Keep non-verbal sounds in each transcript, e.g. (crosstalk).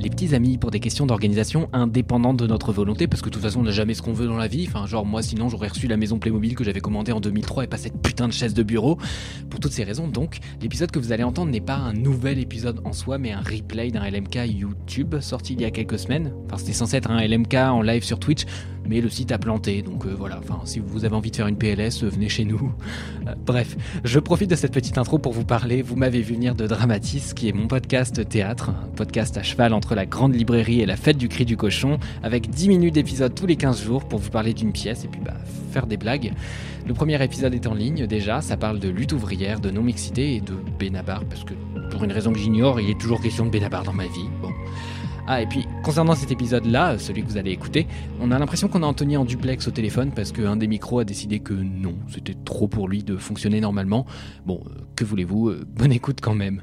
Les petits amis pour des questions d'organisation indépendantes de notre volonté, parce que de toute façon on n'a jamais ce qu'on veut dans la vie. Enfin, genre moi sinon j'aurais reçu la maison Playmobil que j'avais commandée en 2003 et pas cette putain de chaise de bureau. Pour toutes ces raisons, donc, l'épisode que vous allez entendre n'est pas un nouvel épisode en soi, mais un replay d'un LMK YouTube sorti il y a quelques semaines. Enfin, c'était censé être un LMK en live sur Twitch, mais le site a planté, donc euh, voilà. Enfin, si vous avez envie de faire une PLS, euh, venez chez nous. (laughs) Euh, bref, je profite de cette petite intro pour vous parler. Vous m'avez vu venir de Dramatis, qui est mon podcast théâtre, un podcast à cheval entre la grande librairie et la fête du cri du cochon, avec 10 minutes d'épisode tous les 15 jours pour vous parler d'une pièce et puis bah, faire des blagues. Le premier épisode est en ligne déjà, ça parle de lutte ouvrière, de non-mixité et de Benabar, parce que pour une raison que j'ignore, il est toujours question de Benabar dans ma vie. Bon. Ah, et puis, concernant cet épisode-là, celui que vous allez écouter, on a l'impression qu'on a Anthony en duplex au téléphone parce qu'un des micros a décidé que non, c'était trop pour lui de fonctionner normalement. Bon, euh, que voulez-vous, euh, bonne écoute quand même.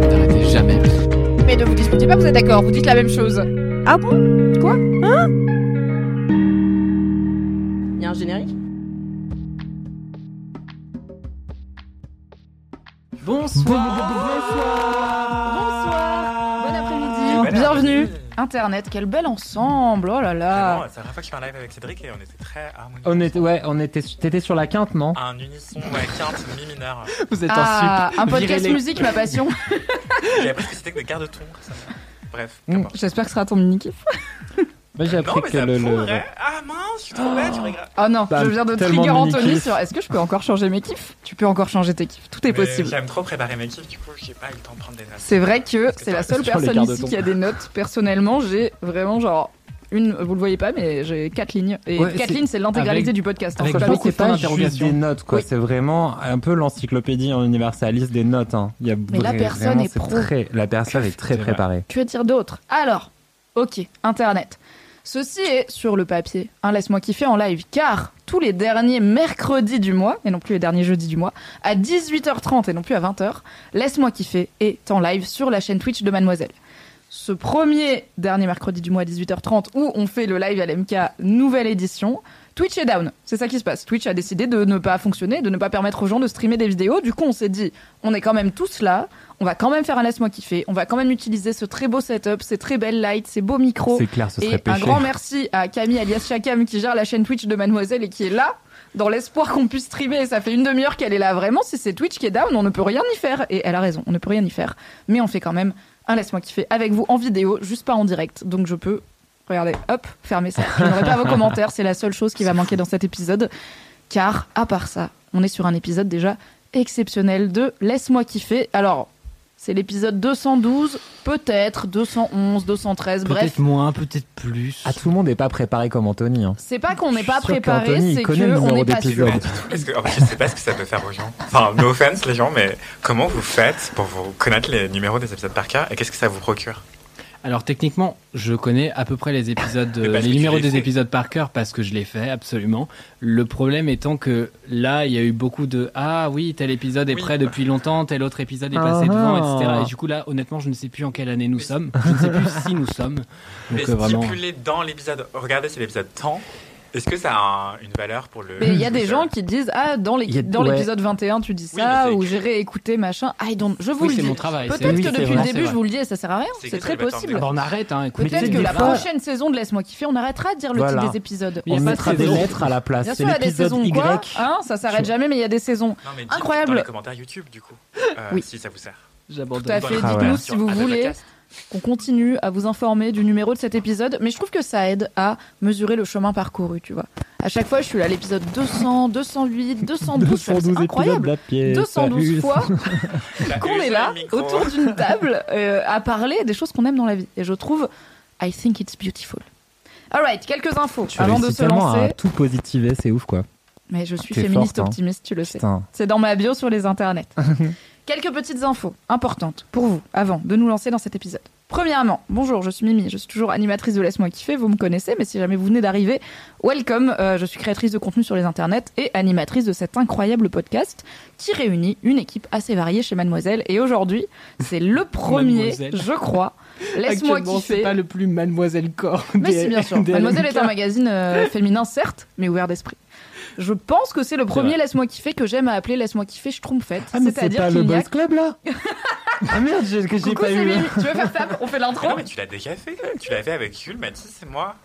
Mais ne vous disputez pas, vous êtes d'accord, vous dites la même chose. Ah bon? Quoi? Hein? Il y a un générique? Bonsoir. Bon après-midi. Bienvenue. Internet, quel bel ensemble Oh là là c'est la première fois que je fais un live avec Cédric et on était très harmonieux. On était, ouais, on était, t'étais sur la quinte, non? Un unisson, ouais, quinte, mi mineur. (laughs) Vous êtes Ah, en sup. un podcast musique, ma passion. (laughs) J'ai appris que c'était que des quarts de ton. ça- Bref, Mm. J'espère que ce sera ton mini-kiff. (laughs) Moi, j'ai Non, appris mais que ça le, le- pourrait. Ah mince, je suis trop bête, tu regardes. Oh non, Bah, je viens de tellement trigger de Anthony sur est-ce que je peux encore changer mes kiffs? Tu peux encore changer tes kiffs, tout est Mais possible. J'aime trop préparer mes kiffs, du coup, j'ai pas eu le temps de prendre des notes. C'est vrai que c'est la seule (laughs) sur les personne quarts de ici ton. qui a des notes. Personnellement, j'ai vraiment genre une, vous le voyez pas, mais j'ai quatre lignes. Et Ouais, quatre c'est- lignes, c'est l'intégralité avec- du podcast. hein, avec faut pas beaucoup laisser de points pas d'interrogation. des notes, quoi. Oui. C'est vraiment un peu l'encyclopédie en universaliste des notes. Hein. Il y a Mais la vra- personne vraiment, est c'est pro. Très, la personne est (laughs) très C'est préparée. Que dire d'autre? Alors, ok, Internet. Ceci est sur le papier. Un laisse-moi kiffer en live, car tous les derniers mercredis du mois, et non plus les derniers jeudis du mois, à 18h30 et non plus à 20h, laisse-moi kiffer est en live sur la chaîne Twitch de Mademoiselle. Ce premier dernier mercredi du mois à 18h30 où on fait le live à l'MK nouvelle édition, Twitch est down. C'est ça qui se passe. Twitch a décidé de ne pas fonctionner, de ne pas permettre aux gens de streamer des vidéos. Du coup, on s'est dit, on est quand même tous là, on va quand même faire un laisse-moi kiffer, on va quand même utiliser ce très beau setup, ces très belles lights, ces beaux micros. C'est clair, ce serait Et un grand merci à Camille alias Chakam qui gère la chaîne Twitch de Mademoiselle et qui est là dans l'espoir qu'on puisse streamer. Ça fait une demi-heure qu'elle est là. Vraiment, si c'est Twitch qui est down, on ne peut rien y faire. Et elle a raison, on ne peut rien y faire. Mais on fait quand même un laisse-moi kiffer avec vous en vidéo, juste pas en direct. Donc je peux, regardez, hop, fermer ça. Je n'aurai pas vos commentaires, c'est la seule chose qui va manquer dans cet épisode. Car, à part ça, on est sur un épisode déjà exceptionnel de Laisse-moi kiffer. Alors, c'est l'épisode 212, peut-être 211, 213, bref. Peut-être moins, peut-être plus. Ah, tout le monde n'est pas préparé comme Anthony. Hein. C'est pas qu'on n'est pas préparé, c'est qu'on numéro n'est pas sûr. que en fait, je sais pas ce que ça peut faire aux gens. Enfin, no offense les gens, mais comment vous faites pour vous connaître les numéros des épisodes par cœur et qu'est-ce que ça vous procure? Alors techniquement, je connais à peu près les épisodes, Mais euh, les numéros des épisodes par cœur parce que je les fais absolument. Le problème étant que là, il y a eu beaucoup de ah oui tel épisode est Oui. prêt depuis longtemps, tel autre épisode est passé Ah. devant, etc. Et du coup là, honnêtement, je ne sais plus en quelle année nous sommes. Je ne sais plus si nous sommes. (laughs) Mais Donc euh, vraiment. stipulé dans l'épisode, regardez, c'est l'épisode temps. Est-ce que ça a un- une valeur pour le. Mais il y a des gens qui disent Ah, dans ouais. l'épisode 21, tu dis Oui, ça, c'est ou j'ai réécouté machin. I don't... Je vous Oui, le c'est dis. mon travail. c'est- Peut-être oui, que depuis vrai, le début, je vous le dis et ça sert à rien. C'est très possible. Ah bah, on arrête, hein. Peut-être que la fois- prochaine saison de Laisse-moi kiffer, on arrêtera de dire le Voilà. titre des épisodes. On de mettra des lettres à la place. Bien sûr, il y a des saisons Y. quoi hein, Ça s'arrête jamais, mais il y a des saisons. Incroyable. Dans les commentaires YouTube, du coup. Euh, Oui. Si ça vous sert. J'abandonne. Tout à fait. Ah. Dites-nous si vous voulez. Qu'on continue à vous informer du numéro de cet épisode, mais je trouve que ça aide à mesurer le chemin parcouru, tu vois. À chaque fois, je suis là à l'épisode 200, 208, 212, c'est 212 épisodes incroyable. pièce. 212 fois (laughs) qu'on est là autour d'une table euh, à parler des choses qu'on aime dans la vie. Et je trouve, I think it's beautiful. Alright, quelques infos Tu avant de se lancer. à tout positiver, c'est ouf quoi. Mais je suis féministe hein. optimiste, tu le sais. C'est dans ma bio sur les internets. (laughs) Quelques petites infos importantes pour vous avant de nous lancer dans cet épisode. Premièrement, bonjour, je suis Mimi, je suis toujours animatrice de Laisse-moi kiffer, vous me connaissez, mais si jamais vous venez d'arriver, welcome, euh, je suis créatrice de contenu sur les internets et animatrice de cet incroyable podcast qui réunit une équipe assez variée chez Mademoiselle. Et aujourd'hui, c'est le (laughs) premier, je crois, Laisse-moi kiffer. C'est pas le plus Mademoiselle Corps. Mais si, bien sûr. Mademoiselle est un magazine euh, féminin, certes, mais ouvert d'esprit. Je pense que c'est le premier. Laisse-moi kiffer que j'aime à appeler Laisse-moi kiffer Schtroumpfette. Ah mais c'est C'est-à-dire pas qu'il le Boys Club là (laughs) Ah merde, j'ai- que j'ai Coucou, pas c'est eu. Tu veux faire ça? On fait l'intro Non, mais tu l'as déjà fait. Tu l'as fait avec Yul, Mathis et moi.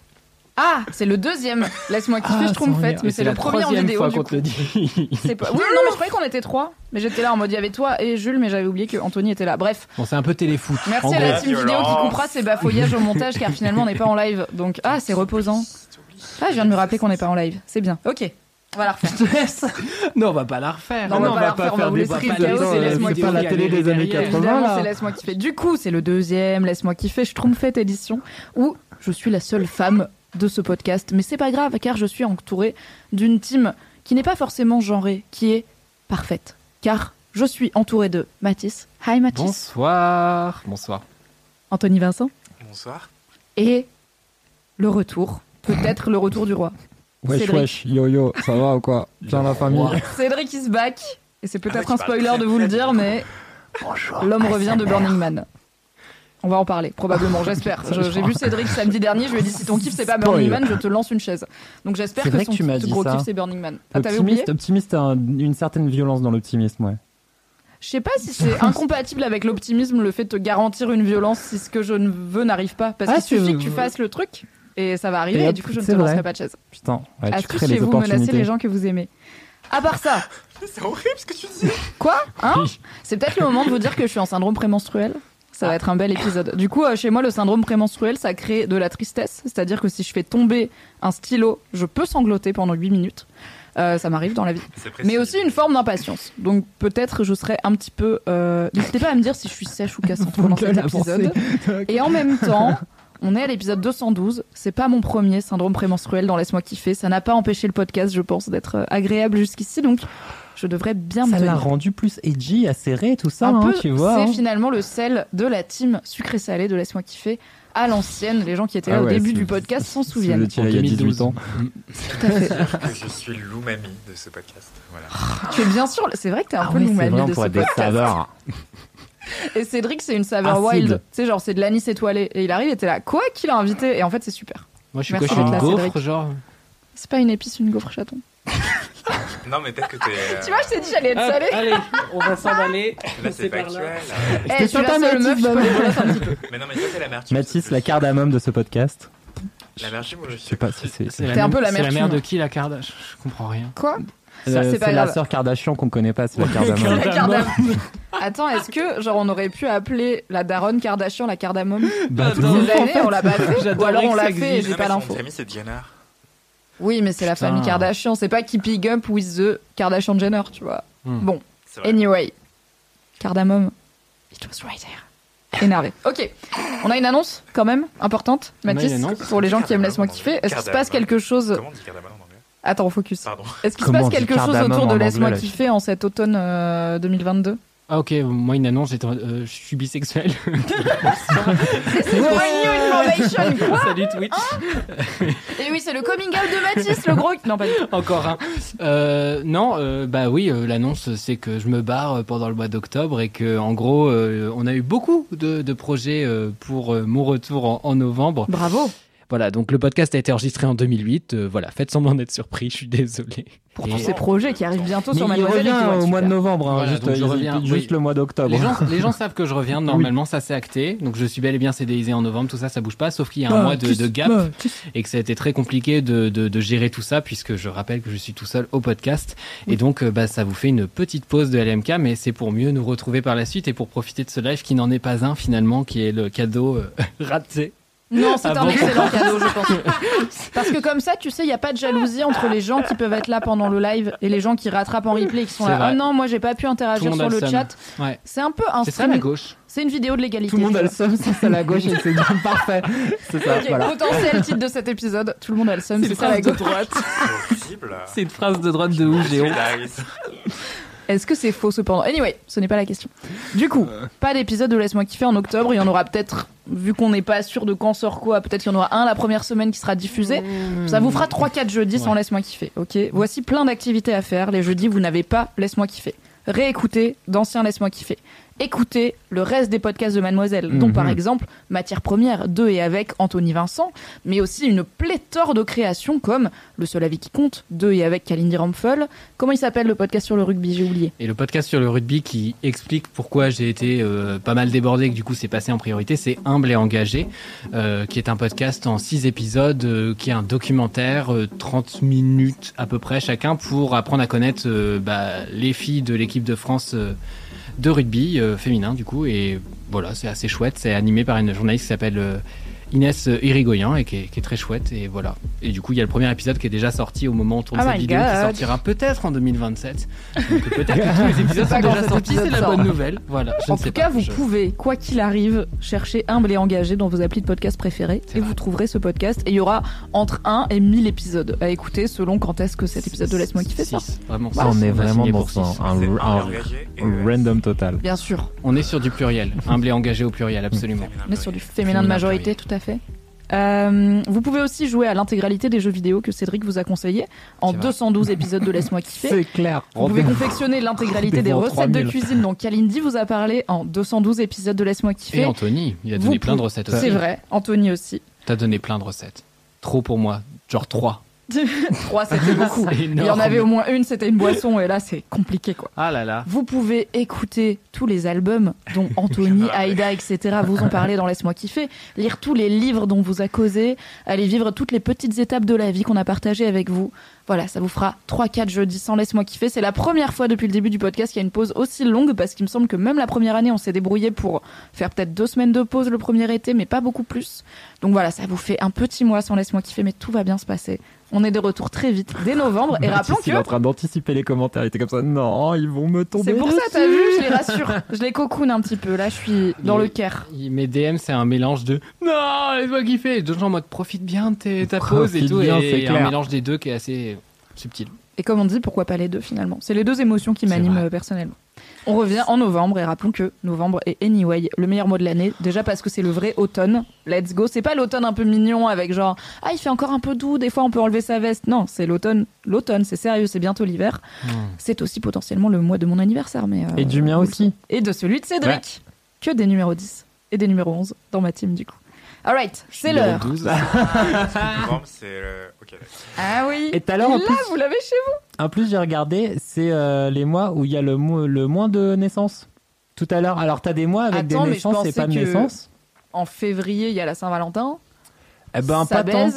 Ah, c'est le deuxième. Laisse-moi kiffer Ah, Schtroumpfette, c'est mais Mais c'est le premier en vidéo fois du qu'on coup. te le dit. C'est pas... Oui, non, mais je croyais qu'on était trois. Mais j'étais là en mode il y avait toi et Jules, mais j'avais oublié que Anthony était là. Bref, Bon, c'est un peu téléfoot. merci En à la team vidéo qui coupera ces bafouillages au montage car finalement on n'est pas en live. Donc, ah, c'est reposant. Ah, je viens de me rappeler qu'on n'est pas en live. C'est bien. Ok, on va la refaire. Non, on va pas la refaire. Non, on va pas la refaire, on va laisser pas le la chaos, laisser c'est pas la télé des années derrière. 80 Évidemment, là. c'est Laisse-moi kiffer. Du coup, c'est le deuxième Laisse-moi kiffer Schtroumpfette édition où je suis la seule femme de ce podcast. Mais c'est pas grave car je suis entourée d'une team qui n'est pas forcément genrée, qui est parfaite. Car je suis entourée de Mathis. Hi Mathis. Bonsoir. Bonsoir. Anthony Vincent. Bonsoir. Et le retour. Peut-être le retour du roi. Wesh Cédric. wesh, yo yo, ça va ou quoi? Bien la famille. Cédric is back. Et c'est Ah peut-être tu un spoiler de vous le dire, mais l'homme revient de Burning Man. On va en parler, probablement, (laughs) j'espère. Je- J'ai vu Cédric samedi dernier, je lui ai dit si ton kiff c'est pas Spoil. Burning Man, je te lance une chaise. Donc j'espère C'est que vrai son que tu m'as kiff- dit gros ça. kiff c'est Burning Man. Ah, t'avais oublié Optimiste, optimiste a un- une certaine violence dans l'optimisme, ouais. Je sais pas si c'est (laughs) incompatible avec l'optimisme le fait de te garantir une violence si ce que je ne veux n'arrive pas. Parce Ah, qu'il suffit que tu fasses le truc et ça va arriver Et du coup je ne te lancerai pas de chaise. Putain, ouais, tu crées chez les vous, menacez opportunités. les gens que vous aimez. À part ça, (laughs) C'est horrible ce que tu dis. Quoi Hein C'est peut-être le moment de vous dire que je suis en syndrome prémenstruel. Ça va être un bel épisode. Du coup, euh, chez moi, le syndrome prémenstruel, ça crée de la tristesse. C'est-à-dire que si je fais tomber un stylo, je peux sangloter pendant 8 minutes. Euh, ça m'arrive dans la vie. Mais aussi une forme d'impatience. Donc peut-être je serai un petit peu... euh, N'hésitez pas à me dire si je suis sèche ou cassante pendant cet épisode. (laughs) Et en même temps, on est à l'épisode 212. C'est pas mon premier syndrome prémenstruel dans Laisse-moi kiffer. Ça n'a pas empêché le podcast, je pense, d'être euh, agréable jusqu'ici. Donc je devrais bien me Ça l'a rendu plus edgy, acéré, tout ça, un hein, peu, tu vois. c'est hein. finalement le sel de la team sucré-salé de Laisse-moi kiffer à l'ancienne. Les gens qui étaient là Ah au ouais, début du podcast s'en souviennent. le il y a 18 ans. Tout à fait. (laughs) que je suis l'oumami de ce podcast. Voilà. tu es bien sûr, c'est vrai que t'es un Ah peu ouais, c'est l'umami vrai, on de ce pourrait des podcast. saveurs. (laughs) Et Cédric, c'est une saveur Acide. wild. Tu sais, genre, c'est de l'anis étoilé. Et il arrive et t'es là, quoi qu'il a invité Et en fait, c'est super. Moi, je suis Merci quoi Je suis une gaufre, Cédric. genre. C'est pas une épice, une gaufre chaton. (laughs) Non, mais peut-être que t'es. euh, Tu vois, je t'ai dit, j'allais être salée. allez, on va s'emballer. (laughs) Là, c'est factuel. Eh, je suis sur la seule meuf, je peux Mathis, les brosser un petit peu. Mais non, mais toi, t'es la mertume. Mathis, la cardamome de ce podcast. L'amertume, moi, je Je sais suis. pas si c'est. C'est la un mère- peu la C'est la mère mère de qui, la Karda? Je je comprends rien. Quoi? C'est pas C'est la grave. sœur Kardashian qu'on connaît pas, c'est la cardamome. La cardamome. Attends, est-ce que genre on aurait pu appeler la daronne Kardashian la cardamome Bah, Ces tout le monde, en années, fait. on l'a pas fait Ou alors on l'a fait et j'ai pas l'info. Famille, c'est Jenner. Oui, mais c'est la famille Kardashian, c'est pas Keeping Up with the Kardashian Jenner, tu vois. Hmm. Bon, anyway. Cardamome, it was right there. Énervé. Ok, on a une annonce quand même importante, Mathis, pour les gens qui aiment Laisse-moi kiffer. Est-ce qu'il se passe quelque chose Attends, focus. Pardon. Est-ce qu'il se passe quelque chose autour de Laisse-moi kiffer en cet automne euh, 2022 Ah, ok, moi, une annonce, euh, je suis bisexuel. (laughs) C'est new information, quoi? Salut Twitch. Et oui, c'est le coming out de Mathis, le gros. Non, pas du tout. Encore un. Euh, non, euh, bah oui, euh, l'annonce c'est que je me barre euh, pendant le mois d'octobre et que en gros, euh, on a eu beaucoup de, de projets euh, pour euh, mon retour en, en novembre. Bravo. Voilà, donc le podcast a été enregistré en 2008. euh, voilà, faites semblant d'être surpris, je suis désolé. Pour Et- tous ces projets qui arrivent bientôt Mais sur il Mademoiselle qui revient au mois de novembre, hein, Voilà, juste, je ils reviens, juste oui. le mois d'octobre. Les gens, les gens (laughs) savent que je reviens. Normalement, ça c'est acté. Donc je suis bel et bien CDisé en novembre. Tout ça, ça bouge pas. Sauf qu'il y a un mois de, de gap et que ça a été très compliqué de, de, de gérer tout ça puisque je rappelle que je suis tout seul au podcast. Et donc, euh, bah, ça vous fait une petite pause de LMK, mais c'est pour mieux nous retrouver par la suite et pour profiter de ce live qui n'en est pas un finalement, qui est le cadeau euh, (laughs) raté. Non, c'est Ah un bon excellent (laughs) cadeau, je pense. Parce que comme ça, tu sais, il n'y a pas de jalousie entre les gens qui peuvent être là pendant le live et les gens qui rattrapent en replay et qui sont C'est là. vrai. Ah non, moi j'ai pas pu interagir sur le chat. Ouais. C'est un peu un C'est ça la gauche. C'est une vidéo de l'égalité. Tout le monde a le seum, ça (laughs) c'est la gauche et c'est bien parfait. C'est ça, vois. Ok, voilà. potentiel titre de cet épisode. Tout le monde a le seum, C'est c'est ça la phrase de gauche. droite. C'est. C'est une phrase de droite de ouf, Géo. Est-ce que c'est faux cependant Anyway, ce n'est pas la question. Du coup, pas d'épisode de Laisse-moi kiffer en octobre. Il y en aura peut-être, vu qu'on n'est pas sûr de quand sort quoi, peut-être qu'il y en aura un la première semaine qui sera diffusé. Ça vous fera 3-4 jeudis sans. Laisse-moi kiffer. Ok? Voici plein d'activités à faire. Les jeudis, vous n'avez pas Laisse-moi kiffer. Réécoutez d'anciens Laisse-moi kiffer. Écoutez le reste des podcasts de Mademoiselle, dont Mhm. par exemple Matière Première, de et avec Anthony Vincent, mais aussi une pléthore de créations comme Le seul avis qui compte, de et avec Kalindi Rampfel. Comment il s'appelle le podcast sur le rugby J'ai oublié. Et le podcast sur le rugby qui explique pourquoi j'ai été euh, pas mal débordé et que du coup c'est passé en priorité, c'est Humble et Engagé, euh, qui est un podcast en six épisodes, euh, qui est un documentaire, euh, 30 minutes à peu près chacun, pour apprendre à connaître euh, bah, les filles de l'équipe de France euh, de rugby euh, féminin du coup. Et voilà, c'est assez chouette. C'est animé par une journaliste qui s'appelle euh, Inès Irigoyen et qui est, qui est très chouette. Et voilà. Et du coup, il y a le premier épisode qui est déjà sorti au moment où on tourne Oh cette vidéo, qui God. sortira peut-être en 2027. Donc peut-être que tous les épisodes sont déjà sortis, c'est la bonne nouvelle. Voilà. Je en ne sais tout cas, pas, vous je- pouvez, quoi qu'il arrive, chercher Humble et Engagé dans vos applis de podcast préférés C'est et vrai. vous trouverez ce podcast. Et il y aura entre 1 et 1000 épisodes à écouter selon quand est-ce que cet épisode de Laisse-moi kiffer sort. Vraiment, Ça, on est vraiment dans pour un, random total. Bien sûr, On est sur du pluriel. Humble et engagé au pluriel, absolument. on est sur du féminin de majorité, tout à fait. Euh, vous pouvez aussi jouer à l'intégralité des jeux vidéo que Cédric vous a conseillé en C'est vrai. 212 épisodes de Laisse-moi kiffer. (laughs) C'est clair. Vous pouvez confectionner l'intégralité des recettes de 3000. cuisine dont Kalindi vous a parlé en 212 épisodes de Laisse-moi Et kiffer. Anthony, il a Vous donné plein de recettes aussi. C'est vrai, Anthony aussi. T'as donné plein de recettes. Trop pour moi. Genre (laughs) trois. 3 c'était beaucoup. (laughs) Il y en avait au moins une, c'était une boisson, et là c'est compliqué quoi. Ah là là. Vous pouvez écouter tous les albums dont (laughs) Anthony, Aïda, etc. vous ont parlé dans Laisse-moi kiffer, lire tous les livres dont vous a causé, aller vivre toutes les petites étapes de la vie qu'on a partagées avec vous. Voilà, ça vous fera 3-4 jeudis sans Laisse-moi kiffer. C'est la première fois depuis le début du podcast qu'il y a une pause aussi longue parce qu'il me semble que même la première année, on s'est débrouillé pour faire peut-être deux semaines de pause le premier été, mais pas beaucoup plus. Donc voilà, ça vous fait un petit mois sans Laisse-moi kiffer, mais tout va bien se passer. On est de retour très vite dès novembre et rappelons Il est en que train d'anticiper les commentaires. Il était comme ça. Non, ils vont me tomber. c'est pour ça, t'as vu, je les rassure. Je les cocoon un petit peu. Là, je suis dans le caire. il- Mes DM, c'est un mélange de non, laisse-moi kiffer. D'autres gens en mode profite bien de tes- ta pause et tout. bien, et a un mélange des deux qui est assez subtil. Et comme on dit, pourquoi pas les deux finalement? C'est les deux émotions qui m'animent euh, personnellement. On revient en novembre et rappelons que novembre est anyway le meilleur mois de l'année. Déjà parce que c'est le vrai automne. Let's go. C'est pas l'automne un peu mignon avec genre ah il fait encore un peu doux. Des fois on peut enlever sa veste. Non, c'est l'automne. L'automne, c'est sérieux. C'est bientôt l'hiver. C'est aussi potentiellement le mois de mon anniversaire, mais euh, Et du mien le aussi. et de celui de Cédric. Que des numéros 10 et des numéros 11 dans ma team du coup. Alright, c'est l'heure. 12. (laughs) Novembre, c'est le. Ok. d'accord. Ah oui. Et tout à l'heure, en Là, plus, vous l'avez chez vous. En plus j'ai regardé, c'est euh, les mois où il y a le, mo- le moins de naissances. Tout à l'heure. Alors, t'as des mois avec Attends, des naissances et pas de naissances En février, il y a la Saint-Valentin. Eh ben, ça pas tant.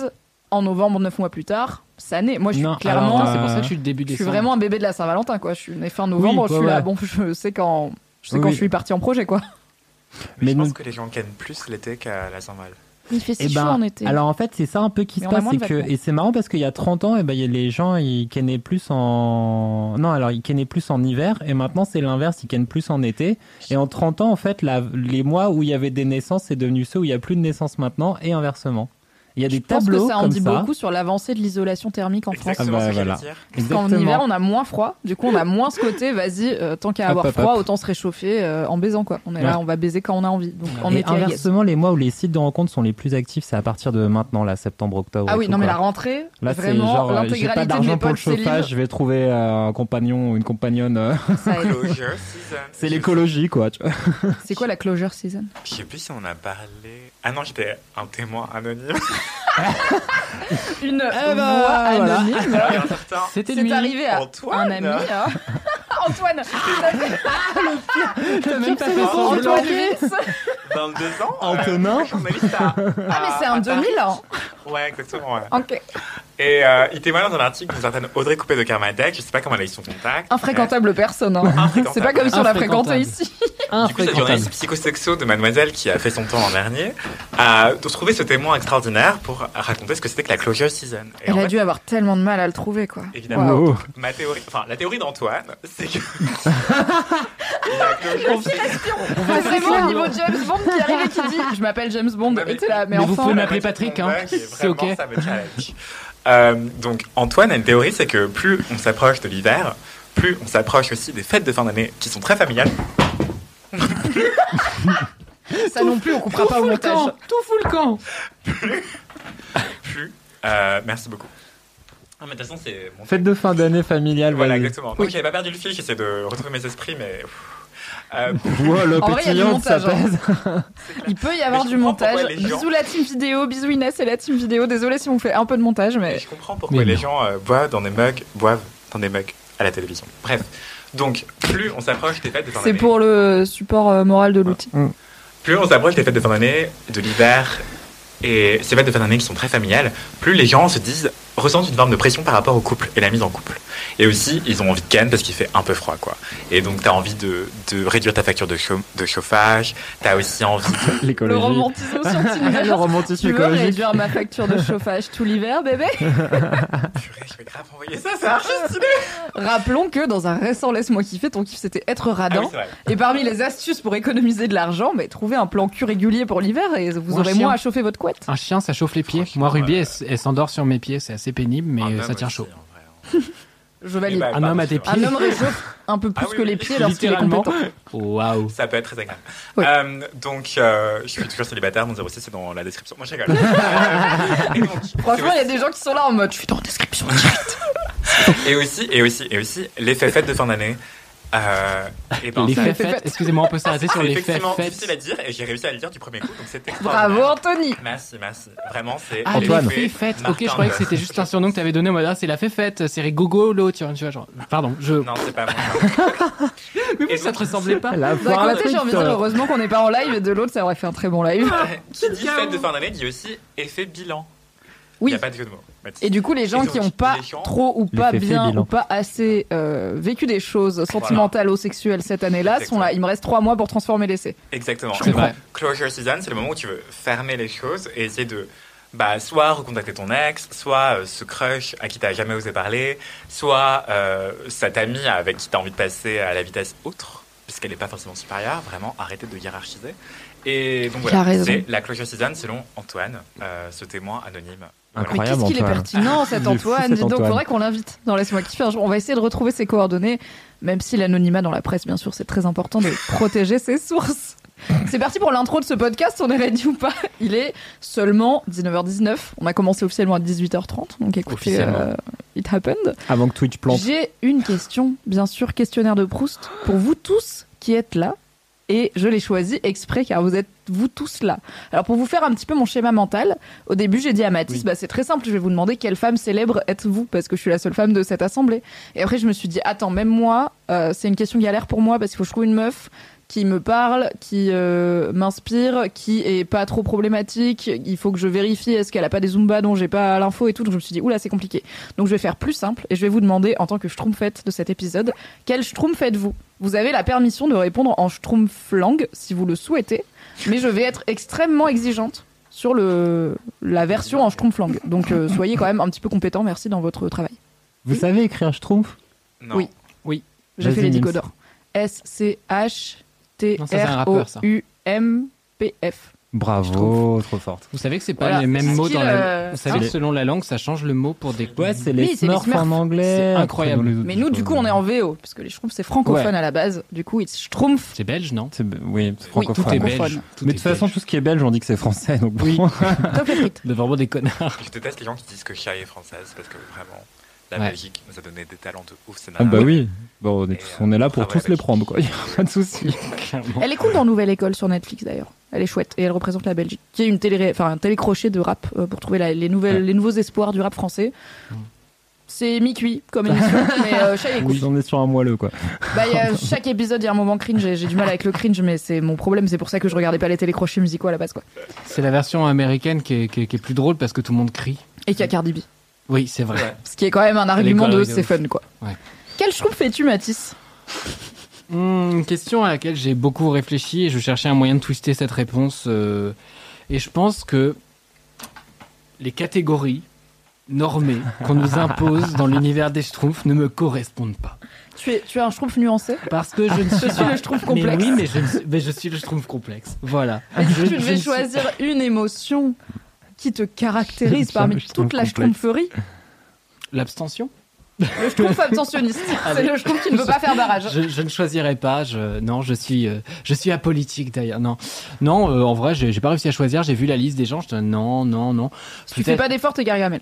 En novembre, 9 mois plus tard, ça naît. Moi, je suis Non, clairement. C'est pour ça que je suis le début je suis vraiment un bébé de la Saint-Valentin, quoi. Je suis né fin novembre, Oui, je suis ouais, là. ouais. Bon, je sais quand. Je sais Oui, quand je suis parti en projet, quoi. Mais, Mais je pense nous- que les gens gagnent plus l'été qu'à la Saint-Val. Il fait si Eh chaud ben, en été. alors en fait, c'est ça un peu qui Mais se passe, c'est que et c'est marrant parce qu'il y a 30 ans, et ben il y a les gens ils kennaient plus en non alors ils kennaient plus en hiver et maintenant c'est l'inverse, ils kennent plus en été. Et en 30 ans en fait, la- les mois où il y avait des naissances, c'est devenu ceux où il y a plus de naissances maintenant et inversement. Il y a je des pense tableaux que ça en dit ça. beaucoup sur l'avancée de l'isolation thermique en France. Exactement Ah bah, voilà. dire. Parce qu'en hiver, on a moins froid. Du coup, on a moins ce côté, vas-y, euh, tant qu'à avoir hop, froid, hop. autant se réchauffer euh, en baisant, quoi. On est là, on va baiser quand on a envie. Donc, en Et été, inversement, les mois où les sites de rencontres sont les plus actifs, c'est à partir de maintenant, là, septembre, octobre. Ah oui, non, mais la rentrée, Là, c'est vraiment, genre, euh, j'ai pas d'argent pour le chauffage, je vais trouver un compagnon ou une compagnonne. c'est Je- l'écologie, quoi. C'est quoi la closure season? Je sais plus si on a parlé. Ah non, j'étais un témoin anonyme. (laughs) Une Eh ben, voix voilà. anonyme. Certain C'était C'est lui. arrivé à Antoine. un ami. hein. (laughs) Antoine. T'as même pas fait Antoine. semblant. Antoine Luis. (laughs) 22 ans. Antonin euh, journaliste à- Ah mais c'est Paris. 2000 hein. Ouais, exactement. ouais. Ok. Et euh, il témoigne dans un article d'une certaine Audrey Coupé de Kermadec. Je sais pas comment elle a eu son contact. Infréquentable personne. Hein. C'est pas comme si on l'a fréquenté ici. Du coup, journaliste psychosexo de Mademoiselle qui a fait son temps l'an dernier a trouvé ce témoin extraordinaire pour raconter ce que c'était que la closure season. Et Elle en a fait, dû avoir tellement de mal à le trouver quoi. Évidemment. Ma théorie, enfin la théorie d'Antoine, c'est que la closure season. C'est moi au niveau de James Bond qui arrive et qui dit Je m'appelle James Bond. Mais- Et là, mais, mais vous pouvez m'appeler Patrick, hein. C'est ok. vraiment, Ça me challenge. Euh, donc Antoine a une théorie, c'est que plus on s'approche de l'hiver, plus on s'approche aussi des fêtes de fin d'année qui sont très familiales. (laughs) Ça non plus, on coupera pas au montage. Tout fout le camp. Plus, euh, merci beaucoup. Ah, mais de toute façon, c'est mon Fête de fin d'année familiale. Voilà, vas-y. exactement. Donc, j'avais pas perdu le fil, j'essaie de retrouver mes esprits, mais. Euh, (laughs) Wow, le En vrai, il y a du pétillante, ça montage, hein. pèse. (laughs) Il peut y avoir Mais je du comprends montage. pourquoi les gens- Bisous la team vidéo, bisous Inès et la team vidéo. Désolé si on fait un peu de montage, mais je comprends pourquoi Mais les gens euh, boivent dans des mugs, boivent dans des mugs à la télévision. Bref. Donc, plus on s'approche des fêtes de fin c'est d'année. pour le support euh, moral de l'outil. Plus on s'approche des fêtes de fin d'année, de l'hiver, et ces fêtes de fin d'année qui sont très familiales, plus les gens se disent, ressentent une forme de pression par rapport au couple et la mise en couple. Et aussi, ils ont envie de ken parce qu'il fait un peu froid, quoi. Et donc, t'as envie de, de réduire ta facture de, chau- de chauffage, t'as aussi envie de... (laughs) Le romantisme sur (laughs) Le romantisme Tu veux écologique. réduire ma facture de (laughs) chauffage tout l'hiver, bébé? Purée, je vais grave envoyer ça, c'est archi stylé Rappelons que dans un récent Laisse-moi kiffer, ton kiff c'était être Ah oui, radin. c'est vrai. et parmi les astuces pour économiser de l'argent, mais trouver un plan cul régulier pour l'hiver et vous Ou aurez moins à chauffer votre couette. Un chien, ça chauffe les pieds. Moi, Ruby, ouais. elle, elle s'endort sur mes pieds. C'est assez pénible, mais Un euh, homme ça tient aussi, chaud. en vrai, hein. (laughs) Je Eh valide. ben, Un homme à des pardon, pieds. Un homme réchauffe un peu plus Ah oui, que les pieds lorsqu'il est compétent. Waouh. Ça peut être très agréable. Oui. Euh, donc, euh, je suis toujours célibataire, mon 06 c'est dans la description. Moi, je rigole. (laughs) Donc, Franchement, il y a des gens qui sont là en mode je suis dans la description (laughs) et aussi, et aussi, et aussi, l'effet fête de fin d'année. Euh, et ben, Les faits fait. Excusez-moi, on peut s'arrêter sur les faits effectivement fêtes. difficile à dire et j'ai réussi à le dire du premier coup, donc c'était Bravo Anthony. Merci, merci. Vraiment, c'est Ah, Antoine. les faits fêtes. Ok, je croyais que c'était juste un surnom que t'avais donné en mode ah, c'est la fait fête, c'est rigolo, tu vois, tu vois, genre. Pardon, je. Non, c'est pas moi. (laughs) Mais oui, ça te ressemblait pas. La D'un à côté, j'ai envie de dire heureusement qu'on n'est pas en live et de l'autre, ça aurait fait un très bon live. (laughs) Qui dit fête de fin d'année dit aussi effet bilan. Il Oui. n'y a pas de jeu de mots. Et du coup, les gens qui n'ont pas trop ou pas bien ou pas assez euh, vécu des choses sentimentales ou sexuelles cette année-là sont là. Il me reste trois mois pour transformer l'essai. Exactement. C'est vrai. Closure season, c'est le moment où tu veux fermer les choses et essayer de bah, soit recontacter ton ex, soit euh, ce crush à qui t'as jamais osé parler, soit euh, cette amie avec qui t'as envie de passer à la vitesse autre, puisqu'elle n'est pas forcément supérieure. Vraiment, arrêtez de hiérarchiser. Et donc voilà, raison. c'est la closure season selon Antoine, euh, ce témoin anonyme. Incroyable, qu'est-ce qu'il est pertinent, cet (laughs) Antoine. Dis donc, faudrait qu'on l'invite dans Laisse-moi kiffer un jour. On va essayer de retrouver ses coordonnées, même si l'anonymat dans la presse, bien sûr, c'est très important de (laughs) protéger ses sources. C'est parti pour l'intro de ce podcast, on est ready ou pas? Il est seulement 19h19. On a commencé officiellement à 18h30, donc écoutez, euh, it happened. Avant que Twitch plante. J'ai une question, bien sûr, questionnaire de Proust, pour vous tous qui êtes là. Et je l'ai choisi exprès car vous êtes vous tous là. Alors pour vous faire un petit peu mon schéma mental, au début j'ai dit à Mathis, Oui. bah c'est très simple, je vais vous demander quelle femme célèbre êtes-vous parce que je suis la seule femme de cette assemblée. Et après je me suis dit attends même moi euh, c'est une question galère pour moi parce qu'il faut que je trouve une meuf qui me parle, qui euh, m'inspire, qui est pas trop problématique. Il faut que je vérifie est-ce qu'elle a pas des zumba dont j'ai pas l'info et tout. Donc je me suis dit oula c'est compliqué. Donc je vais faire plus simple et je vais vous demander en tant que schtroumpfette de cet épisode, quel schtroumpf êtes-vous Vous avez la permission de répondre en schtroumpflang si vous le souhaitez, mais je vais être extrêmement exigeante sur le la version en schtroumpflang. Donc euh, soyez quand même un petit peu compétent, merci dans votre travail. Vous savez écrire Schtroumpf? Non. Oui. J'ai Vas-y, fait les Nils. décodeurs. S C H T Non, ça, c'est un R O rappeur, ça. U M P F. Bravo, trop forte. Vous savez que c'est pas Voilà, les mêmes mots dans la. euh, Vous savez hein. que selon la langue, ça change le mot pour des. Ouais, c'est les Oui, les Smurfs en anglais. C'est incroyable. Mais nous, du coup, on est en VO, parce que les schtroumpfs, c'est francophone Ouais. à la base. Du coup, it's schtroumpf. C'est belge, non C'est- Oui, c'est Oui, francophone. Tout est belge. Tout Mais de toute façon, tout ce qui est belge, on dit que c'est français. Donc Oui. bon. Top les frites. (laughs) De vraiment des connards. Je déteste les gens qui disent que Chia est française parce que vraiment, la Ouais. Belgique nous a donné des talents de ouf. C'est Ah bah oui. Bon, on est, Et, tous- on est là pour euh, tous les prendre, quoi. (laughs) A pas de souci. Elle est cool dans Nouvelle École sur Netflix d'ailleurs. Elle est chouette et elle représente la Belgique, qui est une télé, enfin un télécrochet de rap euh, pour trouver la- les nouvelles, les nouveaux espoirs du rap français. C'est mi-cuit comme émission, (laughs) mais euh, chaque, Oui, on est sur un moelleux, quoi. bah, il y a- chaque épisode il y a un moment cringe. J'ai j'ai du mal avec le cringe, mais c'est mon problème. C'est pour ça que je regardais pas les télécrochets musicaux à la base, quoi. C'est la version américaine qui est, qui est- qui est plus drôle parce que tout le monde crie. Et qu'il y a Cardi B, Oui, c'est vrai. Ouais. ce qui est quand même un argument de c'est fun, quoi. Ouais. Quel schtroumpf fais-tu, Mathis Hmm, une question à laquelle j'ai beaucoup réfléchi et je cherchais un moyen de twister cette réponse. euh, et je pense que les catégories normées qu'on nous impose dans l'univers des schtroumpfs ne me correspondent pas. tu es, tu es un schtroumpf nuancé Parce que je ne suis, Je suis le schtroumpf complexe. Mais oui, mais je, suis- mais je suis le schtroumpf complexe. Voilà. Mais si Je- tu devais suis- choisir une émotion qui te caractérise (laughs) C'est parmi toute la schtroumpferie, L'abstention le schtroumpf abstentionniste. C'est Allez. le schtroumpf qui ne veut pas faire barrage. je, je ne choisirai pas. Je, non, je suis, euh, je suis apolitique d'ailleurs. Non, non. euh, en vrai, j'ai pas réussi à choisir. J'ai vu la liste des gens. Je dis non, non, non. Tu fais pas d'effort, t'es Gargamel.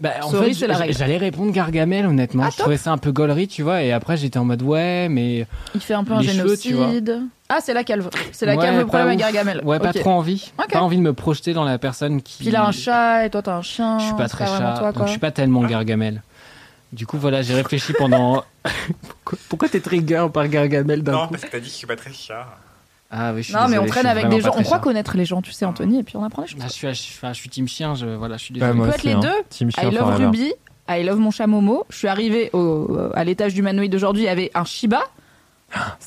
Bah, en Sorry, fait, la j'allais répondre Gargamel, honnêtement. Ah, je trouvais ça un peu gaulerie, tu vois. Et après, j'étais en mode ouais, mais Il fait un peu un Les cheveux, génocide. Ah, c'est la calve. C'est la Ouais, calve le problème avec ouf. Gargamel. ouais, pas trop envie. Pas envie de me projeter dans la personne qui. Puis il a un chat et toi t'as un chien. Je suis pas très chat, toi, donc je suis pas tellement Gargamel. Du coup, voilà, j'ai réfléchi pendant. (laughs) pourquoi, pourquoi t'es trigger par Gargamel d'un Non, coup parce que t'as dit que je suis pas très chat. Ah oui, je suis Non, mais on je traîne suis avec vraiment des pas gens. On très croit connaître les gens, tu sais, Anthony, et puis on apprend des choses. Ah, je suis, je, suis- enfin, je suis team chien. Je, voilà, je suis Ouais, désolé. moi peut être aussi, les hein. deux. Team I love forever. Ruby, I love mon chat Momo. Je suis arrivée au, à l'étage du Manoïd d'aujourd'hui, il y avait un Shiba.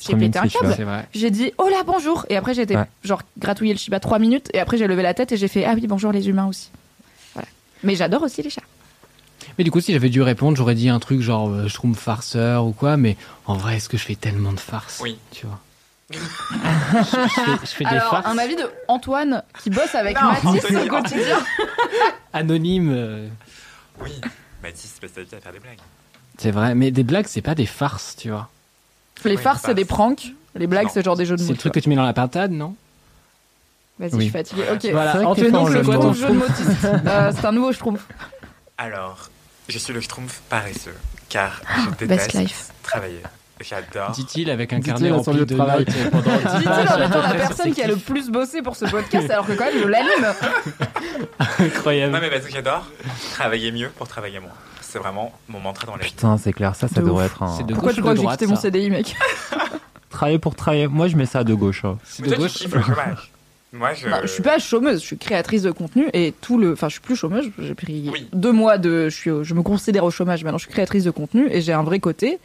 J'ai trop mignon, pété un ce câble. C'est vrai. J'ai dit oh là bonjour et après j'ai été Ouais. genre gratouiller le Shiba trois minutes et après j'ai levé la tête et j'ai fait ah oui bonjour les humains aussi. Voilà. Mais j'adore aussi les chats. Mais du coup, si j'avais dû répondre, j'aurais dit un truc genre euh, je trouve farceur ou quoi. Mais en vrai, est-ce que je fais tellement de farces? Oui. Tu vois. Je, je fais, je fais des Alors farces un avis de Antoine qui bosse avec Non, Mathis Anthony, au quotidien. (laughs) anonymes. euh, Oui. Mathis passe ta vie à faire des blagues. C'est vrai, mais des blagues, c'est pas des farces, tu vois. Les farces des c'est des pranks. Les blagues Non. c'est genre des jeux de C'est mots. le truc que tu mets dans la pintade, non Vas-y je Oui. suis fatiguée. Ok. Voilà, C'est vrai que Anthony, en c'est quoi ton jeu de mots. (laughs) Euh, c'est un nouveau schtroumpf. Alors, je suis le schtroumpf paresseux, car je Best déteste life. travailler. J'adore. Dit-il avec un Dit-il carnet rempli de de travail. notes pendant (laughs) Dit-il en étant la personne qui a le plus bossé pour ce podcast alors que quand même je l'anime. Incroyable. Non, mais parce que j'adore travailler mieux pour travailler moins. C'est vraiment mon mantra dans la vie. Putain, c'est clair, ça, ça De devrait ouf. être un. De Pourquoi tu crois que j'ai quitté mon CDI mec (laughs) Travailler pour travailler. Moi, je mets ça de gauche. hein. C'est de gauche. (laughs) Moi, je. Non, je suis pas chômeuse, je suis créatrice de contenu et tout le. Enfin, je suis plus chômeuse. J'ai pris Oui. deux mois de. Je, suis, je me considère au chômage. Maintenant, je suis créatrice de contenu et j'ai un vrai côté.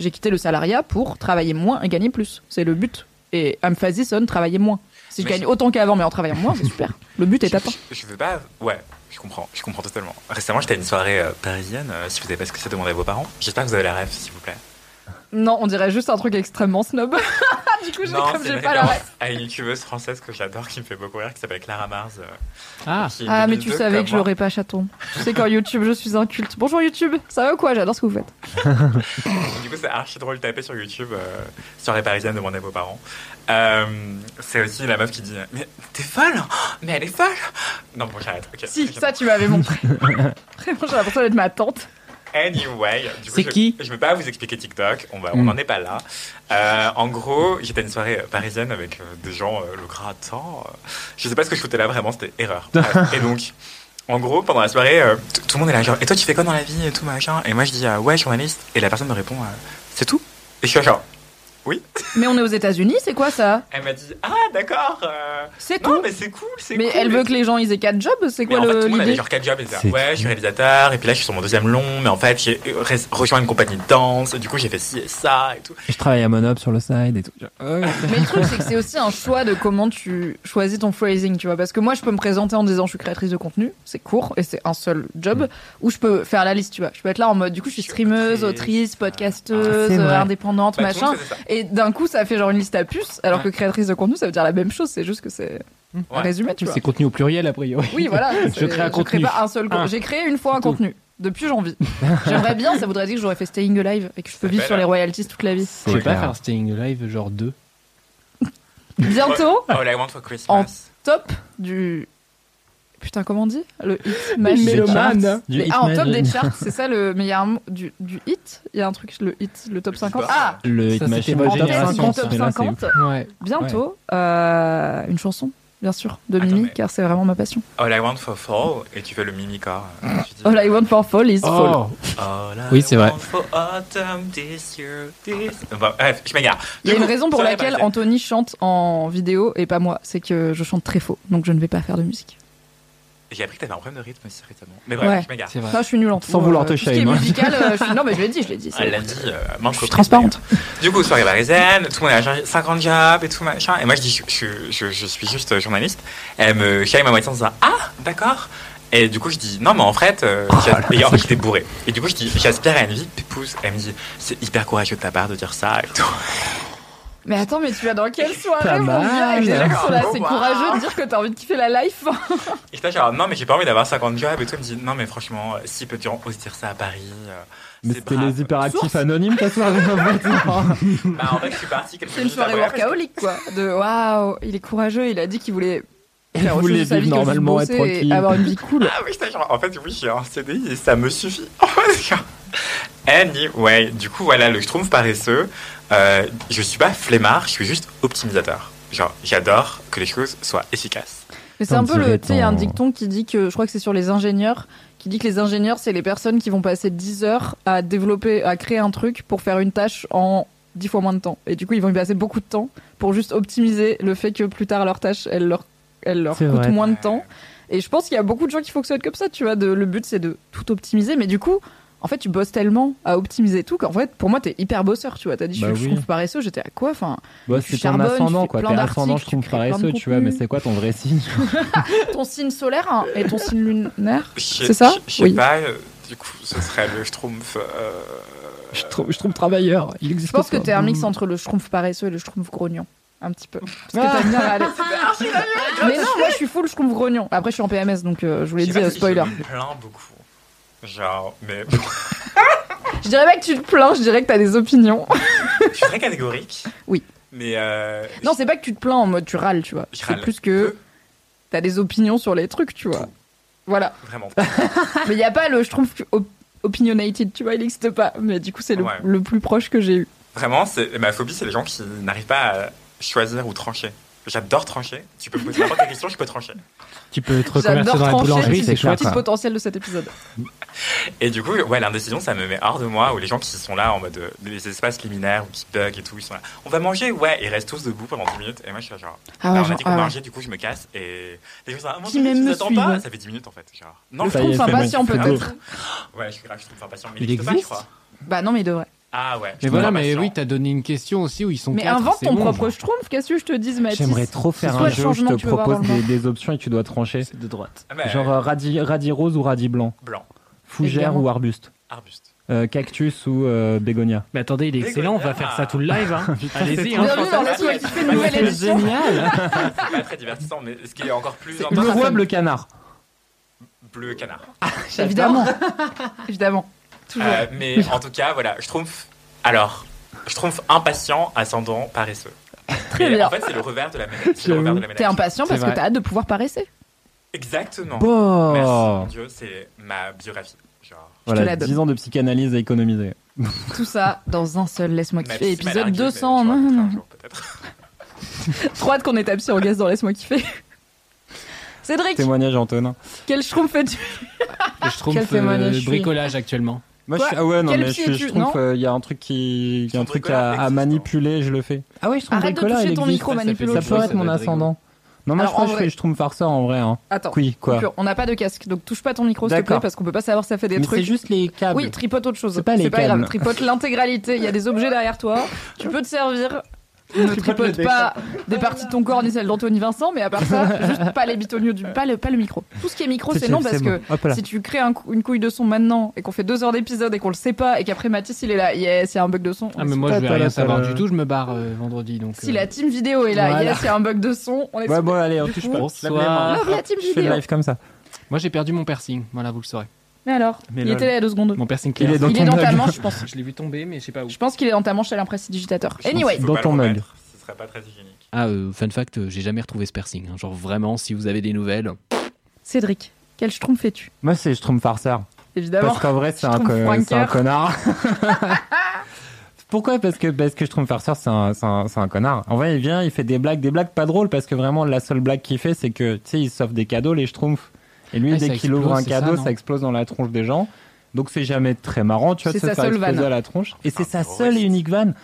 J'ai quitté le salariat pour travailler moins et gagner plus. C'est le but. Et emphasis on travailler moins. Si je Mais gagne autant qu'avant mais en travaillant moins, c'est super. Le but est atteint. Je, je veux pas. Ouais, je comprends. Je comprends totalement. Récemment, j'étais à une soirée euh, parisienne. euh, si vous avez pas ce que c'est, demandez à vos parents. J'espère que vous avez la rêve, s'il vous plaît. Non, on dirait juste un truc extrêmement snob. (laughs) du coup, j'ai Non, comme j'ai pas la à une youtubeuse française que j'adore, qui me fait beaucoup rire, qui s'appelle Clara Mars. euh, Ah, Ah, mais tu 2002 savais que je l'aurais pas chaton. Tu sais qu'en YouTube, je suis un culte. Bonjour YouTube, ça va ou quoi? J'adore ce que vous faites. (laughs) Du coup, c'est archi drôle de taper sur YouTube, euh, soirée parisienne, demandez à vos parents. Euh, c'est aussi la meuf qui dit Mais t'es folle Oh, Mais elle est folle Non, bon, j'arrête. ok. Si, ça tu m'avais montré. (laughs) Vraiment, j'ai l'impression d'être ma tante. Anyway, du coup, C'est je, qui Je vais pas vous expliquer TikTok, on va, Mm. n'en est pas là. Euh, en gros, j'étais à une soirée euh, parisienne avec euh, des gens, euh, le euh, je sais pas ce que je foutais là, vraiment, c'était erreur. (laughs) Et donc, en gros, pendant la soirée, euh, tout le monde est là, genre, et toi, tu fais quoi dans la vie et tout, machin? Et moi, je dis, ouais, journaliste. Et la personne me répond, c'est tout Et je suis genre, Mais on est aux États-Unis, c'est quoi ça? Elle m'a dit, ah, d'accord. euh, C'est non, tout. mais c'est cool, c'est Mais cool. elle veut que les gens ils aient quatre jobs, c'est Mais quoi en fait, tout le- le monde avait genre 4 jobs et ouais, je suis réalisateur, et puis là, je suis sur mon deuxième long, mais en fait, j'ai re- rejoint une compagnie de danse, du coup, j'ai fait ci et ça et tout. Je travaille à Monop sur le side et tout. Mais le truc, c'est que c'est aussi un choix de comment tu choisis ton phrasing, tu vois. Parce que moi, je peux me présenter en disant je suis créatrice de contenu, c'est court et c'est un seul job, ou je peux faire la liste, tu vois. Je peux être là en mode, du coup, je suis streameuse, autrice. Ah, podcasteuse, euh, indépendante, Bah, le machin. Et d'un coup, ça fait genre une liste à puces, alors Ouais. que créatrice de contenu, ça veut dire la même chose, c'est juste que c'est un Ouais. résumé, tu vois. c'est contenu au pluriel a priori. Oui, voilà. (laughs) Je crée un Je contenu. crée pas un seul contenu. Un. J'ai créé une fois un contenu. Depuis, j'en vis. (laughs) J'aimerais bien, ça voudrait dire que j'aurais fait Staying Alive et que je peux vivre sur les royalties toute la vie. Je vais pas faire Staying Alive genre 2. Bientôt, All I want for Christmas. top du Putain, comment on dit Le hit mélomane. Du Mais- hit ah, en top des charts, c'est ça le. Mais il y a un mot- du, du hit, il y a un truc, le hit, le top 50. pas. Ah, Le hit machine en top mais là, c'est 50. ouf. Ouais. Bientôt, euh, une chanson, bien sûr, de Attends, Mimi, mais- car c'est vraiment ma passion. All I want for fall, et tu fais le. Tu dis, (laughs) All I want for fall is fall. Oh, All Oui, c'est vrai. want for autumn this year, this- Bon, bref, je m'égare. Il y a une raison pour laquelle Anthony chante en vidéo et pas moi, c'est que je chante très faux, donc je ne vais pas faire de musique. J'ai appris que t'avais un problème de rythme aussi récemment. Mais bref, Ouais. je m'égare. c'est vrai. Non, je suis nulle en Sans vouloir te tout ce qui est shame, hein. musical, euh, je suis- Non, mais je l'ai dit, je l'ai dit. c'est- Elle l'a dit, euh, maintes Je suis transparente. Du coup, soirée parisienne, tout le monde a changé 50 jobs et tout machin. Et moi, je dis, je, je, je, je suis juste journaliste. Elle me shame à moitié en disant, ah, d'accord. Et du coup, je dis, non, mais en fait, euh, j'as- et en fait, j'étais bourré. Et du coup, je dis, j'aspire à une vie pépouze. Elle me dit, c'est hyper courageux de ta part de dire ça et tout. Mais attends, mais tu vas dans quelle soirée, mon mal. gars avec des gens qui sont là, C'est courageux de dire que t'as envie de kiffer la life. Et j'étais genre, non, mais j'ai pas envie d'avoir 50 jobs et tout. Me dit, non, mais franchement, si peut-tu oser dire ça à Paris euh, Mais c'était les hyperactifs Source. anonymes ta soirée en fait. (laughs) Bah, en fait, je suis parti C'est une soirée workaholic, quoi. De waouh, il est courageux, il a dit qu'il voulait autre voulait vivre normalement, être tranquille. avoir une vie cool. Ah oui, genre, en fait, oui, j'ai un CDI et ça me suffit. (laughs) anyway, du coup, voilà, le Schtroumpf paresseux, euh, je suis pas flemmard, je suis juste optimisateur. Genre, j'adore que les choses soient efficaces. Mais c'est un peu le. Tu sais, il y a un ton- dicton qui dit que. Je crois que c'est sur les ingénieurs. Qui dit que les ingénieurs, c'est les personnes qui vont passer 10 heures à développer, à créer un truc pour faire une tâche en 10 fois moins de temps. Et du coup, ils vont y passer beaucoup de temps pour juste optimiser le fait que plus tard, leur tâche, elle leur, elle leur coûte vrai. moins de temps. Et je pense qu'il y a beaucoup de gens qui fonctionnent comme ça, tu vois. De, le but, c'est de tout optimiser. Mais du coup, en fait, tu bosses tellement à optimiser tout qu'en fait, pour moi, t'es hyper bosseur, tu vois. T'as dit, Bah je, suis- je oui. trouve paresseux, j'étais à quoi Enfin, Bah, c'est ton ascendant fais quoi. plein T'es ascendant, d'articles, je trouve paresseux, tu vois, mais c'est quoi ton vrai signe (laughs) ton signe solaire hein, et ton signe lunaire. Je C'est ça Je je sais Oui. pas, euh, du coup, ce serait le Schtroumpf. euh, je, trouve, je trouve travailleur. Il Je existe pense que t'es un mix entre le schtroumpf paresseux et le schtroumpf grognon. Un petit peu. Parce que Ah. bien. (laughs) Mais non, moi je suis full schtroumpf grognon. Après, je suis en PMS donc euh, je vous l'ai je dit, euh, spoiler. Je me plains beaucoup. Genre, mais (laughs) Je dirais pas que tu te plains, je dirais que t'as des opinions. je suis très catégorique. Oui. Mais euh, Non, c'est pas que tu te plains en mode tu râles, tu vois. Je C'est plus que t'as des opinions sur les trucs, tu vois. Voilà. vraiment. (laughs) Mais y a pas le schtroumpf op- opinionated, tu vois, il existe pas. Mais du coup, c'est le, Ouais. le plus proche que j'ai eu. Vraiment, c'est ma phobie, c'est les gens qui n'arrivent pas à choisir ou trancher. J'adore trancher. Tu peux me poser n'importe quelle question, je peux trancher. Tu peux te reconvertir J'adore dans la trancher, boulangerie, c'est c'est clair. petit quoi. potentiel de cet épisode. Et du coup, ouais, l'indécision, ça me met hors de moi, ou les gens qui sont là en mode euh, les espaces liminaires ou qui bug et tout, ils sont là. On va manger, ouais, ils restent tous debout pendant 10 minutes. Et moi, je suis là, genre, Ah bah, ouais, on a genre, dit qu'on ah ouais. mangeait, du coup, je me casse. Et les gens sont là, Ah, mon Qui Dieu, même tu me suit, pas? ouais. Ça fait 10 minutes en fait. Genre, non, Le c'est bon, impatient c'est peut-être. ouais, je suis grave, je trouve impatient. Mais Il existe pas, je crois. Bah non, mais il devrait. Ah ouais. Mais voilà, mais oui, t'as donné une question aussi où ils sont Mais quatre, invente c'est ton bon, propre genre. schtroumpf, qu'est-ce que je te dise, Mathis J'aimerais trop faire C'est un jeu où je changement te propose des, des options et tu dois trancher. C'est de droite. Ah, bah, Genre euh, radis, radis rose ou radis blanc blanc, Fougère ou arbuste arbuste. Euh, Cactus ou euh, bégonia Mais attendez, il est excellent, on va faire ça tout le live. Hein. (laughs) Allez-y, hein. Édition. génial (laughs) C'est pas très divertissant, mais ce qui est encore plus Le roi bleu canard. bleu canard. Évidemment. Évidemment. Toujours. Euh, mais en tout cas, voilà, je trouve. Alors, je trouve impatient, ascendant, paresseux. Très bien. En fait, c'est le revers de la médaille. C'est le revers de la T'es impatient parce que t'as hâte de pouvoir paresser? Exactement. Bon. Merci, mon Dieu, c'est ma biographie. Genre, te la Voilà, donne. 10 ans de psychanalyse à économiser. (laughs) Tout ça dans un seul Laisse-moi kiffer. Épisode largué, mais 200. je non, non. hâte (laughs) qu'on ait tapé sur gaz dans Laisse-moi kiffer. Cédric, Témoignage Antonin. quel schtroumpf fais-tu? Quel témoignage je suis? bricolage actuellement. Moi, je suis, ah ouais, non, Quel mais je, trouve Non il y a un truc qui, y a un Son truc bricolage à, existe, manipuler, je le fais. Ah oui, je trouve Arrête de toucher ton micro, manipule autre Ça peut être mon ascendant. Non, moi, Alors, je crois en que je vrai- fais- je trouve farceur en vrai. Hein. Attends. Oui, quoi. coupure. On n'a pas de casque, donc touche pas ton micro s'il te plaît parce qu'on peut pas savoir si ça fait des Mais c'est trucs. juste les câbles. Oui, tripote autre chose. C'est pas les grave. câbles. Tripote l'intégralité. Il y a des objets derrière toi. Tu peux te servir. Ne tripote pas des parties de ton corps ni celles d'Anthony Vincent, mais à part ça, (laughs) juste pas les bitoniaux du, pas le, pas le micro. Tout ce qui est micro, c'est non parce que bon. Si tu crées un une couille de son maintenant et qu'on fait deux heures d'épisode et qu'on le sait pas et qu'après Mathis il est là, yes, il y a un bug de son. Ah, mais moi, je vais rien savoir du tout, je me barre euh, vendredi. Donc, Si euh, la team vidéo est là, Voilà. yes, il y a un bug de son, on est Ouais, bon, allez, on touche pas. bonsoir. La team Je fais le vidéo. live comme ça. Moi, j'ai perdu mon piercing. Voilà, vous le saurez. Mais alors, Mais il lol. était là il y a deux secondes. Mon piercing Il est dans il ton est dans ta mug. manche, je pense. Je l'ai vu tomber, mais je sais pas où. Je pense qu'il est dans ta manche. Je pense Anyway, qu'il faut Dans pas le ton mug. remettre, Ce serait pas très hygiénique. Ah, euh, fun fact, euh, j'ai jamais retrouvé ce piercing. hein. Genre vraiment, si vous avez des nouvelles, Cédric, quel schtroumpf es-tu? Moi, c'est Schtroumpf farceur. Évidemment. Parce qu'en vrai, c'est un, Schtroumpf co- c'est un wanker. connard. (laughs) (laughs) Pourquoi? Parce que parce que Schtroumpf farceur, c'est un, c'est un, c'est un connard. En vrai, il vient, il fait des blagues, des blagues pas drôles parce que vraiment la seule blague qu'il fait, c'est que tu sais, il s'offre des cadeaux les Schtroumpfs. Et lui, Ouais, dès qu'il ouvre un cadeau, ça, explose dans la tronche des gens. Donc c'est jamais très marrant, tu vois, de C'est se sa faire seule exploser vanne. à la tronche. Et c'est Un sa seule et unique vanne.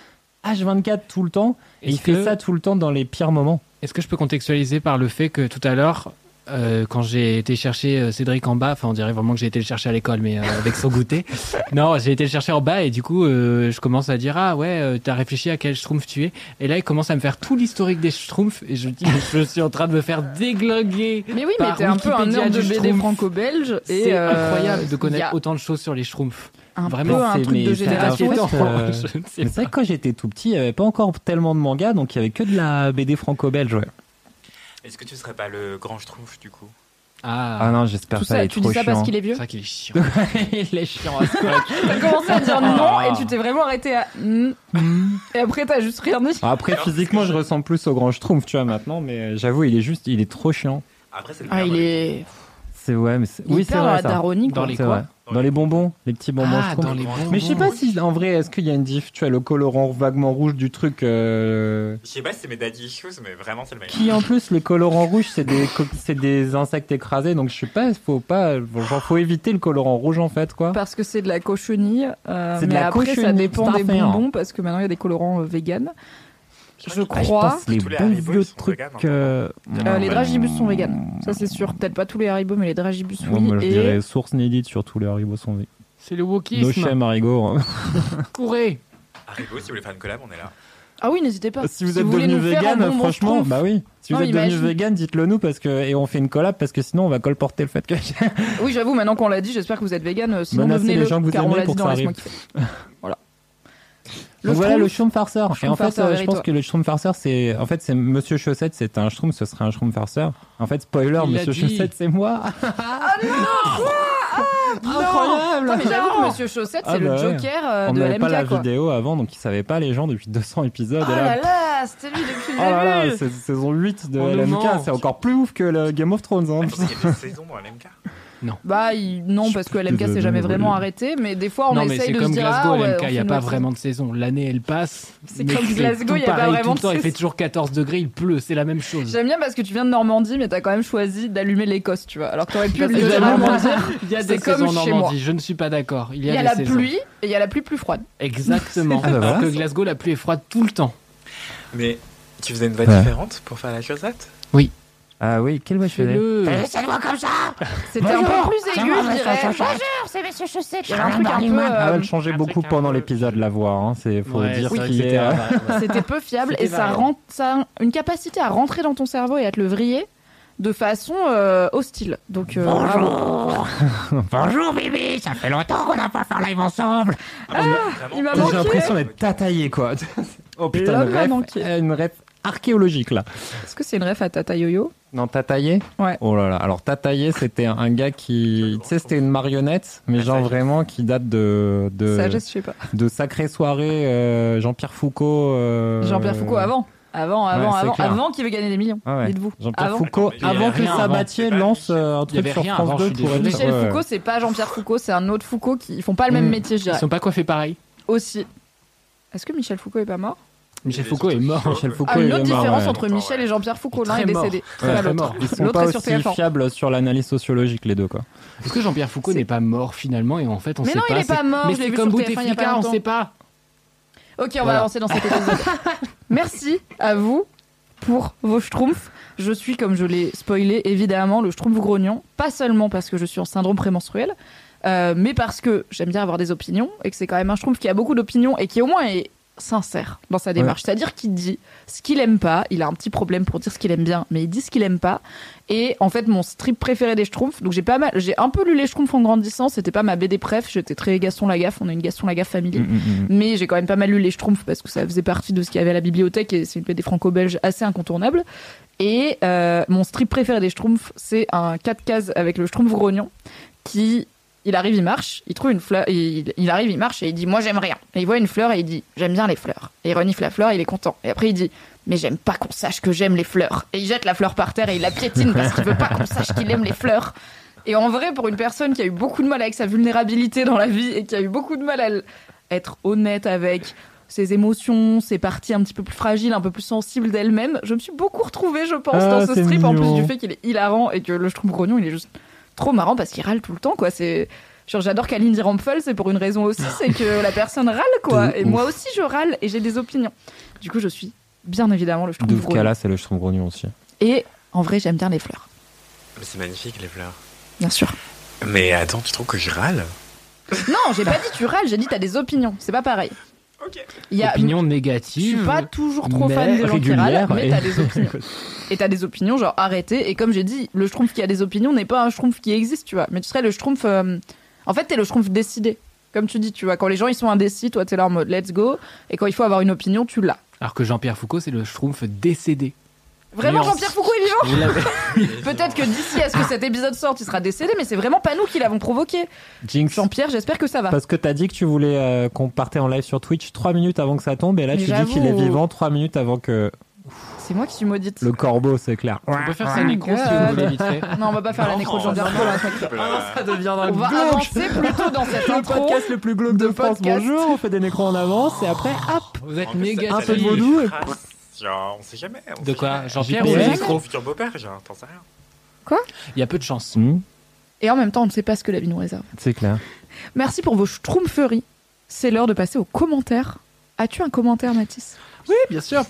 H24 tout le temps. Et il fait ça tout le temps dans les pires moments. Est-ce que je peux contextualiser par le fait que tout à l'heure, euh, quand j'ai été chercher euh, Cédric en bas, enfin on dirait vraiment que j'ai été le chercher à l'école, mais euh, avec son goûter. (laughs) Non, j'ai été le chercher en bas et du coup euh, je commence à dire ah ouais, euh, t'as réfléchi à quel schtroumpf tu es. Et là il commence à me faire tout l'historique des schtroumpfs et je dis je suis en train de me faire déglinguer. Mais oui, mais t'es un peu un nerd de BD franco-belge. et C'est euh, incroyable de connaître a autant de choses sur les schtroumpfs. Un Vraiment, peu un c'est- truc mais de génération. inquiétant. euh, Je ne sais Mais c'est vrai que quand j'étais tout petit, il n'y avait pas encore tellement de mangas, donc il y avait que de la BD franco-belge, ouais. Est-ce que tu serais pas le grand schtroumpf du coup? Ah Ah, non, j'espère pas, ça, il est tu trop dis ça parce chiant. qu'il est c'est vieux vrai qu'il est chiant. (laughs) il est chiant à ce point. (laughs) T'as commencé à dire non et tu t'es vraiment arrêté à mm. et après t'as juste rien dit. Après, physiquement, je ressemble plus au grand schtroumpf, tu vois, maintenant, mais euh, j'avoue, il est juste, il est trop chiant. Après, c'est le Ah, il est C'est ouais, mais oui, est c'est hyper dans vrai la ça. daronie, Dans quoi. les quoi vrai. Dans les bonbons, les petits bonbons Ah, dans les bonbons. Mais je sais pas si, en vrai, est-ce qu'il y a une diff Tu vois, le colorant vaguement rouge du truc. euh, Je sais pas si c'est mes daddy issues, mais vraiment, c'est le meilleur. Qui en plus, les colorants rouges, c'est des, co- c'est des insectes écrasés, donc je sais pas, faut pas, genre, faut éviter le colorant rouge en fait, quoi. Parce que c'est de la cochenille. euh, C'est de mais la après, ça dépend des hein. bonbons parce que maintenant il y a des colorants euh, vegan. Je Ah, je crois. les bons vieux sont trucs. vegan, euh, Euh, les dragibus sont vegan. Ça c'est sûr. Peut-être pas tous les Haribo, mais les dragibus Ouais, oui. moi, je et dirais source inédite sur tous les Haribo sont vegan. C'est le No wokisme. shame, Haribo. (laughs) Courez. Haribo, si vous voulez faire une collab, on est là. ah oui, n'hésitez pas. Si vous êtes voulez devenu nous faire un vegan, franchement, bah oui. Si vous Non, êtes devenu imagine. vegan, dites-le nous parce que et on fait une collab parce que sinon on va colporter le fait que. Oui, j'avoue. Maintenant qu'on l'a dit, j'espère que vous êtes vegan. euh, Sinon, Menacez les devenez-le, gens que vous car on aimez l'a pour dit que dans ça Laisse-moi (laughs) voilà. Le Donc voilà le Schtroumpf, Schtroumpf farceur. Et en fait, euh, je pense que le Schtroumpf farceur, c'est en fait c'est Monsieur Chaussette, c'est un Schtroumpf, ce serait un Schtroumpf farceur. En fait, spoiler, Il Monsieur dit. Chaussette, c'est moi. (laughs) Incroyable. Non, mais j'avoue que Monsieur Chaussette, c'est Ah le bah. Joker euh, On de n'avait pas la quoi. vidéo avant, donc ils savaient pas les gens depuis (laughs) 200 épisodes. Oh là là, c'était lui depuis Oh là le là, début. c'est saison 8 de On LMK, c'est encore plus ouf que le Game of Thrones. Hein. Ah, qu'il y avait des saisons dans LMK. (laughs) Bah il- non, parce que LMK s'est jamais mais vraiment oui. arrêté, mais des fois on non essaye c'est de comme se dire Glasgow, ah, ouais, LMK, il n'y a pas vraiment de saison. L'année elle passe. C'est mais comme Glasgow, il y a pas vraiment tout le temps. de Il fait saison. toujours 14 degrés, il pleut, c'est la même chose. J'aime bien parce que tu viens de Normandie, mais t'as quand même choisi d'allumer l'Écosse, tu vois. Alors que t'aurais pu le dire Normandie. Il y a des saisons. Normandie, je ne suis pas d'accord. Il y a, la pluie et il y a la pluie plus froide. Exactement. (laughs) Ah bah. Alors que Glasgow, la pluie est froide tout le temps. Mais tu faisais une voix Ouais. différente pour faire la Chaussette Ah oui, quelle voix je faisais Fais-le. C'était un peu plus aigu, je dirais. Bonjour, c'est Monsieur Chaussette. Il y avait un truc un peu. Ah, euh, elle changeait un beaucoup un pendant peu- l'épisode, la voix. Hein. C'est faut Ouais, dire qu'il c'était est. un- euh. C'était peu fiable et ça, rend, ça a une capacité à rentrer dans ton cerveau et à te le vriller de façon euh, hostile. Donc, euh, bravo. Bonjour (laughs) Bibi, ça fait longtemps qu'on n'a pas fait live ensemble. Ah, vraiment il m'a J'ai l'impression d'être tataillé quoi. oh putain, une ref, une ref archéologique là. Est-ce que c'est une ref à Tata Yo-Yo Non, Tataillé Ouais. Oh là là. Alors Tataillé, c'était un gars qui, tu sais, c'était une marionnette, mais Ah, genre vraiment qui date de de, Sagesse, je sais pas. de sacrées soirées. euh, Jean-Pierre Foucault. euh, Jean-Pierre Foucault avant. Avant, avant, c'est avant, clair. avant qu'il veut gagner des millions. Ah ouais. Dites-vous. Jean-Pierre Avant. Foucault, Attends, mais il y avant que rien avant. Sabatier C'est pas lance euh, un Il y truc avait sur rien France avant, 2 je suis pour être. Michel ouais. Foucault, c'est pas Jean-Pierre Foucault, c'est un autre Foucault qui. Ils font pas le même Mm. métier, je Ils dirais. sont pas coiffés pareil. Aussi. Est-ce que Michel Foucault est pas mort? Michel Foucault est mort. Michel Foucault, Ah, une il autre est mort, différence ouais. entre Michel et Jean-Pierre Foucault. L'un est décédé. Très, l'autre. mort. Ils sont L'autre pas est sur aussi TF1. fiables sur l'analyse sociologique les deux quoi. Est-ce que Jean-Pierre Foucault n'est pas mort finalement et en fait on Mais sait non, pas il est c'est- pas mort, Mais c'est comme sur TF1 il y a pas Bouteflika, on longtemps. sait pas. Ok, on va avancer dans cet épisode. (laughs) Merci à vous pour vos schtroumpfs. Je suis, comme je l'ai spoilé, évidemment, le schtroumpf grognon. Pas seulement parce que je suis en syndrome prémenstruel, euh, mais parce que j'aime bien avoir des opinions et que c'est quand même un schtroumpf qui a beaucoup d'opinions et qui au moins est sincère dans sa démarche. C'est-à-dire qu'il dit ce qu'il aime pas. Il a un petit problème pour dire ce qu'il aime bien, mais il dit ce qu'il aime pas. Et en fait, mon strip préféré des schtroumpfs, donc j'ai pas mal, j'ai un peu lu les schtroumpfs en grandissant. C'était pas ma BD préf. J'étais très Gaston Lagaffe. On a une Gaston Lagaffe famille. Mais j'ai quand même pas mal lu les Schtroumpfs parce que ça faisait partie de ce qu'il y avait à la bibliothèque et c'est une BD franco-belge assez incontournable. Et euh, mon strip préféré des Schtroumpfs, c'est un 4 cases avec le Schtroumpf grognon qui il arrive, il marche, il trouve une fleur, il, il arrive, il marche et il dit moi j'aime rien. Et il voit une fleur et il dit j'aime bien les fleurs. Et il renifle la fleur, il est content. Et après il dit mais j'aime pas qu'on sache que j'aime les fleurs. Et il jette la fleur par terre et il la piétine parce qu'il veut pas qu'on sache qu'il aime les fleurs. Et en vrai, pour une personne qui a eu beaucoup de mal avec sa vulnérabilité dans la vie et qui a eu beaucoup de mal à être honnête avec ses émotions, ses parties un petit peu plus fragiles, un peu plus sensibles d'elle-même, je me suis beaucoup retrouvée, je pense, Ah, dans ce strip, en plus du fait qu'il est hilarant et que le Schtroumpf grognon, il est juste trop marrant parce qu'il râle tout le temps, quoi. C'est. Genre, j'adore Kalindi Rampfel, c'est pour une raison aussi, c'est que la personne râle, quoi. De Et ouf. moi aussi, je râle et j'ai des opinions. Du coup, je suis bien évidemment le Schtroumpf grognon. C'est le Schtroumpf grognon aussi. Et en vrai, j'aime bien les fleurs, Mais c'est magnifique les fleurs. bien sûr. Mais attends, tu trouves que je râle? Non, j'ai pas dit tu râles, j'ai dit t'as des opinions. C'est pas pareil. Ok. Il y a, Opinion je négative. suis pas toujours trop fan râlent, régulière mais t'as des opinions. (laughs) Et t'as des opinions, genre arrêtez. Et comme j'ai dit, le Schtroumpf qui a des opinions n'est pas un Schtroumpf qui existe, tu vois. Mais tu serais le Schtroumpf. euh, En fait, t'es le Schtroumpf décidé. Comme tu dis, tu vois, quand les gens ils sont indécis, toi t'es là en mode let's go. Et quand il faut avoir une opinion, tu l'as. Alors que Jean-Pierre Foucault, c'est le Schtroumpf décédé. Vraiment, Nuance. Jean-Pierre Foucault est vivant (laughs) Peut-être que d'ici à ce que cet épisode sorte, il sera décédé, mais c'est vraiment pas nous qui l'avons provoqué. Jinx. Jean-Pierre, j'espère que ça va. Parce que t'as dit que tu voulais euh, qu'on partait en live sur Twitch 3 minutes avant que ça tombe, et là Mais tu dis qu'il est vivant 3 minutes avant que C'est moi qui suis maudite. le corbeau, c'est clair. On peut faire sa nécro si vous voulez vite fait. Non, on va pas faire la nécro de Jean-Pierre Foucault. là. Ça deviendra On va avancer plutôt dans cette (laughs) le intro. podcast le plus glauque de, France. podcast. Bonjour, on fait des nécros en avance et après, hop Vous êtes méga un peu de vaudou et- Genre, on sait jamais. on De sait quoi? jamais. Jean-Pierre ou C'est Micro mon futur beau-père, genre, t'en sais rien. Il y a peu de chance. Hmm, Et en même temps, on ne sait pas ce que la vie nous réserve. c'est clair. Merci pour vos schtroumpferries. C'est l'heure de passer aux commentaires. As-tu un commentaire, Mathis? Oui, bien sûr.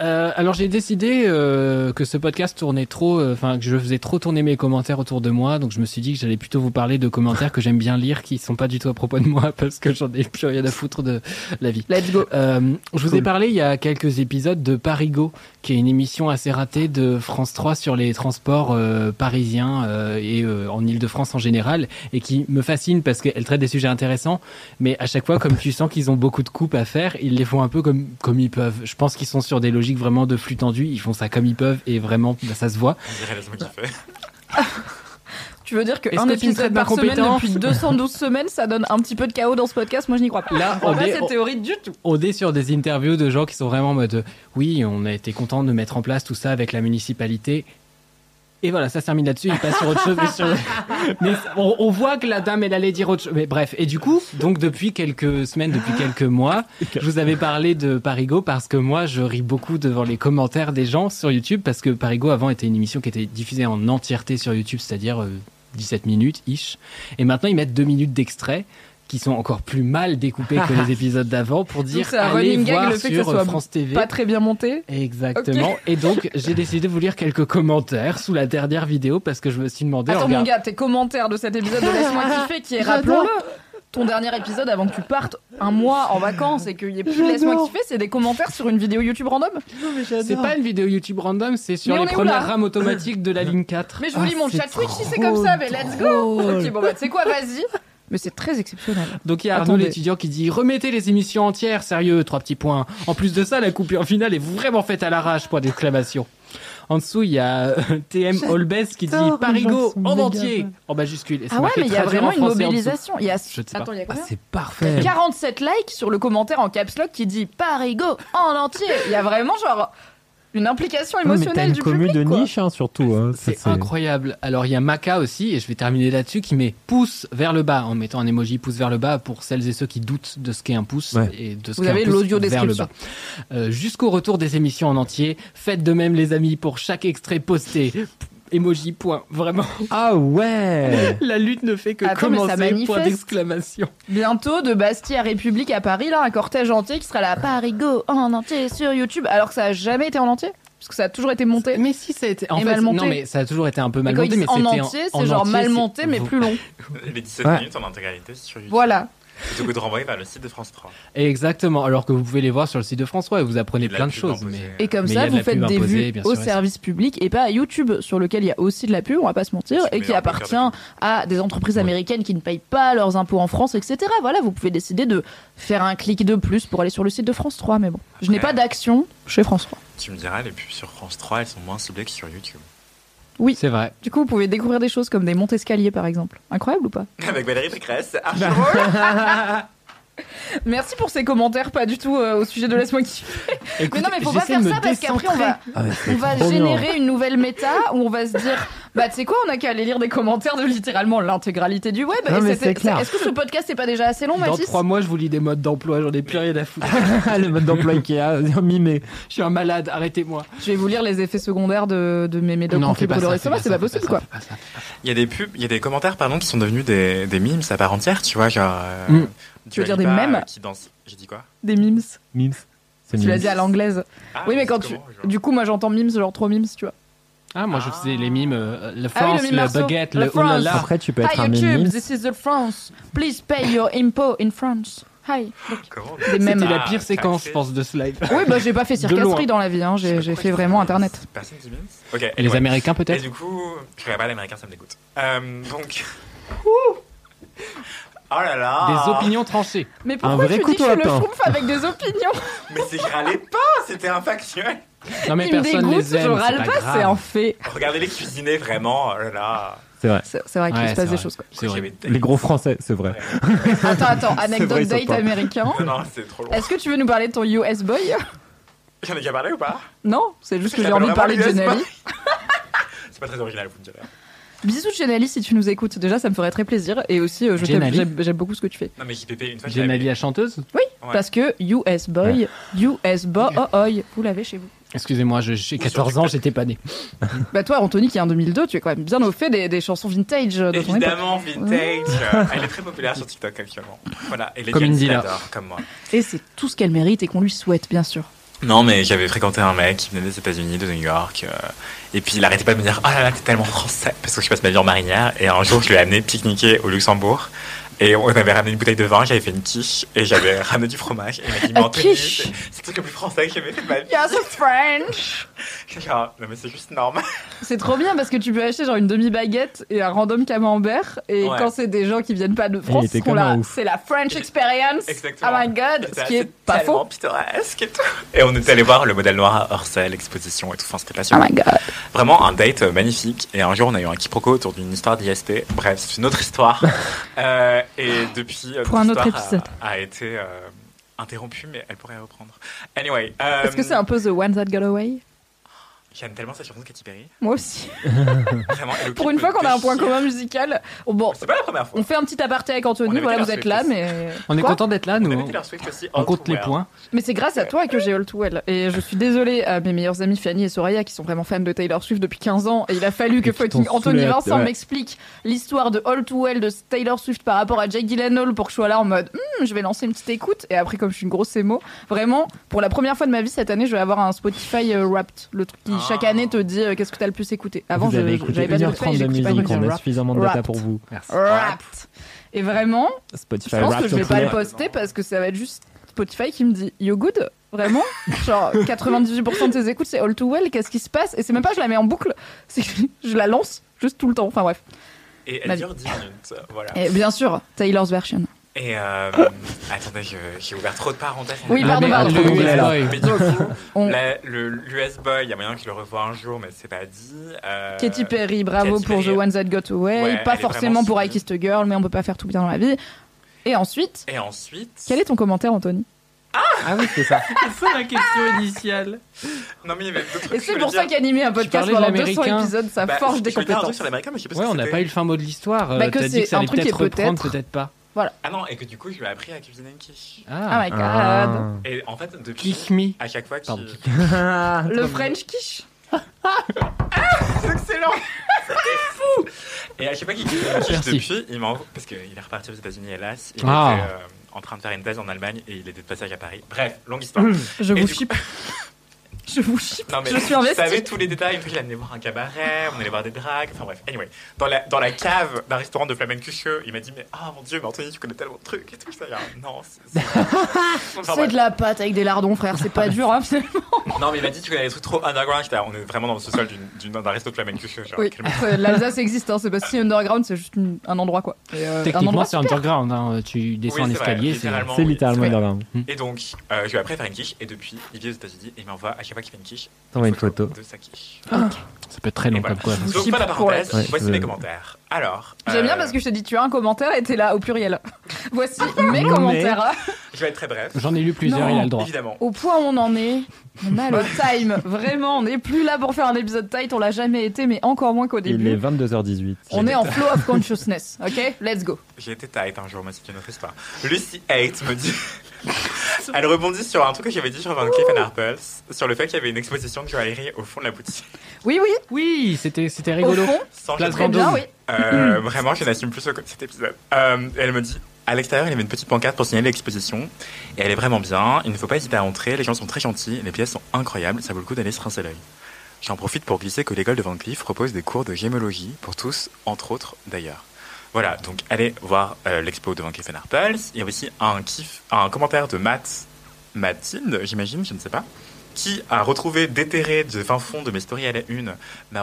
Euh, alors j'ai décidé euh, que ce podcast tournait trop, euh, enfin que je faisais trop tourner mes commentaires autour de moi, donc je me suis dit que j'allais plutôt vous parler de commentaires que j'aime bien lire, qui sont pas du tout à propos de moi (laughs) parce que j'en ai plus rien à foutre de la vie. Let's go. Euh, je vous ai Cool. parlé il y a quelques épisodes de Parigo, qui est une émission assez ratée de France 3 sur les transports euh, parisiens euh, et euh, en Ile-de-France en général, et qui me fascine parce qu'elle traite des sujets intéressants, mais à chaque fois, comme tu sens qu'ils ont beaucoup de coupes à faire, ils les font un peu comme, comme ils peuvent. Je pense qu'ils sont sur des logiques vraiment de flux tendu, ils font ça comme ils peuvent, et vraiment, bah, ça se voit. On dirait. (laughs) Tu veux dire qu'un épisode par semaine depuis 212 (laughs) semaines, ça donne un petit peu de chaos dans ce podcast? Moi, je n'y crois pas. Là, on pas est- cette on- théorie du tout. On est sur des interviews de gens qui sont vraiment en mode oui, on a été content de mettre en place tout ça avec la municipalité. Et voilà, ça se termine là-dessus, il passe sur autre chose. Mais, sur- (laughs) mais on, on voit que la dame, elle allait dire autre chose. Mais bref, et du coup, donc depuis quelques semaines, depuis quelques mois, je vous avais parlé de Parigo parce que moi, je ris beaucoup devant les commentaires des gens sur YouTube parce que Parigo avant était une émission qui était diffusée en entièreté sur YouTube, c'est-à-dire euh, 17 minutes, ish. Et maintenant, ils mettent deux minutes d'extrait qui sont encore plus mal découpés que les (laughs) épisodes d'avant pour dire c'est un allez running gag, voir le fait que sur ça soit France TV. Pas très bien monté. Exactement. Et donc, j'ai décidé de vous lire quelques commentaires sous la dernière vidéo parce que je me suis demandé. Attends, regarde- mon gars, tes commentaires de cet épisode de Laisse-moi (laughs) kiffer, qui est, rappelons-le, ton dernier épisode avant que tu partes un mois en vacances et qu'il y ait plus de Laisse-moi kiffer, c'est des commentaires sur une vidéo YouTube random C'est pas une vidéo YouTube random, c'est sur Mais les premières rames automatiques de la ligne 4. Mais je vous lis mon chat Twitch si c'est comme ça, mais let's go drôle. Ok, bon bah, tu sais quoi, vas-y Mais c'est très exceptionnel. Donc il y a Arnaud l'étudiant qui dit remettez les émissions entières, sérieux, trois petits points. En plus de ça, la coupure finale est vraiment faite à l'arrache, point d'exclamation. En dessous, il y a euh, TM Olbes qui dit Parigo en entier, en majuscule. Et Ah ouais, mais il y a vraiment en une mobilisation. Il y a... Je sais pas. Attends, il y a Ah, c'est parfait. 47 likes sur le commentaire en caps lock qui dit Parigo en entier. Il y a vraiment genre une implication émotionnelle une du commu public. de quoi. niche, hein, surtout. hein. C'est incroyable. Alors il y a Maka aussi, et je vais terminer là-dessus, qui met pouce vers le bas en mettant un emoji pouce vers le bas pour celles et ceux qui doutent de ce qu'est un pouce Ouais. et de ce Vous qu'est un avez pouce l'audio vers le description. bas. Euh, Jusqu'au retour des émissions en entier, faites de même les amis pour chaque extrait posté. Emoji point. Vraiment, Ah ouais (laughs) la lutte ne fait que Attends, mais ça commencer. Point d'exclamation. Bientôt, de Bastille à République à Paris, là, un cortège entier qui sera là, Parigo en entier sur YouTube, alors que ça a jamais été en entier, parce que ça a toujours été monté. Mais si ça a été en fait, mal monté. non mais ça a toujours été un peu mal monté, mais en entier, en c'est genre entier, mal monté, mais plus long. (laughs) Les 17 Ouais. minutes en intégralité sur YouTube. Voilà. Plutôt que de renvoyer vers le site de France 3. Exactement. Alors que vous pouvez les voir sur le site de France 3 et vous apprenez de plein de choses. Mais... Et comme Mais ça, vous faites des imposée, vues au sûr, service public et pas à YouTube, sur lequel il y a aussi de la pub, on va pas se mentir, et qui appartient à des entreprises américaines qui ne payent pas leurs impôts en France, etc. Voilà, vous pouvez décider de faire un clic de plus pour aller sur le site de France 3, mais bon. Je n'ai pas d'action chez France 3. Tu me diras, les pubs sur France 3, elles sont moins ciblées que sur YouTube. Oui. C'est vrai. Du coup, vous pouvez découvrir des choses comme des montes escaliers, par exemple. Incroyable ou pas? Avec Valérie Pécresse. (laughs) Merci pour ces commentaires, pas du tout euh, au sujet de Laisse-moi kiffer. mais non, mais faut pas faire ça parce qu'après, on va, Ah ouais, on va bien. générer une nouvelle méta où on va se dire bah tu sais quoi on a qu'à aller lire des commentaires de littéralement l'intégralité du web Non, Et mais c'était- c'est clair. est-ce que ce podcast est pas déjà assez long Dans Mathis trois mois, je vous lis des modes d'emploi, j'en ai plus rien à foutre. (laughs) le mode d'emploi Ikea, mimé. je suis un malade, arrêtez-moi. je vais vous lire les effets secondaires de, de mes médocs Non, fais pas pour le c'est pas possible quoi pas pas ça. Il y a des pubs, il y a des commentaires pardon qui sont devenus des, des memes à part entière, tu vois, genre. euh, Mm. Tu veux dire des mèmes euh, Qui danse. J'ai dit quoi des memes Mims. C'est tu l'as dit à l'anglaise Ah, oui mais quand tu du coup moi j'entends memes genre trop memes tu vois Ah, moi je faisais les mimes, euh, le Ah oui, France, le mime le Marceau. baguette, Le oulala. Après, tu peux être Hi un YouTube this is the France please pay your impo in France hi Donc, Comment des mèmes C'était la Ah, pire séquence, je pense, de ce live. (laughs) oui bah j'ai pas fait circasserie dans la vie hein. J'ai fait vraiment internet. Personne dit memes Ok. Et les anyway. Américains Et peut-être du coup, je regarde pas l'américain, ça me dégoûte. Euh, donc. (laughs) Oh là là Des opinions tranchées. mais pourquoi vrai tu dis que couteau je le schtroumpf avec des opinions? (laughs) Mais c'est je râlais pas, c'était un factuel. Non mais Il me personne dégoûte, les aime. je râle pas, grave. c'est un fait. Regardez-les cuisiner vraiment, oh là là. C'est vrai. C'est c'est vrai qu'il Ouais, se passe c'est des vrai. choses. Quoi. C'est horrible. J'avais- Les gros français, c'est vrai. Attends, attends, (laughs) anecdote vrai, ils sont date pas. américain. Non, c'est trop long. Est-ce que tu veux nous parler de ton US boy? J'en ai déjà parlé ou pas? Non, c'est juste que j'ai envie de parler de US (laughs) C'est pas très original, vous me direz. Bisous Jenny si tu nous écoutes. Déjà, ça me ferait très plaisir. Et aussi, euh, je t'aime- Jenny. j'aime j'aime beaucoup ce que tu fais. Non, mais JPP, une fois, je Jenali l'avais- la chanteuse Oui, Ouais. parce que US boy, US boy, oh, oh, vous l'avez chez vous. Excusez-moi, je- j'ai 14 ans, j'étais pas né. (laughs) Bah toi, Anthony, qui est en 2002, tu es quand même bien au fait des, des chansons vintage de ton époque. Évidemment, vintage. euh, Elle est très populaire sur TikTok actuellement. Voilà, et les Comme l'adorent, comme moi. Et c'est tout ce qu'elle mérite et qu'on lui souhaite, bien sûr. Non, mais j'avais fréquenté un mec qui venait des États-Unis, de New York, euh, et puis il arrêtait pas de me dire Oh là là, t'es tellement français, parce que je passe ma vie en marinière. Et un jour, je lui ai amené pique-niquer au Luxembourg, et on avait ramené une bouteille de vin, j'avais fait une quiche, et j'avais (laughs) ramené du fromage. Et il m'a dit Mais Anthony, c'est le truc le plus français que j'ai jamais fait de ma vie. Yes, French (laughs) genre, non, mais c'est juste normal. C'est trop bien parce que tu peux acheter genre une demi-baguette et un random camembert. Et Ouais. quand c'est des gens qui viennent pas de France. C'est la French experience. Exactement. Oh my god, ce qui est c'est pas tellement faux. pittoresque et tout. Et on était allé voir le modèle noir à Orsay, l'exposition et tout. Enfin, c'était Oh passionnant. my god. Vraiment un date euh, magnifique. Et un jour, on a eu un quiproquo autour d'une histoire d'IST. Bref, c'est une autre histoire. (laughs) Euh, et depuis, euh, Pour un autre histoire épisode. A, a été euh, interrompue, mais elle pourrait reprendre. Anyway. euh, Est-ce que c'est un peu The One That Got Away? J'aime tellement cette chanson de Katy Perry. Moi aussi. (laughs) Vraiment. Pour une fois qu'on a un point commun musical. Oh, bon, C'est pas la première fois. on fait un petit aparté avec On Anthony. Voilà, vous êtes là, aussi. mais. On est Quoi content d'être là, On nous. avait Taylor Swift aussi. On All compte les Well. points. Mais c'est grâce à toi que j'ai All Too Well. Et je suis désolée à mes meilleurs amis Fanny et Soraya qui sont vraiment fans de Taylor Swift depuis 15 ans. Et il a fallu que fucking Anthony Vincent ouais. m'explique l'histoire de All Too Well de Taylor Swift par rapport à Jake Gyllenhaal pour que je sois là en mode Hmm, je vais lancer une petite écoute. Et après, comme je suis une grosse émo, vraiment, pour la première fois de ma vie cette année, je vais avoir un Spotify euh, Wrapped. Le truc qui. Chaque année te dit euh, qu'est-ce que t'as le plus écouté. Avant, vous je avez écouté j'avais pas de 1h30 Spotify, de pas musique, on a suffisamment de data pour vous. Merci. Wrapped. Et vraiment, Spotify je pense que je vais pas le poster parce que ça va être juste Spotify qui me dit You good Vraiment (laughs) Genre 98% de tes écoutes c'est All Too Well, qu'est-ce qui se passe? Et c'est même pas je la mets en boucle, (laughs) c'est que je la lance juste tout le temps. Enfin bref. Et elle dure 10 minutes. Voilà. Et bien sûr, Taylor's version. Et euh, (coughs) attendez, j'ai ouvert trop de parenthèses. Oui, Ah, pardon, pardon. le. US Boy. Mais du coup, On- la- le l'US Boy, il y a moyen je le revoie un jour, mais c'est pas dit. Euh, Katy Perry, bravo Katy pour Perry. The One That Got Away. Ouais, pas forcément pour I. Kissed a Girl, mais on peut pas faire tout bien dans la vie. Et ensuite, Et ensuite. quel est ton commentaire, Anthony? Ah oui, c'est ça. (laughs) C'est ça la question initiale. Non, mais il y avait Et c'est pour ça qu'animer un podcast pendant 200 l'américain. épisodes, ça Bah, forge des je voulais dire un truc compétences. sur l'américain, mais je sais pas Ouais, ce on n'a pas eu le fin mot de l'histoire. Bah, Euh, que T'as dit c'est que ça un allait truc qui peut-être reprendre, peut-être- peut-être Ah non, et que du coup, je lui ai appris à cuisiner une quiche. Oh Ah, my god. Ah. Et en fait, depuis. kick me. À chaque fois qu'il. (laughs) Ah, Le French quiche C'est excellent C'était fou Et à chaque fois qu'il cuisine une quiche Merci. depuis, il m'envoie. Parce qu'il est reparti aux États-Unis, hélas. Il Ah. était euh, en train de faire une thèse en Allemagne et il était de passage à Paris. Bref, longue histoire. (clears throat) Je Et vous chip. Je vous chip. Non, mais Je suis investie. Vous savez tous les détails. Il a amené voir un cabaret, on allait voir des dragues. Enfin bref, anyway. Dans la, dans la cave d'un restaurant de flamencucheux, il m'a dit Mais ah mon dieu, mais Anthony, tu connais tellement de trucs et tout. Ça, non, c'est. (laughs) Enfin, C'est de la pâte avec des lardons, frère. C'est pas dur, hein, finalement. Non, mais il m'a dit Tu connais des trucs trop underground. On est vraiment dans le d'une- d'un resto de flamencucheux. Oui, l'Alsace existe, hein. c'est pas si underground, c'est juste une- un endroit, quoi. Et, euh, Techniquement, c'est underground. hein. Tu descends Oui, un c'est vrai, escalier. c'est- littéralement. Underground. Et donc, euh, je lui ai après faire une quiche. Et depuis, il vit aux États-Unis et il m'envoie à chaque fois une quiche. T'envoies une photo. de sa quiche. Ça peut être très long voilà. comme quoi. Donc, pas la pour parenthèse, Ouais, voici mes commentaires. Alors. J'aime bien euh, parce que je te dis, tu as un commentaire et t'es là au pluriel. (laughs) Voici mes commentaires. Je vais être très bref. J'en ai lu plusieurs, Non. il a le droit. Évidemment. Au point où on en est, on a le time. Vraiment, on n'est plus là pour faire un épisode tight, on l'a jamais été, mais encore moins qu'au Il est début. 22h18. On est en flow of consciousness, ok? Let's go. J'ai été tight un jour, mais c'est une autre histoire. Lucy Hate me dit. (laughs) Elle rebondit sur un truc que j'avais dit sur Van Cleef Arpels, sur le fait qu'il y avait une exposition de joaillerie au fond de la boutique. Oui, oui, Oui, c'était c'était au rigolo. fond, Sans Place très bien, oui. Euh, vraiment, je n'assume plus ce- cet épisode. Euh, elle me dit, à l'extérieur, il y avait une petite pancarte pour signaler l'exposition. Et elle est vraiment bien. Il ne faut pas hésiter à entrer. Les gens sont très gentils. Les pièces sont incroyables. Ça vaut le coup d'aller se rincer l'œil. J'en profite pour glisser que l'école de Van Cleef propose des cours de gémologie pour tous, entre autres d'ailleurs. Voilà, donc allez voir euh, l'expo de Van Cleef Arpels. Il y a aussi un, kiff, un commentaire de Matt, Mathilde, j'imagine, je ne sais pas, qui a retrouvé déterré de fin fond de mes stories à la une.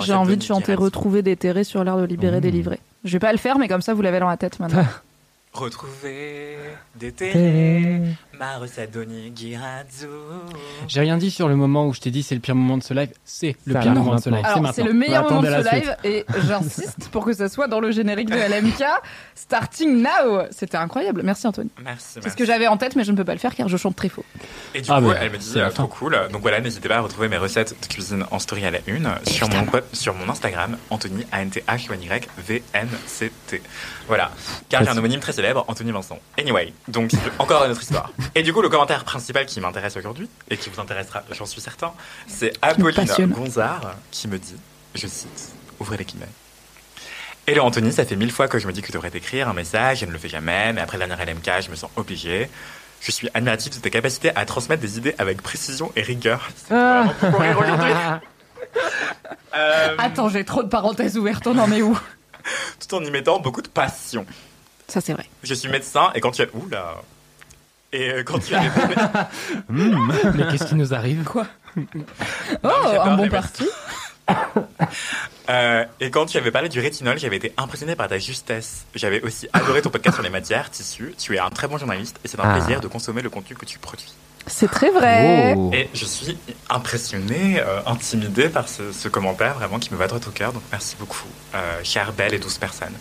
J'ai envie de chanter. Retrouver déterré sur l'air de libérer Mmh. délivré. Je vais pas le faire, mais comme ça vous l'avez dans la tête maintenant. (laughs) Retrouver, déterrer, ma recette d'Oni Girazzo. J'ai rien dit sur le moment où je t'ai dit c'est le pire moment de ce live. C'est le pire moment de ce live. C'est Alors, c'est maintenant. le meilleur moment de ce live et j'insiste pour que ça soit dans le générique de LMK. Starting now. C'était incroyable. Merci Anthony. Merci, C'est ce que j'avais en tête, mais je ne peux pas le faire car je chante très faux. Et du Ah, coup, bah, elle me dit, euh, trop fin. cool. Donc voilà, n'hésitez pas à retrouver mes recettes de cuisine en story à la une sur mon, sur mon Instagram, Anthony, A-N-T-H-Y-V-N-C-T. Voilà. Car j'ai un homonyme très célèbre, Anthony Vincent. Anyway, donc encore une autre histoire. Et du coup, le commentaire principal qui m'intéresse aujourd'hui, et qui vous intéressera, j'en suis certain, c'est Apolline. Gonzard qui me dit, je cite, ouvrez les guillemets. Hello Anthony, ça fait mille fois que je me dis que tu devrais t'écrire un message, je ne le fais jamais, mais après la dernière LMK, je me sens obligé. Je suis admiratif de tes capacités à transmettre des idées avec précision et rigueur. Rire aujourd'hui. (laughs) Euh, Attends, j'ai trop de parenthèses ouvertes. On en est où? Tout en y mettant beaucoup de passion. Ça, c'est vrai. Je suis médecin et quand tu as... Oula Et euh, quand tu as... (laughs) Mais qu'est-ce qui nous arrive? Quoi? Oh, un bon parti. (laughs) Euh, et quand tu avais parlé du rétinol, j'avais été impressionné par ta justesse. J'avais aussi adoré ton podcast sur les matières, tissus. Tu es un très bon journaliste et c'est un Ah. plaisir de consommer le contenu que tu produis. C'est très vrai. Oh. Et je suis impressionné, euh, intimidé par ce, ce commentaire vraiment qui me va droit au cœur. Donc merci beaucoup, euh, chère belle et douce personne,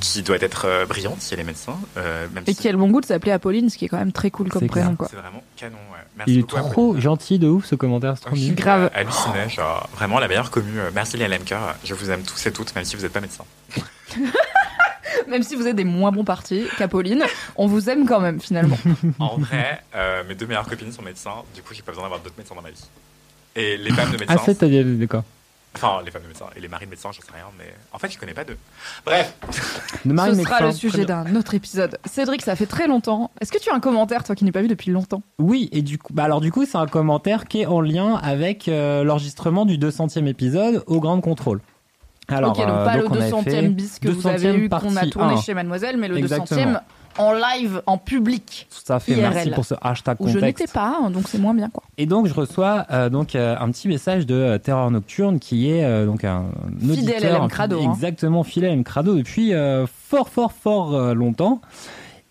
qui doit être euh, brillante si elle est médecin. euh, même Et si qui a le bon goût de s'appeler Apolline, ce qui est quand même très cool comme prénom, c'est vraiment canon. Ouais. Merci Il est beaucoup. trop gentil de ouf ce commentaire, c'est trop. Grave. euh, halluciné, genre vraiment la meilleure commu. Merci les LMK, je vous aime tous et toutes, même si vous n'êtes pas médecin. (laughs) (laughs) Même si vous êtes des moins bons partis qu'Apolline, on vous aime quand même, finalement. (laughs) En vrai, euh, mes deux meilleures copines sont médecins, du coup j'ai pas besoin d'avoir d'autres médecins dans ma vie. Et les femmes de médecins, Ah, c'est t'as dit, d'accord. enfin les femmes de médecins et les maris de médecins, j'en sais rien, mais en fait je connais pas d'eux. Bref, (laughs) De Marie Ce sera Médecin, le sujet d'un autre épisode. Cédric, ça fait très longtemps. Est-ce que tu as un commentaire, toi qui n'es pas vu depuis longtemps? Oui, et du coup, bah alors du coup, c'est un commentaire qui est en lien avec euh, l'enregistrement du 200e épisode au Grand Contrôle. Alors, Ok, donc euh, pas donc on le avait 200e fait bis que vous avez 200e eu, qu'on a tourné 1. chez Mademoiselle, mais le Exactement. 200e en live, en public, Tout à fait, IRL. merci pour ce hashtag où je contexte. n'étais pas, hein, donc c'est moins bien, quoi. Et donc je reçois euh, donc euh, un petit message de euh, Terreur Nocturne qui est euh, donc un Fidèle auditeur, LM un Crado, fidèle- hein. exactement fidèle LM Crado depuis euh, fort fort fort longtemps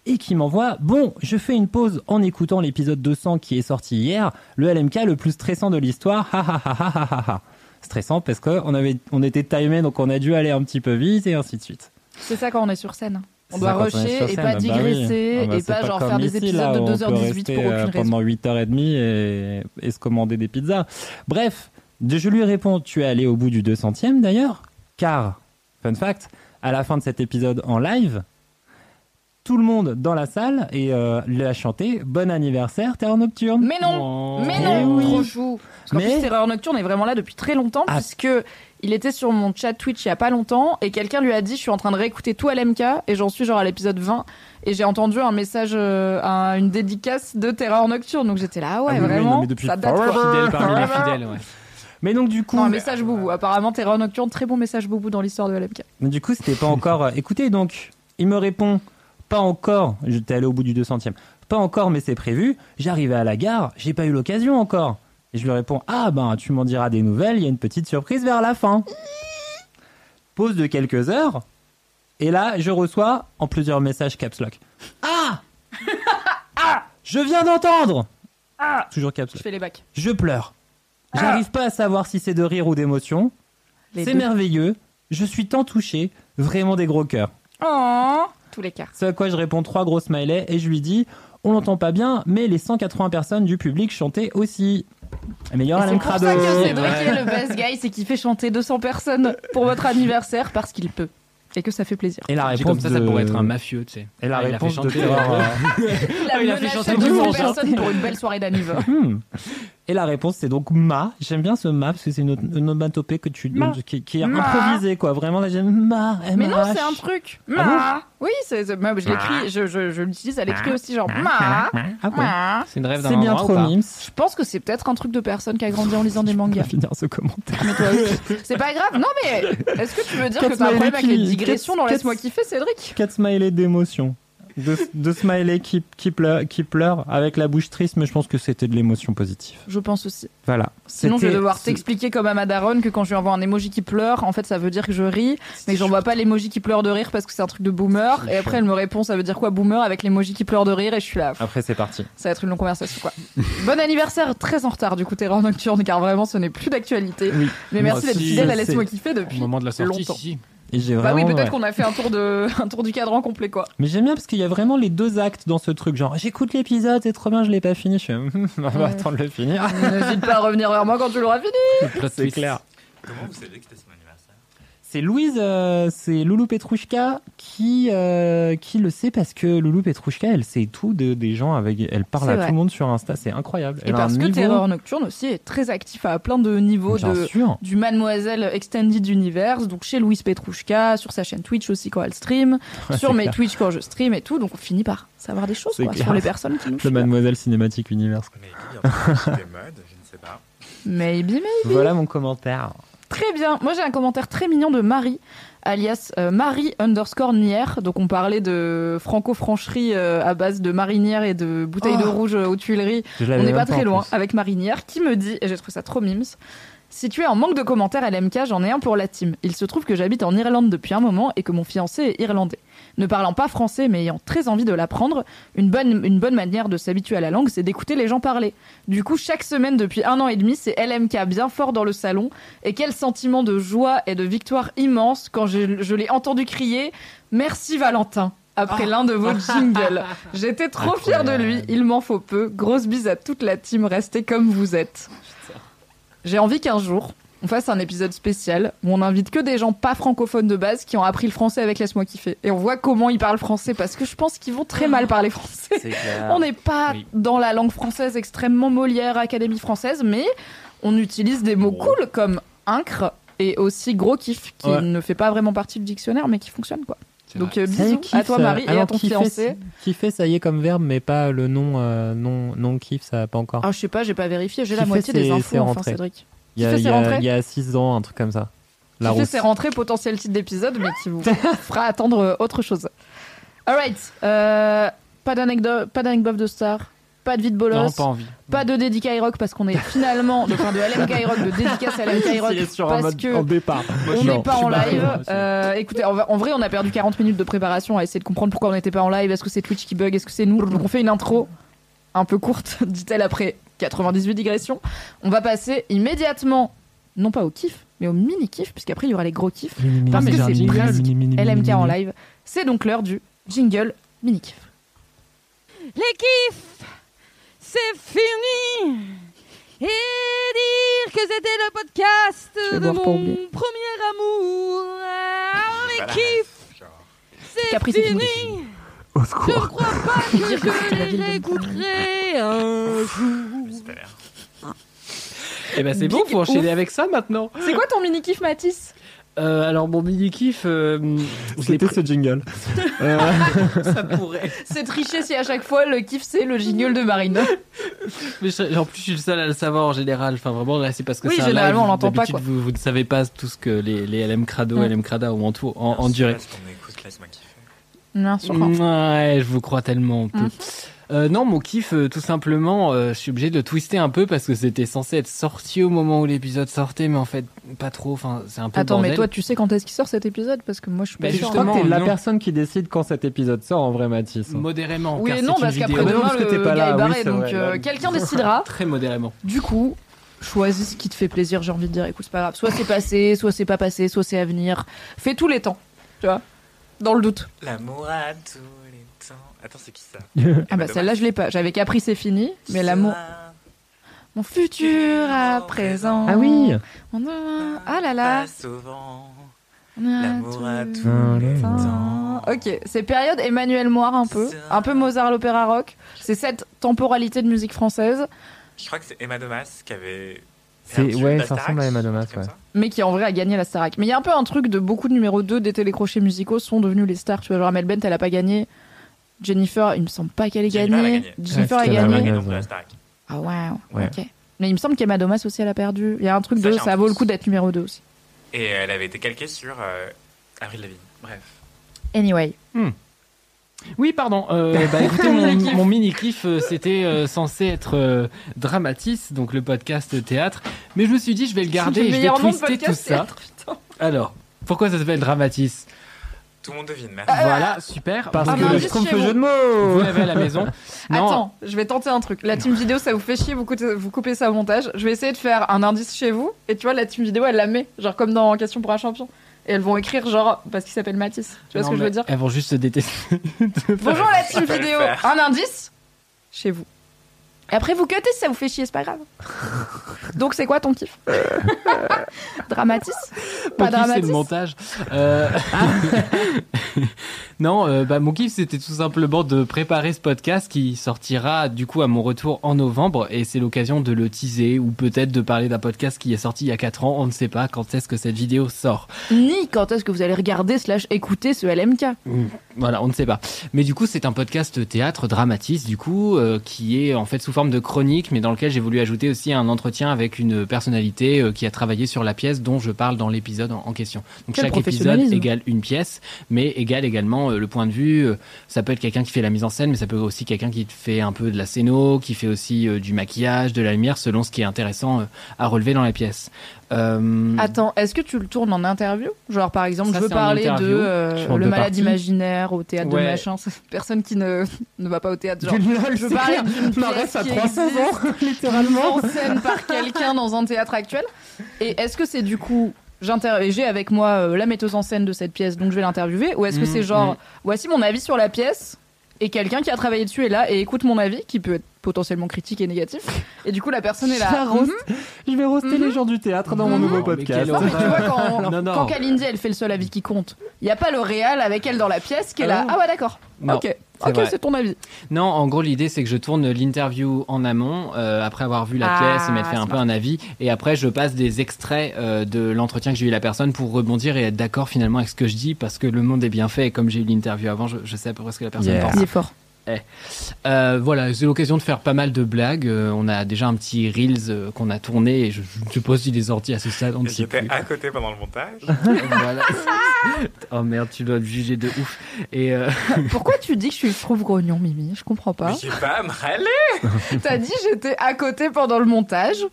et qui m'envoie bon je fais une pause en écoutant l'épisode 200 qui est sorti hier le LMK le plus stressant de l'histoire ha ha ha ha ha ha ha stressant parce que on avait on était timé donc on a dû aller un petit peu vite et ainsi de suite C'est ça quand on est sur scène. On doit rusher et pas bah oui. digresser Ah bah, et pas genre faire des ici, épisodes là, de où on peut 2h18 rester, pour euh, aucune raison. pendant 8h30 et, et se commander des pizzas. Bref, je lui réponds, tu es allé au bout du 200e d'ailleurs, car, fun fact, à la fin de cet épisode en live, tout le monde dans la salle et euh, lui a chanté Bon anniversaire, Terre Nocturne. Mais non Oh. Mais Eh non, oui. trop chou. Parce qu'en Mais- plus, Terreur Nocturne est vraiment là depuis très longtemps, Ah. puisque il était sur mon chat Twitch il y a pas longtemps, et quelqu'un lui a dit, je suis en train de réécouter tout LMK, et j'en suis genre à l'épisode 20, et j'ai entendu un message, euh, un- une dédicace de Terreur Nocturne, donc j'étais là, ah ouais, Ah oui, vraiment, non, mais depuis ça date. Fidèle parmi les fidèles, ouais. Mais donc du coup, Non, un message boubou. Apparemment, Terreur Nocturne, très bon message boubou dans l'histoire de LMK. Mais du coup, c'était pas encore. euh, Écoutez, donc, il me répond pas encore. J'étais allé au bout du 200e. Pas encore, mais c'est prévu. J'arrivais à la gare, j'ai pas eu l'occasion encore. Et je lui réponds Ah ben, tu m'en diras des nouvelles, il y a une petite surprise vers la fin. Pause de quelques heures. Et là, je reçois en plusieurs messages caps lock. Ah (laughs) Ah Je viens d'entendre Ah Toujours caps Je lock. fais les bacs. Je pleure. J'arrive pas à savoir si c'est de rire ou d'émotion. C'est merveilleux. Je suis tant touché. Vraiment des gros cœurs. Oh, tous les cas. C'est à quoi je réponds trois gros smileys et je lui dis On l'entend pas bien, mais les 180 personnes du public chantaient aussi. Meilleur Et C'est Alain pour Crado. ça que Cédric Ouais. est le best guy, c'est qu'il fait chanter 200 personnes pour votre anniversaire parce qu'il peut. Et que ça fait plaisir. Et la réponse comme ça, ça de- pourrait être un mafieux, tu sais. Et la Ah, il a fait réponse de chanter, euh, euh, Il a il a fait menacé chanter 200 200 personnes pour une belle soirée d'anniv. Et la réponse, c'est donc ma. J'aime bien ce ma parce que c'est une, une onomatopée que tu, Ma. qui, qui est improvisée, quoi. Vraiment, là, j'aime ma. Mais non, c'est un truc. Ah Ma. oui, c'est, c'est- moi, je l'écris, je, je, je l'utilise à l'écrit aussi, genre ma. Ah ouais? ma. C'est une rêve d'un C'est bien trop pas? mimes. Je pense que c'est peut-être un truc de personne qui a grandi en lisant (laughs) des mangas. finir ce commentaire. C'est pas grave. Non, mais est-ce que tu veux dire que t'as un problème avec les qui- digressions dans quatre- Laisse-moi kiffer, Cédric? 4 smileys d'émotion. Deux smileys qui, qui, pleurent, qui pleurent avec la bouche triste, mais je pense que c'était de l'émotion positive. Je pense aussi. Voilà. Sinon, je vais devoir t'expliquer comme à Madaron que quand je lui envoie un emoji qui pleure, en fait, ça veut dire que je ris, mais que j'envoie pas l'emoji qui pleure de rire parce que c'est un truc de boomer. Et après, elle me répond, ça veut dire quoi boomer avec l'emoji qui pleure de rire, et je suis là. Après, c'est parti. Ça va être une longue conversation, quoi. (laughs) bon anniversaire, très en retard, du coup, Terreur Nocturne, car vraiment, ce n'est plus d'actualité. Oui. Mais merci d'être fidèle à Laisse-moi kiffer Au depuis. moment de la sortie, longtemps. si, si. Et j'ai Bah oui, peut-être ouais. qu'on a fait un tour, de... (laughs) un tour du cadran complet, quoi. Mais j'aime bien parce qu'il y a vraiment les deux actes dans ce truc. Genre, j'écoute l'épisode, c'est trop bien, je l'ai pas fini. Je fais, hum, (laughs) on va attendre de le finir. N'hésite pas à revenir vers moi quand tu l'auras fini. (laughs) c'est clair. Comment vous savez que C'est Louise, euh, c'est Loulou Petrouchka qui, euh, qui le sait parce que Loulou Petrouchka, elle sait tout de, des gens avec. Elle parle à vrai. tout le monde sur Insta, c'est incroyable. Et Elle parce que niveau- Terreur Nocturne aussi est très actif à plein de niveaux Bien de, sûr. du Mademoiselle Extended Universe, donc chez Louise Petrouchka, sur sa chaîne Twitch aussi quand elle stream, (laughs) sur mes clair. Twitch quand je stream et tout, donc on finit par savoir des choses quoi, sur les personnes qui nous Le. Mademoiselle Cinématique Universe. Maybe, maybe. Voilà mon commentaire. Très bien. Moi, j'ai un commentaire très mignon de Marie, alias euh, Marie underscore Nière. Donc, on parlait de franco-francherie euh, à base de marinière et de bouteilles de Oh. rouge euh, aux Tuileries. On n'est pas très loin avec Marinière qui me dit, et j'ai trouvé ça trop mimes, si tu es en manque de commentaires LMK, j'en ai un pour la team. Il se trouve que j'habite en Irlande depuis un moment et que mon fiancé est irlandais. Ne parlant pas français mais ayant très envie de l'apprendre, une bonne, une bonne manière de s'habituer à la langue, c'est d'écouter les gens parler. Du coup, chaque semaine depuis un an et demi, c'est LMK bien fort dans le salon. Et quel sentiment de joie et de victoire immense quand je, je l'ai entendu crier Merci Valentin après l'un de vos jingles. (laughs) J'étais trop fière de lui, il m'en faut peu. Grosse bise à toute la team, restez comme vous êtes. J'ai envie qu'un jour, on fasse un épisode spécial où on invite que des gens pas francophones de base qui ont appris le français avec Laisse-moi kiffer. Et on voit comment ils parlent français parce que je pense qu'ils vont très mal parler français. On n'est pas Oui. dans la langue française extrêmement Molière, Académie française, mais on utilise des mots cool comme incre et aussi gros kiff qui Ouais. ne fait pas vraiment partie du dictionnaire mais qui fonctionne quoi. C'est Donc euh, Ça y est, bisous à toi euh, Marie et à ton kiffer, fiancé. Kiffer, ça y est comme verbe, mais pas le nom, euh, non, non kiff, ça pas encore. Ah je sais pas, j'ai pas vérifié, j'ai la moitié des infos enfin. Cédric. Il y a, il y a- rentré il y a 6 ans, un truc comme ça. La Kiffer, rousse. c'est rentré, potentiel titre d'épisode, mais qui vous (laughs) fera attendre euh, autre chose. Alright, euh, pas d'anecdote, pas d'anecdote de star, pas de vie de bolos, Non, pas envie. pas de dédicace Rock parce qu'on est finalement, de, enfin de LMK Rock, de dédicace à LMK Rock est sur un parce mode que en départ. on n'est pas en barré. live. Euh, écoutez, en, en vrai, on a perdu 40 minutes de préparation à essayer de comprendre pourquoi on n'était pas en live. Est-ce que c'est Twitch qui bug? Est-ce que c'est nous? Donc on fait une intro un peu courte, (laughs) dit-elle après 98 digressions. On va passer immédiatement, non pas au kiff, mais au mini kiff, puisqu'après il y aura les gros kiffs. Parce que c'est presque LMK en live. C'est donc l'heure du jingle mini kiff. Les kiffs, c'est fini. Et dire que c'était le podcast de mon premier amour. Les kiffs, c'est fini. Je ne crois pas (laughs) que je les réécouterai un jour. j'espère. Et ben c'est bon, faut enchaîner avec ça maintenant. C'est quoi ton mini kiff, Mathis? Euh, alors mon mini kiff, euh, C'était ce jingle. Euh, (laughs) ça pourrait. C'est tricher si à chaque fois le kiff c'est le jingle de Marine. (laughs) Mais je- en plus, je suis le seul à le savoir en général. Enfin, vraiment, là, c'est parce que Oui, c'est un généralement, live. on l'entend pas, quoi. Vous, vous ne savez pas tout ce que les, les LM Crado, Mm. LM Crada ont en, tout, en, en durée. Bien sûr. Ouais, je vous crois tellement peu. Mm. Euh, non, mon kiff, euh, tout simplement, euh, je suis obligé de le twister un peu parce que c'était censé être sorti au moment où l'épisode sortait, mais en fait, pas trop. Enfin, c'est un peu Attends, mais toi, tu sais quand est-ce qu'il sort cet épisode? Parce que moi, je suis pas Bah, sûre. Je crois que t'es la non. personne qui décide quand cet épisode sort en vrai, Mathis. Modérément. Oui car non, parce qu'après demain, parce que le pas gars là, est oui, barré, donc quelqu'un décidera. (laughs) Très modérément. Du coup, choisis ce qui te fait plaisir, j'ai envie de dire. Écoute, c'est pas grave. Soit c'est passé, soit c'est pas passé, soit c'est à venir. Fais tous les temps, tu vois. Dans le doute. L'amour à tous les temps. Attends, c'est qui ça? (laughs) Ah bah celle-là, je l'ai pas. J'avais qu'appris, c'est fini. Mais l'amour. Mon futur à présent. Ah oui Mon demain- Ah là là. Souvent. L'amour à tous le les temps. Ok, c'est période Emmanuel Moire un peu. Un peu Mozart l'opéra rock. C'est cette temporalité de musique française, Je crois que c'est Emma Domas qui avait. C'est- ouais, ça ressemble à Emma Domas, ouais. mais qui en vrai a gagné la Starac. Mais il y a un peu un truc de beaucoup de numéro 2 des télécrochés musicaux sont devenus les stars. Tu vois, genre Amel Bent, elle a pas gagné. Jennifer, il me semble pas qu'elle ait Jennifer a gagné. Jennifer Ouais, a gagné. Ah ouais, Ouais. ok. Mais il me semble qu'Emma Domas aussi, elle a perdu. Il y a un truc Ça, de ça vaut le coup d'être numéro 2 aussi. Et elle avait été calquée sur euh, Avril Lavigne. Bref. Anyway. Oui, pardon. Euh, (laughs) bah, écoutez, Mon mini-kiff, euh, c'était euh, censé être euh, Dramatis, donc le podcast théâtre. Mais je me suis dit, je vais le garder Le et je vais twister tout podcast, ça. théâtre. Alors, pourquoi ça s'appelle Dramatis? Tout le monde devine, merci. Ah, Voilà, super. Parce Ah, que je juste trompe chez le vous. jeu de vous mots l'avez à la maison. (laughs) Non, Attends, je vais tenter un truc. La team vidéo, ça vous fait chier, vous coupez, vous coupez ça au montage. Je vais essayer de faire un indice chez vous. Et tu vois, la team vidéo, elle la met. Genre comme dans Question pour un champion. Et elles vont écrire genre parce qu'il s'appelle Mathis. Tu vois non, ce que je veux dire Elles vont juste se détester. Bonjour la team vidéo. Un indice chez vous. Et après, vous cuttez si ça vous fait chier, c'est pas grave. Donc, c'est quoi ton kiff? (laughs) Dramatis? Mon Pas kiff, c'est dramatis? le montage. Euh, (laughs) non, euh, bah, mon kiff, c'était tout simplement de préparer ce podcast qui sortira du coup à mon retour en novembre. Et c'est l'occasion de le teaser ou peut-être de parler d'un podcast qui est sorti il y a 4 ans. On ne sait pas quand est-ce que cette vidéo sort. Ni quand est-ce que vous allez regarder slash écouter ce LMK. Voilà, on ne sait pas. Mais du coup, c'est un podcast théâtre dramatiste, du coup, euh, qui est en fait sous forme de chronique, mais dans lequel j'ai voulu ajouter aussi un entretien avec une personnalité euh, qui a travaillé sur la pièce dont je parle dans l'épisode en, en question. Donc Quel chaque épisode égale une pièce, mais égale également euh, le point de vue. euh, ça peut être quelqu'un qui fait la mise en scène, mais ça peut aussi quelqu'un qui fait un peu de la scéno, qui fait aussi du maquillage, de la lumière, selon ce qui est intéressant à relever dans la pièce. Euh, Attends, est-ce que tu le tournes en interview? Genre, par exemple, Ça, je veux parler de interview. euh, Le Malade parties. imaginaire au théâtre Ouais. de machin. Personne qui ne, ne va pas au théâtre. Genre, Lol, je veux c'est parler clair. d'une pièce à qui 300 ans, (laughs) littéralement. mise en scène par quelqu'un dans un théâtre actuel. Et est-ce que c'est du coup. J'ai avec moi euh, la metteuse en scène de cette pièce, donc je vais l'interviewer. Ou est-ce que Mm, c'est genre, mm. voici mon avis sur la pièce, et quelqu'un qui a travaillé dessus est là et écoute mon avis, qui peut être potentiellement critique et négatif. Et du coup, la personne est là. Mhm. Je vais roaster Mhm. les gens du théâtre dans mon Mhm. nouveau mais podcast. Non, mais tu vois, quand, (laughs) Non, non. quand Kalindi, elle fait le seul avis qui compte, il n'y a pas le réal avec elle dans la pièce qui est là. Ah Ah ouais, d'accord. Ok, c'est ok, c'est ton avis. Non, en gros, l'idée, c'est que je tourne l'interview en amont, euh, après avoir vu la Ah, pièce et m'être fait un peu un avis. Et après, je passe des extraits euh, de l'entretien que j'ai eu avec la personne pour rebondir et être d'accord finalement avec ce que je dis, parce que le monde est bien fait. Et comme j'ai eu l'interview avant, je, je sais à peu près ce que la personne Yeah. pense. Il est fort. Euh, voilà, c'est l'occasion de faire pas mal de blagues. Euh, on a déjà un petit Reels euh, qu'on a tourné et je je sais pas s'il est sorti à ce stade, on J'étais à côté pendant le montage. (laughs) Voilà. (laughs) oh merde, tu dois me juger de ouf. Et euh, (laughs) Pourquoi tu dis que je suis trouve grognon, Mimi? Je comprends pas. J'ai pas à me râler. T'as dit j'étais à côté pendant le montage.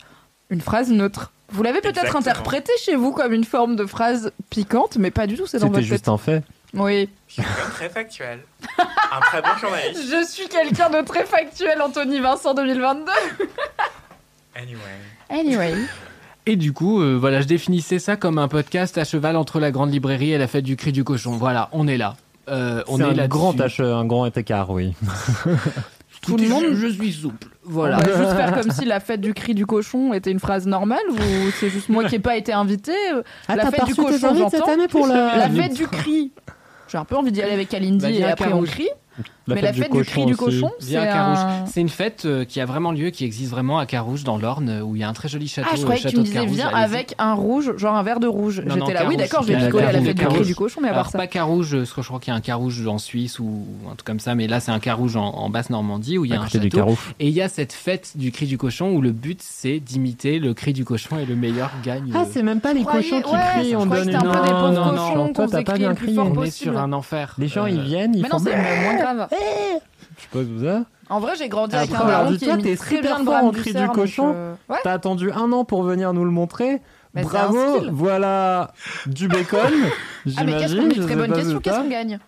Une phrase neutre. Vous l'avez peut-être interprété chez vous comme une forme de phrase piquante, mais pas du tout, c'est dans C'était juste un fait. Oui. Je suis très factuel. (laughs) Un très bon journaliste. Je suis quelqu'un de très factuel, Anthony Vincent 2022. Anyway. Anyway. Et du coup, euh, voilà, je définissais ça comme un podcast à cheval entre la grande librairie et la fête du cri du cochon. Voilà, on est là. Euh, on est un là grand, tâche, un grand écart, oui. (laughs) Tout le monde. Je, je suis souple. On Voilà. va juste faire comme si la fête du cri du cochon était une phrase normale ou c'est juste moi qui n'ai pas été invité. euh, Ah, la t'as fête du cochon, cette j'entends. année pour la... La fête du cri. J'ai un peu envie d'y aller avec Kalindi Bah, et après on crie. La mais la fête du cri du cochon, c'est un... C'est une fête euh, qui a vraiment lieu, qui existe vraiment à Carouge, dans l'Orne, euh, où il y a un très joli château. Ah, je euh, croyais que tu château me disais viens avec un rouge, genre un verre de rouge. Non, non, J'étais là, oui, d'accord, je vais picoler à la fête du cri du cochon, mais à part Alors ça. pas Carouge, euh, parce que je crois qu'il y a un Carouge en Suisse ou un truc comme ça, mais là c'est un Carouge en, en basse Normandie où il y a un château. Et il y a cette fête du cri du cochon où le but c'est d'imiter le cri du cochon et le meilleur gagne. Ah, euh, c'est même pas les cochons qui crient, on donne une... un peu des Non, non, non, toi, t'as pas bien crié. on est sur un enfer. Les gens, Euh, ils viennent, ils Mais non, font... c'est (laughs) moins grave. Je sais pas vous ça. En vrai, j'ai grandi avec Après, un daron alors, qui dis-toi, imite t'es très super bien le fort en cri du cochon. euh, Ouais. T'as attendu un an pour venir nous le montrer. Mais c'est un Bravo, skill. voilà du bacon. (laughs) Ah, mais qu'est-ce J'imagine. qu'on je Très sais bonne pas question, de qu'est-ce ça. qu'on gagne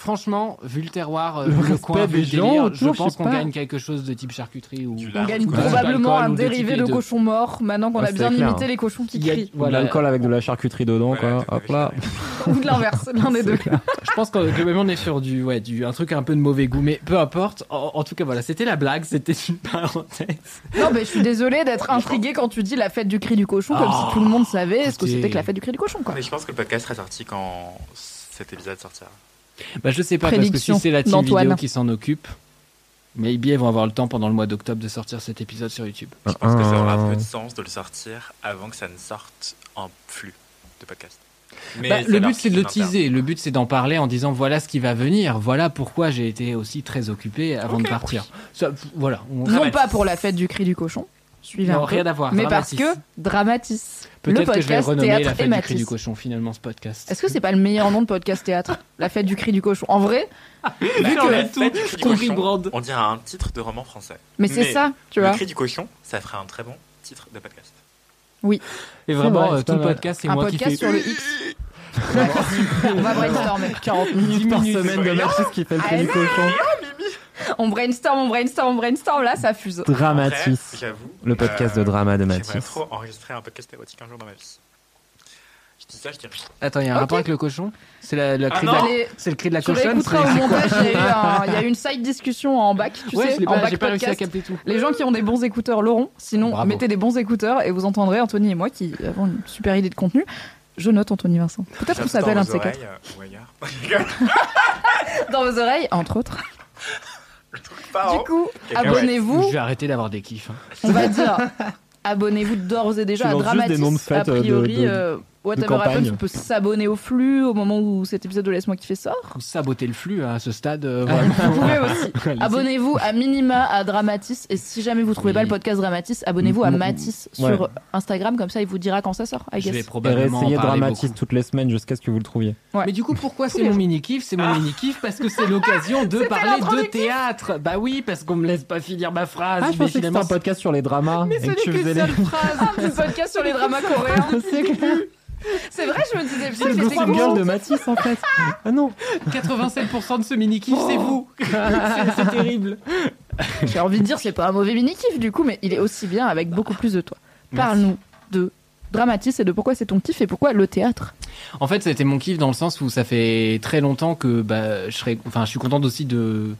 Franchement, vu le terroir, euh, Le coin, vu des gens autour, je pense qu'on gagne quelque chose de type charcuterie ou. On gagne probablement un dérivé de de- cochon mort maintenant qu'on Ouais, a bien clair. imité les cochons qui a- crient. Ou de voilà. l'alcool avec de la charcuterie dedans, Voilà, quoi. Hop là. (laughs) Ou de l'inverse, l'un des deux. Je pense que globalement on est sur du, ouais, du, un truc un peu de mauvais goût, mais peu importe. En, en tout cas, voilà, c'était la blague, c'était une (laughs) parenthèse. Non, mais je suis désolée d'être intriguée quand tu dis la fête du cri du cochon, comme Oh, si tout le monde savait ce que c'était que la fête du cri du cochon, quoi. Mais je pense que le podcast sera sorti quand cet épisode sortira. Bah, je sais pas, parce que si c'est la team vidéo qui s'en occupe, maybe elles vont avoir le temps pendant le mois d'octobre de sortir cet épisode sur YouTube. Je pense que ça aura Ah. peu de sens de le sortir avant que ça ne sorte en flux de podcast. Mais Bah, le but c'est de le teaser, le but c'est d'en parler en disant voilà ce qui va venir, voilà pourquoi j'ai été aussi très occupé avant de partir. Ça, voilà. on- Non Dramatis. pas pour la fête du cri du cochon, suivez Non, un peu, rien à voir. mais Dramatis. parce que Dramatis, le Peut-être que je vais le podcast renommer théâtre la fête du cri du cochon finalement ce podcast. Est-ce que c'est pas le meilleur nom de podcast théâtre La fête du cri du cochon? En vrai, (laughs) Vu que a la tout fête du cri du compris, cochon, Brand. on dirait un titre de roman français. mais c'est ça, tu le vois. cri du cochon, ça ferait un très bon titre de podcast. Et vraiment, vrai, euh, c'est tout le podcast c'est Un moi qui podcast fais. sur le X. (laughs) on va brainstormer (laughs) 40 minutes. Par semaine de Mathis qui fait le cri du cochon. On brainstorm, on brainstorm, on brainstorm, là ça fuse. Dramatis. J'avoue. Le podcast euh, de drama de J'aimerais Mathis. trop enregistrer un podcast érotique un jour dans ma vie. Je dis ça, je dis rien. Attends, il y a un Ok. rapport avec le cochon C'est la, la Ah cri de non. la- Allez, c'est le cri de la tu cochonne. au montage, il y, a eu (laughs) un- il y a eu une side discussion en bac, tu Ouais, sais, je en pas, bac j'ai pas réussi à podcast. capter tout. Les gens qui ont des bons écouteurs l'auront, sinon Bravo. mettez des bons écouteurs et vous entendrez Anthony et moi qui avons une super idée de contenu. Je note Anthony Vincent. Peut-être qu'on s'appelle un de ces quatre. euh. (laughs) Dans vos oreilles, entre autres. (laughs) (laughs) Du coup, abonnez-vous. Je vais arrêter d'avoir des kiffs. hein. On va dire, abonnez-vous d'ores et déjà Tu à Dramatis. des noms de a fêtes, euh, de- priori, de- euh, Whatever campagne. Happens, on peut s'abonner au flux au moment où cet épisode de Laisse-moi kiffer sort. Ou saboter le flux à ce stade. euh, Vous pouvez aussi. (laughs) Abonnez-vous à minima à Dramatis et si jamais vous trouvez Oui. pas le podcast Dramatis, abonnez-vous à Mm, Matis ouais. sur Instagram comme ça il vous dira quand ça sort. I Je vais guess. Probablement parler Dramatis beaucoup. toutes les semaines jusqu'à ce que vous le trouviez. Ouais. Mais du coup, pourquoi c'est mon jours. mini kiff? C'est mon mini kiff parce que c'est l'occasion de (laughs) parler de théâtre. Bah oui, parce qu'on me laisse pas finir ma phrase. Ah, je mais pensais que c'était finalement, un podcast sur les dramas. Mais et ce que n'est que seule phrase. (laughs) Un petit podcast sur les dramas coréens. C'est clair. (laughs) C'est vrai, je me disais, C'est le gossip girl de Mathis en fait. (laughs) Ah non. 87% de ce mini kiff, c'est vous. (laughs) C'est- c'est terrible. J'ai envie de dire, c'est pas un mauvais mini-kiff du coup, mais il est aussi bien avec beaucoup plus de toi. Parle-nous de Dramatis et de pourquoi c'est ton kiff et pourquoi le théâtre. En fait, c'était mon kiff dans le sens où ça fait très longtemps que bah, je serais, enfin, je suis contente aussi de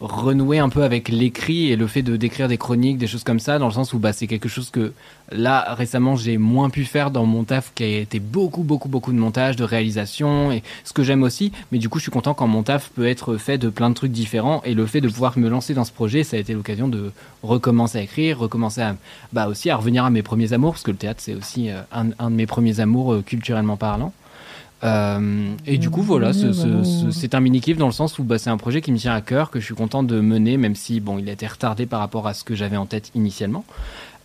renouer un peu avec l'écrit et le fait de d'écrire des chroniques, des choses comme ça, dans le sens où bah, c'est quelque chose que là récemment j'ai moins pu faire dans mon taf, qui a été beaucoup beaucoup beaucoup de montage, de réalisation et ce que j'aime aussi. Mais du coup, je suis content quand mon taf peut être fait de plein de trucs différents et le fait de pouvoir me lancer dans ce projet, ça a été l'occasion de recommencer à écrire, recommencer à bah aussi à revenir à mes premiers amours, parce que le théâtre c'est aussi euh, un, un de mes premiers amours euh, culturellement parlant. Euh, et du coup, voilà, ce- ce- ce- c'est un mini kiff dans le sens où bah, c'est un projet qui me tient à cœur, que je suis content de mener, même si bon, il a été retardé par rapport à ce que j'avais en tête initialement.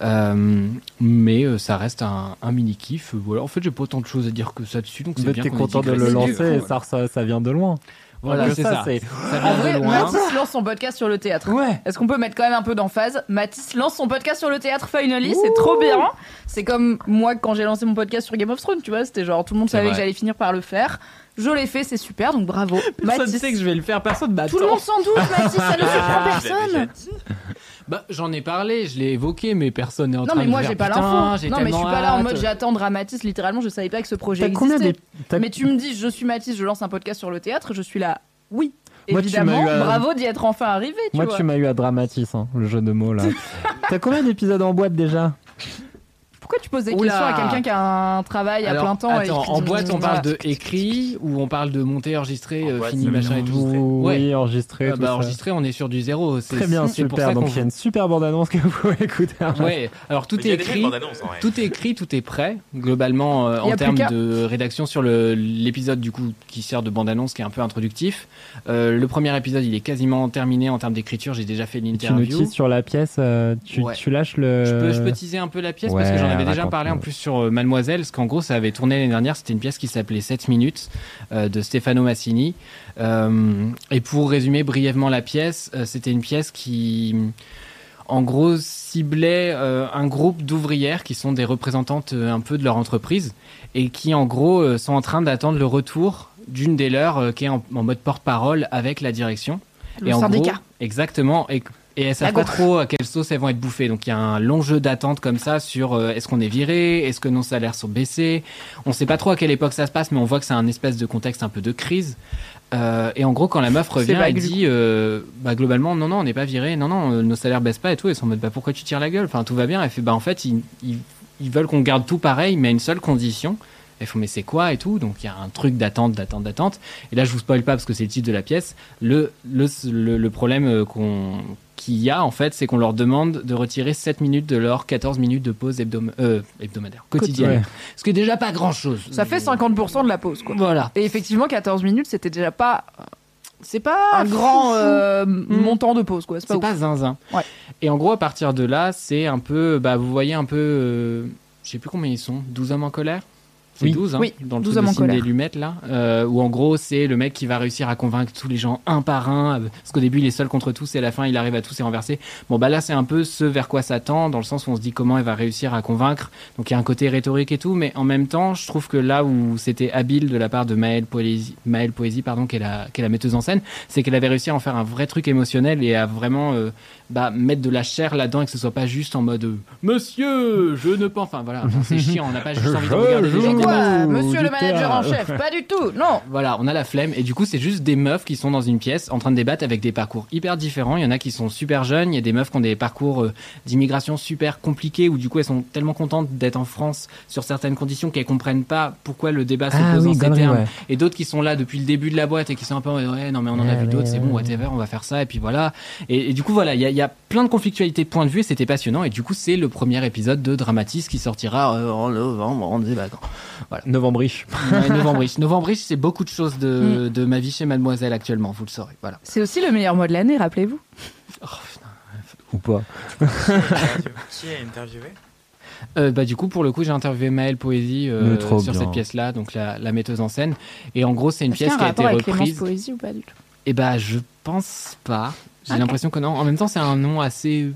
Euh, mais euh, ça reste un, un mini kiff. Voilà, en fait, j'ai pas autant de choses à dire que ça dessus, donc c'est bien. t'es content de le lancer et coup, ça, ça, ça vient de loin. Voilà, c'est ça. c'est- Ça En vient vrai, de loin. Mathis lance son podcast sur le théâtre. Ouais. Est-ce qu'on peut mettre quand même un peu d'emphase Mathis lance son podcast sur le théâtre finally, c'est trop bien. C'est comme moi quand j'ai lancé mon podcast sur Game of Thrones, tu vois, c'était genre tout le monde savait vrai. que j'allais finir par le faire. Je l'ai fait, c'est super, donc bravo. Personne Mathis. sait que je vais le faire, personne m'attend. Tout le monde s'en doute, Mathis, ça ne (laughs) surprend Ah, personne. Bah, j'en ai parlé, je l'ai évoqué, mais personne n'est en Non train mais de moi faire, j'ai pas l'info. Non mais je suis pas là en mode j'attends Dramatis, littéralement je savais pas que ce projet existait. t'as- Mais tu me dis je suis Mathis, je lance un podcast sur le théâtre, je suis là. Oui. Moi, Évidemment, m'as eu à- bravo d'y être enfin arrivé, tu Moi, vois. tu m'as eu à Dramatis, hein, le jeu de mots là. (laughs) T'as combien d'épisodes en boîte déjà? Poses des Oula. questions à quelqu'un qui a un travail à plein temps attends, en boîte, on parle de écrit ou on parle de monter, enregistrer, En euh, boîte, fini, machin et tout enregistré. Ouais. Oui, enregistré. Ah tout bah, ça. enregistré, on est sur du zéro. C'est- Très bien, c'est pour ça super. Donc il y a une super bande-annonce que vous (laughs) pouvez écouter. Ouais, alors tout est écrit. Tout est écrit, tout est prêt, globalement, euh, en termes de rédaction sur le- l'épisode du coup qui sert de bande-annonce, qui est un peu introductif. Euh, le premier épisode, il est quasiment terminé en termes d'écriture. J'ai déjà fait Tu nous l'interview. sur la pièce, euh, tu, Ouais. tu lâches le. Je peux, je peux teaser un peu la pièce parce que Ouais, j'en avais déjà raconte-nous. parlé en plus sur euh, Mademoiselle, parce qu'en gros ça avait tourné l'année dernière, c'était une pièce qui s'appelait 7 minutes euh, de Stefano Massini. Euh, et pour résumer brièvement la pièce, euh, c'était une pièce qui en gros ciblait euh, un groupe d'ouvrières qui sont des représentantes euh, un peu de leur entreprise et qui en gros euh, sont en train d'attendre le retour d'une des leurs euh, qui est en, en mode porte-parole avec la direction. Le et en syndicat. gros, exactement. Et, et elles savent pas trop à quelle sauce elles vont être bouffées. Donc il y a un long jeu d'attente comme ça sur euh, est-ce qu'on est viré, est-ce que nos salaires sont baissés? On sait pas trop à quelle époque ça se passe, mais on voit que c'est un espèce de contexte un peu de crise. Euh, et en gros, quand la meuf revient, elle dit euh, bah, globalement, non, non, on n'est pas viré, non, non, euh, nos salaires baissent pas et tout. Ils sont en mode bah, pourquoi tu tires la gueule? Enfin, tout va bien. Elle fait bah, en fait, ils, ils, ils veulent qu'on garde tout pareil, mais à une seule condition. Elles font mais c'est quoi et tout? Donc il y a un truc d'attente, d'attente, d'attente. Et là, je vous spoil pas parce que c'est le titre de la pièce. Le, le, le, le problème euh, qu'on qu'il y a en fait, c'est qu'on leur demande de retirer 7 minutes de leurs 14 minutes de pause hebdom- euh, hebdomadaire, quotidienne. Ouais. Ce qui est déjà pas grand chose. Ça fait 50% de la pause, quoi. Voilà. Et effectivement, 14 minutes, c'était déjà pas C'est pas un grand euh, Mm. montant de pause, quoi. C'est pas zinzin. Ouais. Et en gros, à partir de là, c'est un peu. Bah, vous voyez un peu. euh, je sais plus combien ils sont. 12 hommes en colère? C'est Oui. 12, hein, Oui, dans le 12 truc de en Sidney colère. Lumet, là. euh, où en gros, c'est le mec qui va réussir à convaincre tous les gens un par un. euh, Parce qu'au début, il est seul contre tous et à la fin, il arrive à tous les renverser. Bon, bah là, c'est un peu ce vers quoi ça tend, dans le sens où on se dit comment elle va réussir à convaincre. Donc il y a un côté rhétorique et tout, mais en même temps, je trouve que là où c'était habile de la part de Maëlle Poésie, Maëlle Poésie pardon, qui est, la, qui est la metteuse en scène, c'est qu'elle avait réussi à en faire un vrai truc émotionnel et à vraiment euh, bah, mettre de la chair là-dedans et que ce soit pas juste en mode Monsieur, je ne pense. Enfin voilà, c'est chiant, on n'a pas juste envie de regarder joue. gens quoi, monsieur le manager en chef? Pas du tout, non (laughs) voilà, on a la flemme et du coup c'est juste des meufs qui sont dans une pièce en train de débattre avec des parcours hyper différents. Il y en a qui sont super jeunes, il y a des meufs qui ont des parcours euh, d'immigration super compliqués où du coup elles sont tellement contentes d'être en France sur certaines conditions qu'elles comprennent pas pourquoi le débat se Ah pose oui, en ces termes. ouais. Et d'autres qui sont là depuis le début de la boîte et qui sont un peu en mode, ouais non mais on en a Ouais, vu ouais, d'autres, c'est bon ouais. whatever, on va faire ça et puis voilà. Et, et du coup voilà, il y a, y a plein de conflictualités de points de vue et c'était passionnant et du coup c'est le premier épisode de Dramatis qui sortira euh, en novembre, on est d'accord. Novembriche. Ouais, Novembriche. (laughs) Novembriche, c'est beaucoup de choses de, Mm. de ma vie chez Mademoiselle actuellement, vous le saurez. Voilà. C'est aussi le meilleur mois de l'année, rappelez-vous. Oh. Ou pas. (laughs) Qui est interviewé? Euh, bah, du coup, pour le coup, j'ai interviewé Maëlle Poésie euh, sur bien. cette pièce-là, donc la, la metteuse en scène. Et en gros, c'est une pièce a un qui a été reprise. Poésie ou pas du tout? Et bah, je pense pas. J'ai l'impression que non. En même temps, c'est un nom assez.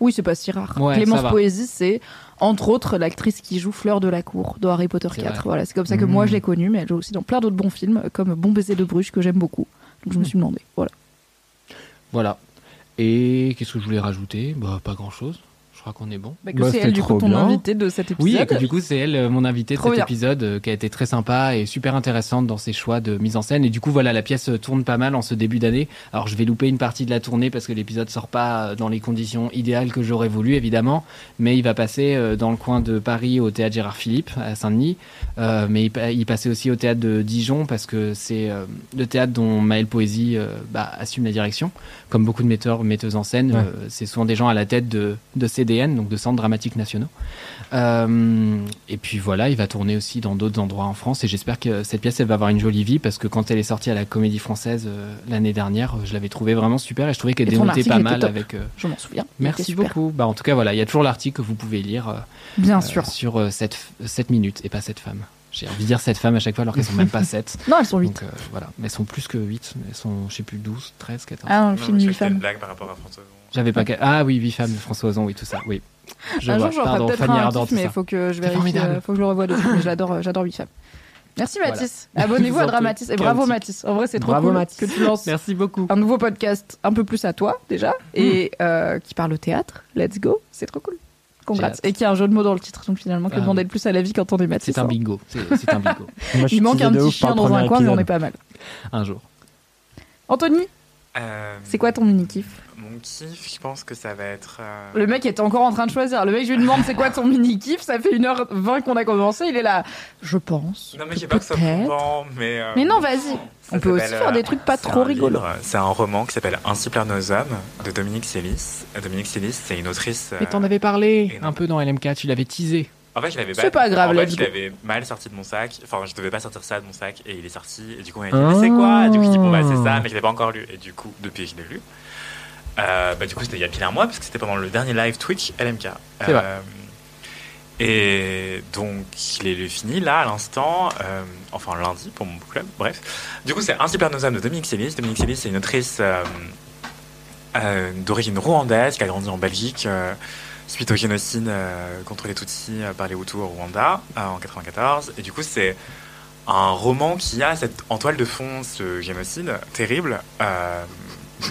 Oui, c'est pas si rare. Ouais, Clémence. Poésie, c'est entre autres l'actrice qui joue Fleur de la Cour dans Harry Potter C'est 4. vrai. Voilà, c'est comme ça que Mmh. moi je l'ai connue, mais elle joue aussi dans plein d'autres bons films, comme Bon baiser de Bruges que j'aime beaucoup. Donc je me suis demandé. Voilà. Voilà. Et qu'est-ce que je voulais rajouter? Bah, pas grand chose. Je crois qu'on est bon. Bah, que Bah, c'est elle du coup ton bien. invité de cet épisode. Oui, et que du coup, c'est elle, euh, mon invitée de Trop cet bien. épisode, euh, qui a été très sympa et super intéressante dans ses choix de mise en scène. Et du coup, voilà, la pièce euh, tourne pas mal en ce début d'année. Alors, je vais louper une partie de la tournée parce que l'épisode sort pas dans les conditions idéales que j'aurais voulu, évidemment. Mais il va passer euh, dans le coin de Paris au théâtre Gérard Philippe, à Saint-Denis. Euh, mais il, il passait aussi au théâtre de Dijon parce que c'est euh, le théâtre dont Maëlle Poésie euh, bah, assume la direction. Comme beaucoup de metteurs, metteuses en scène, Ouais. euh, c'est souvent des gens à la tête de, de CDN, donc de Centres Dramatiques Nationaux. Euh, et puis voilà, il va tourner aussi dans d'autres endroits en France et j'espère que cette pièce elle va avoir une jolie vie parce que quand elle est sortie à la Comédie Française euh, l'année dernière, euh, je l'avais trouvée vraiment super et je trouvais qu'elle démontait article pas mal top. avec. euh, Je m'en souviens. Merci beaucoup. Bah en tout cas voilà, il y a toujours l'article que vous pouvez lire euh, Bien euh, sûr. sur euh, cette, cette minute et pas cette femme. J'ai envie de dire cette femme à chaque fois alors qu'elles sont même pas (laughs) 7. Non, elles sont 8. Donc euh, voilà, mais elles sont plus que 8, elles sont je sais plus 12, 13, 14. Ah, non, le Non, film je 8 crois que c'était une femmes. blague par rapport à François. J'avais pas Ah oui, 8 femmes, François Ozon, oui, tout ça. Oui. Je un vois. jour, j'en peut-être un Ardant, mais il faut que je vérifie, euh, faut que je le revoie dessus. Mais (laughs) j'adore, j'adore 8 femmes. Merci Voilà. Mathis. Abonnez-vous à. Dramatis. Et bravo. Mathis. En vrai, c'est trop Bravo, cool Mathis. que tu lances (laughs) Merci beaucoup. un nouveau podcast un peu plus à toi déjà et euh, qui parle au théâtre. Let's go. C'est trop cool. Congrats. Et qui a un jeu de mots dans le titre. Donc finalement, que Ah, demander de plus à la vie quand on est Mathis C'est un hein. bingo. C'est un bingo. (laughs) Moi, je Il manque un petit chien dans un coin, mais on est pas mal. Un jour. Anthony, Euh, c'est quoi ton mini kiff Mon kiff, je pense que ça va être. euh, Le mec était encore en train de choisir. Le mec, je lui demande c'est quoi ton mini kiff? Ça fait 1h20 qu'on a commencé. Il est là. Je pense. Non, mais j'ai pas que ça Peut-être. probant, mais. euh, Mais non, vas-y. On peut aussi faire euh, des trucs pas trop rigolos. C'est un roman qui s'appelle Ainsi pleurent nos hommes de Dominique Sélis. Euh, Dominique Sélis, c'est une autrice. euh, Mais t'en avais parlé un peu dans LMK, tu l'avais teasé. En fait, je l'avais C'est pas grave, En fait, je l'avais mal sorti de mon sac. Enfin, je devais pas sortir ça de mon sac et il est sorti. Et du coup, on m'a dit, mais c'est quoi? Du coup, je dis, bon, bah, c'est ça, mais je l'ai pas encore lu. Et du coup, depuis, je l'ai lu. Euh, bah, du coup, c'était il y a pile un mois parce que c'était pendant le dernier live Twitch LMK. C'est vrai. Euh, Et donc, je l'ai lu fini là, à l'instant. euh, enfin, lundi pour mon book club. Bref. Du coup, c'est nos âmes de Dominique Sélis. Dominique Sélis, c'est une autrice euh, euh, d'origine rwandaise qui a grandi en Belgique. suite au génocide contre les Tutsis par les Hutus au Rwanda en 94. Et du coup, c'est un roman qui a cette, en toile de fond ce génocide terrible,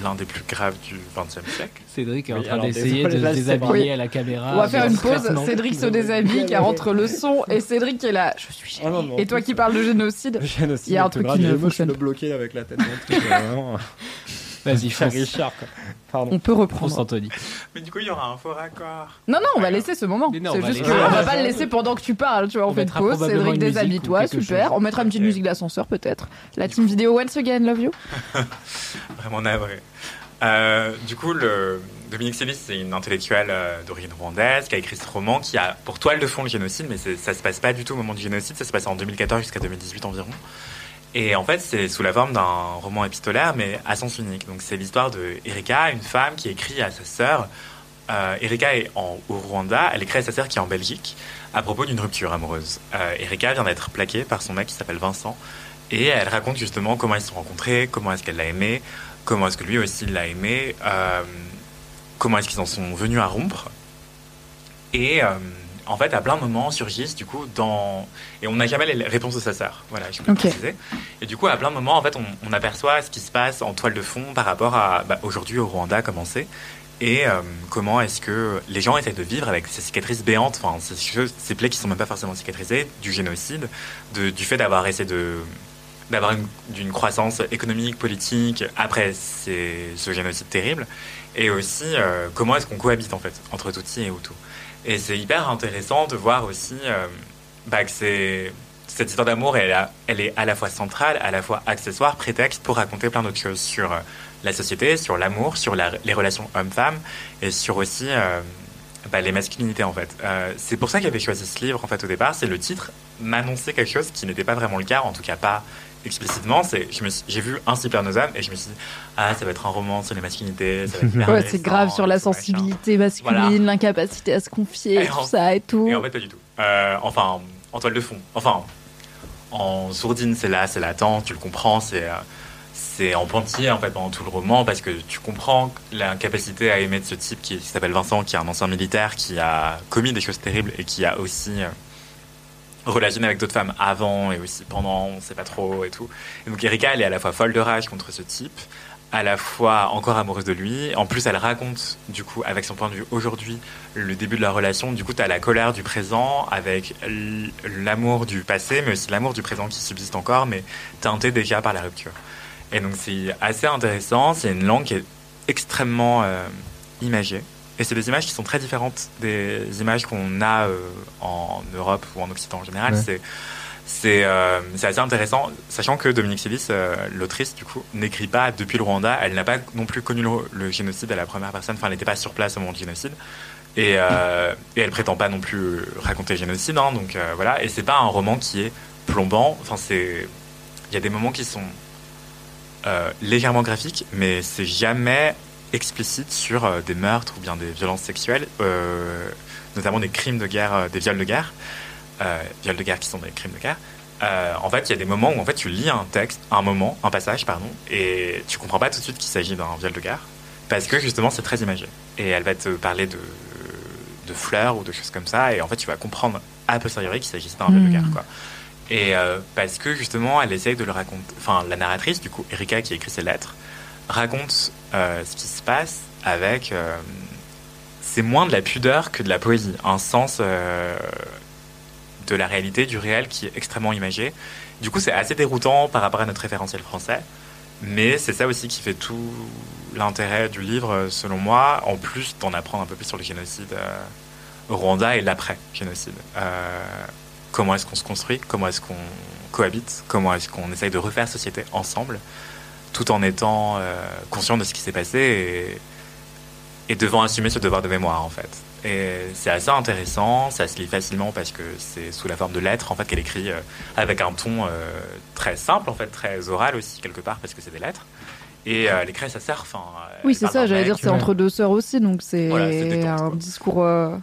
l'un des plus graves du XXe siècle. Cédric est en train d'essayer de se déshabiller à la caméra. On va faire une pause. Cédric se déshabille car entre le son et Cédric qui est là. Je suis Ah non, Et toi qui parles de génocide. Génocide, Il y a un truc qui ne je fonctionne le bloqué avec la tête (laughs) vraiment. Vas-y. Richard, quoi. Pardon. On peut reprendre. Anthony. Mais du coup, il y aura un faux raccord. Non, non, on va laisser ce moment. C'est va juste qu'on va pas le laisser pendant que tu parles. Tu vois, on, On fait pause. Cédric, ou quelque Super. chose. On mettra une petite musique d'ascenseur peut-être. La team vidéo Once Again Love You. (laughs) Vraiment navré. Euh, du coup, le, Dominique Sélis, c'est une intellectuelle euh, d'origine rwandaise qui a écrit ce roman qui a pour toile de fond le génocide, mais ça se passe pas du tout au moment du génocide, ça se passe en 2014 jusqu'à 2018 environ. Et en fait, c'est sous la forme d'un roman épistolaire, mais à sens unique. Donc, c'est l'histoire de Erika, une femme qui écrit à sa sœur. Euh, Erika est en, au Rwanda, elle écrit à sa sœur qui est en Belgique à propos d'une rupture amoureuse. Euh, Erika vient d'être plaquée par son mec qui s'appelle Vincent. Et elle raconte justement comment ils se sont rencontrés, comment est-ce qu'elle l'a aimé, comment est-ce que lui aussi l'a aimé, euh, comment est-ce qu'ils en sont venus à rompre. Et euh, en fait, à plein de moments surgissent du coup dans et on n'a jamais les réponses de sa sœur. Voilà, je peux Ok. préciser. Et du coup, à plein de moments, en fait, on, on aperçoit ce qui se passe en toile de fond par rapport à bah, aujourd'hui au Rwanda comment c'est et euh, comment est-ce que les gens essaient de vivre avec ces cicatrices béantes, enfin ces, choses- ces plaies qui sont même pas forcément cicatrisées, du génocide, de- du fait d'avoir essayé de d'avoir une, d'une croissance économique, politique après ces- ce génocide terrible, et aussi euh, comment est-ce qu'on cohabite en fait entre Tutsi et Hutu. Et c'est hyper intéressant de voir aussi euh, bah, que cette histoire d'amour, elle, est à la fois centrale, à la fois accessoire, prétexte pour raconter plein d'autres choses sur euh, la société, sur l'amour, sur les relations hommes-femmes, et sur aussi euh, bah, les masculinités en fait. C'est pour ça que j'avais choisi ce livre en fait au départ. C'est le titre m'annonçait quelque chose qui n'était pas vraiment le cas, en tout cas pas explicitement. C'est, j'ai vu un âmes et je me suis dit ah ça va être un roman sur les masculinités. Ça va être Ouais, c'est grave sur la machin. sensibilité masculine, Voilà. l'incapacité à se confier, Et tout en- ça et tout. Et en fait, pas du tout. Euh, enfin, en toile de fond. Enfin, en sourdine, c'est là, c'est latent, tu le comprends, c'est. euh, c'est en pointillé en fait pendant tout le roman parce que tu comprends l'incapacité à aimer de ce type qui, qui s'appelle Vincent, qui est un ancien militaire, qui a commis des choses terribles et qui a aussi euh, relationné avec d'autres femmes avant et aussi pendant, on sait pas trop et tout. Et donc Erika, elle est à la fois folle de rage contre ce type, à la fois encore amoureuse de lui. En plus, elle raconte, du coup, avec son point de vue aujourd'hui, le début de la relation. Du coup, tu as la colère du présent avec l'amour du passé, mais aussi l'amour du présent qui subsiste encore, mais teinté déjà par la rupture. Et donc, c'est assez intéressant. C'est une langue qui est extrêmement euh, imagée. Et c'est des images qui sont très différentes des images qu'on a euh, en Europe ou en Occident en général. Ouais. C'est c'est euh, c'est assez intéressant, sachant que Dominique Silis, euh, l'autrice, du coup, n'écrit pas depuis le Rwanda. Elle n'a pas non plus connu le, le génocide à la première personne. Enfin, elle n'était pas sur place au moment du génocide. Et, euh, et elle prétend pas non plus raconter le génocide. hein, donc voilà. Et c'est pas un roman qui est plombant. Enfin, c'est. Il y a des moments qui sont légèrement graphiques, mais c'est jamais explicite sur euh, des meurtres ou bien des violences sexuelles, euh, notamment des crimes de guerre, euh, des viols de guerre, viols de guerre qui sont des crimes de guerre. En fait, il y a des moments où en fait tu lis un texte, un moment, un passage, pardon, et tu comprends pas tout de suite qu'il s'agit d'un viol de guerre, parce que justement c'est très imagé. Et elle va te parler de, de fleurs ou de choses comme ça, et en fait tu vas comprendre a posteriori qu'il s'agissait d'un viol de Mm. guerre, quoi. Et euh, parce que justement, elle essaye de le raconter. Enfin, la narratrice, du coup, Erika, qui écrit ses lettres, raconte euh, ce qui se passe avec. euh, c'est moins de la pudeur que de la poésie. Un sens euh, de la réalité, du réel, qui est extrêmement imagé. Du coup, c'est assez déroutant par rapport à notre référentiel français. Mais c'est ça aussi qui fait tout l'intérêt du livre, selon moi, en plus d'en apprendre un peu plus sur le génocide au Rwanda et l'après-génocide. Comment est-ce qu'on se construit, comment est-ce qu'on cohabite, comment est-ce qu'on essaye de refaire société ensemble, tout en étant euh, conscient de ce qui s'est passé et, et devant assumer ce devoir de mémoire en fait. Et c'est assez intéressant, ça se lit facilement parce que c'est sous la forme de lettres en fait qu'elle écrit euh, avec un ton euh, très simple en fait, très oral aussi quelque part parce que c'est des lettres. Et euh, elle écrit sa sœur, enfin. Oui, c'est ça, j'allais dire, c'est entre deux sœurs aussi, donc c'est Voilà, un quoi. discours euh,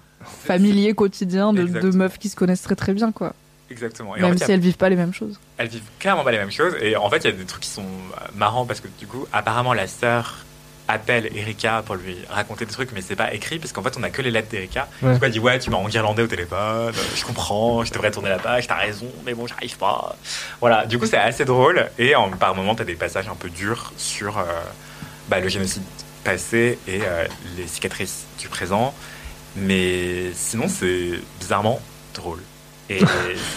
familier, quotidien, de, de Exactement. meufs qui se connaissent très très bien, quoi. Exactement. Et en Même fait, y a si elles vivent pas les mêmes choses. elles vivent clairement pas les mêmes choses. Et en fait, il y a des trucs qui sont marrants parce que du coup, apparemment, la sœur appelle Erika pour lui raconter des trucs, mais c'est pas écrit, parce qu'en fait, on a que les lettres d'Erika. Ouais. Du coup, elle dit Ouais, tu m'as enguirlandé au téléphone, euh, je comprends, je devrais tourner la page, t'as raison, mais bon, j'arrive pas. Voilà, du coup, c'est assez drôle, et en, par moments, t'as des passages un peu durs sur euh, bah, le génocide passé et euh, les cicatrices du présent, mais sinon, c'est bizarrement drôle. Et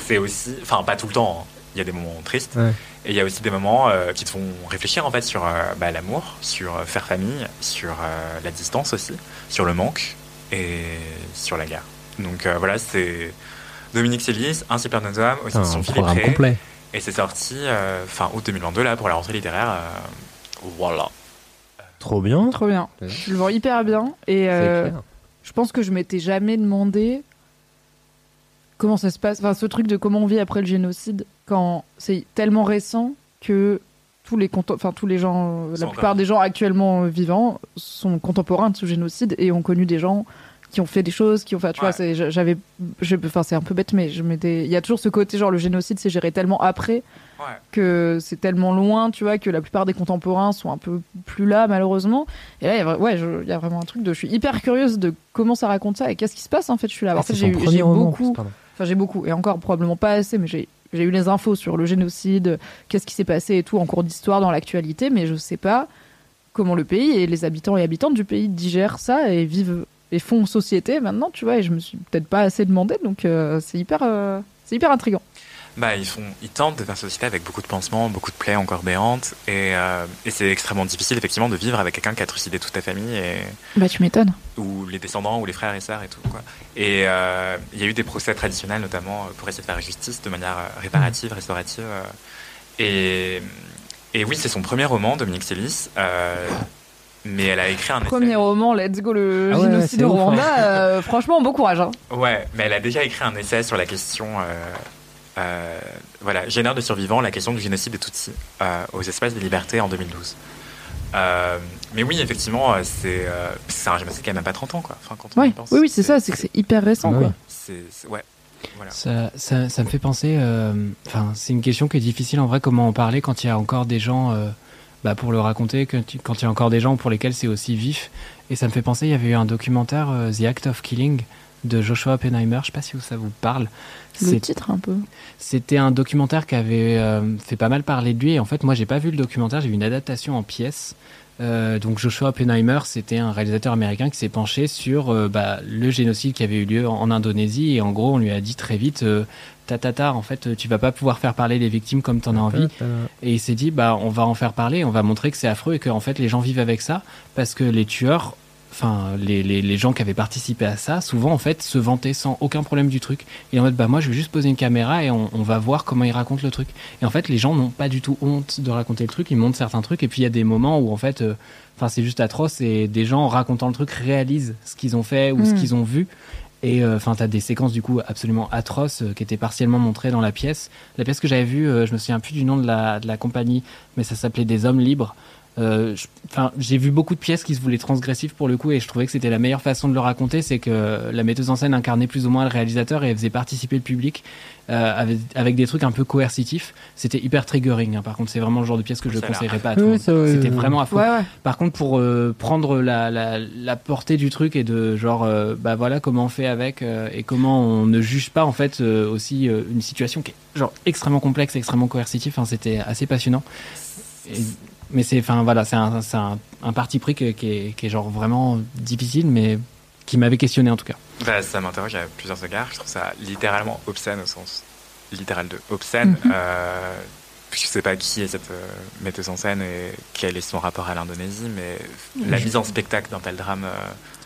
c'est aussi, enfin, pas tout le temps, hein. il y a des moments tristes. Ouais. Et il y a aussi des moments euh, qui te font réfléchir en fait sur euh, bah, l'amour, sur euh, faire famille, sur euh, la distance aussi, sur le manque et sur la guerre. Donc euh, voilà, c'est Dominique Sélis, nos hommes, aussi Putain, son programme complet. Et c'est sorti euh, fin août 2022 là pour la rentrée littéraire. euh, voilà. Trop bien. Trop bien. Ouais. Je le vends hyper bien. Et euh, je pense que je m'étais jamais demandé comment ça se passe. Enfin, ce truc de comment on vit après le génocide, quand c'est tellement récent que tous les, enfin, tous les gens, euh, la plupart des gens actuellement euh, vivants sont contemporains de ce génocide et ont connu des gens qui ont fait des choses, qui ont fait, tu Ouais. vois, j'avais, je- enfin, c'est un peu bête, mais je m'étais, il y a toujours ce côté, genre, le génocide, c'est géré tellement après Ouais. que c'est tellement loin, tu vois, que la plupart des contemporains sont un peu plus là, malheureusement. Et là, il y a, ouais, il y a vraiment un truc de. Je suis hyper curieuse de comment ça raconte ça et qu'est-ce qui se passe en fait. Je suis là. Ah, en fait, c'est j'ai eu- beaucoup. pardon. Enfin, j'ai beaucoup. Et encore, probablement pas assez, mais j'ai eu les infos sur le génocide, qu'est-ce qui s'est passé et tout en cours d'histoire dans l'actualité, mais je sais pas comment le pays et les habitants et habitantes du pays digèrent ça et vivent et font société maintenant, tu vois. Et je me suis peut-être pas assez demandé, donc euh, c'est hyper, euh, c'est hyper intriguant. Bah, ils, font, ils tentent de faire société avec beaucoup de pansements, beaucoup de plaies encore béantes. Et, euh, et c'est extrêmement difficile, effectivement, de vivre avec quelqu'un qui a trucidé toute ta famille, et, Bah, tu m'étonnes. ou les descendants, ou les frères et sœurs et tout. Quoi. Et euh, il y a eu des procès traditionnels, notamment, euh, pour essayer de faire justice de manière réparative, restaurative. euh. Et, et oui, c'est son premier roman, Dominique Sélis. euh, mais elle a écrit un essai. Premier roman, let's go, le Ah ouais, génocide au ouf, hein. Rwanda. euh, franchement, bon courage. Hein. Ouais, mais elle a déjà écrit un essai sur la question, euh, euh, voilà, Génère de survivants, la question du génocide des Tutsis euh, aux espaces des libertés en 2012. Euh, mais oui, effectivement, c'est euh, c'est un génocide qui a même pas 30 ans, quoi. Enfin, quand on y Ouais, pense, oui, oui, c'est ça, c'est que c'est hyper récent, Ah quoi. c'est- ouais, voilà. Ça, ça, ça me fait penser. euh, Enfin, c'est une question qui est difficile en vrai. Comment en parler quand il y a encore des gens euh, bah, pour le raconter, que tu- quand il y a encore des gens pour lesquels c'est aussi vif. Et ça me fait penser. Il y avait eu un documentaire, euh, The Act of Killing, de Joshua Oppenheimer. Je sais pas si ça vous parle. Le titre, un peu. C'était un documentaire qui avait euh, fait pas mal parler de lui. Et en fait, moi, j'ai pas vu le documentaire, j'ai vu une adaptation en pièces. Euh, donc Joshua Oppenheimer, c'était un réalisateur américain qui s'est penché sur euh, bah, le génocide qui avait eu lieu en, en Indonésie. Et en gros, on lui a dit très vite, euh, tatata, en fait, tu vas pas pouvoir faire parler les victimes comme t'en as envie. Et il s'est dit, bah, on va en faire parler, on va montrer que c'est affreux et que en fait, les gens vivent avec ça parce que les tueurs, enfin, les, les, les gens qui avaient participé à ça, souvent, en fait, se vantaient sans aucun problème du truc. Et en mode, bah, moi, je vais juste poser une caméra et on, on va voir comment ils racontent le truc. Et en fait, les gens n'ont pas du tout honte de raconter le truc, ils montrent certains trucs et puis il y a des moments où, en fait, euh, enfin, c'est juste atroce et des gens racontant le truc réalisent ce qu'ils ont fait ou ce Mm. qu'ils ont vu. Et euh, enfin, t'as des séquences du coup absolument atroces euh, qui étaient partiellement montrées dans la pièce. La pièce que j'avais vue, euh, je me souviens plus du nom de la, de la compagnie, mais ça s'appelait Des Hommes Libres. Euh, Enfin, j'ai vu beaucoup de pièces qui se voulaient transgressives pour le coup, et je trouvais que c'était la meilleure façon de le raconter, c'est que la metteuse en scène incarnait plus ou moins le réalisateur et elle faisait participer le public euh, avec, avec des trucs un peu coercitifs. C'était hyper triggering. hein. Par contre, c'est vraiment le genre de pièce que je l'air conseillerais pas à Oui, tout le oui, monde. ça, oui, C'était oui. vraiment à fond. Ouais, ouais. Par contre, pour euh, prendre la, la, la portée du truc et de genre, euh, bah voilà comment on fait avec euh, et comment on ne juge pas en fait euh, aussi euh, une situation qui est genre extrêmement complexe, extrêmement coercitive. Enfin, c'était assez passionnant. Et- mais c'est, enfin voilà, c'est un, c'est un, un parti pris que- qui, est, qui est genre vraiment difficile, mais qui m'avait questionné en tout cas. Bah, ça m'interroge à plusieurs égards. Je trouve ça littéralement obscène au sens littéral de obscène. Mhm. Euh, je sais pas qui est cette euh, metteuse en scène et quel est son rapport à l'Indonésie, mais la mise en spectacle d'un tel drame. euh,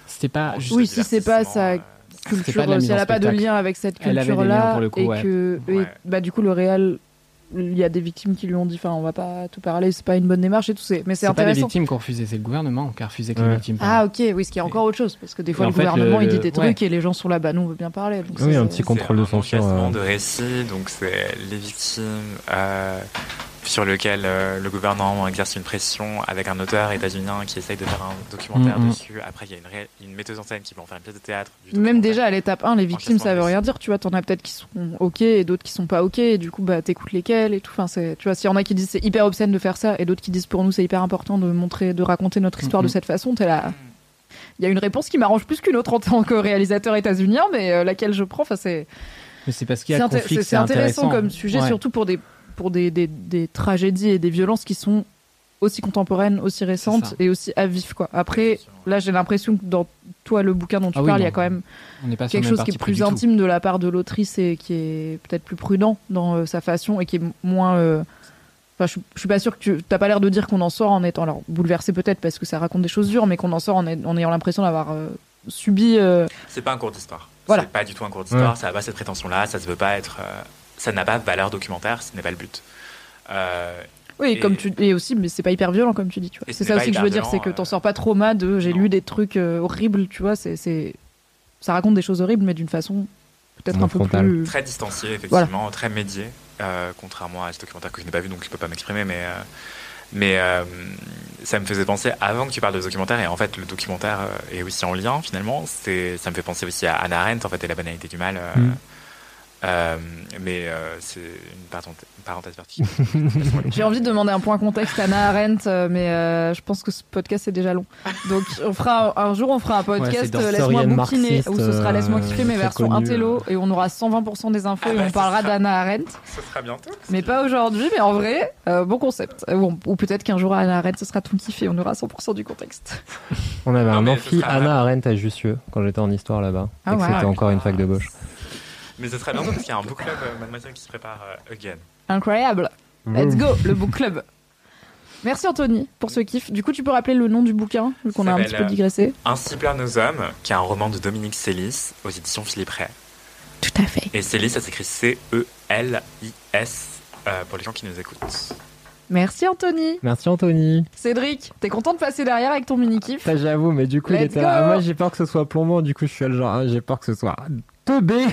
C'était pas. juste- Oui, si c'est pas sa euh, culture, pas si elle en a pas de lien avec cette culture-là, pour le coup, et ouais. que, et, bah du coup le réel, il y a des victimes qui lui ont dit, enfin on va pas tout parler, c'est pas une bonne démarche et tout, c'est- mais c'est C'est pas les intéressant. victimes qui ont refusé, c'est le gouvernement qui a refusé que Ouais. les victimes. Ah ok, oui, ce qui est encore autre chose, parce que des fois le fait, gouvernement le- il dit des trucs ouais. et les gens sont là, bah nous on veut bien parler. Donc Oui, ça, un petit contrôle de C'est un censure. enchâssement euh. de récits, donc c'est les victimes, euh, sur lequel euh, le gouvernement exerce une pression avec un auteur états-unien qui essaye de faire un documentaire Mm, mm. dessus. Après, il y a une, ré- une metteuse en scène qui veut en faire une pièce de théâtre. du Même déjà à l'étape 1, les victimes, ça veut rien dire. Tu vois, t'en as peut-être qui sont ok et d'autres qui sont pas ok. Et du coup, bah, t'écoutes lesquels et tout. Enfin, c'est, tu vois, s'il y en a qui disent c'est hyper obscène de faire ça et d'autres qui disent pour nous c'est hyper important de montrer, de raconter notre histoire de cette façon, t'es là. Il y a une réponse qui m'arrange plus qu'une autre en tant que réalisateur états-unien, mais euh, laquelle je prends, enfin, c'est, Mais c'est parce qu'il y c'est a conflit c'est- que c'est intéressant, comme sujet, Ouais. surtout pour des, pour des, des, des tragédies et des violences qui sont aussi contemporaines, aussi récentes et aussi à vif, quoi. Après, là, j'ai l'impression que dans toi, le bouquin dont tu Ah parles, il y a quand même quelque chose qui est plus tout. intime de la part de l'autrice et qui est peut-être plus prudent dans euh, sa façon et qui est moins. euh, Enfin, je, je suis pas sûre que tu t'as pas l'air de dire qu'on en sort en étant alors bouleversé peut-être parce que ça raconte des choses dures, mais qu'on en sort en, est- en ayant l'impression d'avoir euh, subi. euh, C'est pas un cours d'histoire. Voilà. C'est pas du tout un cours d'histoire. Ouais. Ça n'a pas cette prétention-là. Ça se veut pas être. Ça n'a pas valeur documentaire. Ce n'est pas le but. Euh, Oui, Et- comme tu et aussi, mais c'est pas hyper violent comme tu dis. Tu vois. C'est ça aussi que je veux dire, c'est que t'en sors pas trop mal de j'ai lu des trucs euh, horribles, tu vois. C'est ça raconte des choses horribles, mais d'une façon peut-être un peu plus. très distancié, effectivement, très médié, euh, contrairement à ce documentaire que je n'ai pas vu, donc je peux pas m'exprimer, mais, euh, mais euh, ça me faisait penser, avant que tu parles de documentaire, et en fait le documentaire est aussi en lien finalement, c'est, ça me fait penser aussi à Anna Arendt, en fait, et la banalité du mal. euh, Mm. Euh, mais euh, c'est une parenthèse, verticale. (laughs) J'ai envie de demander un point contexte à Anna Arendt, euh, mais euh, je pense que ce podcast est déjà long. Donc on fera un jour on fera un podcast laisse-moi bouquiner où ce sera laisse-moi kiffer mes versions intello et on aura 120% des infos Ah et bah, on parlera sera- d'Anna Arendt, Ce sera bientôt. mais pas aujourd'hui, mais en vrai euh, bon concept. Euh, bon, ou peut-être qu'un jour Anna Arendt ce sera tout kiffé, on aura 100% du contexte. On avait Non, un amphi Anna Arendt à Jussieu quand j'étais en histoire là-bas. Ah et que ouais. c'était encore une fac de gauche. Mais ce sera bientôt parce qu'il y a un book club euh, Mademoiselle qui se prépare euh, again. Incroyable. Let's go, le book club. Merci Anthony pour ce kiff. Du coup, tu peux rappeler le nom du bouquin, vu qu'on a un petit peu s'appelle, digressé? Ainsi pleurent nos hommes, qui est un roman de Dominique Célis aux éditions Philippe Ray. Tout à fait. Et Célis, ça s'écrit C-E-L-I-S euh, pour les gens qui nous écoutent. Merci Anthony. Merci Anthony. Cédric, t'es content de passer derrière avec ton mini kiff Ça j'avoue, mais du coup il était là. Ah, moi j'ai peur que ce soit plombant, du coup je suis le genre, ah, j'ai peur que ce soit teubé. (laughs)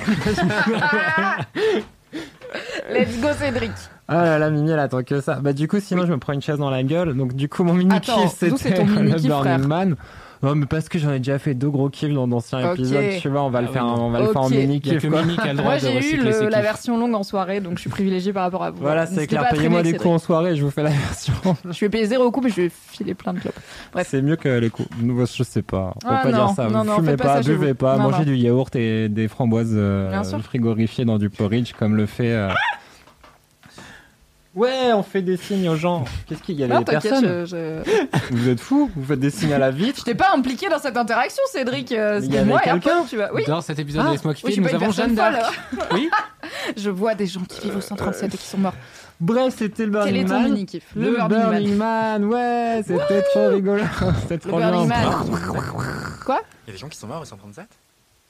Let's go Cédric. Ah là là, Mimi elle attend que ça. Bah du coup sinon je me prends une chaise dans la gueule. Donc du coup mon mini kiff c'était Burning (laughs) Man. Non mais parce que j'en ai déjà fait deux gros kiffs dans d'anciens Ok. épisodes, tu vois, on va le Ah faire, on va le faire en mini quoi. Mimi qui a le droit Moi de j'ai eu le- la version longue en soirée, donc je suis privilégiée par rapport à vous. Voilà, c'est clair, payez-moi avec coups en soirée, je vous fais la version. (laughs) Je vais payer zéro coup, mais je vais filer plein de clopes. Bref. C'est mieux que les coups. Nous, Je sais pas. Faut Ah pas non, dire ça. non, Vous non, fumez pas buvez pas, mangez du yaourt et des framboises euh, frigorifiées dans du porridge comme le fait. Euh, Ouais, on fait des signes aux gens. Qu'est-ce qu'il y a Non, des personnes je, je... Vous êtes fous Vous faites des signes à la vitre (laughs) je t'ai pas impliqué dans cette interaction, Cédric. Euh, Il y avait moi et un quelqu'un tu vois. Oui. Dans cet épisode Ah, de Laisse-moi kiffer, nous avons Jeanne d'Arc. (laughs) Oui. Je vois des gens qui vivent au 137 et qui sont morts. Bref, c'était le Quel est Burning ton Man. mini kiff Le, Burning, Man. ouais, c'était trop rigolo. (laughs) C'était Le trop bien. Burning Man. Il y a des gens qui sont morts au 137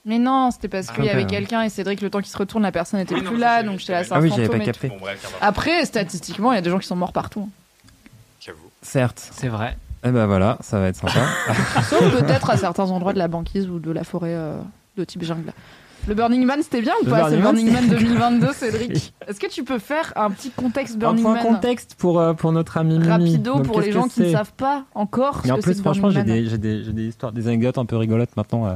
Mais non, c'était parce Ah, qu'il y avait quelqu'un et Cédric, le temps qu'il se retourne, la personne était Oui, non, plus là, donc je j'étais là, sais. c'est un Ah oui, j'avais fantôme pas capté. Bon, bref. Après, statistiquement, il y a des gens qui sont morts partout. hein. J'avoue. Certes. C'est vrai. Eh ben voilà, ça va être sympa. (laughs) Sauf peut-être à certains endroits de la banquise ou de la forêt euh, de type jungle. Le Burning Man, c'était bien ou pas C'est Burning le Man, Burning Man c'est- 2022, Cédric. Est-ce que tu peux faire un petit contexte Un Burning point Man contexte pour, euh, pour notre ami Mimi. rapido Donc, pour les gens qui ne savent pas encore ce Mais en que plus, franchement, j'ai des, des, des histoires, des anecdotes un peu rigolotes maintenant. euh.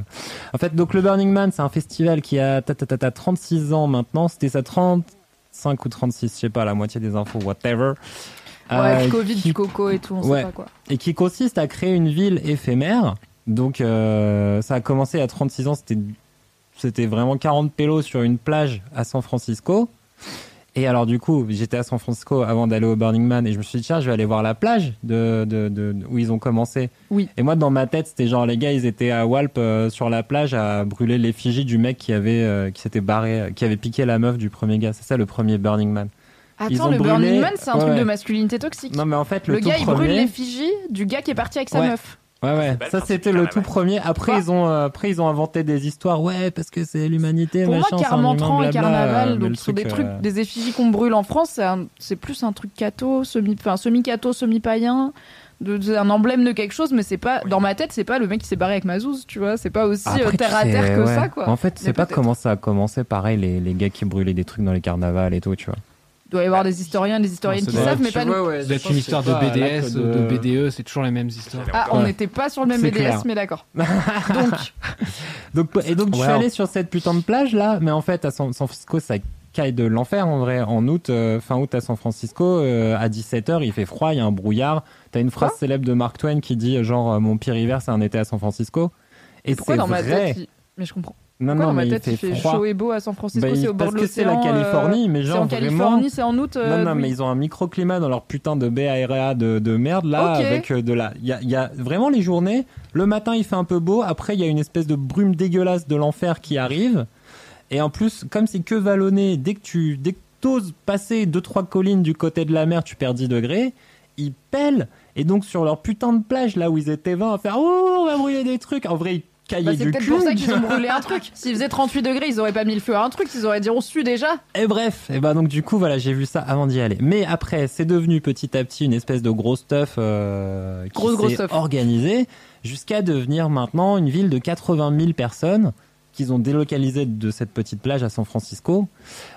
En fait, donc le Burning Man, c'est un festival qui a ta, ta, ta, ta, 36 ans maintenant. C'était sa 35 ou 36, je sais pas, la moitié des infos, whatever. Ouais, Euh, Covid, qui- du coco et tout, on Ouais. sait pas quoi. et qui consiste à créer une ville éphémère. Donc, euh, ça a commencé à 36 ans. C'était, c'était vraiment 40 pélos sur une plage à San Francisco. Et alors, du coup, j'étais à San Francisco avant d'aller au Burning Man et je me suis dit, tiens, je vais aller voir la plage de, de, de- où ils ont commencé. Oui. Et moi, dans ma tête, c'était genre, les gars, ils étaient à Walp euh, sur la plage à brûler l'effigie du mec qui avait, euh, qui s'était barré, qui avait piqué la meuf du premier gars. C'est ça le premier Burning Man. Attends, le brûlé- Burning Man, c'est un Ouais, truc de masculinité toxique. Non, mais en fait, le, gars, il brûle l'effigie du gars qui est parti avec sa Ouais. meuf. Ouais, ouais. Ça, c'était le tout premier. Après, ils ont, euh, après, ils ont inventé des histoires. Ouais, parce que c'est l'humanité, Pour moi, machin. c'est un humain, Carmentran et Carnaval, euh, donc sont des truc, trucs, euh, des effigies qu'on brûle en France, c'est un- c'est plus un truc catho, semi, enfin semi-catho, semi-païen, de, de- un emblème de quelque chose, mais c'est pas, Oui. dans ma tête, c'est pas le mec qui s'est barré avec Mazouz, tu vois, c'est pas aussi euh, Après, terre à terre que ouais. ça, quoi. En fait, Mais c'est pas peut-être. comment ça a commencé. Pareil, les, les gars qui brûlaient des trucs dans les carnavals et tout, tu vois. Il doit y avoir des historiens et des historiennes qui savent, mais pas nous. ouais, Ça doit être une histoire de BDS, de BDE, c'est toujours les mêmes histoires. Ah, on Ouais. n'était pas sur le même BDS, clair. mais d'accord. (laughs) Donc, Donc, et donc, je suis allé sur cette putain de plage là, mais en fait, à San, San Francisco, ça caille de l'enfer en vrai. En août, euh, fin août à San Francisco, euh, à 17h, il fait froid, il y a un brouillard. T'as une phrase célèbre de Mark Twain qui dit genre, euh, mon pire hiver, c'est un été à San Francisco. Et pourquoi c'est dans ma vrai. tête, il- mais je comprends. Non, Pourquoi non, mais tête il il fait fait froid. chaud et beau à San Francisco, Bah, c'est il- au bord parce de que c'est la l'océan, euh, Californie, mais C'est genre en vraiment. Californie, c'est en août. euh, non, non, oui. mais ils ont un microclimat dans leur putain de baie aérea de, de merde là, avec euh, de la. Il y a, il y a vraiment les journées. Le matin, il fait un peu beau. Après, il y a une espèce de brume dégueulasse de l'enfer qui arrive. Et en plus, comme c'est que vallonné, dès que tu dès que t'oses passer deux trois collines du côté de la mer, tu perds 10 degrés. Ils pèlent. Et donc sur leur putain de plage là où ils étaient 20 à faire oh on va brûler des trucs. En vrai, ils caillaient Bah, c'est du peut-être cul. pour ça qu'ils ont brûlé un truc. (laughs) S'il faisait 38 degrés, ils auraient pas mis le feu à un truc, ils auraient dit on sue déjà. Et bref, et ben donc du coup voilà, j'ai vu ça avant d'y aller. Mais après, c'est devenu petit à petit une espèce de gros stuff euh, qui Grosse, grosse s'est stuff. organisé jusqu'à devenir maintenant une ville de 80 000 personnes qu'ils ont délocalisé de cette petite plage à San Francisco.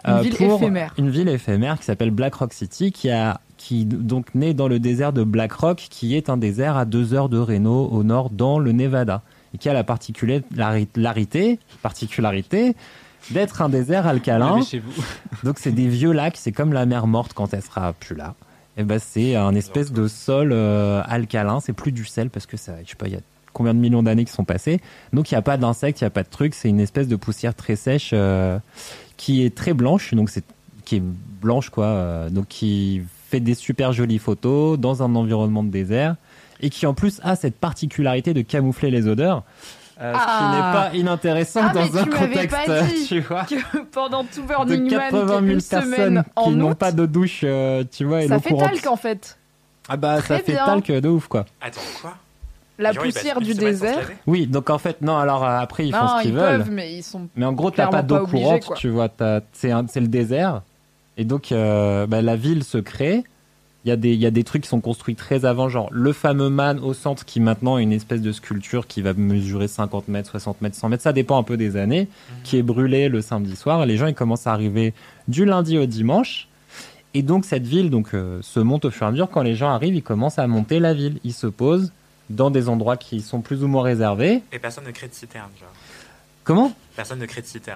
Une ville pour éphémère. Une ville éphémère qui s'appelle Black Rock City, qui a qui donc naît dans le désert de Black Rock, qui est un désert à deux heures de Reno au nord dans le Nevada, et qui a la particularité, particularité d'être un désert alcalin. Chez vous. (laughs) Donc c'est des vieux lacs, c'est comme la mer morte quand elle sera plus là. Et ben c'est un espèce de sol euh, alcalin, c'est plus du sel parce que ça, je sais pas, il y a combien de millions d'années qui sont passées. Donc il n'y a pas d'insectes, il n'y a pas de trucs, c'est une espèce de poussière très sèche euh, qui est très blanche, donc c'est qui est blanche quoi, euh, donc qui fait des super jolies photos dans un environnement de désert et qui en plus a cette particularité de camoufler les odeurs. euh, ce Ah. qui n'est pas inintéressant Ah, dans un tu contexte, pas dit. (laughs) tu vois Que pendant tout de Burning Man, 80 000 une personnes en qui n'ont pas de douche, euh, tu vois, et ça fait courante. talc en fait. Ah bah ça fait bien. talc de ouf quoi. Attends, quoi? La gens, ils poussière du désert. Oui, donc en fait non, alors euh, après ils font Non, ce qu'ils ils veulent. peuvent, mais ils sont. Mais en gros t'as pas d'eau courante, quoi. tu vois, t'as- c'est le désert. Et donc euh, bah, la ville se crée. Il y, a des, il y a des trucs qui sont construits très avant, genre le fameux man au centre qui maintenant est une espèce de sculpture qui va mesurer 50 mètres, 60 mètres, 100 mètres, ça dépend un peu des années, qui est brûlé le samedi soir. Et les gens ils commencent à arriver du lundi au dimanche. Et donc cette ville donc euh, se monte au fur et à mesure. Quand les gens arrivent, ils commencent à monter la ville. Ils se posent dans des endroits qui sont plus ou moins réservés. Et personne ne crée de citerne, genre. Comment? Personne ne crée de citerne.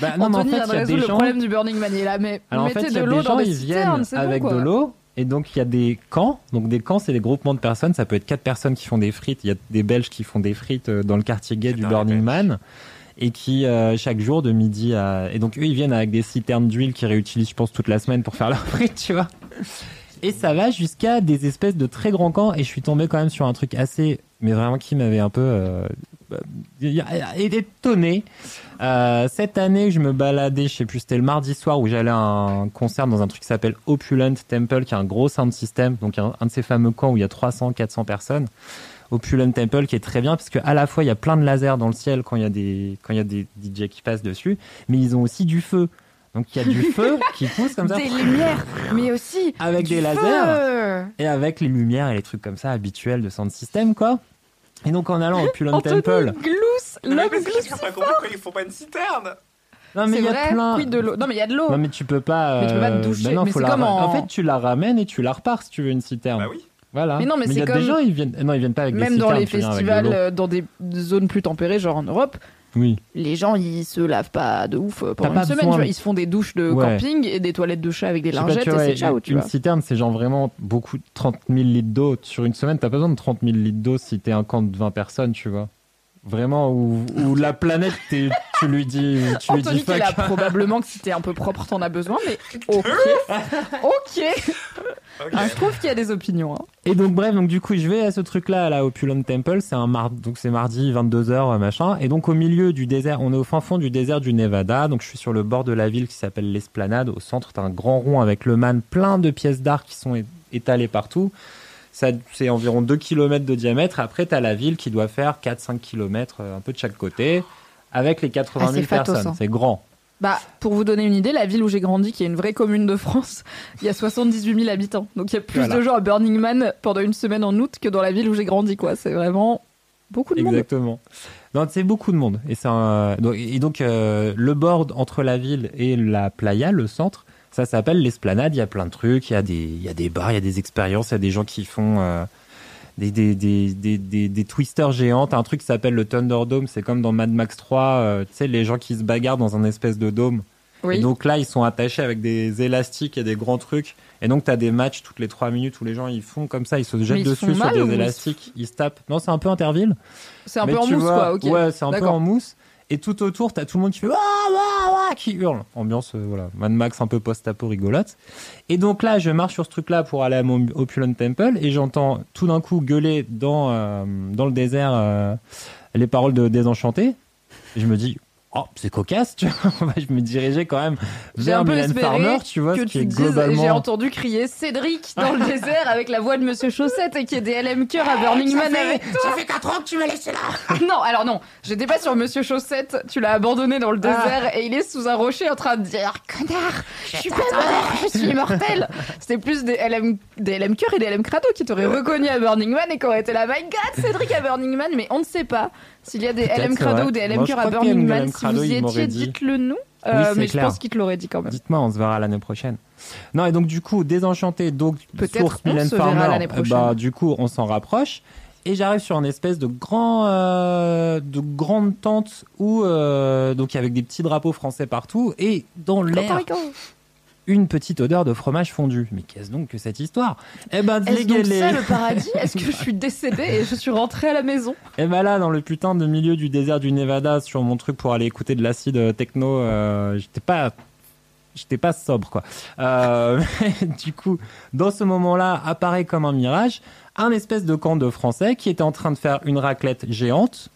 Bah, non, mais en Anthony fait, il de y a des le gens. problème du Burning Man. Il est là, mais Alors en mettez fait, il y de a l'eau des dans gens, des ils viennent bon, avec quoi. de l'eau. Et donc, il y a des camps. Donc, des camps, c'est des groupements de personnes. Ça peut être quatre personnes qui font des frites. Il y a des Belges qui font des frites euh, dans le quartier gay du Burning. Man. Et qui, euh, chaque jour, de midi à. Et donc, eux, ils viennent avec des citernes d'huile qu'ils réutilisent, je pense, toute la semaine pour faire leurs (laughs) frites, tu vois. Et ça va jusqu'à des espèces de très grands camps. Et je suis tombé quand même sur un truc assez. Mais vraiment qui m'avait un peu. Euh, étonné. Euh, cette année, je me baladais, je sais plus, c'était le mardi soir où j'allais à un concert dans un truc qui s'appelle Opulent Temple, qui est un gros sound system, donc un, un de ces fameux camps où il y a 300, 400 personnes. Opulent Temple qui est très bien parce que à la fois il y a plein de lasers dans le ciel quand il y a des quand il y a des DJ qui passent dessus, mais ils ont aussi du feu. Donc il y a du feu (laughs) qui pousse comme ça Des lumières, mais aussi avec des lasers et avec les lumières et les trucs comme ça habituels de sound system quoi. Et donc en allant au Anthony Temple, glousse, Mais l'homme parce que glousse. j'ai pas compris pourquoi ils font pas une citerne. non mais il y a vrai, plein de l'eau? Non, mais il y a de l'eau. Non mais tu peux pas. Mais tu peux pas te euh, doucher, ben non, mais faut la comme en- fait, tu la ramènes et tu la repars si tu veux une citerne. Bah oui. Voilà. Mais non, mais il y c'est a comme- des gens, ils viennent. Non, ils viennent pas avec des Même dans citernes, les avec de festivals, euh, dans des zones plus tempérées, genre en Europe, Oui. les gens ils se lavent pas de ouf pendant une semaine. tu vois. Ils se font des douches de Ouais. camping et des toilettes de chat avec des pas, lingettes et c'est ciao, tu une vois. citerne, c'est genre vraiment beaucoup, 30 000 litres d'eau sur une semaine. T'as pas besoin de 30 000 litres d'eau si t'es un camp de 20 personnes, tu vois. Vraiment, où, où la planète, t'es- tu lui dis, tu lui Anthony dis est là, fuck. probablement que si t'es un peu propre, t'en as besoin, mais (laughs) ok. ok. Ah, je trouve qu'il y a des opinions. hein. Et donc bref, donc du coup, je vais à ce truc-là, là, au Opulent Temple. C'est un mar... donc c'est mardi 22h machin. Et donc au milieu du désert, on est au fin fond du désert du Nevada. Donc je suis sur le bord de la ville qui s'appelle l'Esplanade. Au centre, t'as un grand rond avec le man, plein de pièces d'art qui sont étalées partout. C'est environ 2 km de diamètre. Après, t'as la ville qui doit faire 4-5 km, un peu de chaque côté, avec les 80 Ah, 000 c'est fatos, personnes. hein. C'est grand. Bah, pour vous donner une idée, la ville où j'ai grandi, qui est une vraie commune de France, (laughs) il y a 78 000 habitants. Donc il y a plus Voilà. de gens à Burning Man pendant une semaine en août que dans la ville où j'ai grandi, quoi. C'est vraiment beaucoup de monde. Exactement. C'est beaucoup de monde. Et, un- donc, et donc, euh, le bord entre la ville et la playa, le centre, ça s'appelle l'esplanade. Il y a plein de trucs. Il y a des, il y a des bars, il y a des expériences, il y a des gens qui font euh, des, des, des, des, des, des twisters géants. T'as un truc qui s'appelle le Thunderdome. C'est comme dans Mad Max 3, euh, tu sais, les gens qui se bagarrent dans un espèce de dôme. Oui. Et donc là, ils sont attachés avec des élastiques et des grands trucs. Et donc, tu as des matchs toutes les trois minutes où les gens ils font comme ça, ils se jettent ils dessus sur des élastiques, ils se tapent. Non, c'est un peu Interville. C'est un Mais peu en mousse, vois, quoi. Ok. Ouais, c'est un peu en mousse. Et tout autour, t'as tout le monde qui fait Wouah, wouah, wouah qui hurle. Ambiance, euh, voilà, Mad Max un peu post-apo rigolote. Et donc là, je marche sur ce truc-là pour aller à mon Opulent Temple et j'entends tout d'un coup gueuler dans, euh, dans le désert euh, les paroles de Désenchanté. Et je me dis, oh, c'est cocasse, tu vois. (laughs) je me dirigeais quand même J'ai vers un peu Mylène Farmer, tu vois, que ce qui tu est dises, j'ai globalement. entendu crier Cédric dans le (laughs) désert avec la voix de Monsieur Chaussette et qu'il y ait des LM Cœur à Burning Man avec toi. Ça fait 4 ans que tu m'as laissé là (laughs) Non, alors non, j'étais pas sur Monsieur Chaussette, tu l'as abandonné dans le Ah. désert et il est sous un rocher en train de dire Connard, je suis pas mort, je suis immortel C'était plus des LM, des LM Cœur et des LM Crado qui t'auraient reconnu à Burning Man et qui auraient été là, my god, Cédric à Burning Man, mais on ne sait pas s'il y a des LM Crado ou des LM Moi, je Cœur à Burning Man. Si vous y étiez, dit. dites-le nous. Oui, Euh, mais je clair. pense qu'il te l'aurait dit quand même. Dites-moi, on se verra l'année prochaine. Non, et donc du coup, désenchanté, donc source on Mylène se Farmer, bah du coup, on s'en rapproche. Et j'arrive sur une espèce de grand, euh, de grande tente où euh, donc avec des petits drapeaux français partout et dans l'air. Une petite odeur de fromage fondu. Mais qu'est-ce donc que cette histoire? Eh ben, Est-ce donc ça le paradis? (laughs) Est-ce que je suis décédée et je suis rentrée à la maison? Et ben là, dans le putain de milieu du désert du Nevada, sur mon truc pour aller écouter de l'acide euh, techno, euh, j'étais pas, j'étais pas sobre quoi. Euh, (laughs) du coup, dans ce moment-là, apparaît comme un mirage un espèce de camp de Français qui était en train de faire une raclette géante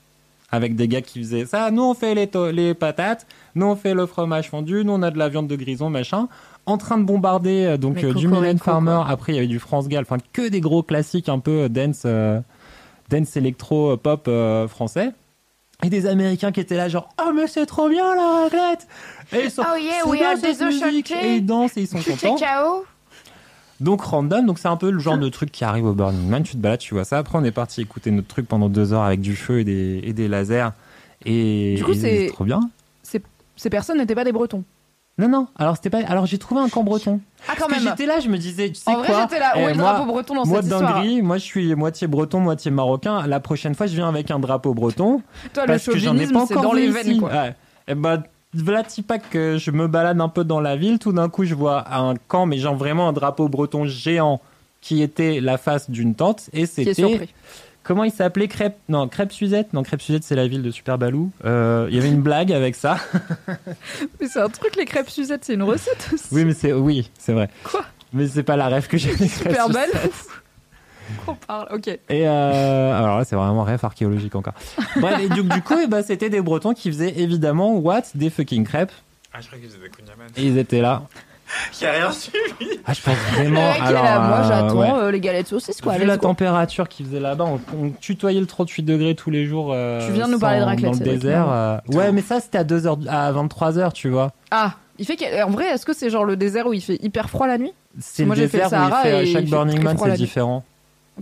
avec des gars qui faisaient ça. Nous on fait les, les patates, nous on fait le fromage fondu, nous on a de la viande de grison machin. En train de bombarder euh, donc euh, du Mylène Farmer. quoi. Après il y avait du France Gall, enfin que des gros classiques un peu euh, dance. euh, dance électro pop euh, français. Et des américains qui étaient là genre oh mais c'est trop bien la raclette! Et ils sont Oh yeah, we are cette musique. Et ils dansent et ils sont contents. Donc random. Donc c'est un peu le genre de truc qui arrive au Burning Man. Tu te balades tu vois ça. Après on est parti écouter notre truc pendant deux heures avec du feu et des, et des lasers. Et Du coup, et c'est- trop bien. Ces personnes n'étaient pas des Bretons. Non non alors c'était pas alors j'ai trouvé un camp breton Ah, quand Parce même j'étais là je me disais tu sais En quoi vrai, j'étais là. Où Eh, est le moi- drapeau breton dans moi cette histoire dinguerie, moi je suis moitié breton, moitié marocain. La prochaine fois, je viens avec un drapeau breton. (laughs) Toi, le parce que j'en ai chauvinisme, pas c'est encore dans les veines, ici. quoi. Ouais. Et bah, voilà, pas que je me balade un peu dans la ville. Tout d'un coup, je vois un camp, mais genre vraiment un drapeau breton géant qui était la face d'une tente. Et Qui est c'était. surpris. Comment il s'appelait Crêpe? Non, Crêpe Suzette? Non, Crêpe Suzette, c'est la ville de Super Balou. Euh, Il y avait une blague avec ça. (laughs) Mais c'est un truc, les crêpes Suzette, c'est une recette aussi. Oui, mais c'est. Oui, c'est vrai. Quoi? Mais c'est pas la rêve que j'ai. Super. Suzette. (laughs) On parle, ok. Et euh, alors là, c'est vraiment rêve archéologique encore. Bref, et du, du coup, eh ben, c'était des Bretons qui faisaient évidemment what? Des fucking crêpes. Ah, je crois qu'ils faisaient des kunyaman. Et ils étaient là. Il a rien suivi. Ah, je pense Le vraiment. mec, alors, là, moi euh, j'attends ouais. euh, les galettes saucisses, quoi. Vu la température qu'ils faisaient là-bas, on, on tutoyait le 38 degrés tous les jours. euh, Tu viens de nous parler de raclette, Dans le désert. euh, Ouais, mais ça, c'était à, 2 heures, à 23h, tu vois. Ah, il fait. En vrai, est-ce que c'est genre le désert où il fait hyper froid la nuit? C'est Moi, le j'ai fait le désert où il Sahara fait, et il chaque fait Burning Man, c'est différent.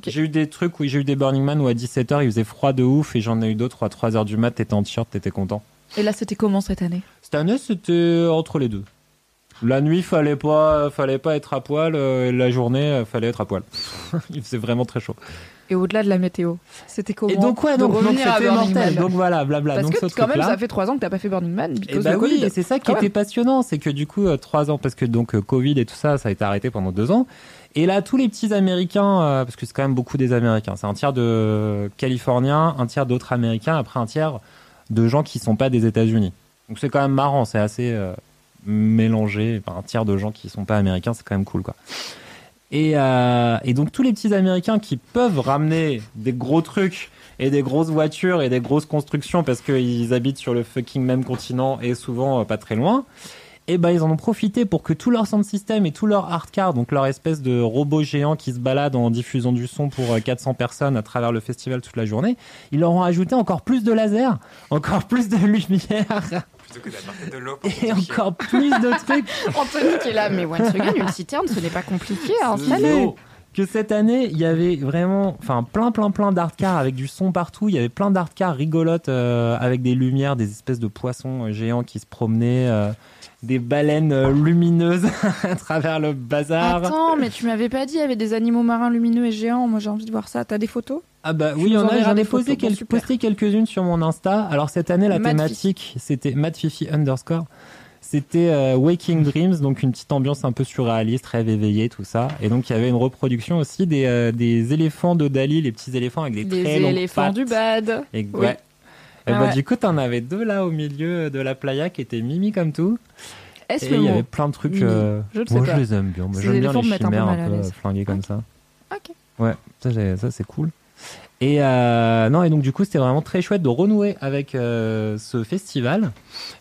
J'ai eu des trucs où j'ai eu des Burning Man où à 17h il faisait froid de ouf et j'en ai eu d'autres où à 3h du mat t'étais en t-shirt, t'étais content. Et là, c'était comment cette année? Cette année, c'était entre les deux. La nuit, fallait pas, fallait pas être à poil. euh, et la journée, euh, fallait être à poil. (laughs) Il faisait vraiment très chaud. Et au-delà de la météo, c'était comment et donc, ouais, donc, donc revenir à c'était mortel. Donc voilà, blabla. Parce donc que ce quand même, ça fait trois ans que t'as pas fait Burning Man, Et because bah oui, Covid. et c'est ça qui Quand était même. passionnant, c'est que du coup, euh, trois ans, parce que donc euh, Covid et tout ça, ça a été arrêté pendant deux ans. Et là, tous les petits Américains, euh, parce que c'est quand même beaucoup des Américains, c'est un tiers de Californiens, un tiers d'autres Américains, après un tiers de gens qui sont pas des États-Unis. Donc c'est quand même marrant, c'est assez euh. Enfin, un tiers de gens qui sont pas américains, c'est quand même cool, quoi. Et, euh, et donc tous les petits Américains qui peuvent ramener des gros trucs et des grosses voitures et des grosses constructions parce qu'ils habitent sur le fucking même continent et souvent euh, pas très loin, et ben ils en ont profité pour que tout leur sound system et tout leur hard car, donc leur espèce de robot géant qui se balade en diffusant du son pour euh, 400 personnes à travers le festival toute la journée, ils leur ont ajouté encore plus de lasers, encore plus de lumière (laughs) Plutôt que d'apporter de l'eau. pour et encore plus de trucs. (laughs) Anthony qui est là, mais once again, une citerne, ce n'est pas compliqué à installer. Mais que cette année, il y avait vraiment, enfin, plein, plein, plein d'art cars avec du son partout. Il y avait plein d'art cars rigolotes euh, avec des lumières, des espèces de poissons euh, géants qui se promenaient, euh, des baleines euh, lumineuses (laughs) à travers le bazar. Attends, mais tu m'avais pas dit, il y avait des animaux marins lumineux et géants. Moi, j'ai envie de voir ça. T'as des photos? Ah bah oui, il y nous en a. J'en ai posé, photos, quel- bon, super. posté quelques-unes sur mon Insta. Alors cette année, la thématique, c'était Matt Fifi underscore. C'était euh, Waking Dreams, donc une petite ambiance un peu surréaliste, rêve éveillé, tout ça. Et donc il y avait une reproduction aussi des, euh, des éléphants de Dali, les petits éléphants avec des, Des très longues éléphants pattes. du bad. Et, Oui. ouais. Et Ah bah, ouais. du coup, t'en avais deux là au milieu de la playa qui étaient mimi comme tout. Est-ce il y avait plein de trucs. Euh, Je ne sais moi, pas. je les aime bien. J'aime bien les un peu chimères un peu, flinguées comme ça. Ok. Ouais, ça, c'est cool. Et euh, non, et donc du coup, c'était vraiment très chouette de renouer avec euh, ce festival.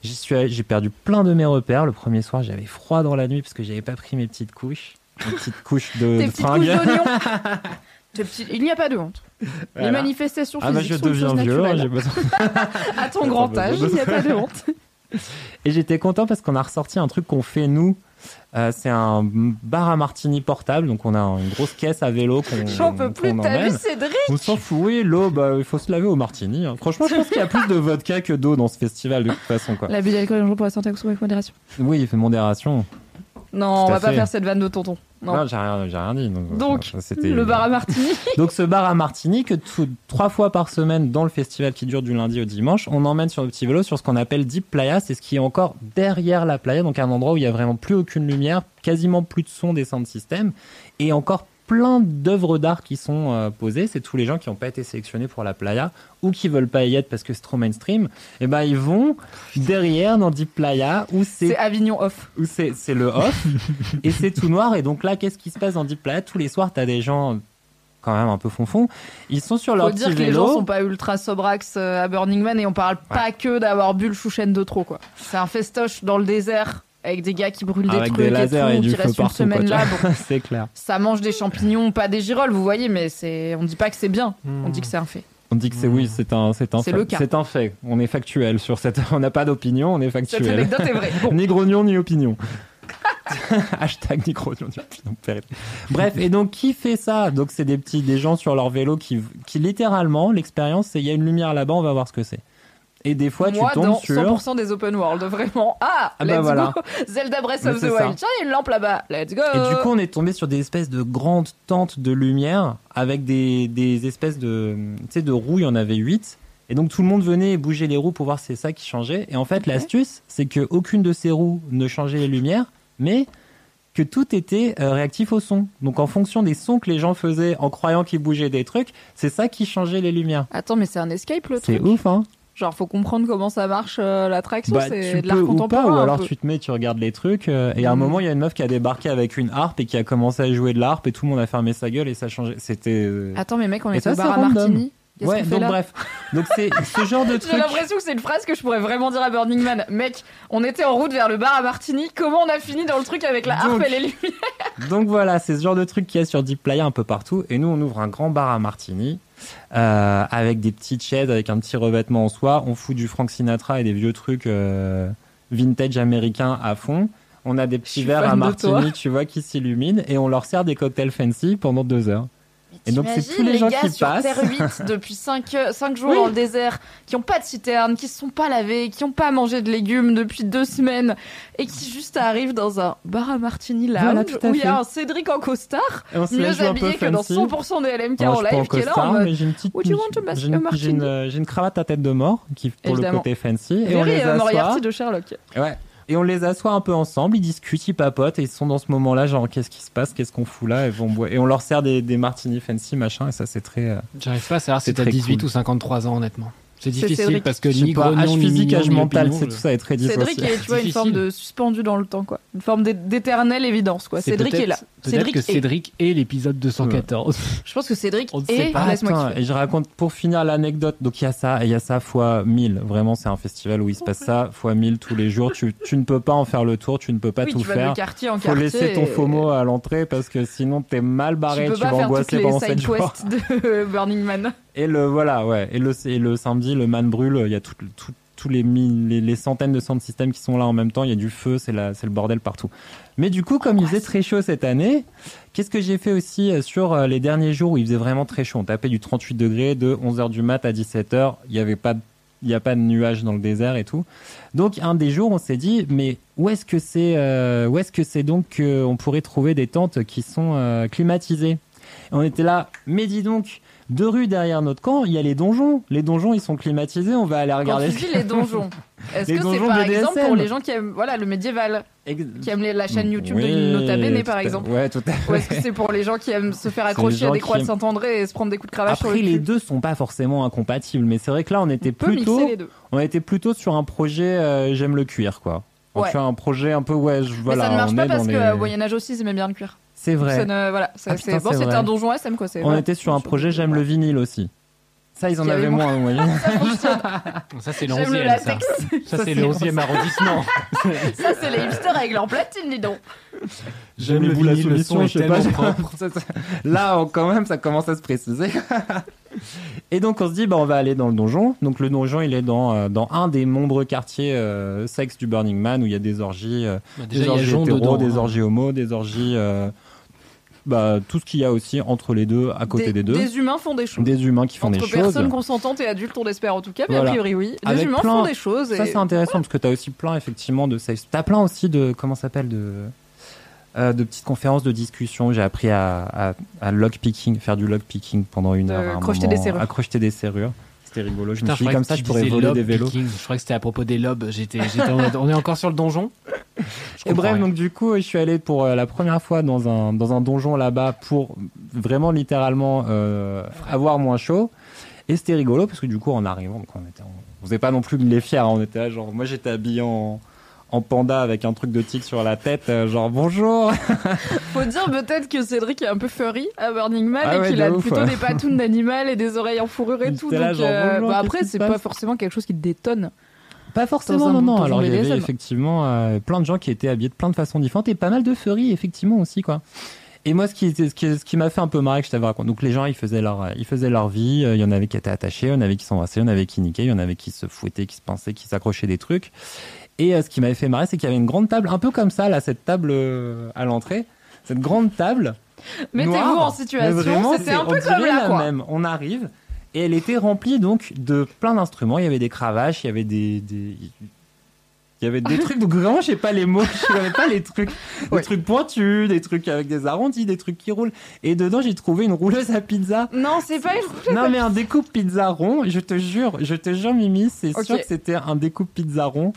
J'ai perdu plein de mes repères. Le premier soir, j'avais froid dans la nuit parce que j'avais pas pris mes petites couches, mes petites couches de, (laughs) de petites fringues. couches (laughs) Il n'y a pas de honte. Les manifestations Ah bah physiques je sont deviens vieux, naturelle. j'ai besoin. (laughs) À ton grand âge, il n'y a pas de honte. Et j'étais content parce qu'on a ressorti un truc qu'on fait nous. Euh, c'est un bar à martini portable, donc on a une grosse caisse à vélo qu'on (laughs) J'en peux plus qu'on de ta vie, emmène. Cédric. On s'en fout, oui, l'eau, bah, il faut se laver au martini. hein. Franchement, je pense qu'il y a plus de vodka que d'eau dans ce festival, de toute façon. Quoi. L'abus d'alcool est dangereux pour la santé, avec modération. Oui, il fait modération. Non, on va pas faire cette vanne de tonton. Non. Non, j'ai rien, rien dit. Donc, Donc, ça, c'était- Le bar à martini. (laughs) Donc, ce bar à martini, que tout- trois fois par semaine dans le festival qui dure du lundi au dimanche, on emmène sur le petit vélo sur ce qu'on appelle Deep Playa. C'est ce qui est encore derrière la playa, donc un endroit où il y a vraiment plus aucune lumière, quasiment plus de son des sound systems, et encore plein d'œuvres d'art qui sont euh, posées. C'est tous les gens qui n'ont pas été sélectionnés pour la playa ou qui veulent pas y être parce que c'est trop mainstream. Et ben, ils vont derrière dans Deep Playa où C'est c'est Avignon off. où c'est le off et c'est tout noir et donc là qu'est-ce qui se passe dans Deep Playa? Tous les soirs t'as des gens quand même un peu fonfon ils sont sur leur Faut dire petit que les gens vélo sont pas ultra sobrax euh, à Burning Man et on parle pas que d'avoir bu le chouchen de trop quoi. C'est un festoche dans le désert avec des gars qui brûlent des avec trucs des lasers et et, tout, du qui feu restent une partout semaine là. Bon, (laughs) c'est clair ça mange des champignons, pas des girolles, vous voyez, mais c'est on dit pas que c'est bien. On dit que c'est un fait. on dit que c'est oui c'est un c'est un C'est fait. le cas. c'est un fait on est factuel sur cette (laughs) on n'a pas d'opinion on est Cette factuel anecdote est vraie. (laughs) Bon. ni grognon ni opinion Hashtag ni grognon ni opinion. Bref, et donc qui fait ça? Donc c'est des petits, des gens sur leur vélo qui, qui littéralement, l'expérience, c'est il y a une lumière là-bas, on va voir ce que c'est. Et des fois, Moi, tu tombes dans sur. 100% des open world, vraiment. Ah, Ah bah let's voilà. go. (laughs) Zelda Breath of the c'est ça. Wild. Tiens, il y a une lampe là-bas. Let's go. Et du coup, on est tombé sur des espèces de grandes tentes de lumière avec des, des espèces de, tu sais, de roues. Il y en avait 8. Et donc, tout le monde venait et bougeait les roues pour voir si c'est ça qui changeait. Et en fait, l'astuce, c'est que aucune de ces roues ne changeait les lumières, mais que tout était euh, réactif au son. Donc, en fonction des sons que les gens faisaient en croyant qu'ils bougeaient des trucs, c'est ça qui changeait les lumières. Attends, mais c'est un escape le C'est truc. ouf, hein Genre, faut comprendre comment ça marche euh, l'attraction. bah, c'est de l'art peux ou contemporain. pas, ou alors peu. tu te mets, tu regardes les trucs, euh, et à un Mm. moment, il y a une meuf qui a débarqué avec une harpe et qui a commencé à jouer de la harpe, et tout le monde a fermé sa gueule, et ça changeait. C'était. euh, Attends, mais mec, on est au bar à. Martini. Qu'est-ce ouais, qu'on fait donc là bref. Donc c'est (laughs) ce genre de J'ai truc. l'impression que c'est une phrase que je pourrais vraiment dire à Burning Man. Mec, on était en route vers le bar à Martini. Comment on a fini dans le truc avec la harpe Donc- et les lumières Donc voilà, c'est ce genre de truc qu'il y a sur Deep Playa un peu partout. Et nous, on ouvre un grand bar à martini euh, avec des petites chaises, avec un petit revêtement en soie. On fout du Frank Sinatra et des vieux trucs euh, vintage américains à fond. On a des petits verres à martini, tu vois, qui s'illuminent et on leur sert des cocktails fancy pendant deux heures. Et donc, c'est tous T'imagines les gens gars qui sur passent. Terre 8 depuis 5, (laughs) jours Oui. dans le désert, qui ont pas de citerne, qui se sont pas lavés, qui ont pas mangé de légumes depuis deux semaines et qui juste arrivent dans un bar à martini lounge Voilà, tout à où il y a un Cédric en costard, Et on mieux habillé que dans fancy. 100% des LMK Alors, en je suis pas live, qui est là en costard, mode mais j'ai une petite, Would you want to buy j'ai a une, martini j'ai une, euh, une cravate à tête de mort qui pour Évidemment. le côté fancy et on Very les euh, assoit. De Sherlock. Ouais. Et on les assoit un peu ensemble, ils discutent, ils papotent, et ils sont dans ce moment-là, genre, qu'est-ce qui se passe, qu'est-ce qu'on fout là, et, vont boire- et on leur sert des, des martini fancy, machin, et ça, c'est très. euh, J'arrive pas à savoir si t'as très 18 cool. ou 53 ans, honnêtement. C'est difficile Cédric. parce que ni pas, grognon, âge ni physique, âge mental, c'est tout ça est très Cédric difficile. est, tu vois, une forme de suspendu dans le temps, quoi. Une forme d'é- d'éternelle évidence, quoi. C'est Cédric est là. Peut-être Cédric que est. Cédric est l'épisode 214. Je pense que Cédric On ne sait est. pas. Attends, et je raconte pour finir l'anecdote. Donc il y a ça, et il y a ça fois 1000. Vraiment, c'est un festival où il se passe ça fois 1000 tous les jours. Tu, tu ne peux pas en faire le tour, tu ne peux pas oui, tout tu faire. en Faut quartier. laisser ton et- FOMO à l'entrée parce que sinon t'es mal barré, Tu tu, peux pas vas faire toutes angoisser les pendant 7 side jours. quests de (laughs) Burning Man. Et le voilà, ouais. Et le, et le samedi, le man brûle. Il y a tout, tout- tous les, les, les centaines de sound systems qui sont là en même temps. Il y a du feu, c'est le bordel partout. Mais du coup, comme il faisait très chaud cette année, qu'est-ce que j'ai fait aussi euh, sur euh, les derniers jours où il faisait vraiment très chaud? On tapait du 38 degrés de 11h du mat à 17h. Il n'y avait pas il n'y a pas de nuages dans le désert et tout. Donc un des jours, on s'est dit, mais où est-ce que c'est, euh, où est-ce que c'est donc qu'on pourrait trouver des tentes qui sont climatisées? Et On était là, mais dis donc, deux rues derrière notre camp, il y a les donjons. Les donjons, ils sont climatisés. On va aller Quand regarder. tu dis les donjons, (laughs) est-ce que c'est par BDSM. exemple pour les gens qui aiment voilà, le médiéval, Ex- qui aiment les- la chaîne YouTube Oui, de Nota Bene par exemple? Ouais, tout à fait. Ou est-ce que c'est pour les gens qui aiment se faire accrocher à des croix de Saint-André et se prendre des coups de cravache sur Après, le les deux sont pas forcément incompatibles, mais c'est vrai que là, on était On plutôt, mixer les deux. on était plutôt sur un projet. euh, J'aime le cuir, quoi. Ouais. tu vois, un projet un peu ouais, je- voilà. mais ça ne marche on pas parce que euh, au Moyen Âge aussi ils aimaient bien le cuir. C'est Ça vrai. ne- voilà, ça, Ah, c'est putain, bon, c'est c'était vrai. un donjon SM quoi. c'est- On voilà. était sur un projet J'aime le vinyle aussi. Ça, ils en avaient moins, vous voyez. (laughs) Ça, c'est le l'onzième, ça. latex. Ça, c'est le 11e arrondissement. (laughs) ça c'est les hipsters avec leur platine dis donc. J'aime le vous la vinyle, le son solution, est je sais pas. Là, on- quand même, ça commence à se préciser. (laughs) Et donc, on se dit, bah, on va aller dans le donjon. Donc, le donjon, il est dans, euh, dans un des nombreux quartiers euh, sexe du Burning Man où il y a des orgies, euh, Bah, des déjà, a orgies Jean hétéros, dedans. des hein. orgies homo, des orgies. euh, bah, tout ce qu'il y a aussi entre les deux, à côté des, deux. Des humains font des choses. Des humains qui font Entre des choses. personnes consentantes et adultes, on espère en tout cas, mais Voilà. a priori oui. Des Avec humains plein- font des choses. Ça c'est intéressant parce que t'as aussi plein effectivement de safe. T'as plein aussi de comment ça s'appelle de euh, de petites conférences de discussion. J'ai appris à, à, à lockpicking, faire du lockpicking pendant une heure. à un crocheter moment, des serrures. À crocheter des serrures. C'était rigolo. Je Putain, me suis dit comme ça, je pourrais voler des vélos. picking. Je crois que c'était à propos des lobes. J'étais, on est encore sur le donjon? Je Et bref, rien. donc du coup, je suis allé pour euh, la première fois dans un, dans un donjon là-bas pour vraiment littéralement euh, avoir moins chaud. Et c'était rigolo parce que du coup, en arrivant, donc on, était, on faisait pas non plus les fiers. hein, on était là, genre, moi j'étais habillé en, en panda avec un truc de tigre sur la tête, euh, genre bonjour. (laughs) Faut dire peut-être que Cédric est un peu furry à Burning Man Ah et ouais, qu'il a ouf, plutôt des patounes d'animal et des oreilles en fourrure et Il tout. là, donc, genre, euh, bonjour, bah, après, c'est pas forcément quelque chose qui te détonne. Pas forcément, non, non. Alors il y avait effectivement euh, plein de gens qui étaient habillés de plein de façons différentes et pas mal de furries effectivement aussi quoi. Et moi, ce qui, ce qui, ce qui m'a fait un peu marrer, que je t'avais raconté. Donc les gens, ils faisaient leur, ils faisaient leur vie. Il y en avait qui étaient attachés, il y en avait qui s'embrassaient, il y en avait qui niquaient, il y en avait qui se fouettaient, qui se pinçaient, qui s'accrochaient des trucs. Et euh, ce qui m'avait fait marrer, c'est qu'il y avait une grande table, un peu comme ça, là, cette table euh, à l'entrée, cette grande table. Mettez-vous en situation, c'était un peu comme là, la quoi. même. On arrive et elle était remplie donc de plein d'instruments. Il y avait des cravaches, il y avait des, des- il y avait des trucs. Donc vraiment, je sais pas les mots, (laughs) je savais pas les trucs, des Ouais. trucs pointus, des trucs avec des arrondis, des trucs qui roulent. Et dedans, j'ai trouvé une rouleuse à pizza. Non, c'est pas une Non mais un découpe pizza rond. Je te jure, je te jure, Mimi, c'est sûr que c'était un découpe pizza rond.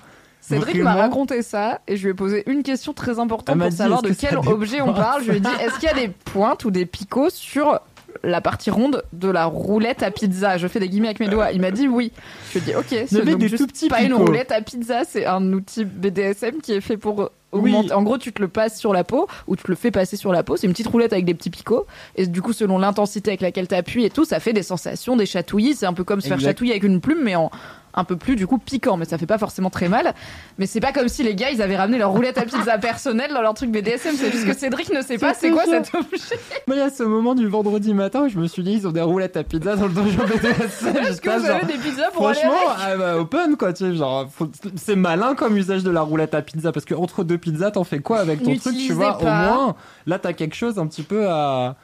Cédric m'a raconté ça et je lui ai posé une question très importante pour dit, savoir de que quel objet on parle. Je lui ai dit est-ce qu'il y a des pointes ou des picots sur la partie ronde de la roulette à pizza? Je fais des guillemets avec mes doigts. Il m'a dit oui. Je lui ai dit ok, c'est donc des juste tout petits pas une roulette à pizza, c'est un outil BDSM qui est fait pour augmenter. En gros, tu te le passes sur la peau ou tu te le fais passer sur la peau. C'est une petite roulette avec des petits picots et du coup, selon l'intensité avec laquelle tu appuies et tout, ça fait des sensations, des chatouillis. C'est un peu comme se faire Exact. chatouiller avec une plume, mais en un peu plus du coup piquant, mais ça fait pas forcément très mal. Mais c'est pas comme si les gars ils avaient ramené leur roulette à pizza personnelle dans leur truc BDSM. C'est juste que Cédric ne sait pas c'est quoi cet objet. Mais il y a ce moment du vendredi matin où je me suis dit, ils ont des roulettes à pizza dans le donjon BDSM. (laughs) Est-ce que vous genre, avez des pizzas pour aller Franchement, avec ah bah, open quoi, tu sais, genre, c'est malin comme usage de la roulette à pizza parce que entre deux pizzas, t'en fais quoi avec ton truc, tu vois, pas. au moins, là t'as quelque chose un petit peu à.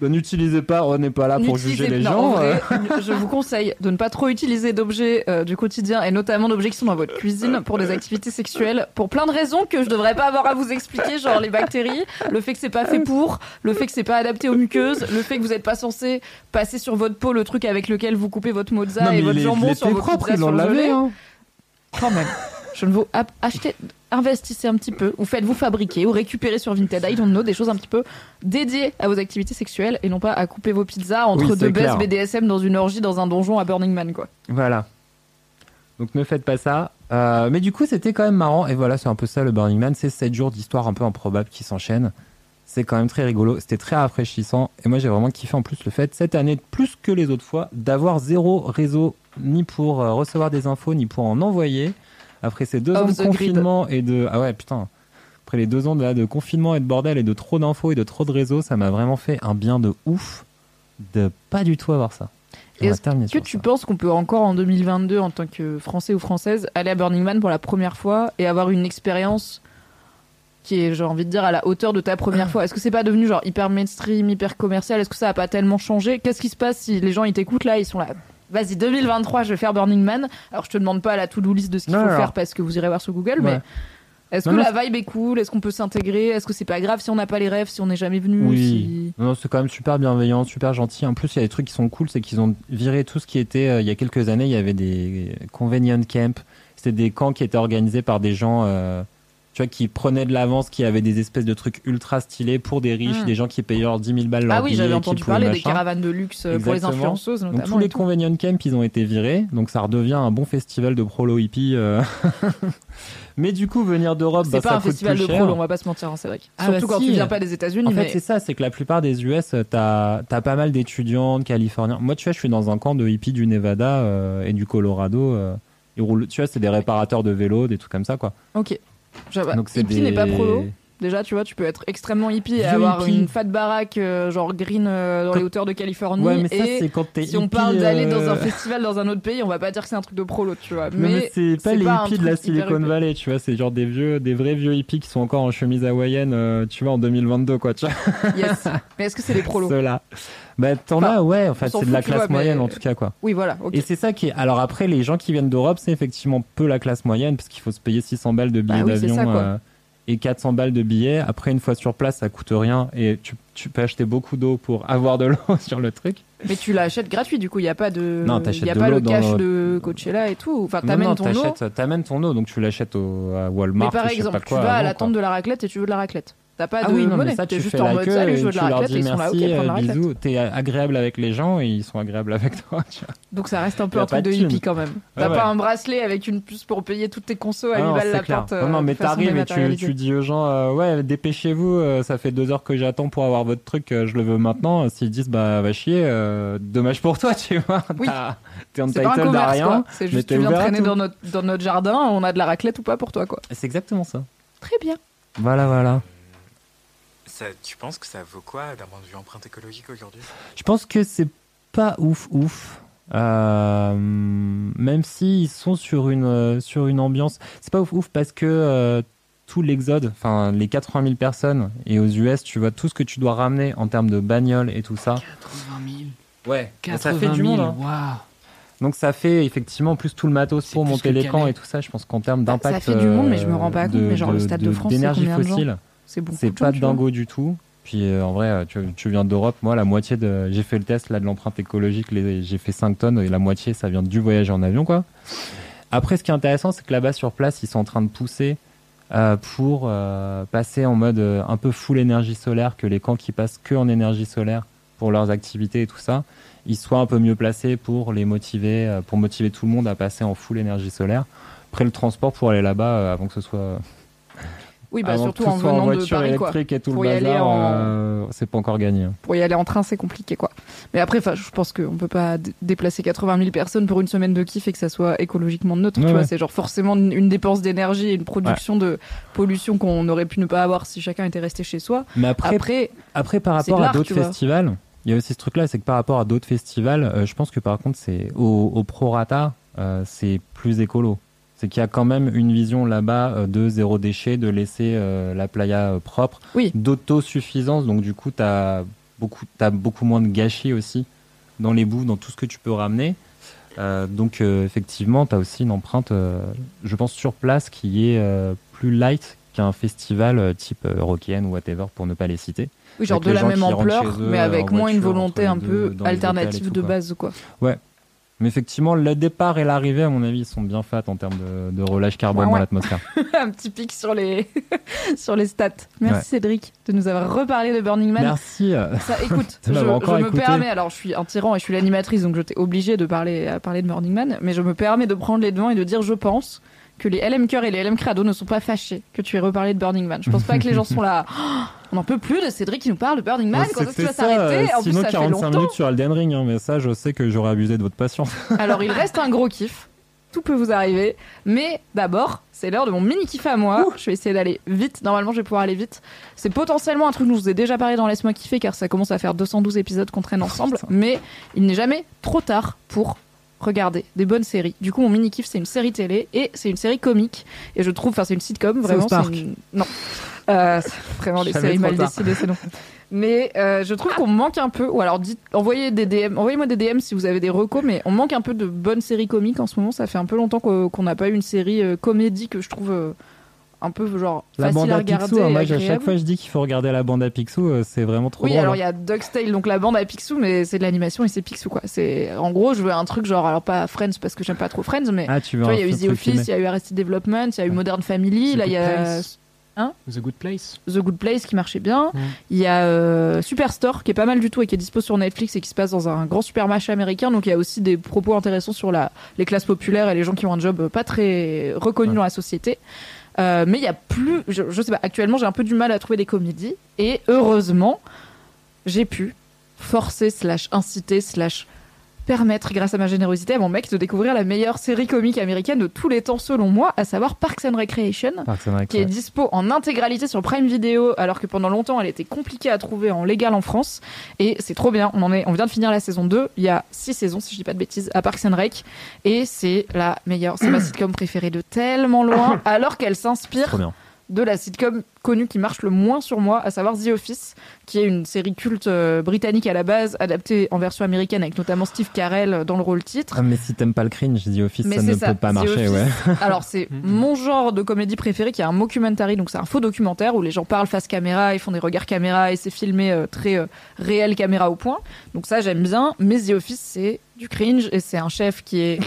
N'utilisez pas, on n'est pas là pour juger les non, gens. vrai, euh. je vous conseille de ne pas trop utiliser d'objets euh, du quotidien et notamment d'objets qui sont dans votre cuisine pour des activités sexuelles pour plein de raisons que je devrais pas avoir à vous expliquer, genre les bactéries, le fait que c'est pas fait pour, le fait que c'est pas adapté aux muqueuses, le fait que vous êtes pas censé passer sur votre peau le truc avec lequel vous coupez votre mozza Non, et votre jambon sur votre propre, ils l'ont lavé. Hein. Quand même. Je ne vous achetez, investissez un petit peu, ou faites-vous fabriquer, ou récupérez sur Vinted, I don't know, des choses un petit peu dédiées à vos activités sexuelles et non pas à couper vos pizzas entre Oui, deux baisses BDSM dans une orgie dans un donjon à Burning Man, quoi. Voilà. Donc ne faites pas ça. Euh, mais du coup, c'était quand même marrant. Et voilà, c'est un peu ça le Burning Man. C'est 7 jours d'histoire un peu improbable qui s'enchaînent. C'est quand même très rigolo. C'était très rafraîchissant. Et moi, j'ai vraiment kiffé en plus le fait, cette année, plus que les autres fois, d'avoir zéro réseau, ni pour euh, recevoir des infos, ni pour en envoyer. Après ces deux Off ans de grid. confinement et de. Ah ouais, putain. Après les deux ans de, là, de confinement et de bordel et de trop d'infos et de trop de réseaux, ça m'a vraiment fait un bien de ouf de pas du tout avoir ça. Est-ce Que tu ça. penses qu'on peut encore en 2022, en tant que Français ou Française, aller à Burning Man pour la première fois et avoir une expérience qui est, j'ai envie de dire, à la hauteur de ta première fois? Est-ce que c'est pas devenu genre hyper mainstream, hyper commercial? Est-ce que ça a pas tellement changé? Qu'est-ce qui se passe si les gens ils t'écoutent là, ils sont là? Vas-y, 2023, je vais faire Burning Man. Alors, je te demande pas la to-do list de ce qu'il faut faire parce que vous irez voir sur Google, Ouais. mais est-ce que non, la vibe est cool? Est-ce qu'on peut s'intégrer? Est-ce que c'est pas grave si on n'a pas les rêves, si on n'est jamais venu? Oui. si- Non, c'est quand même super bienveillant, super gentil. En plus, il y a des trucs qui sont cool, c'est qu'ils ont viré tout ce qui était. euh, il y a quelques années, il y avait des convenient camps. C'était des camps qui étaient organisés par des gens, euh, tu vois, qui prenaient de l'avance, qui avaient des espèces de trucs ultra stylés pour des riches, Mm. des gens qui payaient leurs 10 000 balles leur Ah oui, j'avais entendu parler des caravanes de luxe euh, pour les influenceuses notamment. Donc tous les tout. convenient camps, ils ont été virés, donc ça redevient un bon festival de prolo hippie. euh. (laughs) Mais du coup, venir d'Europe, C'est bah, pas ça un coûte festival plus de prolo, on va pas se mentir, hein, c'est vrai. Ah Surtout bah quand si. tu viens pas des États-Unis. En fait, c'est ça, c'est que la plupart des US, t'as as pas mal d'étudiants, de Californiens. Moi, tu vois, je suis dans un camp de hippies du Nevada euh, et du Colorado. euh, ils roulent, tu vois, c'est des réparateurs de vélos, des trucs comme ça, quoi. Ok. J'avoue, Donc c'est hippie des... n'est pas prolo. Déjà, tu vois, tu peux être extrêmement hippie et avoir hippie. une fat baraque euh, genre green euh, dans Quand- les hauteurs de Californie. Ouais, mais ça, et c'est quand t'es si on parle d'aller dans euh, un festival dans un autre pays, on va pas dire que c'est un truc de prolo, tu vois. Mais, Mais, c'est pas les pas hippies de la Silicon. Valley, tu vois, c'est genre des vieux, des vrais vieux hippies qui sont encore en chemise hawaïenne, tu vois, en 2022, quoi, tu vois. Yes. mais est-ce que c'est des (laughs) prolos Ceux-là. Bah, t'en Enfin, as, ouais, en fait, c'est de la classe vois, mais- moyenne, en tout cas, quoi. Oui, voilà. ok. Et c'est ça qui est. Alors après, les gens qui viennent d'Europe, c'est effectivement peu la classe moyenne, parce qu'il faut se payer 600 balles de billets Bah d'avion euh, et 400 balles de billets. Après, une fois sur place, ça coûte rien et tu, tu peux acheter beaucoup d'eau pour avoir de l'eau (laughs) sur le truc. Mais tu l'achètes gratuit, du coup, il y a pas de. Non, t'achètes y a de pas le cash de Coachella et tout. Enfin, t'amènes ton eau. t'amènes ton eau, donc tu l'achètes au, à Walmart. Mais par exemple, pas tu vas à la quoi. tente de la raclette et tu veux de la raclette. T'as pas Ah de oui, non, monnaie. mais ça, T'es tu juste fais en la mode queue salut, je veux de la leur raclette ils sont là, ok, merci, prends de la euh, raclette. bisous. T'es agréable avec les gens et ils sont agréables avec toi. Tu vois. Donc ça reste un peu un truc de de hippie quand même. T'as Ouais, pas ouais. un bracelet avec une puce pour payer toutes tes consos à Ah 8 non, balles la clair. porte. Non, non, euh, mais de t'arrives et tu, dis aux gens, euh, ouais, dépêchez-vous, euh, ça fait deux heures que j'attends pour avoir votre truc, euh, je le veux maintenant. S'ils disent, bah, va chier, euh, dommage pour toi, (laughs) tu vois. Oui. T'es entitled à commerce rien. C'est mais juste tu viens traîner tout. dans notre, dans notre jardin, on a de la raclette ou pas pour toi quoi. C'est exactement ça. Très bien. Voilà, voilà. Ça, tu penses que ça vaut quoi d'un point de vue empreinte écologique aujourd'hui? Je pense que c'est pas ouf, ouf. Euh, même s'ils sont sur une, euh, sur une ambiance. C'est pas ouf, ouf parce que euh, tout l'exode, enfin les 80 000 personnes, et aux US, tu vois tout ce que tu dois ramener en termes de bagnole et tout ça. 80 000. Ouais, 80 ça fait du 000. monde. hein. Donc ça fait effectivement plus tout le matos pour monter les camps et tout ça. Je pense qu'en termes Bah, d'impact. ça fait du monde, mais je me rends pas compte, mais genre, le Stade de France, c'est d'énergie combien de gens? fossile, C'est bon. c'est pas dingo du tout. Puis euh, en vrai, euh, tu, tu viens d'Europe. Moi, la moitié de. J'ai fait le test là de l'empreinte écologique. les- J'ai fait 5 tonnes et la moitié, ça vient du voyage en avion, quoi. Après, ce qui est intéressant, c'est que là-bas sur place, ils sont en train de pousser euh, pour euh, passer en mode un peu full énergie solaire, que les camps qui passent que en énergie solaire pour leurs activités et tout ça, ils soient un peu mieux placés pour les motiver, pour motiver tout le monde à passer en full énergie solaire. Après le transport pour aller là-bas, avant que ce soit Oui, bah avant surtout que tout en soit venant de voiture Paris quoi. électrique et tout Pour le bazar, en- euh, c'est pas encore gagné. hein. Pour y aller en train, c'est compliqué quoi. Mais après, je pense qu'on peut pas déplacer 80 000 personnes pour une semaine de kiff et que ça soit écologiquement neutre. Ouais, tu vois, ouais. c'est genre forcément une une dépense d'énergie et une production de pollution qu'on aurait pu ne pas avoir si chacun était resté chez soi. Mais après, Après, Après, par rapport de à d'autres festivals, il y a aussi ce truc-là, c'est que par rapport à d'autres festivals, euh, je pense que par contre, c'est au, au prorata, euh, c'est plus écolo. C'est qu'il y a quand même une vision là-bas euh, de zéro déchet, de laisser euh, la playa euh, propre, Oui. d'autosuffisance. Donc du coup, tu as beaucoup, beaucoup moins de gâchis aussi dans les bouts, dans tout ce que tu peux ramener. Euh, donc euh, effectivement, tu as aussi une empreinte, je pense, sur place qui est plus light qu'un festival type Eurokéenne ou whatever, pour ne pas les citer. oui, genre Avec de la même ampleur, mais avec moins une volonté un peu alternative tout, de base quoi. Mais effectivement, le départ et l'arrivée, à mon avis, sont bien fat en termes de, de relâche carbone Ouais, dans l'atmosphère. (laughs) un petit pic sur les, (laughs) sur les stats. Merci Ouais. Cédric de nous avoir reparlé de Burning Man. Merci. euh, Ça, écoute, (laughs) je, me permets, alors je suis un tyran et je suis l'animatrice, donc je t'ai obligé de parler, à parler de Burning Man, mais je me permets de prendre les devants et de dire je pense que les LM Cœur et les LM Crado ne sont pas fâchés que tu aies reparlé de Burning Man. Je pense pas que les gens sont là. (laughs) Oh, on n'en peut plus de Cédric qui nous parle de Burning Man. Quand est-ce que tu vas s'arrêter En plus, ça fait 45 longtemps. minutes sur Elden Ring, hein, mais ça, je sais que j'aurais abusé de votre patience. (laughs) Alors il reste un gros kiff. Tout peut vous arriver. Mais d'abord, c'est l'heure de mon mini kiff à moi. Je vais essayer d'aller vite. Normalement, je vais pouvoir aller vite. C'est potentiellement un truc dont je vous ai déjà parlé dans Laisse-moi kiffer car ça commence à faire 212 épisodes qu'on traîne ensemble. mais il n'est jamais trop tard pour regarder des bonnes séries. Du coup, mon mini kiff, c'est une série télé et c'est une série comique. Et je trouve, enfin, c'est une sitcom vraiment. South une- Non. Euh, vraiment Jamais séries mal décidées, c'est non. Mais euh, je trouve qu'on manque un peu, ou alors dites, envoyez des DM, envoyez-moi des DM si vous avez des recos, mais on manque un peu de bonnes séries comiques en ce moment. Ça fait un peu longtemps qu'o- qu'on n'a pas eu une série euh, comédie que je trouve un peu genre La facile bande à à regarder. Picsou, hein, moi, à chaque fois, je dis qu'il faut regarder la bande à Picsou, euh, c'est vraiment trop Oui, drôle. alors il y a Duckstale, donc la bande à Picsou, mais c'est de l'animation et c'est Picsou quoi. C'est en gros, je veux un truc genre, alors pas Friends parce que j'aime pas trop Friends, mais Ah, tu vois, il y a eu The Office, il y a eu Arrested Development, il y a eu Ouais. Modern Family, là il y Good a Place. Hein The Good Place. The Good Place qui marchait bien. Mm. Il y a euh, Superstore qui est pas mal du tout et qui est dispo sur Netflix et qui se passe dans un grand supermarché américain. Donc il y a aussi des propos intéressants sur la, les classes populaires et les gens qui ont un job pas très reconnu Ouais. dans la société. Euh, mais il y a plus, je, je sais pas, actuellement j'ai un peu du mal à trouver des comédies. Et heureusement j'ai pu forcer slash inciter slash permettre grâce à ma générosité à mon mec de découvrir la meilleure série comique américaine de tous les temps selon moi, à savoir Parks and Recreation Parks and Rec, qui est dispo en intégralité sur Prime Video, alors que pendant longtemps elle était compliquée à trouver en légal en France. Et c'est trop bien. On en est, on vient de finir la saison 2. Il y a six saisons, si je dis pas de bêtises, à Parks and Rec. Et c'est la meilleure, c'est ma (coughs) sitcom préférée de tellement loin, (coughs) alors qu'elle s'inspire. De la sitcom connue qui marche le moins sur moi, à savoir The Office, qui est une série culte euh, britannique à la base, adaptée en version américaine avec notamment Steve Carell dans le rôle titre. Ah, mais si t'aimes pas le cringe, The Office, Mais ça ne ça, peut pas The marcher, Office. ouais. (laughs) Alors c'est (laughs) mon genre de comédie préféré qui est un mockumentary, donc c'est un faux documentaire où les gens parlent face caméra, ils font des regards caméra et c'est filmé euh, très euh, réel caméra au point. Donc ça j'aime bien, mais The Office c'est du cringe et c'est un chef qui est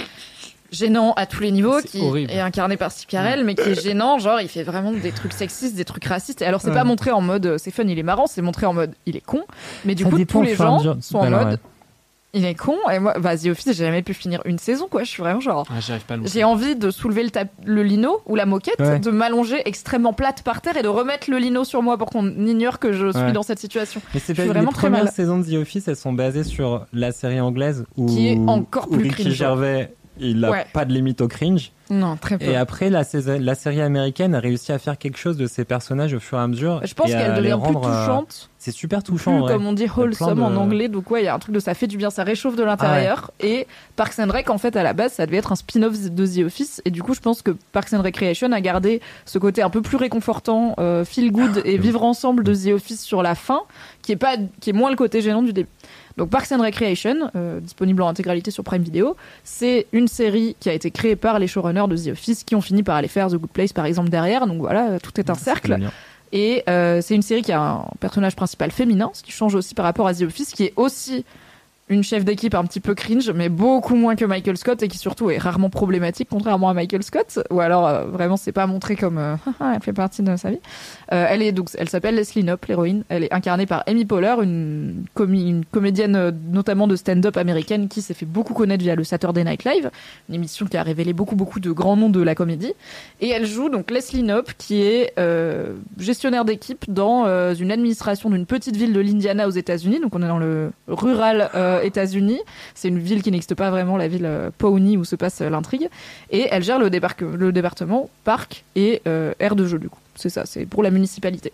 gênant à tous les niveaux, qui horrible. est incarné par Steve Carell, mais qui est gênant, genre il fait vraiment des trucs sexistes, des trucs racistes. Et alors c'est Ouais. pas montré en mode euh, c'est fun, il est marrant, c'est montré en mode il est con. Mais du Ça coup dépend tous les gens sont en Alors, mode ouais. il est con. Et moi, bah, The Office j'ai jamais pu finir une saison quoi. Je suis vraiment genre Ah, pas j'ai envie de soulever le, lino ou la moquette, Ouais. de m'allonger extrêmement plate par terre et de remettre le lino sur moi pour qu'on ignore que je suis Ouais. dans cette situation. Mais c'est suis les vraiment très premières mal. saisons de The Office, elles sont basées sur la série anglaise où, Qui est encore où plus Ricky. Gervais, il a Ouais. pas de limite au cringe. Non, très peu. Et après, la, saison- la série américaine a réussi à faire quelque chose de ses personnages au fur et à mesure. je pense qu'elle les devient plus euh, touchante, C'est super touchant, plus, comme on dit wholesome de- en anglais. Donc ouais, il y a un truc de ça fait du bien, ça réchauffe de l'intérieur. Et Parks and Rec, en fait, à la base, ça devait être un spin-off de The Office. Et du coup, je pense que Parks and Recreation a gardé ce côté un peu plus réconfortant, euh, feel good et vivre ensemble de The Office sur la fin, qui est pas, qui est moins le côté gênant du début. Donc Parks and Recreation, euh, disponible en intégralité sur Prime Video, c'est une série qui a été créée par les showrunners de The Office qui ont fini par aller faire The Good Place par exemple derrière. Donc voilà, tout est un C'est cercle. bien. Et euh, c'est une série qui a un personnage principal féminin, ce qui change aussi par rapport à The Office, qui est aussi une chef d'équipe un petit peu cringe, mais beaucoup moins que Michael Scott et qui surtout est rarement problématique, contrairement à Michael Scott. Ou alors euh, vraiment c'est pas montré comme euh, (laughs) elle fait partie de sa vie. Euh, elle est donc elle s'appelle Leslie Knope, l'héroïne. Elle est incarnée par Amy Poehler, une, comédienne euh, notamment de stand-up américaine qui s'est fait beaucoup connaître via le Saturday Night Live, une émission qui a révélé beaucoup beaucoup de grands noms de la comédie. Et elle joue donc Leslie Knope, qui est gestionnaire d'équipe dans une administration d'une petite ville de l'Indiana aux États-Unis. Donc on est dans le rural États-Unis. C'est une ville qui n'existe pas vraiment, la ville euh, Pawnee où se passe euh, l'intrigue. Et elle gère le, département parc et euh, aire de jeu du coup. C'est ça, c'est pour la municipalité.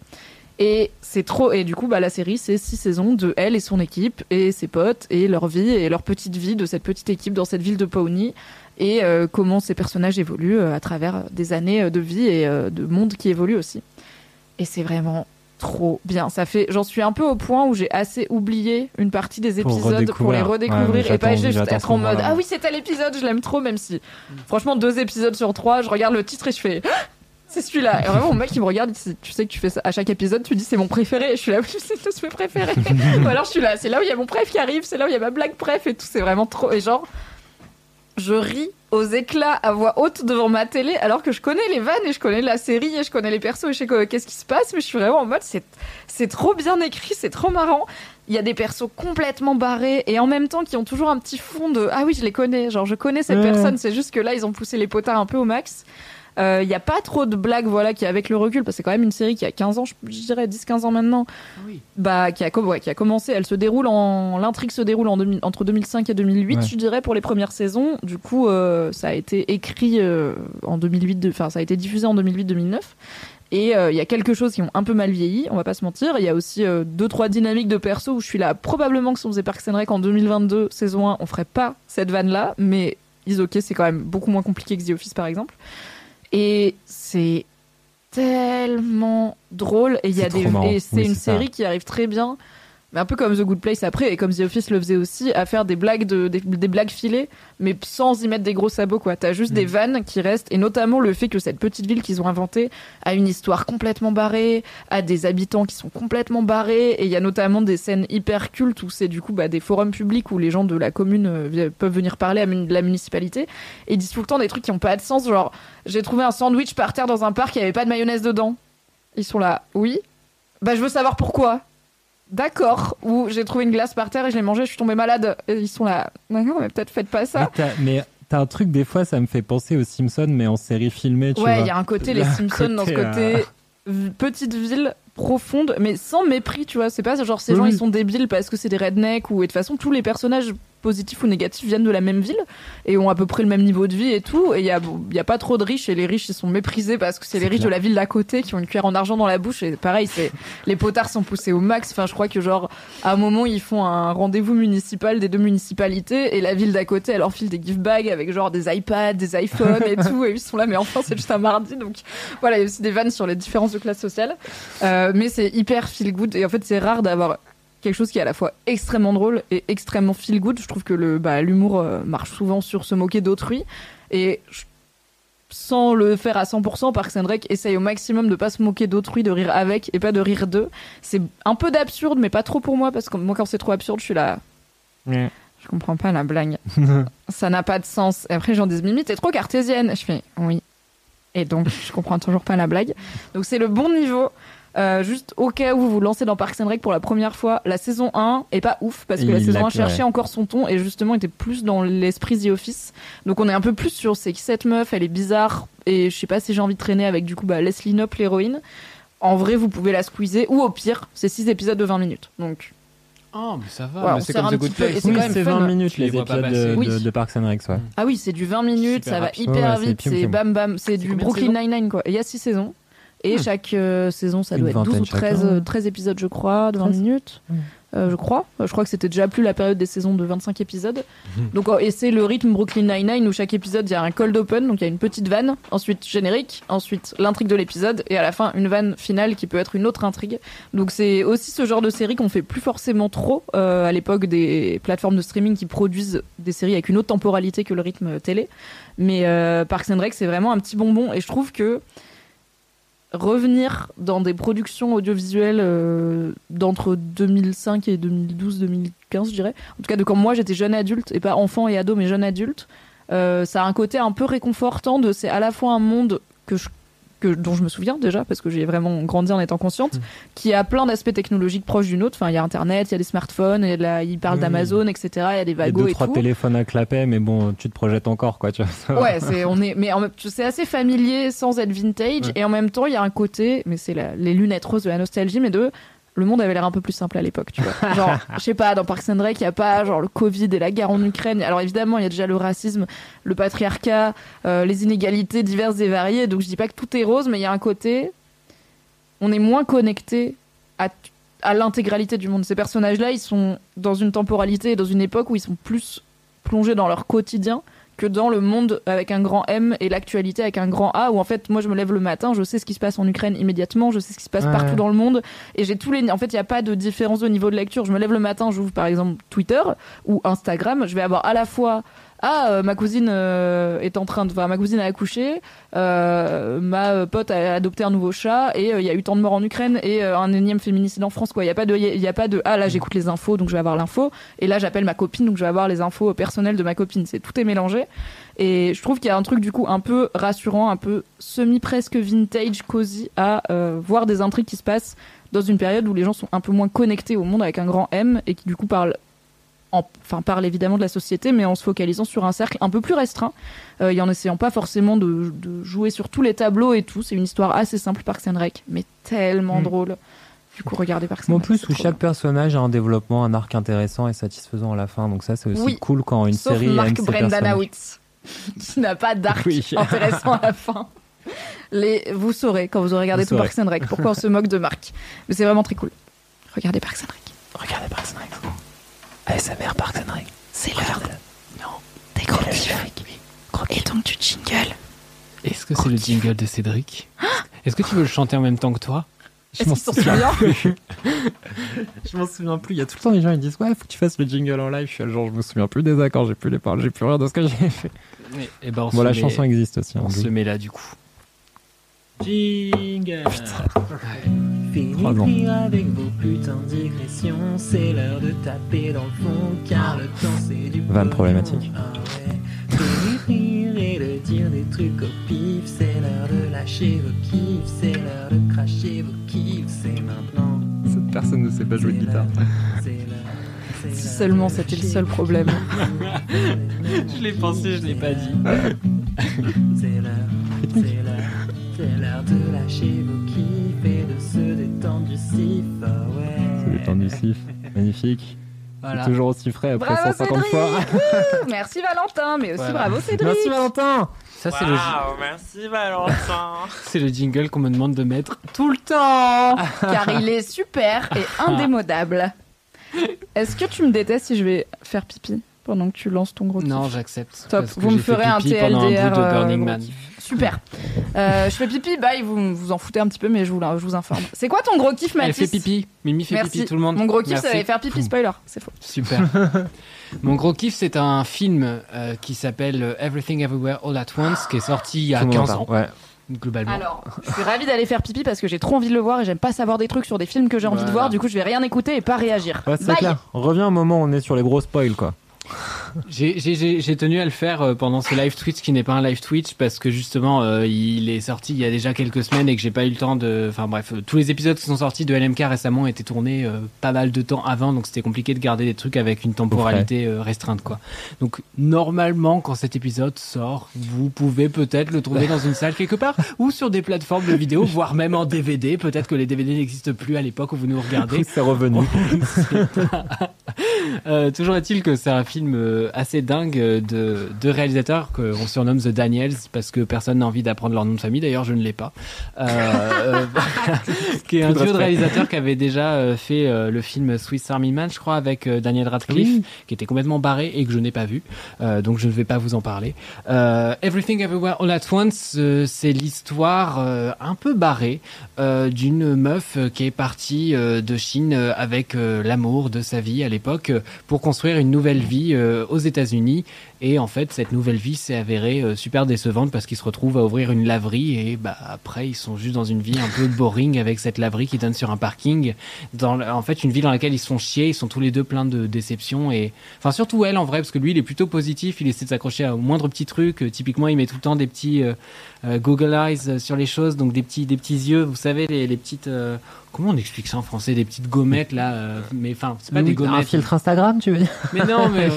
Et c'est trop. Et du coup, bah, la série, c'est six saisons de elle et son équipe et ses potes et leur vie et leur petite vie de cette petite équipe dans cette ville de Pawnee et euh, comment ces personnages évoluent euh, à travers des années euh, de vie et euh, de monde qui évolue aussi. Et c'est vraiment trop bien. Ça fait, j'en suis un peu au point où j'ai assez oublié une partie des épisodes pour les redécouvrir. Ouais, et pas juste être en mode ah oui c'est tel épisode je l'aime trop même si franchement deux épisodes sur trois je regarde le titre et je fais Ah, c'est celui-là. Et vraiment, mon mec, il me regarde, tu sais que tu fais ça à chaque épisode, tu dis c'est mon préféré. Et je suis là, oui, (laughs) c'est tous mes préférés. (laughs) Ou alors je suis là, c'est là où il y a mon préf qui arrive, c'est là où il y a ma blague préf et tout. C'est vraiment trop. Et genre, je ris aux éclats à voix haute devant ma télé alors que je connais les vannes et je connais la série et je connais les persos et je sais que- qu'est-ce qui se passe mais je suis vraiment en mode c'est c'est trop bien écrit c'est trop marrant. Il y a des persos complètement barrés et en même temps qui ont toujours un petit fond de ah oui je les connais. Genre je connais cette Ouais. personne c'est juste que là ils ont poussé les potards un peu au max Euh, il y a pas trop de blagues voilà qui avec le recul parce que c'est quand même une série qui a 15 ans je, je dirais 10-15 ans maintenant bah qui a, com- ouais, qui a commencé elle se déroule en l'intrigue se déroule en 2000 entre 2005 et 2008 Ouais. je dirais pour les premières saisons du coup euh, ça a été écrit euh, en 2008 de- enfin ça a été diffusé en 2008-2009 et euh, il y a quelque chose qui ont un peu mal vieilli, on va pas se mentir. Il y a aussi euh, deux trois dynamiques de perso où je suis là. Probablement que si on faisait Parks and Rec en 2022 saison 1, on ferait pas cette vanne là, mais Is OK, c'est quand même beaucoup moins compliqué que The Office par exemple. Et c'est tellement drôle. Et il y a C'est des une série qui arrive très bien mais un peu comme The Good Place après et comme The Office le faisait aussi à faire des blagues de des, des blagues filées mais sans y mettre des gros sabots quoi. T'as juste des Mm. vannes qui restent et notamment le fait que cette petite ville qu'ils ont inventée a une histoire complètement barrée a des habitants qui sont complètement barrés et il y a notamment des scènes hyper cultes où c'est du coup bah, des forums publics où les gens de la commune euh, peuvent venir parler à la municipalité et ils disent tout le temps des trucs qui ont pas de sens genre j'ai trouvé un sandwich par terre dans un parc il y avait pas de mayonnaise dedans. Ils sont là oui. Bah je veux savoir pourquoi D'accord. Ou j'ai trouvé une glace par terre et je l'ai mangée, je suis tombée malade. Et ils sont là. D'accord, mais peut-être faites pas ça. Mais t'as un truc, des fois, ça me fait penser aux Simpsons, mais en série filmée, tu Ouais, il y a un côté les Simpsons dans ce côté, côté euh, v- petite ville profonde, mais sans mépris, tu vois. C'est pas genre ces Oui, gens ils sont débiles parce que c'est des rednecks ou et de toute façon tous les personnages positifs ou négatifs viennent de la même ville et ont à peu près le même niveau de vie et tout. Et il y a, y a pas trop de riches et les riches ils sont méprisés parce que c'est les riches de la ville d'à côté qui ont une cuillère en argent dans la bouche et pareil, c'est les potards sont poussés au max. Enfin, je crois que genre à un moment ils font un rendez-vous municipal des deux municipalités et la ville d'à côté elle leur file des gift bags avec genre des iPads, des iPhones et (laughs) tout et ils sont là mais enfin c'est juste un mardi donc voilà il y a aussi des vannes sur les différences de classe sociale Euh, mais c'est hyper feel good et en fait c'est rare d'avoir quelque chose qui est à la fois extrêmement drôle et extrêmement feel good je trouve que le bah, l'humour euh, marche souvent sur se moquer d'autrui et je- sans le faire à 100%, Parks and Rec essaye au maximum de pas se moquer d'autrui, de rire avec et pas de rire d'eux. C'est un peu d'absurde, mais pas trop pour moi, parce que moi, quand c'est trop absurde, je suis là. Ouais. Je comprends pas la blague. (laughs) Ça n'a pas de sens. Et après, j'en dis Mimi, t'es trop cartésienne. Je fais oui. Et donc, je comprends toujours pas la blague. Donc, c'est le bon niveau. Euh, juste au cas où vous vous lancez dans Parks and Rec pour la première fois, la saison 1 est pas ouf parce que la saison l'a- 1 cherchait ouais. encore son ton et justement était plus dans l'esprit The Office. Donc on est un peu plus sur c'est qui cette meuf, elle est bizarre et je sais pas si j'ai envie de traîner avec du coup bah, Leslie Knope l'héroïne. En vrai, vous pouvez la squeezer ou au pire, c'est 6 épisodes de 20 minutes. Donc Oh, mais ça va. Ouais, c'est comme un The Good Place. c'est Oui, quand même c'est fun. 20 minutes Tu les épisodes de, Oui. de, de Parks and Rec, ouais. ah oui, c'est du 20 minutes, Super ça va rapide. hyper Ouais, vite, c'est bam bam, c'est du Brooklyn Nine-Nine quoi. Et il y a 6 saisons. Et Hmm. chaque euh, saison, ça Une doit être 12 ou vingtaine 13, chacun. euh, 13 épisodes, je crois, de 20 13. minutes. Hmm. Euh, je crois. Je crois que c'était déjà plus la période des saisons de 25 épisodes. Hmm. Donc, euh, et c'est le rythme Brooklyn Nine-Nine où chaque épisode, il y a un cold open, donc il y a une petite vanne, ensuite générique, ensuite l'intrigue de l'épisode, et à la fin, une vanne finale qui peut être une autre intrigue. Donc c'est aussi ce genre de série qu'on fait plus forcément trop euh, à l'époque des plateformes de streaming qui produisent des séries avec une autre temporalité que le rythme télé. Mais euh, Parks and Rec, c'est vraiment un petit bonbon, et je trouve que revenir dans des productions audiovisuelles euh, d'entre 2005 et 2012-2015, je dirais. En tout cas, de quand moi j'étais jeune adulte, et pas enfant et ado, mais jeune adulte, euh, ça a un côté un peu réconfortant de c'est à la fois un monde que je que, dont je me souviens déjà parce que j'ai vraiment grandi en étant consciente, Mm. qui a plein d'aspects technologiques proches d'une autre. Enfin, il y a Internet, il y a des smartphones, il, y a de la- il parle Oui. d'Amazon, etc. Il y a des Il y a wagons deux, et trois tout. téléphones à clapet, mais bon, tu te projettes encore, quoi, tu vois. Ouais, c'est on est, mais c'est assez familier sans être vintage Ouais. et en même temps il y a un côté, mais c'est les lunettes roses de la nostalgie, mais de le monde avait l'air un peu plus simple à l'époque, tu vois. (laughs) Genre, je sais pas, dans Parks and Rec, il y a pas genre le Covid et la guerre en Ukraine. Alors évidemment, il y a déjà le racisme, le patriarcat, euh, les inégalités diverses et variées. Donc je dis pas que tout est rose, mais il y a un côté, on est moins connecté à à l'intégralité du monde. Ces personnages-là, ils sont dans une temporalité et dans une époque où ils sont plus plongés dans leur quotidien que dans le monde avec un grand M et l'actualité avec un grand A où en fait moi je me lève le matin je sais ce qui se passe en Ukraine immédiatement je sais ce qui se passe Ouais. partout dans le monde et j'ai tous les en fait il n'y a pas de différence au niveau de lecture je me lève le matin j'ouvre par exemple Twitter ou Instagram je vais avoir à la fois ah euh, ma cousine euh, est en train de, enfin ma cousine a accouché, euh, ma pote a adopté un nouveau chat et il y a eu tant de morts en Ukraine et un énième féminicide en France quoi. Il y a pas de, il y a pas de ah là j'écoute les infos donc je vais avoir l'info et là j'appelle ma copine donc je vais avoir les infos personnelles de ma copine. C'est tout est mélangé et je trouve qu'il y a un truc du coup un peu rassurant, un peu semi presque vintage, cosy à voir des intrigues qui se passent dans une période où les gens sont un peu moins connectés au monde avec un grand M et qui du coup parlent en- enfin parle évidemment de la société, mais en se focalisant sur un cercle un peu plus restreint, euh, et en essayant pas forcément de, de jouer sur tous les tableaux et tout. C'est une histoire assez simple, Parks and Rec, mais tellement Mm. drôle. Du coup, regardez and En plus, où chaque bien. personnage a un développement, un arc intéressant et satisfaisant à la fin. Donc ça, c'est aussi Oui. cool quand une Sauf série Mark personnages. Brendanawicz, (laughs) qui n'a pas d'arc Oui. (laughs) intéressant à la fin. Les, vous saurez quand vous aurez regardé Vous tout. Parks and Rec pourquoi on se moque de Mark. Mais c'est vraiment très cool. Regardez Parks and Rec. Regardez Parks and Rec. ASMR Parks and Rec. C'est l'heure. Non. Des gros kiffs. Et donc du jingle. Est-ce que c'est le jingle de Cédric (gasps) Est-ce que tu veux le chanter en même temps que toi? Je m'en souviens plus. (laughs) je m'en souviens plus. Il y a tout le temps des gens qui disent Ouais, faut que tu fasses le jingle en live. Je suis là, genre, je me souviens plus des accords, j'ai plus les paroles, j'ai plus rien de ce que j'ai fait. Et ben on Bon, se la met- chanson existe aussi. hein, On se met là du coup. Jingle Ans. avec vos putains de digressions, c'est l'heure de taper dans le fond, car le temps c'est du problématique. Ah ouais. De rire et de dire des trucs au pif, c'est l'heure de lâcher vos kiffs, c'est l'heure de cracher vos kiffs, c'est maintenant. Cette personne ne sait pas jouer de C'est guitare. l'heure, (laughs) c'est l'heure, c'est Si seulement c'était le seul problème. (laughs) Je l'ai pensé, je l'ai pas dit. (laughs) C'est l'heure, c'est l'heure, c'est l'heure de lâcher vos détendre du sif, ah ouais. C'est le temps du sif. Magnifique. Voilà. C'est toujours aussi frais après Bravo 150 Cédric fois. Merci Valentin, mais aussi Voilà. bravo Cédric. Merci Valentin. Ça c'est le, merci Valentin. (laughs) c'est le jingle qu'on me demande de mettre tout le temps. (laughs) car il est super et (laughs) indémodable. Est-ce que tu me détestes si je vais faire pipi pendant que tu lances ton gros kiff Non, j'accepte. Top, parce que vous me ferez un un bout TLDR de Burning gros Man. kiff. Super. Euh, je fais pipi, bye, vous vous en foutez un petit peu, mais je vous, je vous informe. C'est quoi ton gros kiff, Elle Mathis fait pipi. Mimi fait Merci. pipi, tout le monde. Mon gros kiff, Merci. ça allait faire pipi, spoiler. C'est faux. Super. (laughs) Mon gros kiff, c'est un film euh, qui s'appelle euh, Everything Everywhere All at Once, qui est sorti il y a Tout le monde 15 en ans. Ouais. globalement. Alors, je suis ravie d'aller faire pipi parce que j'ai trop envie de le voir et j'aime pas savoir des trucs sur des films que j'ai envie de voir. Du coup, je vais rien écouter et pas réagir. Ouais, c'est Bye. clair. Reviens au moment où on est sur les gros spoils, quoi. J'ai- tenu à le faire euh, pendant ce live Twitch qui n'est pas un live Twitch parce que justement euh, il est sorti il y a déjà quelques semaines et que j'ai pas eu le temps de. Enfin bref, euh, tous les épisodes qui sont sortis de LMK récemment étaient tournés euh, pas mal de temps avant donc c'était compliqué de garder des trucs avec une temporalité euh, restreinte quoi. Donc normalement quand cet épisode sort, vous pouvez peut-être le trouver dans une salle quelque part (laughs) ou sur des plateformes de vidéo, voire même en DVD. Peut-être que les DVD n'existent plus à l'époque où vous nous regardez. C'est revenu. Toujours est-il que c'est un film assez dingue de deux réalisateurs qu'on surnomme The Daniels parce que personne n'a envie d'apprendre leur nom de famille. D'ailleurs, je ne l'ai pas. Euh, euh, (laughs) (laughs) qui est un de duo de réalisateurs qui avait déjà euh, fait le film Swiss Army Man, je crois, avec Daniel Radcliffe, Oui. qui était complètement barré et que je n'ai pas vu. Donc, je ne vais pas vous en parler. Everything Everywhere All at Once, c'est l'histoire un peu barrée d'une meuf qui est partie de Chine avec l'amour de sa vie à l'époque pour construire une nouvelle vie aux États-Unis. Et en fait, cette nouvelle vie s'est avérée euh, super décevante parce qu'ils se retrouvent à ouvrir une laverie et bah après ils sont juste dans une vie un peu boring avec cette laverie qui donne sur un parking. Dans en fait, une vie dans laquelle ils se font chier, ils sont tous les deux pleins de déceptions et enfin surtout elle en vrai parce que lui il est plutôt positif, il essaie de s'accrocher au moindre petit truc. Euh, typiquement, il met tout le temps des petits euh, Google Eyes sur les choses, donc des petits des petits yeux, vous savez les, les petites comment on explique ça en français, des petites gommettes là, euh, mais enfin c'est pas des Un gommettes. filtre Instagram, tu veux dire? Mais non, mais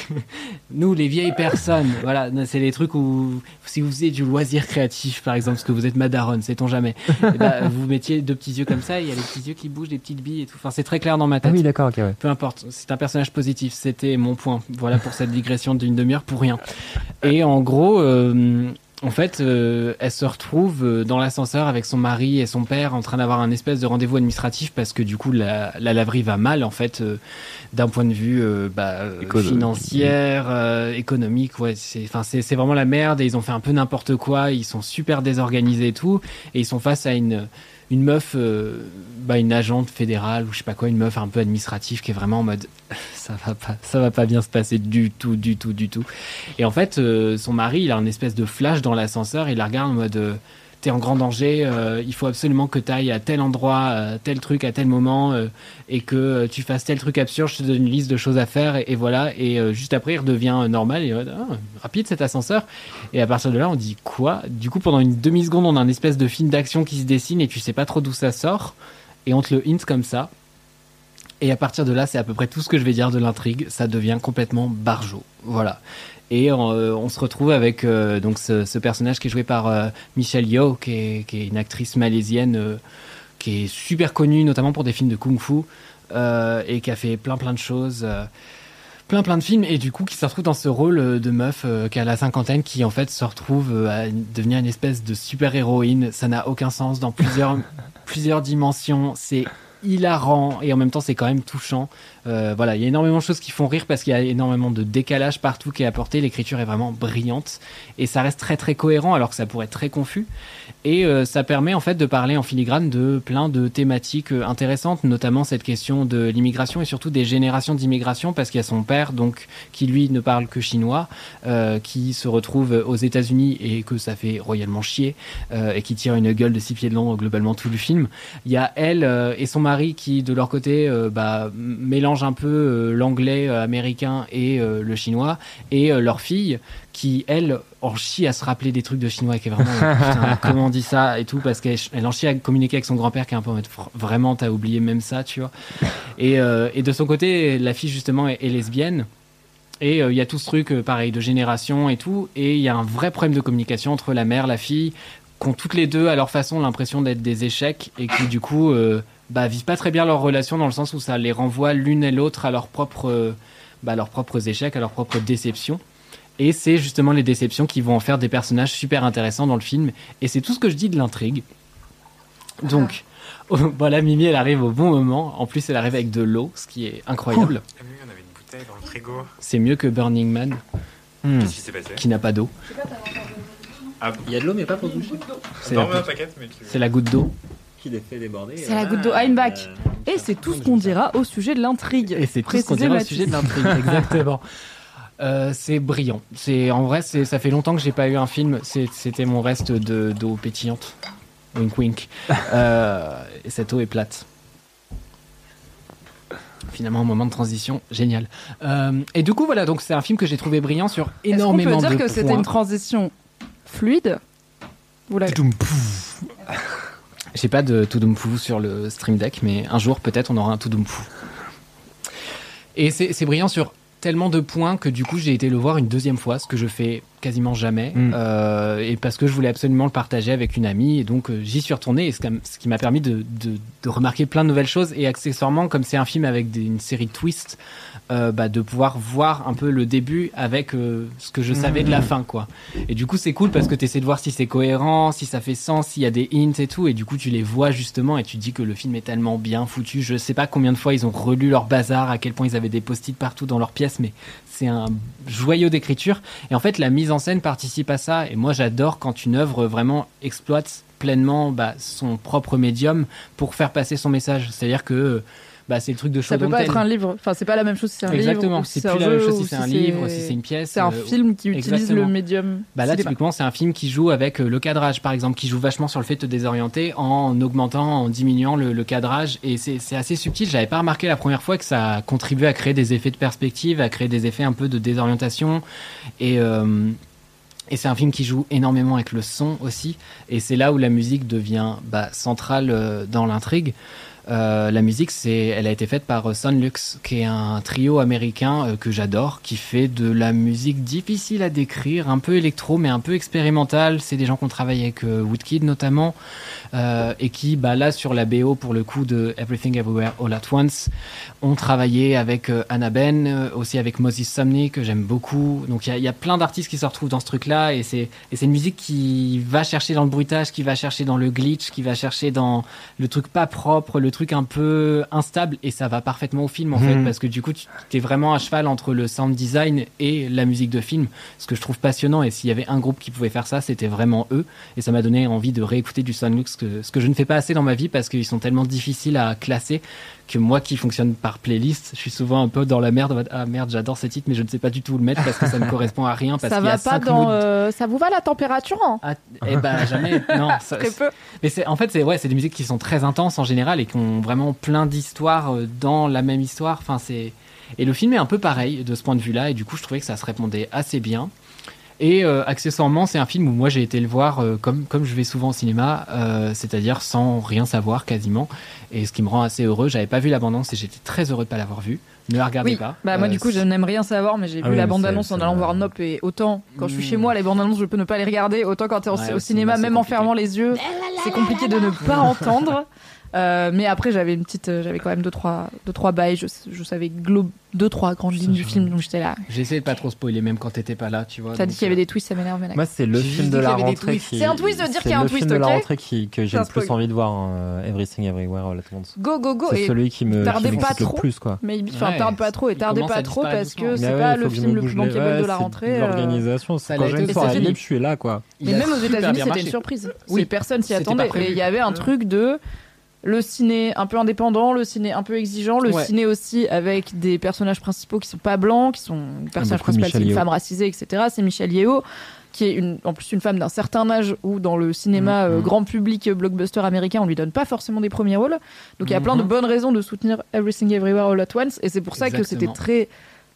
(laughs) nous, les vieilles personnes, (laughs) voilà, c'est les trucs où, si vous faisiez du loisir créatif, par exemple, parce que vous êtes madaronne, sait-on jamais, eh ben, (laughs) vous mettiez deux petits yeux comme ça, et il y a les petits yeux qui bougent, des petites billes et tout. Enfin, c'est très clair dans ma Ah tête. oui, d'accord, ok, ouais. Peu importe, c'est un personnage positif, c'était mon point. Voilà pour cette digression d'une demi-heure pour rien. Et en gros, euh, en fait, euh, elle se retrouve euh, dans l'ascenseur avec son mari et son père en train d'avoir un espèce de rendez-vous administratif parce que du coup la, la laverie va mal en fait euh, d'un point de vue euh, bah, euh, Économique. financière, euh, économique. Ouais, c'est enfin c'est vraiment la merde et ils ont fait un peu n'importe quoi. Ils sont super désorganisés et tout et ils sont face à une une meuf, euh, bah, une agente fédérale ou je sais pas quoi, une meuf un peu administrative qui est vraiment en mode (laughs) ça va pas, ça va pas bien se passer du tout, du tout, du tout. Et en fait, euh, son mari, il a un espèce de flash dans l'ascenseur, il la regarde en mode euh, t'es en grand danger, euh, il faut absolument que t'ailles à tel endroit, euh, tel truc à tel moment, euh, et que tu fasses tel truc absurde, je te donne une liste de choses à faire, et, voilà. Et juste après, il redevient normal, et Ah, rapide cet ascenseur. Et à partir de là, on dit quoi? Du coup, pendant une demi-seconde, on a un espèce de film d'action qui se dessine, et tu sais pas trop d'où ça sort, et on te le hint comme ça. Et à partir de là, c'est à peu près tout ce que je vais dire de l'intrigue. Ça devient complètement barjot. Voilà. Et euh, on se retrouve avec euh, donc ce, personnage qui est joué par euh, Michelle Yeoh, qui est, une actrice malaisienne qui est super connue, notamment pour des films de kung-fu, et qui a fait plein plein de choses. plein plein de films et du coup qui se retrouve dans ce rôle de meuf qui a la cinquantaine qui en fait se retrouve à devenir une espèce de super héroïne ça n'a aucun sens dans plusieurs (laughs) plusieurs dimensions c'est hilarant et en même temps c'est quand même touchant Euh, voilà il y a énormément de choses qui font rire parce qu'il y a énormément de décalage partout qui est apporté l'écriture est vraiment brillante et ça reste très très cohérent alors que ça pourrait être très confus et euh, ça permet en fait de parler en filigrane de plein de thématiques euh, intéressantes, notamment cette question de l'immigration et surtout des générations d'immigration, parce qu'il y a son père donc qui lui ne parle que chinois, qui se retrouve aux États-Unis et que ça fait royalement chier et qui tire une gueule de six pieds de long globalement tout le film. Il y a elle et son mari qui de leur côté bah, un peu euh, l'anglais euh, américain et euh, le chinois. Et leur fille qui elle en chie à se rappeler des trucs de chinois qui est vraiment (laughs) putain, comment on dit ça et tout parce qu'elle elle en chie à communiquer avec son grand-père qui est un peu en mode Fr- vraiment t'as oublié même ça tu vois. Et, euh, et de son côté la fille justement est, est lesbienne. Et euh, il y a tout ce truc euh, pareil de génération et tout. Et il y a un vrai problème de communication entre la mère la fille qui ont toutes les deux à leur façon l'impression d'être des échecs et qui du coup bah, vivent pas très bien leur relation dans le sens où ça les renvoie l'une et l'autre à leurs propres euh, bah, leurs propres échecs à leurs propres déceptions et c'est justement les déceptions qui vont en faire des personnages super intéressants dans le film. Et c'est tout ce que je dis de l'intrigue. Donc, (laughs) voilà, Mimi, elle arrive au bon moment. En plus, elle arrive avec de l'eau, ce qui est incroyable. Ah oui, on avait une bouteille dans le frigo. C'est mieux que Burning Man, Hmm. Qu'est-ce qui s'est passé qui n'a pas d'eau. Ah, Il y a de l'eau, mais pas pour doucher. La, c'est la goutte d'eau. Qui les fait déborder. C'est la goutte d'eau. I'm back. Euh, Et c'est tout ce qu'on dira au sujet de l'intrigue. Et c'est tout ce qu'on dira au sujet de l'intrigue, (laughs) exactement. Euh, c'est brillant. C'est en vrai, ça fait longtemps que j'ai pas eu un film. C'était mon reste de d'eau pétillante. Wink wink. (laughs) Euh, et cette eau est plate. Finalement, un moment de transition génial. Euh, et du coup, voilà. Donc, c'est un film que j'ai trouvé brillant sur Est-ce qu'on énormément peut dire de que c'était points. une transition fluide Vous (laughs) l'avez J'ai pas de Tudumfu sur le Stream Deck, mais un jour peut-être on aura un Tudumfu. Et c'est brillant sur tellement de points que du coup j'ai été le voir une deuxième fois, ce que je fais quasiment jamais, Mm. euh, et parce que je voulais absolument le partager avec une amie, et donc euh, j'y suis retourné, et ce qui- ce qui m'a permis de, de- de remarquer plein de nouvelles choses, et accessoirement comme c'est un film avec des- une série de twists, euh, bah, de pouvoir voir un peu le début avec euh, ce que je savais de la fin, quoi. Et du coup, c'est cool parce que tu essaies de voir si c'est cohérent, si ça fait sens, s'il y a des hints et tout. Et du coup, tu les vois justement et tu dis que le film est tellement bien foutu. Je sais pas combien de fois ils ont relu leur bazar, à quel point ils avaient des post-it partout dans leur pièce, mais c'est un joyau d'écriture. Et en fait, la mise en scène participe à ça. Et moi, j'adore quand une œuvre vraiment exploite pleinement bah, son propre médium pour faire passer son message. C'est-à-dire que bah, c'est le truc de Ça peut Show pas être un livre. Enfin, c'est pas la même chose si c'est un Exactement, livre. ou si c'est un plus la même chose si c'est un livre, si c'est une pièce. C'est un euh, film qui utilise exactement. le médium. Bah là, typiquement, c'est un film qui joue avec euh, le cadrage, par exemple, qui joue vachement sur le fait de te désorienter en augmentant, en diminuant le, le cadrage. Et c'est assez subtil. J'avais pas remarqué la première fois que ça contribuait à créer des effets de perspective, à créer des effets un peu de désorientation. Et, euh, et c'est un film qui joue énormément avec le son aussi. Et c'est là où la musique devient bah, centrale euh, dans l'intrigue. Euh, la musique, c'est, elle a été faite par euh, Sonlux, qui est un trio américain euh, que j'adore, qui fait de la musique difficile à décrire, un peu électro, mais un peu expérimentale. C'est des gens qui ont travaillé avec Woodkid notamment, et qui, bah, là, sur la BO, pour le coup de Everything Everywhere All at Once, ont travaillé avec Anna Ben, aussi avec Moses Sumney, que j'aime beaucoup. Donc il y y a plein d'artistes qui se retrouvent dans ce truc-là, et c'est, et c'est une musique qui va chercher dans le bruitage, qui va chercher dans le glitch, qui va chercher dans le truc pas propre, le le truc un peu instable et ça va parfaitement au film en fait Mhm. parce que du coup tu es vraiment à cheval entre le sound design et la musique de film ce que je trouve passionnant. Et s'il y avait un groupe qui pouvait faire ça c'était vraiment eux. Et ça m'a donné envie de réécouter du ce que, ce que je ne fais pas assez dans ma vie parce qu'ils sont tellement difficiles à classer que moi qui fonctionne par playlist je suis souvent un peu dans la merde ah merde j'adore ce titre mais je ne sais pas du tout où le mettre parce que ça ne (laughs) correspond à rien parce Ça qu'il y a va pas dans. euh, ça vous va la température hein Ah, eh ben (laughs) jamais non ça- Très peu. mais c'est en fait c'est ouais c'est des musiques qui sont très intenses en général et qui ont vraiment plein d'histoires euh, dans la même histoire. Enfin c'est et le film est un peu pareil de ce point de vue-là et du coup je trouvais que ça se répondait assez bien. Et euh, accessoirement c'est un film où moi j'ai été le voir euh, comme comme je vais souvent au cinéma, euh, c'est-à-dire sans rien savoir quasiment. Et ce qui me rend assez heureux. J'avais pas vu la bande-annonce et j'étais très heureux de pas l'avoir vu. Ne la regardez Oui, pas. bah moi Euh, du coup je n'aime rien savoir, mais j'ai Ah vu oui, la bande-annonce en allant voir Nope et autant quand je suis Mm. chez moi, les bandes-annonces je peux ne pas les regarder, autant quand au, Ouais, au au cinéma, même en fermant les yeux, c'est compliqué de ne pas entendre. (laughs) Euh, mais après j'avais une petite, euh, j'avais quand même deux trois, deux trois bails, je, je savais glo- deux trois grandes lignes du film, donc j'étais là. Essayé de pas trop spoiler même quand t'étais pas là, tu vois. T'as dit qu'il y avait euh, des twists, ça m'énerve. Moi, c'est le film de la rentrée qui. C'est un twist de dire c'est qu'il y a un le twist, film de la rentrée qui, que C'est j'ai le plus envie de voir, Everything Everywhere All at Once. Go go go C'est celui qui me, tardez pas trop. le plus, quoi. mais enfin tarde pas trop et il tardez pas trop parce que c'est pas le film le plus bankable de la c'est rentrée. L'organisation, Ça c'est l'a quand j'ai été une libre, je suis là, quoi. Mais a même aux États-Unis, c'était une surprise. Oui, personne s'y attendait. Et il y avait un truc de le ciné un peu indépendant, le ciné un peu exigeant, le Ouais. ciné aussi avec des personnages principaux qui sont pas blancs, qui sont le personnage beaucoup principal, c'est Michel une femme racisée, etc. C'est Michelle Yeoh qui est une, en plus une femme d'un certain âge où dans le cinéma Mhm. euh, grand public blockbuster américain on lui donne pas forcément des premiers rôles donc il y a plein de Mhm. bonnes raisons de soutenir Everything Everywhere All at Once et c'est pour ça que c'était très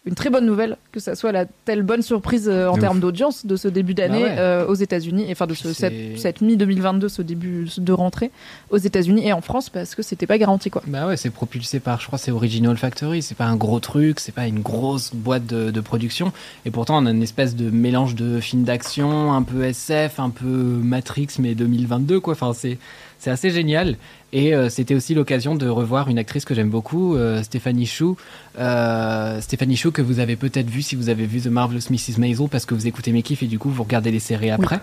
une très bonne nouvelle que ça soit la telle bonne surprise euh, en termes d'audience de ce début d'année Bah ouais. euh, aux États-Unis, enfin de ce, cette, c'est- cette mi-2022, ce début de rentrée aux États-Unis et en France parce que c'était pas garanti quoi. Bah ouais, c'est propulsé par, je crois, c'est Original Factory. C'est pas un gros truc, c'est pas une grosse boîte de, de production. Et pourtant, on a une espèce de mélange de films d'action, un peu SF, un peu Matrix, mais 2022, quoi. Enfin, c'est, c'est assez génial. Et euh, c'était aussi l'occasion de revoir une actrice que j'aime beaucoup, euh, Stéphanie Chou. Euh, Stéphanie Chou, que vous avez peut-être vu si vous avez vu The Marvelous Mrs. Maisel, parce que vous écoutez mes kiffs et du coup, vous regardez les séries après.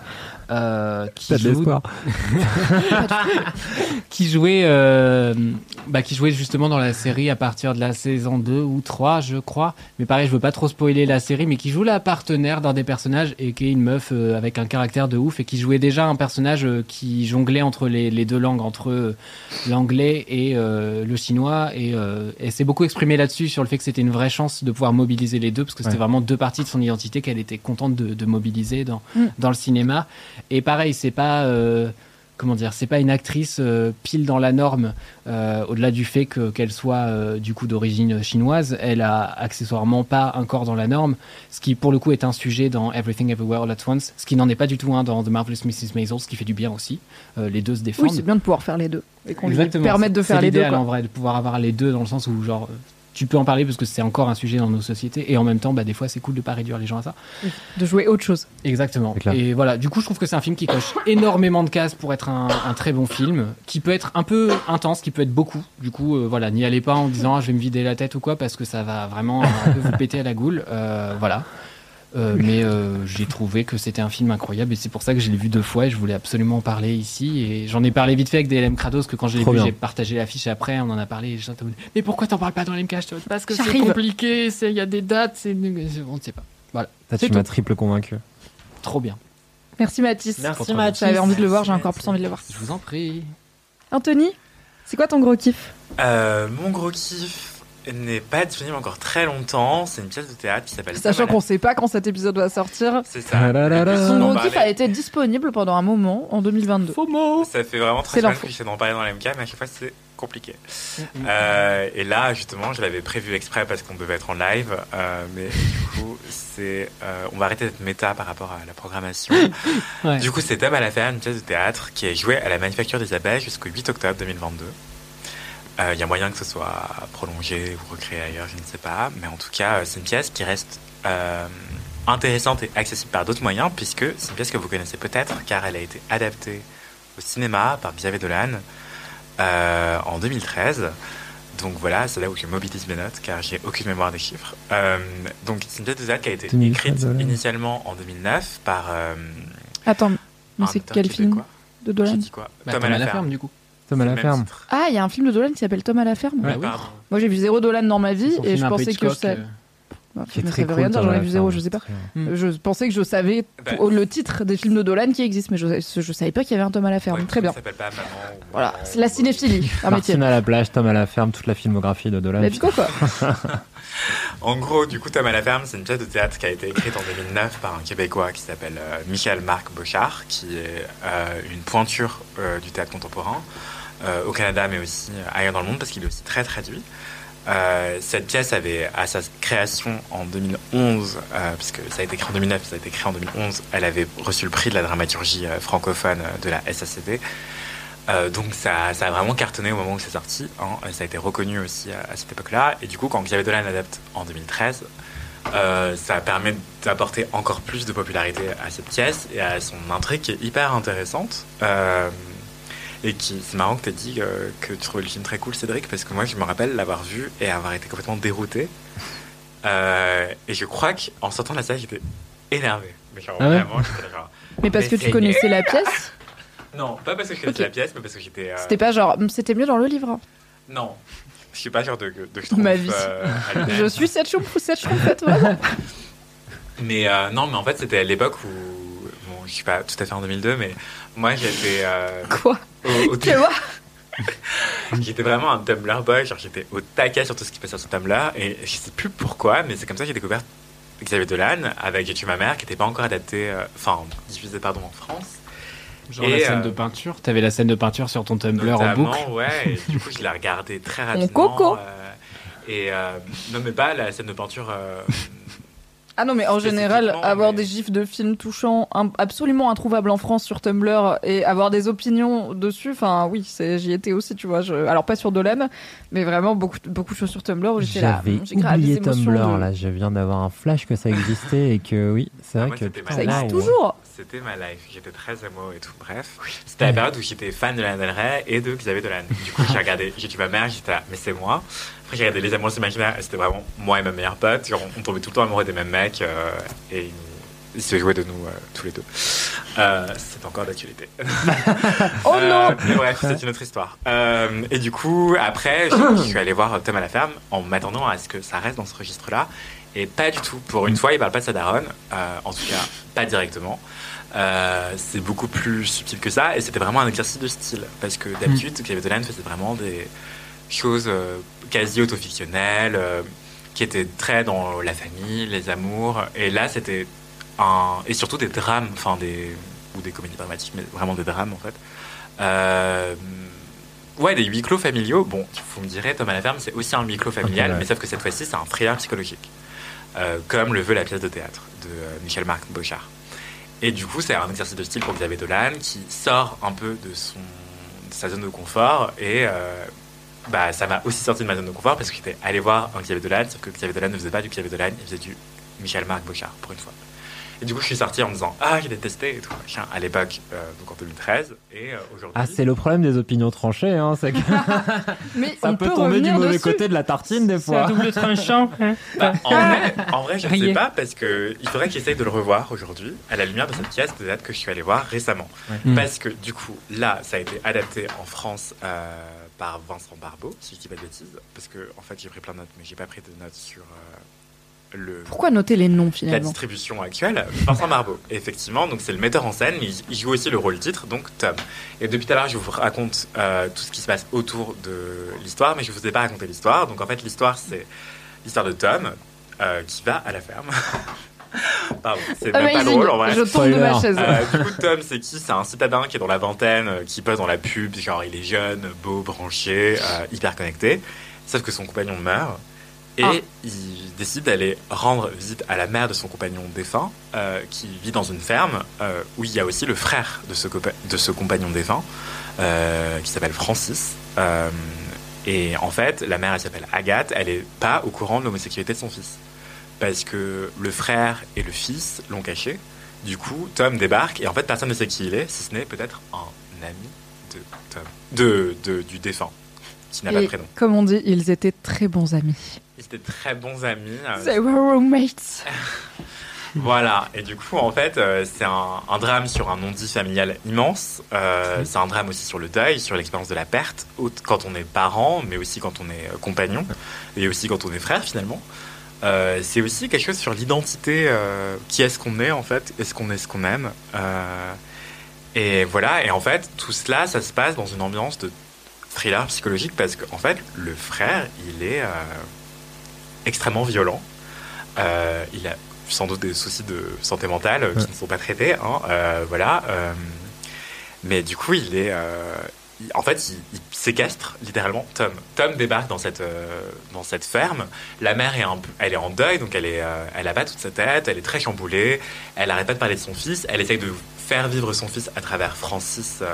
Euh, qui T'as de joue- (laughs) qui jouait euh, bah, qui jouait justement dans la série à partir de la saison 2 ou 3 je crois mais pareil je veux pas trop spoiler la série mais qui joue la partenaire d'un des personnages et qui est une meuf euh, avec un caractère de ouf et qui jouait déjà un personnage euh, qui jonglait entre les, les deux langues entre euh, l'anglais et euh, le chinois et, euh, et s'est beaucoup exprimé là-dessus sur le fait que c'était une vraie chance de pouvoir mobiliser les deux parce que c'était Ouais. vraiment deux parties de son identité qu'elle était contente de, de mobiliser dans, Mm. dans le cinéma et pareil c'est pas euh, comment dire, c'est pas une actrice euh, pile dans la norme, euh, au-delà du fait que qu'elle soit euh, du coup d'origine chinoise, elle a accessoirement pas un corps dans la norme, ce qui pour le coup est un sujet dans Everything Everywhere All at Once, ce qui n'en est pas du tout un dans The Marvelous Mrs. Maisel, ce qui fait du bien aussi. Les deux se défendent. Oui, c'est bien de pouvoir faire les deux et qu'on lui Exactement. permette de faire les deux. quoi. en vrai, de pouvoir avoir les deux dans le sens où genre tu peux en parler parce que c'est encore un sujet dans nos sociétés et en même temps bah, des fois c'est cool de pas réduire les gens à ça. De jouer autre chose. Exactement. Et voilà, du coup, je trouve que c'est un film qui coche énormément de cases pour être un, un très bon film, qui peut être un peu intense, qui peut être beaucoup. Du coup, euh, voilà, n'y allez pas en disant ah, je vais me vider la tête ou quoi, parce que ça va vraiment un peu vous péter à la goule. Euh, voilà. Euh, mais euh, j'ai trouvé que c'était un film incroyable et c'est pour ça que je l'ai vu deux fois et je voulais absolument en parler ici. Et j'en ai parlé vite fait avec DLM Kratos que quand je l'ai Trop vu j'ai partagé l'affiche après on en a parlé. Et mode, mais pourquoi t'en parles pas dans l'MK parce que c'est compliqué c'est- il y a des dates c'est on ne sait pas. Voilà. Ça, tu m'as triple convaincu. trop bien. Merci Mathis. Merci, Mathis. J'avais envie de le voir, j'ai encore plus envie de le voir. je vous en prie. Anthony, c'est quoi ton gros kiff? Euh, mon gros kiff n'est pas disponible encore très longtemps. C'est une pièce de théâtre qui s'appelle Sachant qu'on sait pas quand cet épisode va sortir. C'est ça. Ta-da-da-da. Son kiff parlait. a été disponible pendant un moment en 2022. FOMO Ça fait vraiment très longtemps que j'essaie d'en parler dans l'MK, mais à chaque fois c'est compliqué. Euh, et là, justement, je l'avais prévu exprès parce qu'on devait être en live, euh, mais du coup, c'est, euh, on va arrêter d'être méta par rapport à la programmation. (laughs) Ouais. Du coup, c'est Tom à l'affaire, une pièce de théâtre qui est jouée à la Manufacture des Abeilles jusqu'au 8 octobre 2022. Euh, Il y a moyen que ce soit prolongé ou recréé ailleurs, je ne sais pas. Mais en tout cas, euh, c'est une pièce qui reste euh, intéressante et accessible par d'autres moyens, puisque c'est une pièce que vous connaissez peut-être, car elle a été adaptée au cinéma par Xavier Dolan euh, en 2013. Donc voilà, c'est là où je mobilise mes notes, car j'ai aucune mémoire des chiffres. Euh, donc c'est une pièce de théâtre qui a été 2013, écrite initialement en 2009 par... euh, Attends, mais c'est quel film de J'ai Dolan dit quoi Bah, Tom Tom à la ferme. du coup Tom à la ferme. titre. Ah, il y a un film de Dolan qui s'appelle Tom à la ferme. Ouais, oui. Pardon. Moi, j'ai vu zéro Dolan dans ma vie et je pensais que savais. euh, Bah, Qui est mais très ça cool, j'en ai la vu zéro, je sais pas. Je pensais que je savais Bah. le titre des films de Dolan qui existent, mais je, je savais pas qu'il y avait un Tom à la ferme. Ouais, Très bien. Ça s'appelle pas Maman. Voilà, c'est la cinéphilie, un métier. À la plage, Tom à la ferme, toute la filmographie de Dolan. Go quoi. (laughs) En gros, du coup, Tom à la ferme, c'est une pièce de théâtre qui a été écrite en 2009 par un Québécois qui s'appelle euh, Michael Marc Bochard, qui est euh, une pointure euh, du théâtre contemporain euh, au Canada, mais aussi euh, ailleurs dans le monde, parce qu'il est aussi très traduit. Euh, cette pièce avait, à sa création en 2011, euh, puisque ça a été créé en 2009, ça a été créé en 2011, elle avait reçu le prix de la dramaturgie francophone de la SACD. Donc ça, a vraiment cartonné au moment où c'est sorti. hein. Ça a été reconnu aussi à, cette époque-là. Et du coup, quand Xavier Dolan adapte en 2013, euh, ça permet d'apporter encore plus de popularité à cette pièce et à son intrigue qui est hyper intéressante. Et qui, c'est marrant que tu aies dit euh, que tu trouvais le film très cool, Cédric, parce que moi, je me rappelle l'avoir vu et avoir été complètement dérouté. (laughs) Euh, et je crois qu'en sortant de la salle, j'étais énervé. Mais genre, Ah ouais vraiment, j'étais genre, Mais parce Mais que tu connaissais la pièce, (laughs) Non, pas parce que je connaissais la pièce, mais parce que j'étais. euh, c'était pas genre, c'était mieux dans le livre. Non. Je suis pas genre de, de, de Ma vie. euh. (laughs) Je suis cette choupe cette choumpette, vraiment. Mais euh, non, mais en fait, c'était à l'époque où. Bon, je suis pas tout à fait en 2002, mais moi, j'étais. Euh, Quoi? au, au- Tu vois (laughs) J'étais vraiment un Tumblr boy, genre j'étais au taquet sur tout ce qui passait sur Tumblr, et je sais plus pourquoi, mais c'est comme ça que j'ai découvert Xavier Dolan avec J'ai tué ma mère, qui n'était pas encore adapté, euh, enfin diffusé pardon en France. Genre Et, la scène euh, de peinture. T'avais la scène de peinture sur ton Tumblr en boucle. ouais, et (laughs) du coup je l'ai regardé très rapidement. coco. euh, et euh, non mais pas la scène de peinture. Ah non, mais en général, avoir mais- des gifs de films touchants im- absolument introuvables en France sur Tumblr et avoir des opinions dessus, enfin oui, j'y étais aussi, tu vois. Je... Alors pas sur Dolan, mais vraiment beaucoup, beaucoup de choses sur Tumblr où j'étais là. J'avais j'ai oublié Tumblr de- là, je viens d'avoir un flash que ça existait et que oui, c'est vrai moi, que putain, Ça existe toujours C'était ma life, j'étais très émo et tout, bref. C'était la période où j'étais fan de Lana Del Rey et de Xavier Dolan. Du coup, j'ai regardé, j'ai tué ma mère, j'étais là, mais c'est moi. Après, j'ai regardé Les Amours imaginaires et c'était vraiment moi et ma meilleure pote. Genre, on tombait tout le temps amoureux des mêmes mecs euh, et ils, se jouaient de nous euh, tous les deux. Euh, c'est encore d'actualité. (laughs) Oh non mais bref, c'est une autre histoire. Et du coup, après, je, je suis allé voir Tom à la ferme en m'attendant à ce que ça reste dans ce registre-là. Et pas du tout. Pour une fois, il parle pas de sa daronne. euh, en tout cas, pas directement. Euh, c'est beaucoup plus subtil que ça. Et c'était vraiment un exercice de style. Parce que d'habitude, Xavier Dolan faisait vraiment des choses euh, quasi autofictionnelles, euh, qui étaient très dans la famille, les amours. Et là, c'était un. Et surtout des drames, enfin des. ou des comédies dramatiques, mais vraiment des drames en fait. Euh, Ouais, des huis clos familiaux. Bon, vous me direz, Tom à la ferme, c'est aussi un huis clos familial, ouais. mais sauf que cette fois-ci, c'est un thriller psychologique. Euh, comme le veut la pièce de théâtre de euh, Michel Marc Bochard. Et du coup, c'est un exercice de style pour Xavier Dolan qui sort un peu de, son, de sa zone de confort. Et euh, bah, ça m'a aussi sorti de ma zone de confort parce que j'étais allé voir un Xavier Dolan, sauf que Xavier Dolan ne faisait pas du Xavier Dolan, il faisait du Michel Marc Bochard, pour une fois. Et du coup, je suis sorti en me disant Ah, j'ai détesté et tout, machin, à l'époque, euh, donc en 2013. Et euh, aujourd'hui. Ah, c'est le problème des opinions tranchées, hein, c'est que (laughs) Mais ça on peut peut tomber du mauvais dessus. côté de la tartine des C'est un fois. double (laughs) tranchant. hein. Bah, en, vrai, en vrai, je ne sais pas parce que il faudrait que j'essaye de le revoir aujourd'hui à la lumière de cette pièce de date que je suis allé voir récemment. Mm. Parce que du coup, là, ça a été adapté en France euh, par Vincent Barbeau, si je dis pas de bêtises. Parce que en fait, j'ai pris plein de notes, mais j'ai pas pris de notes sur euh, le Pourquoi noter les noms la finalement? distribution actuelle. Vincent Barbeau, effectivement, donc c'est le metteur en scène, mais il- il joue aussi le rôle titre, donc Tom. Et depuis tout à l'heure, je vous raconte euh, tout ce qui se passe autour de l'histoire, mais je vous ai pas raconté l'histoire. Donc en fait, l'histoire, c'est l'histoire de Tom euh, qui va à la ferme. (laughs) (laughs) Pardon, c'est même pas drôle en vrai. Je tombe de ma chaise. Euh, du coup, Tom, c'est qui? C'est un citadin qui est dans la vingtaine, euh, qui passe dans la pub, genre il est jeune, beau, branché, euh, hyper connecté. Sauf que son compagnon meurt et Ah. il décide d'aller rendre visite à la mère de son compagnon défunt, euh, qui vit dans une ferme euh, où il y a aussi le frère de ce, de ce compagnon défunt, euh, qui s'appelle Francis. Euh, et en fait, la mère, elle s'appelle Agathe, elle est pas au courant de l'homosexualité de son fils. Parce que le frère et le fils l'ont caché. Du coup, Tom débarque et en fait, personne ne sait qui il est, si ce n'est peut-être un ami de Tom, de, de- du défunt, qui n'a pas de prénom. comme on dit, ils étaient très bons amis. Ils étaient très bons amis. euh, They were roommates. (laughs) Voilà, et du coup, en fait, euh, c'est un, un drame sur un non-dit familial immense. Euh, c'est un drame aussi sur le deuil, sur l'expérience de la perte, quand on est parent, mais aussi quand on est compagnon, et aussi quand on est frère, finalement. Euh, c'est aussi quelque chose sur l'identité, euh, qui est-ce qu'on est, en fait, est-ce qu'on est ce qu'on aime. Euh, et voilà, et en fait, tout cela, ça se passe dans une ambiance de thriller psychologique, parce qu'en fait, le frère, il est extrêmement violent. Il a sans doute des soucis de santé mentale qui Ouais. ne sont pas traités. hein, voilà. mais du coup, il est. en fait, il, séquestre littéralement Tom. Tom débarque dans cette, euh, dans cette ferme. La mère est, elle est en deuil, donc elle, est, euh, elle a pas toute sa tête, elle est très chamboulée. Elle arrête pas de parler de son fils. Elle essaye de faire vivre son fils à travers Francis, euh,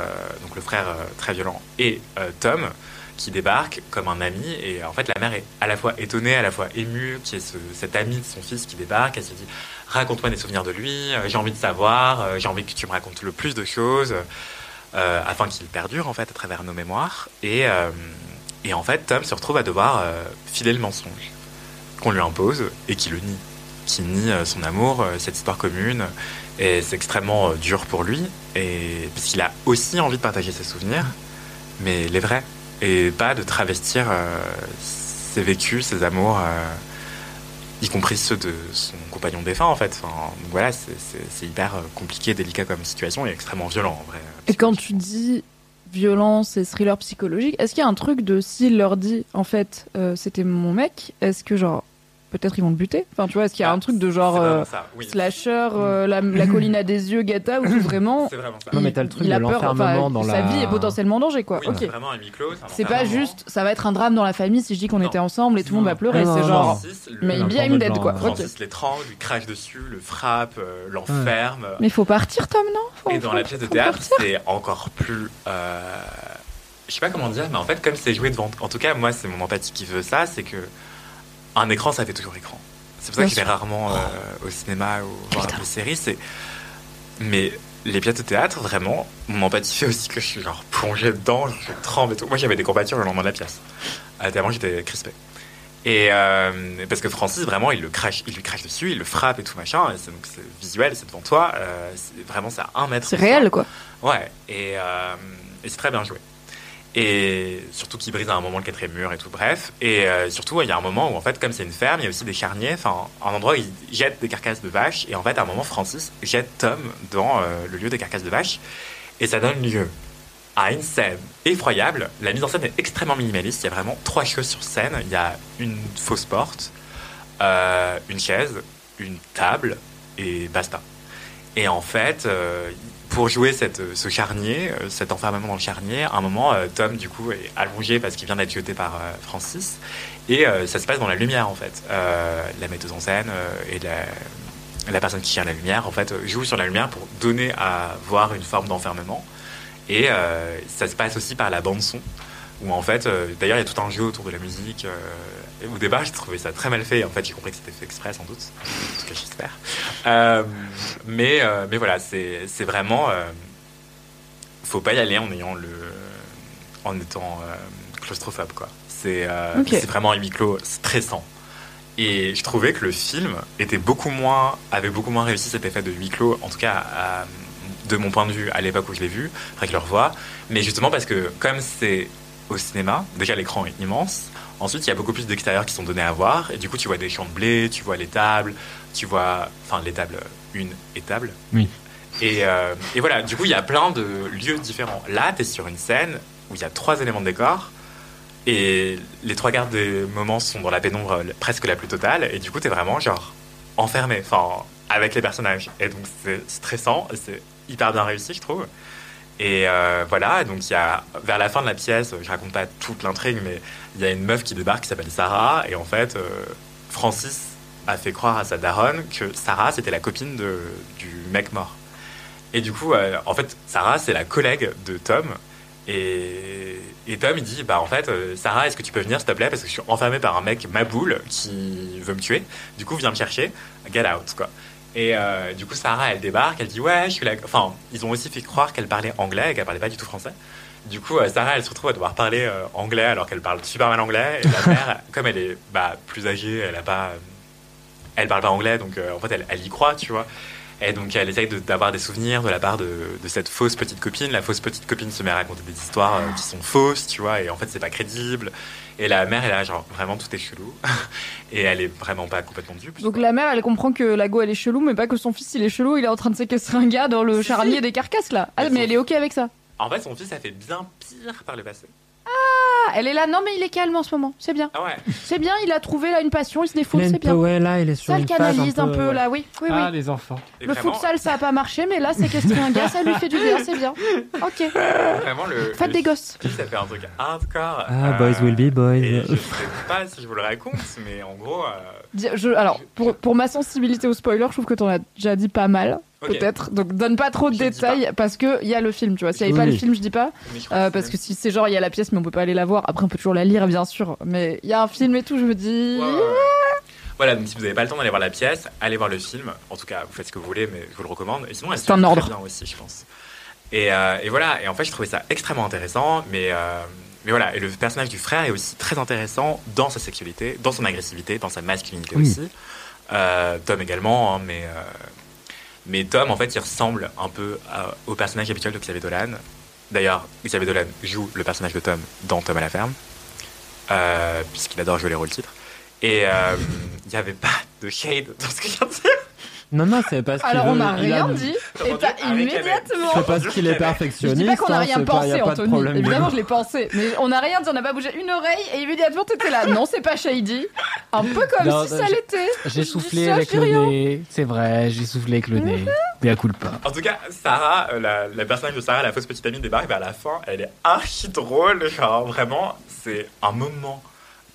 donc le frère très violent, et Tom, qui débarque comme un ami. Et en fait, la mère est à la fois étonnée, à la fois émue, qui est ce- cet ami de son fils qui débarque. Elle se dit Raconte-moi des souvenirs de lui, j'ai envie de savoir, j'ai envie que tu me racontes le plus de choses, euh, afin qu'il perdure en fait à travers nos mémoires. Et, euh, et en fait, Tom se retrouve à devoir euh, filer le mensonge qu'on lui impose et qui le nie. Qui nie son amour, cette histoire commune. Et c'est extrêmement dur pour lui, et, parce qu'il a aussi envie de partager ses souvenirs, mais les vrais et pas de travestir ses vécus, ses amours, y compris ceux de son compagnon défunt en fait. Enfin, donc voilà, c'est hyper euh, compliqué, délicat comme situation et extrêmement violent en vrai. Et quand tu dis violence et thriller psychologique, est-ce qu'il y a un truc de s'il leur dit en fait euh, c'était mon mec, est-ce que genre peut-être ils vont le buter Enfin tu vois, est-ce qu'il y a un truc de genre euh, ça, oui. slasher, euh, la, la colline à des yeux, gata, où vraiment C'est vraiment ça. Non, mais t'as le truc il de a peur, l'enfermement enfin, dans sa la- vie est potentiellement en danger quoi. Oui, ok. c'est pas juste, ça va être un drame dans la famille si je dis qu'on était ensemble et tout le monde va pleurer. C'est genre, mais Non, bien pas him de dead genre, quoi. Francis l'étrangle, lui crache dessus, le frappe, euh, l'enferme. Mais il faut partir Tom non? Et dans la pièce de théâtre, c'est encore plus. Je sais pas comment dire, mais en fait, comme c'est joué devant. En tout cas, moi, c'est mon empathie qui veut ça, c'est que un écran, ça fait toujours écran. C'est pour ça que je vais rarement euh, au cinéma ou voir des séries. C'est. Mais les pièces de théâtre, vraiment, mon empathie fait aussi que je suis genre plongé dedans, je tremble et tout. Moi, j'avais des courbatures le lendemain de la pièce. Euh, tellement j'étais crispé. Et euh, parce que Francis, vraiment, il le crache, il lui crache dessus, il le frappe et tout machin. Et c'est donc c'est visuel, c'est devant toi. euh, c'est vraiment ça à un mètre. C'est toi. réel quoi. Ouais, et, et c'est très bien joué. Et surtout qu'il brise à un moment le quatrième mur et tout, bref. Et euh, surtout, il y a un moment où, en fait, comme c'est une ferme, il y a aussi des charniers, enfin, un endroit où ils jettent des carcasses de vaches. Et en fait, à un moment, Francis jette Tom dans euh, le lieu des carcasses de vaches. Et ça donne lieu à une scène effroyable. La mise en scène est extrêmement minimaliste. Il y a vraiment trois choses sur scène. Il y a une fausse porte, euh, une chaise, une table et basta. Et en fait, euh, pour jouer cette, ce charnier, euh, cet enfermement dans le charnier, à un moment, euh, Tom, du coup, est allongé parce qu'il vient d'être jeté par euh, Francis. Et euh, ça se passe dans la lumière, en fait. Euh, la metteuse en scène euh, et la, personne qui gère la lumière, en fait, euh, joue sur la lumière pour donner à voir une forme d'enfermement. Et euh, ça se passe aussi par la bande-son, où en fait, euh, d'ailleurs, il y a tout un jeu autour de la musique. euh, au départ, j'ai trouvé ça très mal fait. En fait, j'ai compris que c'était fait exprès, sans doute. En tout cas, j'espère. Euh, mais, euh, mais voilà, c'est vraiment. Euh, faut pas y aller en ayant le. en étant euh, claustrophobe, quoi. C'est Ok. c'est vraiment un huis clos stressant. Et je trouvais que le film était beaucoup moins, avait beaucoup moins réussi cet effet de huis clos, en tout cas à- de mon point de vue à l'époque où je l'ai vu, après que je le revois. Mais justement parce que comme c'est au cinéma, déjà l'écran est immense. Ensuite, il y a beaucoup plus d'extérieurs qui sont donnés à voir. Et du coup, tu vois des champs de blé, tu vois les tables, tu vois. Enfin, les tables, une étable. Oui. Et, euh, et voilà, du coup, il y a plein de lieux différents. Là, tu es sur une scène où il y a trois éléments de décor. Et les trois quarts des moments sont dans la pénombre presque la plus totale. Et du coup, tu es vraiment genre enfermé, enfin, avec les personnages. Et donc, c'est stressant. C'est hyper bien réussi, je trouve. Et euh, voilà, donc il y a, vers la fin de la pièce, je raconte pas toute l'intrigue, mais il y a une meuf qui débarque qui s'appelle Sarah. Et en fait, euh, Francis a fait croire à sa daronne que Sarah, c'était la copine du mec mort. Et du coup, euh, en fait, Sarah, c'est la collègue de Tom. Et, Tom, il dit, bah en fait, Sarah, est-ce que tu peux venir, s'il te plaît, parce que je suis enfermé par un mec maboule qui veut me tuer. Du coup, viens me chercher, get out, quoi. Et euh, du coup, Sarah, elle débarque, elle dit, ouais, je suis la... Enfin, ils ont aussi fait croire qu'elle parlait anglais et qu'elle parlait pas du tout français. Du coup, euh, Sarah, elle se retrouve à devoir parler euh, anglais alors qu'elle parle super mal anglais. Et la mère, (laughs) comme elle est bah, plus âgée, elle a pas... elle parle pas anglais, donc en fait, elle, elle y croit, tu vois. Et donc, elle essaye de- d'avoir des souvenirs de la part de, de cette fausse petite copine. La fausse petite copine se met à raconter des histoires euh, qui sont fausses, tu vois, et en fait, c'est pas crédible. Et la mère, elle a genre, vraiment, tout est chelou. (laughs) et elle est vraiment pas complètement dupe. Donc la mère, elle comprend que la go, elle est chelou, mais pas que son fils, il est chelou, il est en train de séquestrer un gars dans le Si, charnier si. des carcasses là. Ah, Mais mais son- elle est ok avec ça. En fait, son fils a fait bien pire par le passé. Ah, elle est là, non mais il est calme en ce moment, c'est bien. Ah ouais. C'est bien, il a trouvé là une passion, il se défoule, c'est bien. Powell, là, il est sur Ça le une phase canalise un peu, ouais. là, oui. Oui, oui. Ah, les enfants. Et le vraiment, futsal, ça a pas marché, mais là, séquestrer un gars, ça lui fait du bien, c'est bien. Ok. Vraiment, le. Faites le des gosses. ça fait un truc hardcore. Ah, euh, boys will be boys. Et je sais pas si je vous le raconte, mais en gros. euh, je- alors, pour, pour ma sensibilité au spoiler, je trouve que t'en as déjà dit pas mal, Peut-être. Donc, donne pas trop de Je détails, parce que il y a le film, tu vois. S'il y avait pas le film, je dis pas. Euh, parce que si c'est genre, il y a la pièce, mais on peut pas aller la voir. Après, on peut toujours la lire, bien sûr. Mais il y a un film et tout, je me dis. Voilà, donc si vous n'avez pas le temps d'aller voir la pièce, allez voir le film. En tout cas, vous faites ce que vous voulez, mais je vous le recommande. Et sinon, C'est un fait très ordre. bien aussi, je pense. Et, euh, et voilà, et en fait, je trouvais ça extrêmement intéressant, mais, euh, mais voilà, et le personnage du frère est aussi très intéressant dans sa sexualité, dans son agressivité, dans sa masculinité Oui. aussi. Euh, Tom également, hein, mais, euh, mais Tom, en fait, il ressemble un peu au personnage habituel de Xavier Dolan. D'ailleurs, Xavier Dolan joue le personnage de Tom dans Tom à la ferme, euh, puisqu'il adore jouer les rôles titres. Et euh, il n'y avait pas de shade dans ce que je viens de dire. Non, non, c'est parce qu'il Alors, on veut- n'a il a- rien dit, et t'as Avec la immédiatement. C'est parce qu'il est Je perfectionniste. dis pas qu'on a hein, rien c'est pas- y pensé, a pas de Anthony. problème Évidemment, je l'ai pensé. Mais on n'a rien dit, on n'a pas bougé une oreille et immédiatement t'étais là. Non, c'est pas shady. Un peu comme Non, si non, ça j'ai- l'était. J'ai Je soufflé ça, avec je dis le rien. nez. C'est vrai, j'ai soufflé avec le nez. Mais à coup pas. En tout cas, Sarah, euh, la, la personnage de Sarah, la fausse petite amie, débarque vers la fin. Elle est archi drôle. Genre, vraiment, c'est un moment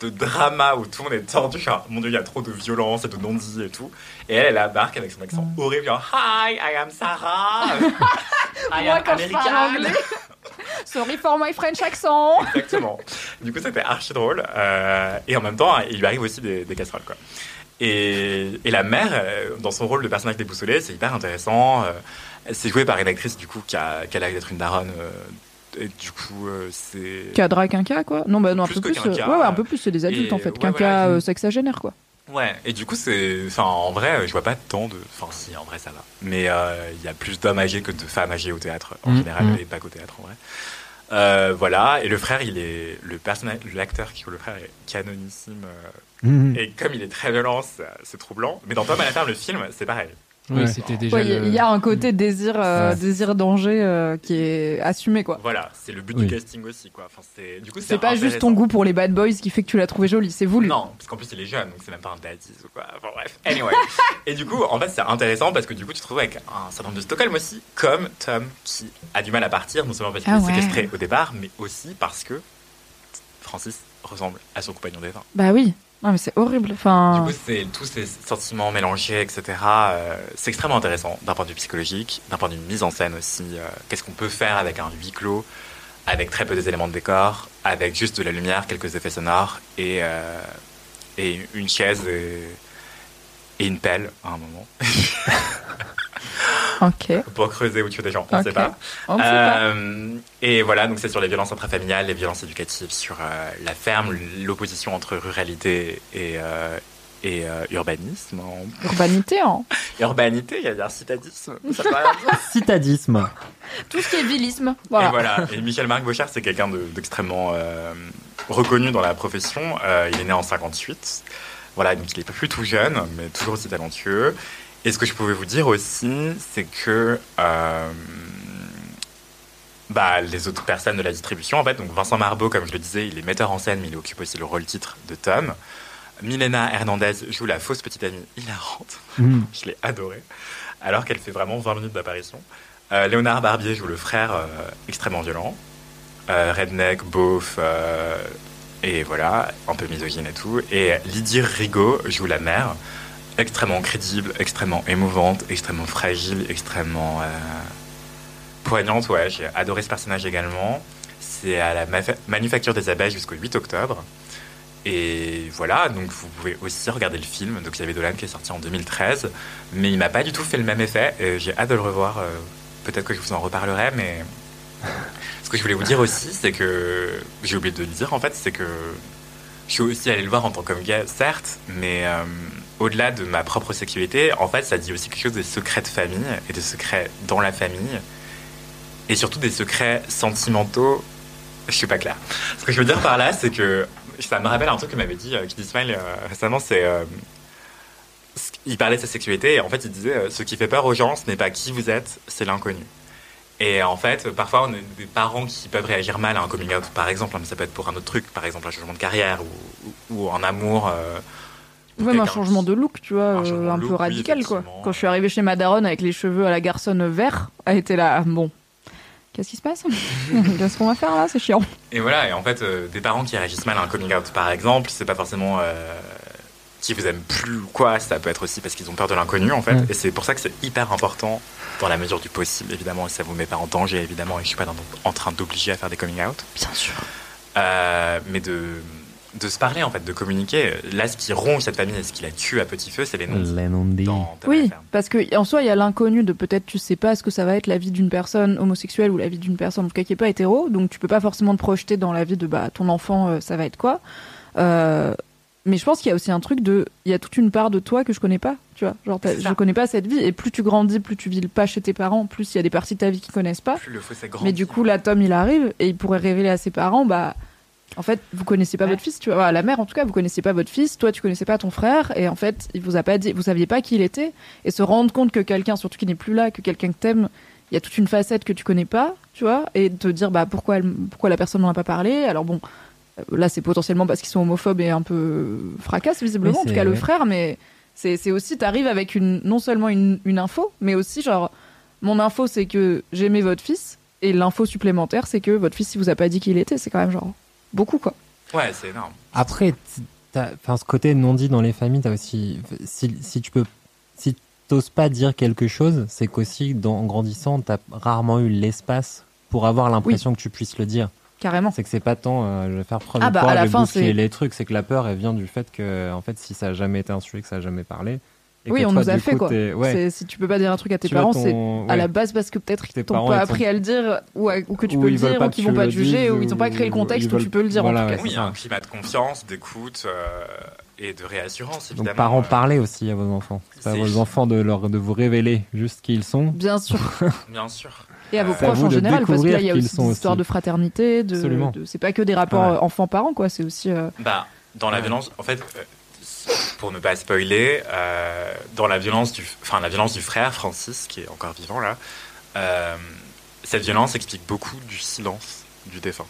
de drama où tout le monde est tordu. Genre, mon dieu, il y a trop de violence et de non-dits et tout. Et elle, elle débarque avec son accent horrible. Genre, Hi, I am Sarah. (laughs) I Moi, am quand je parle American. anglais. (laughs) Sorry for my French accent. Exactement. Du coup, c'était archi drôle. Euh, et en même temps, il lui arrive aussi des, des casseroles, quoi. Et, et la mère, euh, dans son rôle de personnage déboussolé, c'est hyper intéressant. Euh, c'est joué par une actrice, du coup, qui a, qui a l'air d'être une daronne. euh, et du coup, euh, c'est. Cadra quinca, quoi. Non, bah non, un Plus peu plus. quinca. euh, ouais, ouais, un peu plus, c'est des adultes Et en fait. ouais, Quinca, voilà, euh, sexagénaire, quoi. Ouais, et du coup, c'est. Enfin, en vrai, je vois pas tant de. Enfin, si, en vrai, ça va. Mais euh, il y a plus d'hommes âgés que de femmes âgées au théâtre, en Mm, général, mm. et pas qu'au théâtre, en vrai. Euh, voilà, et le frère, il est. Le personnage, l'acteur qui joue le frère est canonissime. euh, Mhm. Et comme il est très violent, c'est c'est troublant. Mais dans Tom à la ferme, le film, c'est pareil. Oui, Ouais. c'était déjà. Il y a- le- il y a un côté désir, euh, Ouais. désir danger euh, qui est assumé, quoi. Voilà, c'est le but Oui. du casting aussi, quoi. Enfin, c'est. Du coup, C'est pas juste ton goût pour les bad boys qui fait que tu l'as trouvé jolie, c'est voulu. Non, parce qu'en plus il est jeune, donc c'est même pas un daddies ou quoi. Enfin bref. Anyway. (laughs) et du coup, en fait, c'est intéressant parce que du coup, tu te retrouves avec un syndrome de Stockholm aussi, comme Tom qui a du mal à partir, non seulement parce qu'il Ah est ouais. séquestré au départ, mais aussi parce que Francis ressemble à son compagnon des vins. Bah oui. Non, mais c'est horrible. Du Enfin. coup, c'est tous ces sentiments mélangés, etc. euh, c'est extrêmement intéressant d'un point de vue psychologique, d'un point de vue mise en scène aussi. euh, Qu'est-ce qu'on peut faire avec un huis clos, avec très peu des éléments de décor, avec juste de la lumière, quelques effets sonores et, euh, et une chaise et, et une pelle à un moment (laughs) Ok. pour creuser ou tuer des gens. On ne sait pas. On ne sait pas. Euh, et voilà, donc c'est sur les violences intrafamiliales, les violences éducatives, sur euh, la ferme, l'opposition entre ruralité et, euh, et euh, urbanisme. En- Urbanité, hein. (laughs) Urbanité, il y a bien citadisme. Ça. (laughs) Citadisme. Tout ce qui est vilisme. Et Voilà. Et Michel-Marc Beauchard, c'est quelqu'un de- d'extrêmement euh, reconnu dans la profession. Euh, il est né en 58. Voilà, donc il est plus tout jeune, mais toujours aussi talentueux. Et ce que je pouvais vous dire aussi, c'est que euh, bah, les autres personnes de la distribution, en fait, donc Vincent Marbeau, comme je le disais, il est metteur en scène, mais il occupe aussi le rôle titre de Tom. Milena Hernandez joue la fausse petite amie hilarante. Mhm. (laughs) Je l'ai adorée, alors qu'elle fait vraiment 20 minutes d'apparition. Euh, Léonard Barbier joue le frère euh, extrêmement violent. Redneck, beauf, et voilà, un peu misogyne et tout. Et Lydie Rigaud joue la mère, extrêmement crédible, extrêmement émouvante, extrêmement fragile, extrêmement euh, poignante. Ouais, j'ai adoré ce personnage également. C'est à la Manufacture des Abeilles jusqu'au 8 octobre. Et voilà, donc vous pouvez aussi regarder le film de Xavier Dolan qui est sorti en 2013. Mais il m'a pas du tout fait le même effet. et J'ai hâte de le revoir. euh, Peut-être que je vous en reparlerai, mais ce que je voulais vous dire aussi, c'est que j'ai oublié de le dire en fait, c'est que je suis aussi allé le voir en tant qu'homme gay, certes, mais euh, au-delà de ma propre sexualité, en fait, ça dit aussi quelque chose des secrets de famille et des secrets dans la famille. Et surtout des secrets sentimentaux. Je suis pas clair. Ce que je veux dire par là, c'est que ça me rappelle un truc que m'avait dit euh, Kid Smile euh, récemment, c'est. euh, il parlait de sa sexualité et en fait il disait euh, ce qui fait peur aux gens ce n'est pas qui vous êtes c'est l'inconnu et en fait parfois on a des parents qui peuvent réagir mal à un coming out par exemple mais ça peut être pour un autre truc par exemple un changement de carrière ou, ou, ou un amour euh, même un changement de look, tu vois, Un euh, un look, peu oui, radical, quoi. Quand je suis arrivée chez ma daronne avec les cheveux à la garçonne vert, elle était là, ah, bon, qu'est-ce qui se passe? (laughs) Qu'est-ce qu'on va faire là? C'est chiant. Et voilà, et en fait, euh, des parents qui réagissent mal à un coming out, par exemple, c'est pas forcément euh, qu'ils vous aiment plus ou quoi, ça peut être aussi parce qu'ils ont peur de l'inconnu, en fait. Mm. Et c'est pour ça que c'est hyper important, dans la mesure du possible, évidemment, et ça vous met pas en danger, évidemment, et je suis pas dans- en train d'obliger à faire des coming out. Bien sûr. Euh, mais de, de se parler, en fait, de communiquer. Là, ce qui ronge cette famille et ce qui la tue à petit feu, c'est les noms. Les noms de Dans Thomas Oui, parce que en soi, il y a l'inconnu de peut-être tu sais pas ce que ça va être la vie d'une personne homosexuelle ou la vie d'une personne en tout cas qui est pas hétéro, donc tu peux pas forcément te projeter dans la vie de bah ton enfant, euh, ça va être quoi. Euh, mais je pense qu'il y a aussi un truc de, il y a toute une part de toi que je connais pas, tu vois. Genre, je connais pas cette vie, et plus tu grandis, plus tu vis pas chez tes parents, plus il y a des parties de ta vie qu'ils connaissent pas. Plus le fossé grand. Mais du coup, là, Tom, il arrive et il pourrait révéler à ses parents, bah, en fait, vous connaissez pas Ouais. votre fils, tu vois. La mère, en tout cas, vous connaissez pas votre fils. Toi, tu connaissais pas ton frère, et en fait, il vous a pas dit, vous saviez pas qui il était, et se rendre compte que quelqu'un, surtout qui n'est plus là, que quelqu'un que t'aimes, il y a toute une facette que tu connais pas, tu vois, et te dire, bah, pourquoi, elle- pourquoi la personne n'en a pas parlé? Alors bon, euh, là, c'est potentiellement parce qu'ils sont homophobes et un peu fracasse visiblement, en tout cas le frère, mais c'est c'est aussi, t'arrives avec une, non seulement une, une info, mais aussi genre, mon info, c'est que j'aimais votre fils. Et l'info supplémentaire, c'est que votre fils, il vous a pas dit qui il était. C'est quand même genre beaucoup, quoi. Ouais, c'est énorme. Après, enfin, ce côté non dit dans les familles, t'as aussi, si, si tu peux, si t'oses pas dire quelque chose, c'est qu'aussi, dans- en grandissant, t'as rarement eu l'espace pour avoir l'impression que tu puisses le dire. Carrément. C'est que c'est pas tant, euh, je vais faire premier Ah bah, poids, à la je vais fin, bousculer c'est- les trucs, c'est que la peur, elle vient du fait que, en fait, si ça a jamais été un sujet, que ça a jamais parlé. Et Oui, on toi, nous a fait coup, quoi. Ouais. Si tu peux pas dire un truc à tes Tu parents, ton- c'est à la base parce que peut-être qu'ils t'ont parents, pas appris à le dire ou, à- ou que tu Ou peux le dire ou qu'ils vont pas te juger ou ils t'ont pas créé le contexte où tu peux le dire voilà, en tout cas. Oui, un climat de confiance, d'écoute euh, et de réassurance, Donc, évidemment. parents, Euh, parlez aussi à vos enfants. C'est à vos enfants de, leur, de vous révéler juste qui ils sont. Bien sûr. (laughs) Bien sûr. Et à vos proches en général, parce que là, il y a aussi des histoires de fraternité, de, c'est pas que des rapports euh, enfants-parents, quoi. C'est aussi. euh, Bah, dans la violence, en fait, pour ne pas spoiler, euh, dans la violence du, enfin la violence du frère Francis, qui est encore vivant là, euh, cette violence explique beaucoup du silence du défunt.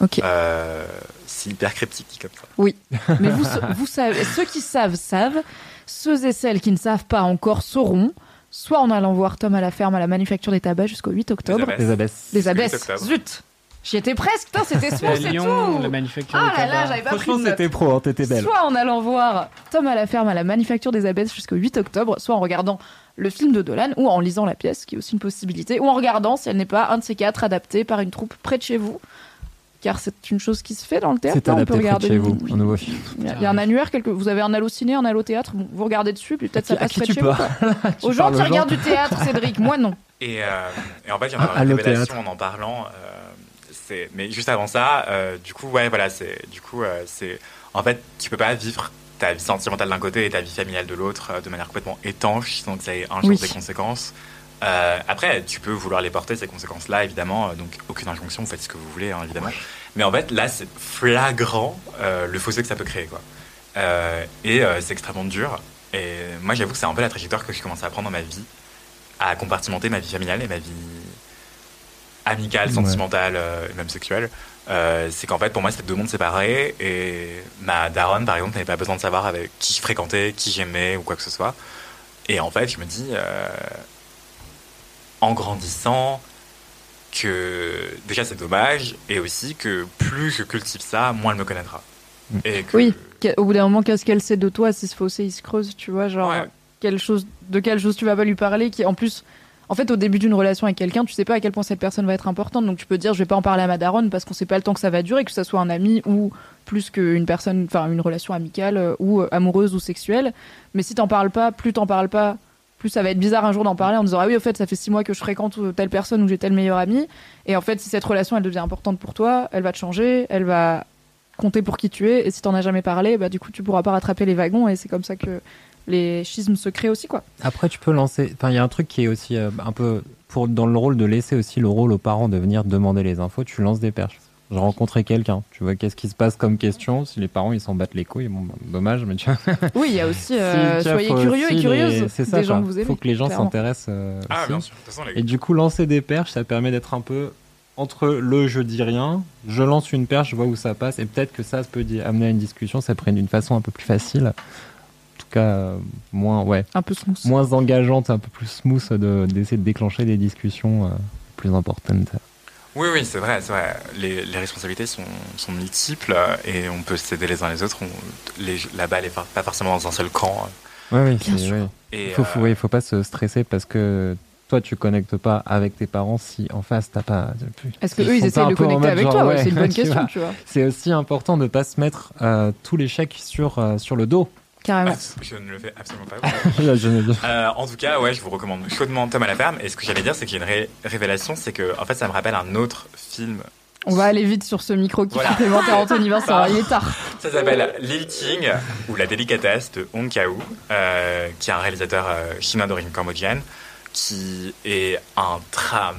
Ok. Euh, c'est hyper cryptique dit comme ça. Mais vous, vous savez, ceux qui savent savent, ceux et celles qui ne savent pas encore sauront, soit en allant voir Tom à la ferme à la manufacture des tabacs jusqu'au 8 octobre. Les abbesses. Les. 8 octobre. Zut J'y étais presque, putain, c'était soit c'est Lyon, tout la manufacture Ah des là là, j'avais pas pris Franchement, de notes. c'était pro, hein, t'étais belle. Soit en allant voir Tom à la ferme à la manufacture des abbesses jusqu'au 8 octobre, soit en regardant le film de Dolan, ou en lisant la pièce, qui est aussi une possibilité, ou en regardant si elle n'est pas un de ces quatre adapté par une troupe près de chez vous. Car c'est une chose qui se fait dans le théâtre. C'est hein, on peut adapté près de regarder. chez vous, Oui. un nouveau film. Il y a, il y a un annuaire, quelque... vous avez un allociné, un allo-théâtre, bon, vous regardez dessus, puis peut-être ça passe près de chez vous. (laughs) Aux gens qui regardent du théâtre, Cédric, moi non. Et, euh, et en fait, il y en a Ah, une allô, révélation en en parlant. euh, c'est, mais juste avant ça, euh, du coup, ouais, voilà, c'est, du coup, euh, c'est, en fait, tu peux pas vivre ta vie sentimentale d'un côté et ta vie familiale de l'autre euh, de manière complètement étanche, sans que ça ait un jour Oui. des conséquences. Euh, après, tu peux vouloir les porter ces conséquences-là, évidemment. euh, Donc, aucune injonction, vous faites ce que vous voulez, hein, évidemment. Mais en fait, là, c'est flagrant euh, le fossé que ça peut créer, quoi. Euh, et euh, c'est extrêmement dur. Et moi, j'avoue que c'est un peu la trajectoire que j'ai commencé à prendre dans ma vie, à compartimenter ma vie familiale et ma vie amicale, Ouais. sentimentale, euh, et même sexuelle. Euh, c'est qu'en fait, pour moi, c'était deux mondes séparés. Et ma daronne, par exemple, n'avait pas besoin de savoir avec qui je fréquentais, qui j'aimais ou quoi que ce soit. Et en fait, je me dis, euh, en grandissant, que déjà c'est dommage, et aussi que plus je cultive ça, moins elle me connaîtra. Mm. Et que- Oui, au bout d'un moment, qu'est-ce qu'elle sait de toi si ce fossé il se creuse, tu vois, genre Ouais. quelle chose, de quelle chose tu vas pas lui parler, qui en plus, en fait, au début d'une relation avec quelqu'un, tu sais pas à quel point cette personne va être importante, donc tu peux dire je vais pas en parler à ma daronne parce qu'on sait pas le temps que ça va durer, que ça soit un ami ou plus qu'une personne, enfin une relation amicale euh, ou amoureuse ou sexuelle. Mais si t'en parles pas, plus t'en parles pas, plus ça va être bizarre un jour d'en parler en disant ah oui au fait ça fait six mois que je fréquente euh, telle personne ou j'ai tel meilleur ami. Et en fait si cette relation elle devient importante pour toi, elle va te changer, elle va compter pour qui tu es. Et si t'en as jamais parlé bah du coup tu pourras pas rattraper les wagons. Et c'est comme ça que les schismes se créent aussi, quoi. Après, tu peux lancer. Enfin, il y a un truc qui est aussi euh, un peu pour dans le rôle de laisser aussi le rôle aux parents de venir demander les infos. Tu lances des perches. J'ai rencontré quelqu'un. Tu vois qu'est-ce qui se passe comme question. Si les parents ils s'en battent les couilles, bon, bah, dommage, mais tu vois. (laughs) Oui, il y a aussi, euh, Si, soyez curieux et les- C'est ça. des gens quoi. que vous aimez. Faut que les gens s'intéressent. euh, Ah, aussi. bien sûr. Façon, les- Et du coup, lancer des perches, ça permet d'être un peu entre le je dis rien, je lance une perche, je vois où ça passe, et peut-être que ça, ça peut amener à une discussion, ça prenne d'une façon un peu plus facile. Cas, euh, moins, ouais, Un peu smooth. moins engageante, un peu plus smooth de- d'essayer de déclencher des discussions euh, plus importantes. Oui, oui, c'est vrai, c'est vrai. Les, les responsabilités sont, sont multiples euh, et on peut s'aider les uns les autres. On- les- la balle n'est pas pas forcément dans un seul camp. Ouais, oui, Bien c'est- sûr. ouais. Et, Il faut, euh, faut, ouais, faut pas se stresser parce que toi, tu connectes pas avec tes parents si en face, t'as pas. Est-ce que Ils eux, ils pas de connecter avec genre, toi ouais, C'est une bonne (laughs) tu question, vois. tu vois. C'est aussi important de pas se mettre euh, tous les chèques sur, euh, sur le dos. Carrément. ah, je ne le fais absolument pas. Là, (laughs) je ne- Euh, en tout cas, ouais, je vous recommande chaudement Tom à la ferme. Et ce que j'allais dire, c'est qu'il y a une ré- révélation, c'est que, en fait, ça me rappelle un autre film. On va aller vite sur ce micro qui Voilà. complémentaire Anthony Vincent. Il est tard. Ça s'appelle Lil King ou La délicatesse de Hong Kao, euh, qui est un réalisateur euh, chinois d'origine cambodgienne, qui est un drame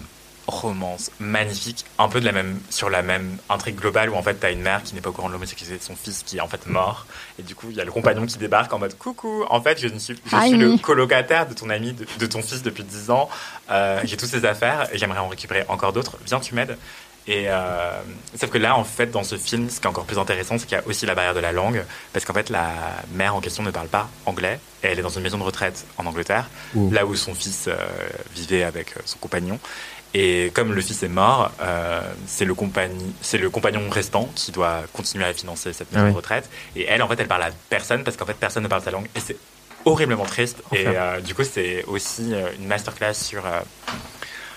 romance magnifique, un peu de la même, sur la même intrigue globale où en fait t'as une mère qui n'est pas au courant de l'homosexualité de son fils qui est en fait mort. Et du coup il y a le compagnon qui débarque en mode coucou. En fait je, ne suis, je Hi. suis le colocataire de ton ami de, de ton fils depuis 10 ans. Euh, j'ai toutes ces affaires et j'aimerais en récupérer encore d'autres. Viens tu m'aides. Et euh, sauf que là en fait dans ce film ce qui est encore plus intéressant c'est qu'il y a aussi la barrière de la langue. Parce qu'en fait la mère en question ne parle pas anglais et elle est dans une maison de retraite en Angleterre Ouh. là où son fils euh, vivait avec son compagnon et comme le fils est mort, euh, c'est le, compagnon restant qui doit continuer à financer cette maison Ah oui. de retraite. Et elle, en fait, elle parle à personne parce qu'en fait, personne ne parle sa langue. Et c'est horriblement triste. Et euh, du coup, c'est aussi euh, une masterclass sur, euh,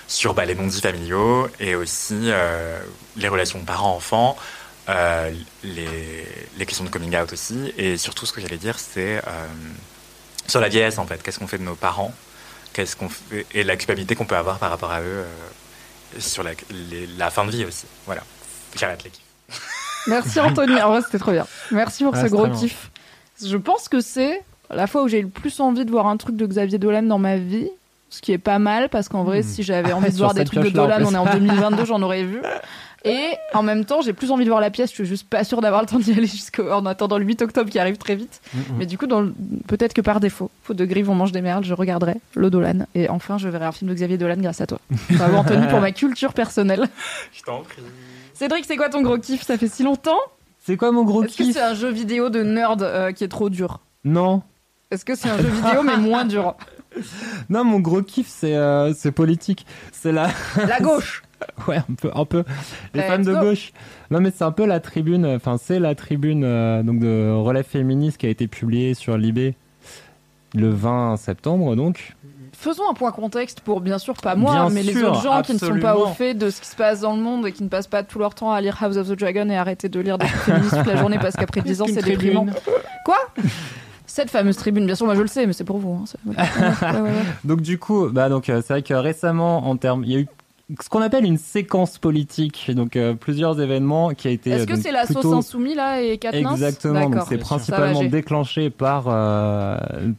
sur bah, les non-dits familiaux et aussi les relations parents-enfants, les, les questions de coming out aussi. Et surtout, ce que j'allais dire, c'est sur la vieillesse, en fait. Qu'est-ce qu'on fait de nos parents Qu'est-ce qu'on fait et la culpabilité qu'on peut avoir par rapport à eux euh, sur la, les- la fin de vie aussi. Voilà. J'arrête les kiffs. (laughs) Merci Anthony. En vrai, c'était trop bien. Merci pour Ah, ce gros kiff. Je pense que c'est la fois où j'ai eu le plus envie de voir un truc de Xavier Dolan dans ma vie. Ce qui est pas mal parce qu'en vrai, Hmm. si j'avais (laughs) envie de voir des trucs de Dolan, on est en (laughs) 2022, j'en aurais vu. Et en même temps, j'ai plus envie de voir la pièce. Je suis juste pas sûre d'avoir le temps d'y aller jusqu'en attendant le 8 octobre qui arrive très vite. Mhm. Mais du coup, le- peut-être que par défaut, faute de grive, on mange des merdes, je regarderai le Dolan. Et enfin, je verrai un film de Xavier Dolan grâce à toi. Bravo (laughs) Anthony pour ma culture personnelle. Je t'en prie. Cédric, c'est quoi ton gros kiff? Ça fait si longtemps? C'est quoi mon gros Est-ce que kiff? c'est un jeu vidéo de nerd euh, qui est trop dur? Non. Est-ce que c'est un jeu vidéo mais moins dur? (laughs) Non, mon gros kiff, c'est euh, c'est politique. C'est la. La gauche (laughs) (laughs) Ouais, un peu. Un peu. Les Let's femmes de go. gauche. Non, mais c'est un peu la tribune. Enfin, c'est la tribune euh, donc de relève féministe qui a été publiée sur Libé le 20 septembre, donc. Faisons un point contexte pour bien sûr pas moi, Bien mais les autres gens qui ne sont pas au fait de ce qui se passe dans le monde et qui ne passent pas tout leur temps à lire House of the Dragon et arrêter de lire des féministes toute la (laughs) journée parce qu'après 10 ans c'est déprimant. Quoi? Cette fameuse tribune, bien sûr, moi je le sais, mais c'est pour vous. hein, c'est- ouais. (laughs) Ouais, ouais, ouais. Donc du coup, bah donc euh, c'est vrai que récemment, en termes, il y a eu ce qu'on appelle une séquence politique, donc euh, plusieurs événements qui a été. Est-ce que c'est la plutôt- sauce insoumise là et Katniss? Exactement, donc c'est principalement déclenché par euh,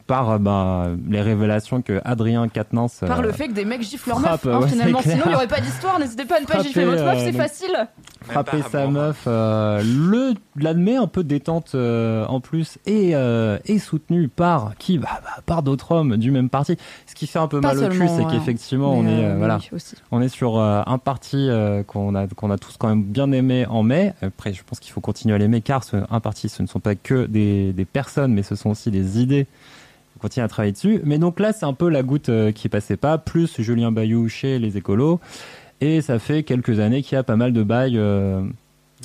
par euh, ben, les révélations que Adrien Quatennens Par euh, le fait que des mecs giflent leur meuf, hein, ouais, finalement. (laughs) Sinon, il n'y aurait pas d'histoire. N'hésitez pas à ne pas Frapper, gifler votre meuf, c'est facile. frapper sa meuf, euh, le l'admet un peu détente euh, en plus et euh, est soutenu par qui? Bah, bah, par d'autres hommes du même parti. Ce qui fait un peu Pas mal au cul, c'est ouais. qu'effectivement on est voilà, oui, aussi. on est sur euh, un parti euh, qu'on a qu'on a tous quand même bien aimé en mai. Après, je pense qu'il faut continuer à l'aimer car ce, un parti, ce ne sont pas que des, des personnes, mais ce sont aussi des idées. On continue à travailler dessus. Mais donc là, c'est un peu la goutte euh, qui passait pas, plus Julien Bayou chez les écolos. Et ça fait quelques années qu'il y a pas mal de bails,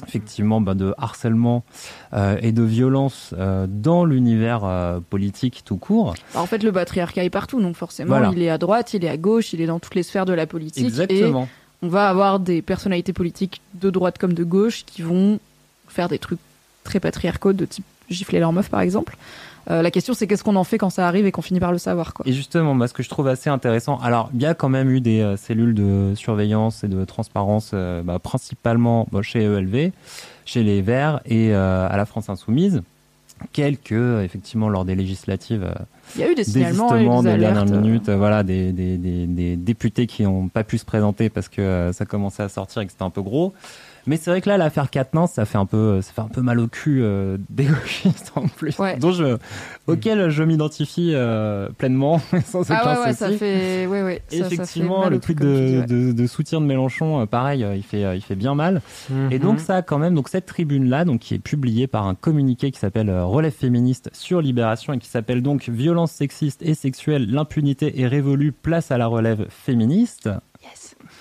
effectivement, bah, de harcèlement euh, et de violence euh, dans l'univers euh, politique tout court. Alors, en fait, le patriarcat est partout, donc forcément, Voilà. il est à droite, il est à gauche, il est dans toutes les sphères de la politique. Et Exactement. on va avoir des personnalités politiques de droite comme de gauche qui vont faire des trucs très patriarcaux, de type gifler leur meuf, par exemple. Euh, la question, c'est qu'est-ce qu'on en fait quand ça arrive et qu'on finit par le savoir, quoi. Et justement, moi, ce que je trouve assez intéressant, alors il y a quand même eu des euh, cellules de surveillance et de transparence, euh, bah, principalement bon, chez ELV, chez les Verts et à la France Insoumise. quelques, effectivement, lors des législatives, Il y a eu des signalements, il y a eu désistements des de dernière alertes. minute, euh, voilà, des, des, des, des députés qui n'ont pas pu se présenter parce que ça commençait à sortir et que c'était un peu gros. Mais c'est vrai que là, l'affaire Quatennens, ça fait un peu, ça fait un peu mal au cul euh, (laughs) des gauchistes en plus, Ouais. dont je, auquel je m'identifie euh, pleinement, (laughs) sans aucun Ah ouais, ouais, ça fait. Ouais, ouais, ça- ça fait Effectivement, le tweet de, ouais. de, de soutien de Mélenchon, euh, pareil, euh, il fait, euh, il fait bien mal. Et donc ça a quand même donc cette tribune là donc qui est publiée par un communiqué qui s'appelle euh, Relève féministe sur Libération et qui s'appelle donc Violence sexiste et sexuelle, l'impunité est révolue, place à la relève féministe.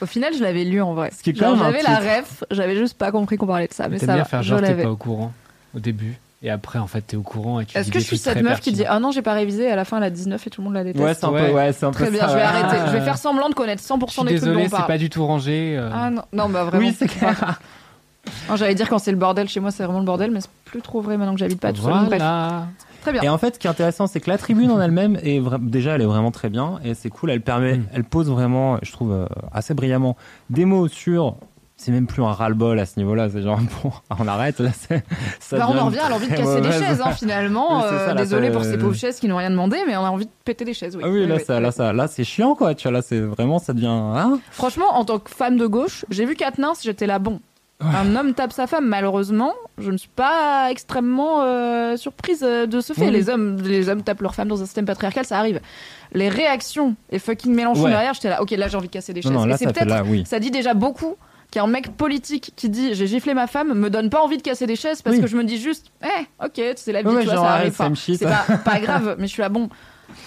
Au final, je l'avais lu en vrai. Ce qui est quand J'avais la ref, j'avais juste pas compris qu'on parlait de ça, mais ça bien va. faire je genre t'es l'avais. pas au courant au début. Et après, en fait, t'es au courant et tu Est-ce dis que des je suis trucs cette très meuf qui dit pertinents. Ah non, j'ai pas révisé, et à la fin elle a 19 et tout le monde la déteste Ouais, c'est un Ouais. peu ouais, c'est un peu Très bien, ça, je vais ouais. arrêter. Je vais faire semblant de connaître 100% Je suis des trucs dont désolé, on c'est parle. pas du tout rangé. euh. Ah non, non, bah vraiment. Oui, c'est clair. Non, J'allais dire quand c'est le bordel chez moi, c'est vraiment le bordel, mais c'est plus trop vrai maintenant que j'habite pas tout seul. donc bref. Voilà. Très bien. Et en fait, ce qui est intéressant, c'est que la tribune en elle-même est vra- déjà, elle est vraiment très bien et c'est cool. Elle permet, Mm. elle pose vraiment, je trouve euh, assez brillamment, des mots sur. C'est même plus un ras-le-bol à ce niveau-là. C'est genre (laughs) bon, on arrête. Là, c'est- ça Bah, on en revient à l'envie de casser des chaises, hein, finalement. Euh, ça, là, Désolé ça- pour ces pauvres chaises qui n'ont rien demandé, mais on a envie de péter des chaises. Oui, Ah oui, là, oui, ça, oui. là, ça, là, c'est chiant, quoi. Tu vois, là, c'est vraiment, ça devient. hein? Franchement, en tant que femme de gauche, j'ai vu Katniss, j'étais là, bon. Un homme tape sa femme, malheureusement, je ne suis pas extrêmement euh, surprise euh, de ce fait. Oui. Les hommes, les hommes tapent leurs femmes dans un système patriarcal, ça arrive. Les réactions et fucking Mélenchon Ouais. derrière, j'étais là, ok, là j'ai envie de casser des non, chaises. non, Et là, c'est ça là, oui. ça dit déjà beaucoup qu'un mec politique qui dit j'ai giflé ma femme me donne pas envie de casser des chaises parce Oui. que je me dis juste, eh, ok, c'est la vie, Ouais, tu vois, genre, ça arrive. shit. c'est pas, pas grave, mais je suis là, bon.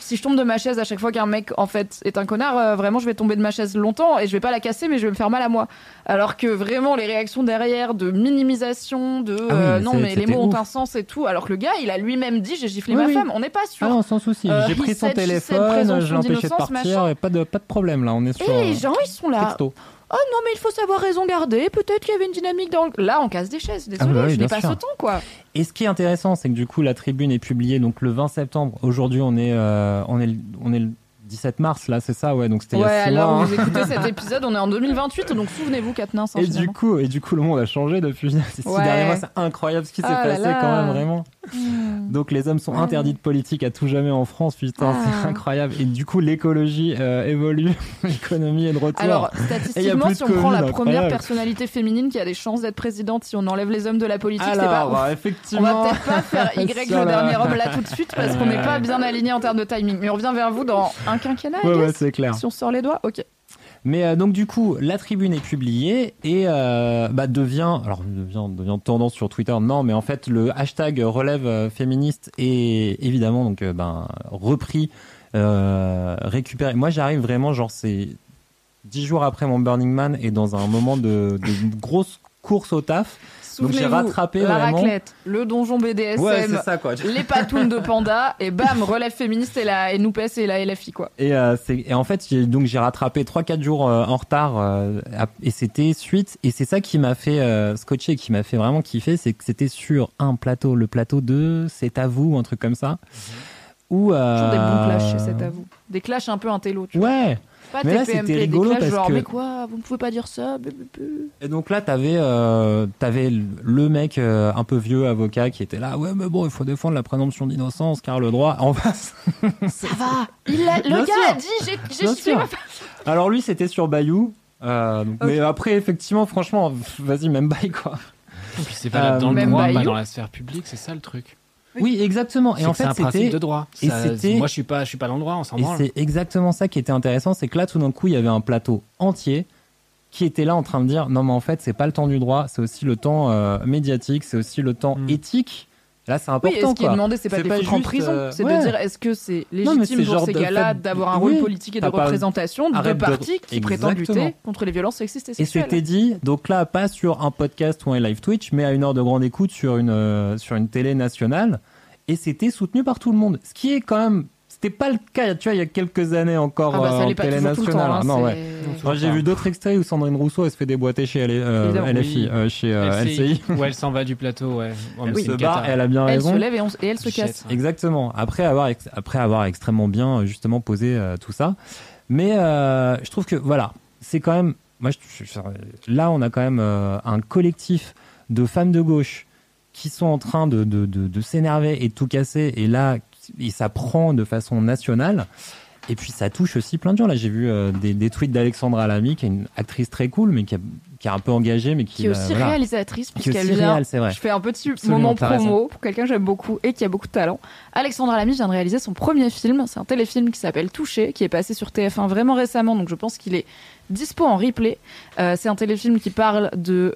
Si je tombe de ma chaise à chaque fois qu'un mec en fait est un connard, euh, vraiment je vais tomber de ma chaise longtemps et je vais pas la casser, mais je vais me faire mal à moi. Alors que vraiment les réactions derrière de minimisation, de Ah oui, euh, non mais les mots ont un sens et tout. Alors que le gars il a lui-même dit j'ai giflé Oui, ma oui. femme. On n'est pas sûr. Ah non, sans souci. Euh, J'ai pris son said, téléphone, je l'ai empêché de partir, et pas de, pas de problème, là. On est sur. et les euh, gens ils sont là. texto. Oh non mais il faut savoir raison garder. Peut-être qu'il y avait une dynamique dans. le- Là on casse des chaises. Désolé, Ah bah oui, je n'ai pas ce temps quoi. Et ce qui est intéressant, c'est que du coup, la tribune est publiée donc le 20 septembre. Aujourd'hui, on est, euh, on est, on est 17 mars, là, c'est ça, ouais. Donc c'était il y Ouais, a mois. hein. vous (laughs) écoutez cet épisode, on est en 2028, donc souvenez-vous Katniss. hein, Et du finalement. coup, et du coup, le monde a changé depuis (laughs) ces six Ouais. derniers mois. C'est incroyable ce qui s'est Ah passé là. quand même, vraiment. Hmm. Donc les hommes sont Ouais. interdits de politique à tout jamais en France, putain, Ah. c'est incroyable. Et du coup, l'écologie euh, évolue, (laughs) l'économie est de retour. Alors, statistiquement, si on prend la première incroyable. personnalité féminine qui a des chances d'être présidente, si on enlève les hommes de la politique, c'est pas ouf. euh, On effectivement. va peut-être pas faire Y le dernier homme là tout de suite parce qu'on n'est pas bien aligné en termes de timing. Mais on revient vers vous dans un quinquennat, Ouais, ouais, c'est clair. si on sort les doigts. Ok. Mais euh, donc du coup, la tribune est publiée et euh, bah, devient, alors devient, devient tendance sur Twitter. Non, mais en fait, le hashtag relève euh, féministe est évidemment donc euh, ben repris, récupéré. Moi, j'arrive vraiment genre c'est dix jours après mon Burning Man et dans un moment de, de grosse course au taf. Donc j'ai rattrapé la vraiment. raclette, le donjon BDSM, Ouais, c'est ça quoi. les patounes de panda et bam, (laughs) relève féministe et la et NUPES et la LFI quoi. Et, euh, c'est- et en fait, j'ai- donc j'ai rattrapé 3-4 jours euh, en retard euh, et c'était suite. Et c'est ça qui m'a fait scotcher, et qui m'a fait vraiment kiffer, c'est que c'était sur un plateau, le plateau de C'est à vous, ou un truc comme ça. Euh, Toujours des bons clashs chez cet avou. Des clashs un peu intello. Tu vois. Pas Mais là, c'était rigolo clashs parce genre que- mais quoi, vous ne pouvez pas dire ça. Et donc là, t'avais euh, t'avais le mec euh, un peu vieux avocat qui était là. Ouais, mais bon, il faut défendre la présomption d'innocence car le droit en face. (laughs) Ça va. Il a- le Bien gars sûr. a dit j'ai sûr. ma. Alors lui, c'était sur Bayou. Euh, donc- Mais après, effectivement, franchement, vas-y, même bail quoi. Et puis c'est valable Euh, dans le même droit, pas Bayou. dans la sphère publique, c'est ça le truc. Oui, exactement. Et C'est en c'est fait, un principe c'était de droit. et c'était- Moi, je suis pas, je suis pas dans le droit, on s'en Et branle. c'est exactement ça qui était intéressant, c'est que là, tout d'un coup, il y avait un plateau entier qui était là en train de dire non, mais en fait, c'est pas le temps du droit, c'est aussi le temps euh, médiatique, c'est aussi le temps Mm. éthique. Là, c'est Oui, important. et ce qui est demandé, c'est pas de les foutre en prison, euh, c'est ouais. de dire est-ce que c'est Non, légitime c'est pour ces gars-là fait- d'avoir un oui, rôle politique et de représentation de Arrête de- partis qui prétendent lutter contre les violences sexistes et Et sexuelles. c'était dit, donc là, pas sur un podcast ou un live Twitch, mais à une heure de grande écoute sur une, euh, sur une télé nationale. Et c'était soutenu par tout le monde. Ce qui est quand même. C'était pas le cas, tu vois, il y a quelques années encore Ah bah, euh, ça en télé nationale. hein, non, c'est- ouais. Moi, j'ai vu d'autres extraits où Sandrine Rousseau elle se fait déboîter chez L- euh. LFI, Oui. euh, chez euh, LCI. Ouais, elle s'en va du plateau, ouais. Oh, Elle se et elle a bien Elle raison. se lève et, on- et elle se casse. Exactement. Après avoir, ex- après avoir extrêmement bien justement posé euh, tout ça. Mais euh, je trouve que voilà, c'est quand même. Moi, je- je- je- là, on a quand même euh, un collectif de femmes de gauche qui sont en train de, de, de, de s'énerver et de tout casser. Et là, et ça prend de façon nationale. Et puis ça touche aussi plein de gens. Là, j'ai vu euh, des, des tweets d'Alexandra Lamy, qui est une actrice très cool, mais qui, a- qui est un peu engagée, mais qui, qui est euh, aussi voilà. réalisatrice puisqu'elle vient réal, c'est vrai. je fais un petit Absolument, moment raison. promo pour quelqu'un que j'aime beaucoup et qui a beaucoup de talent Alexandra Lamy vient de réaliser son premier film c'est un téléfilm qui s'appelle Touché qui est passé sur TF1 vraiment récemment donc je pense qu'il est dispo en replay Euh, c'est un téléfilm qui parle de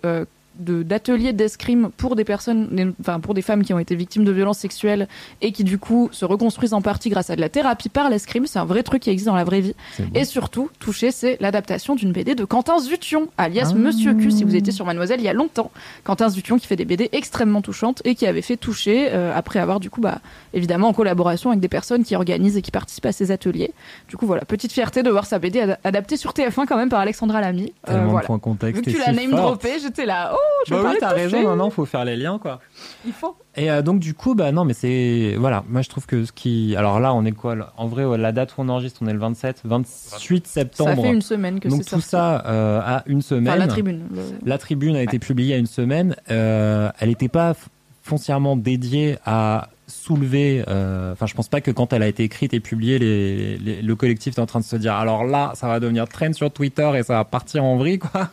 euh, de- d'ateliers d'escrime pour des personnes, des- enfin pour des femmes qui ont été victimes de violences sexuelles et qui du coup se reconstruisent en partie grâce à de la thérapie par l'escrime. C'est un vrai truc qui existe dans la vraie vie. Et surtout, Touché, c'est l'adaptation d'une BD de Quentin Zution, alias Ah. Monsieur Q, si vous étiez sur Mademoiselle il y a longtemps. Quentin Zution qui fait des BD extrêmement touchantes et qui avait fait Touché euh, après avoir du coup, bah, évidemment en collaboration avec des personnes qui organisent et qui participent à ces ateliers. Du coup, voilà, petite fierté de voir sa BD ad- adaptée sur TF1 quand même par Alexandra Lamy. Euh, voilà. Vu que tu l'as name droppé, j'étais là, oh, je vais Bah oui, t'as raison, maintenant, faut faire les liens, quoi. Il faut. Et euh, donc du coup, bah non, mais c'est voilà, moi je trouve que ce qui, alors là, on est quoi là? En vrai, ouais, la date où on enregistre, on est le 27, 28 septembre. Ça fait une semaine que donc c'est tout sorti. ça euh, a une semaine. Enfin, la tribune. le- La tribune a été publiée a une semaine. Euh, elle n'était pas foncièrement dédiée à soulever. euh, Enfin, je pense pas que quand elle a été écrite et publiée, les, les- le collectif est en train de se dire alors là, ça va devenir trend sur Twitter et ça va partir en vrille, quoi.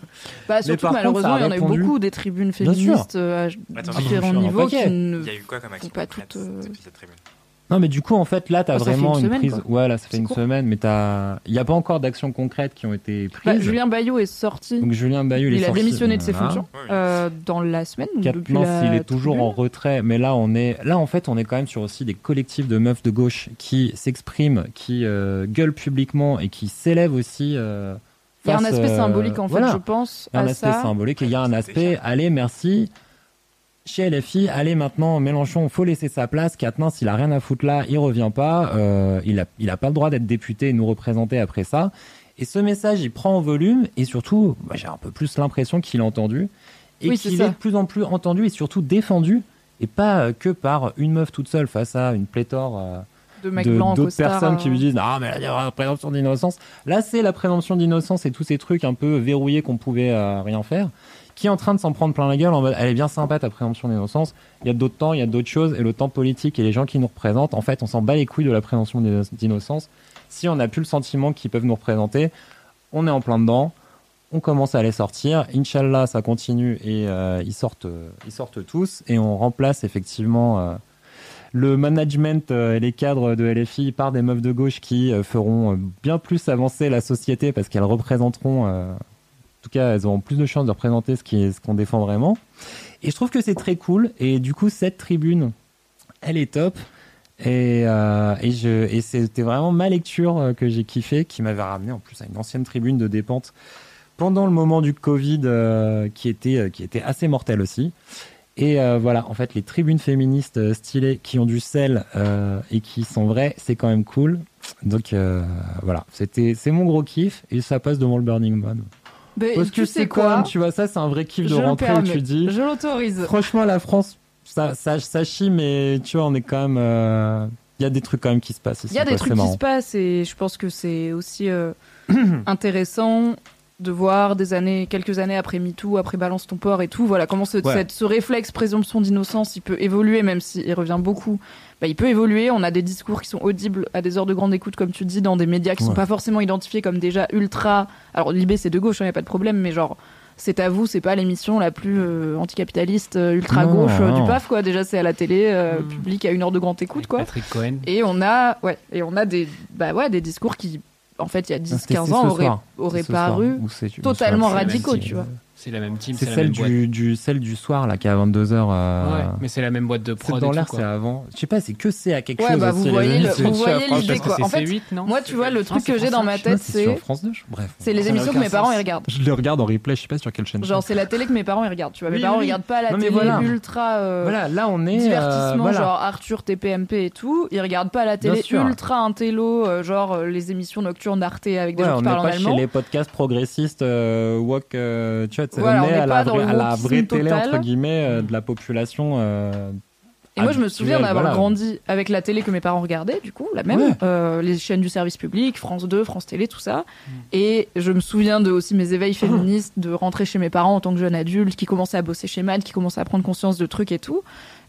Bah, surtout, par contre, ça malheureusement, il y en a eu beaucoup des tribunes féministes euh, à Attends, différents niveaux paquet. qui ne Il y a eu quoi comme action pas toutes, euh, depuis cette tribune? Non, mais du coup, en fait, là, t'as Oh, vraiment une une, semaine, prise. quoi. Ouais, là, ça fait une court. semaine, mais t'as. Il n'y a pas encore d'actions concrètes qui ont été prises. Bah, Julien Bayou est sorti. Donc Julien Bayou, il est a sorti, démissionné de ses voilà. fonctions euh, dans la semaine. depuis Katnins, la il est toujours en retrait, mais là on est, là en fait on est quand même sur aussi des collectifs de meufs de gauche qui s'expriment, qui euh, gueulent publiquement et qui s'élèvent aussi. euh, Il y a un aspect euh, symbolique en fait, voilà. je pense. Il y a un à aspect ça. symbolique et il y a un aspect, allez merci. Chez LFI, allez maintenant Mélenchon, faut laisser sa place. Katnins, il a rien à foutre là, il revient pas. euh, il a, il a pas le droit d'être député et nous représenter après ça. Et ce message, il prend en volume et surtout, bah, j'ai un peu plus l'impression qu'il est entendu et Oui, qu'il est de plus en plus entendu et surtout défendu et pas euh, que par une meuf toute seule face à une pléthore euh, De mecs blancs d'autres personnes qui euh, lui disent ah mais là, il y aura la présomption d'innocence. Là, c'est la présomption d'innocence et tous ces trucs un peu verrouillés qu'on pouvait euh, rien faire qui est en train de s'en prendre plein la gueule en mode elle est bien sympa ta présomption d'innocence. Il y a d'autres temps, il y a d'autres choses et le temps politique et les gens qui nous représentent, en fait, on s'en bat les couilles de la présomption d'inno- d'innocence. Si on n'a plus le sentiment qu'ils peuvent nous représenter, on est en plein dedans. On commence à les sortir. Inch'Allah, ça continue et euh, ils, sortent, ils sortent tous. Et on remplace effectivement euh, le management euh, et les cadres de LFI par des meufs de gauche qui feront bien plus avancer la société parce qu'elles représenteront, en tout cas, elles auront plus de chances de représenter ce qu'on défend vraiment. Et je trouve que c'est très cool. Et du coup, cette tribune, elle est top. Et, euh, c'était vraiment ma lecture euh, que j'ai kiffé, qui m'avait ramené en plus à une ancienne tribune de dépente pendant le moment du Covid, euh, qui, était, assez mortel aussi. Et voilà, en fait, les tribunes féministes stylées qui ont du sel et qui sont vraies, c'est quand même cool. Donc voilà, c'était c'est mon gros kiff et ça passe devant le Burning Man. Mais Parce tu que sais c'est quoi tu vois, ça c'est un vrai kiff de Je rentrer où tu dis. Je l'autorise. Franchement, la France, ça, ça, ça chie, mais tu vois, on est quand même. euh, Il y a des trucs quand même qui se passent ici. Il y a des quoi, trucs qui marrant. se passent et je pense que c'est aussi euh, (clears throat) intéressant de voir des années, quelques années après MeToo, après Balance ton port et tout, voilà comment ce, Ouais. cette- ce réflexe présomption d'innocence, il peut évoluer, même s'il revient beaucoup. Bah, il peut évoluer. On a des discours qui sont audibles à des heures de grande écoute, comme tu dis, dans des médias qui sont Ouais. pas forcément identifiés comme déjà ultra. Alors Libé c'est de gauche, il y a pas de problème, mais genre. C'est à vous, c'est pas l'émission la plus euh, anticapitaliste, euh, ultra Non, gauche euh, du. PAF quoi. Déjà c'est à la télé, euh, Mm. public à une heure de grande écoute Avec quoi. Patrick Cohen. Et on a, ouais, et on a des, bah ouais, des discours qui, en fait, il y a Ah, 10, c'était- 15 c'est ans, ce soir. paru totalement radicaux, tu vois. C'est la même team, C'est celle du, du, celle du soir, là, qui est à 22h. Ouais, mais c'est la même boîte de C'est prod. dans l'air, c'est avant. Je sais pas, c'est que c'est à quelque Ouais, chose bah, vous voyez l'idée, quoi. C'est En fait, C8, non Moi, tu vois, le truc que j'ai dans ma tête, c'est France 2. je- Bref. c'est les émissions que mes parents ils regardent. Je les regarde en replay, je sais pas sur quelle chaîne. Genre, c'est la télé que mes parents ils regardent, tu vois. Mes parents regardent pas la télé voilà. ultra euh, Voilà, là on est. euh, divertissement, voilà. genre Arthur, TPMP et tout. Ils regardent pas la télé ultra intello, euh, genre euh, les émissions nocturnes d'Arte avec des gens on qui parlent en pas chez allemand. les podcasts progressistes euh, euh, tu vois, Voilà, on est à pas la, dans vraie, à la vraie télé total. entre guillemets euh, de la population euh, Et moi, je me souviens d'avoir voilà. grandi avec la télé que mes parents regardaient, du coup, la même, Ouais. euh, les chaînes du service public, France 2, France Télé, tout ça. Mm. Et je me souviens de aussi mes éveils (laughs) féministes, de rentrer chez mes parents en tant que jeune adulte, qui commençait à bosser chez MAD, qui commençait à prendre conscience de trucs et tout,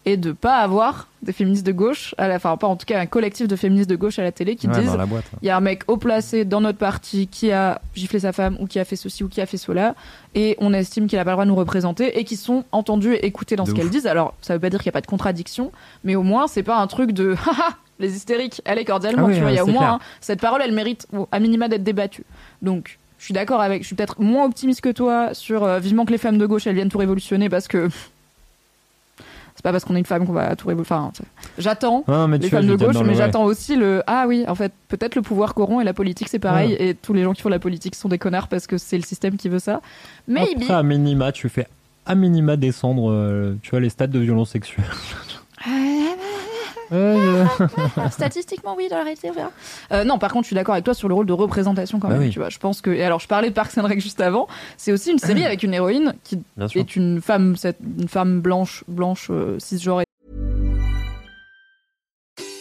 et de pas avoir des féministes de gauche, à la, enfin, pas en tout cas un collectif de féministes de gauche à la télé qui Ouais, disent il y a un mec haut placé dans notre parti qui a giflé sa femme ou qui a fait ceci ou qui a fait cela et on estime qu'il a pas le droit de nous représenter et qui sont entendus et écoutés dans De ce qu'elles disent. Alors, ça veut pas dire qu'il y a pas de contradiction, mais au moins c'est pas un truc de (laughs) les hystériques, allez cordialement, Ah oui, tu vois, il y a au moins hein, cette parole elle mérite bon, à minima d'être débattue. Donc, je suis d'accord avec, je suis peut-être moins optimiste que toi sur euh, vivement que les femmes de gauche elles viennent tout révolutionner parce que c'est pas parce qu'on est une femme qu'on va tout révolutionner. Enfin, j'attends Ah, mais les femmes de gauche, mais j'attends aussi le ah oui, en fait, peut-être le pouvoir corrompt et la politique c'est pareil, Ouais. et tous les gens qui font la politique sont des connards parce que c'est le système qui veut ça. Maybe. Après, à minima, tu fais à minima descendre, euh, tu vois, les stades de violence sexuelle. Euh, (laughs) Statistiquement, oui, dans la réalité. Euh, non, par contre, je suis d'accord avec toi sur le rôle de représentation quand Bah même. oui. Tu vois, je pense que. Et alors, je parlais de Parks and Rec juste avant. C'est aussi une série (clears throat) avec une héroïne qui est une femme, cette- une femme blanche, blanche, euh, cisgenre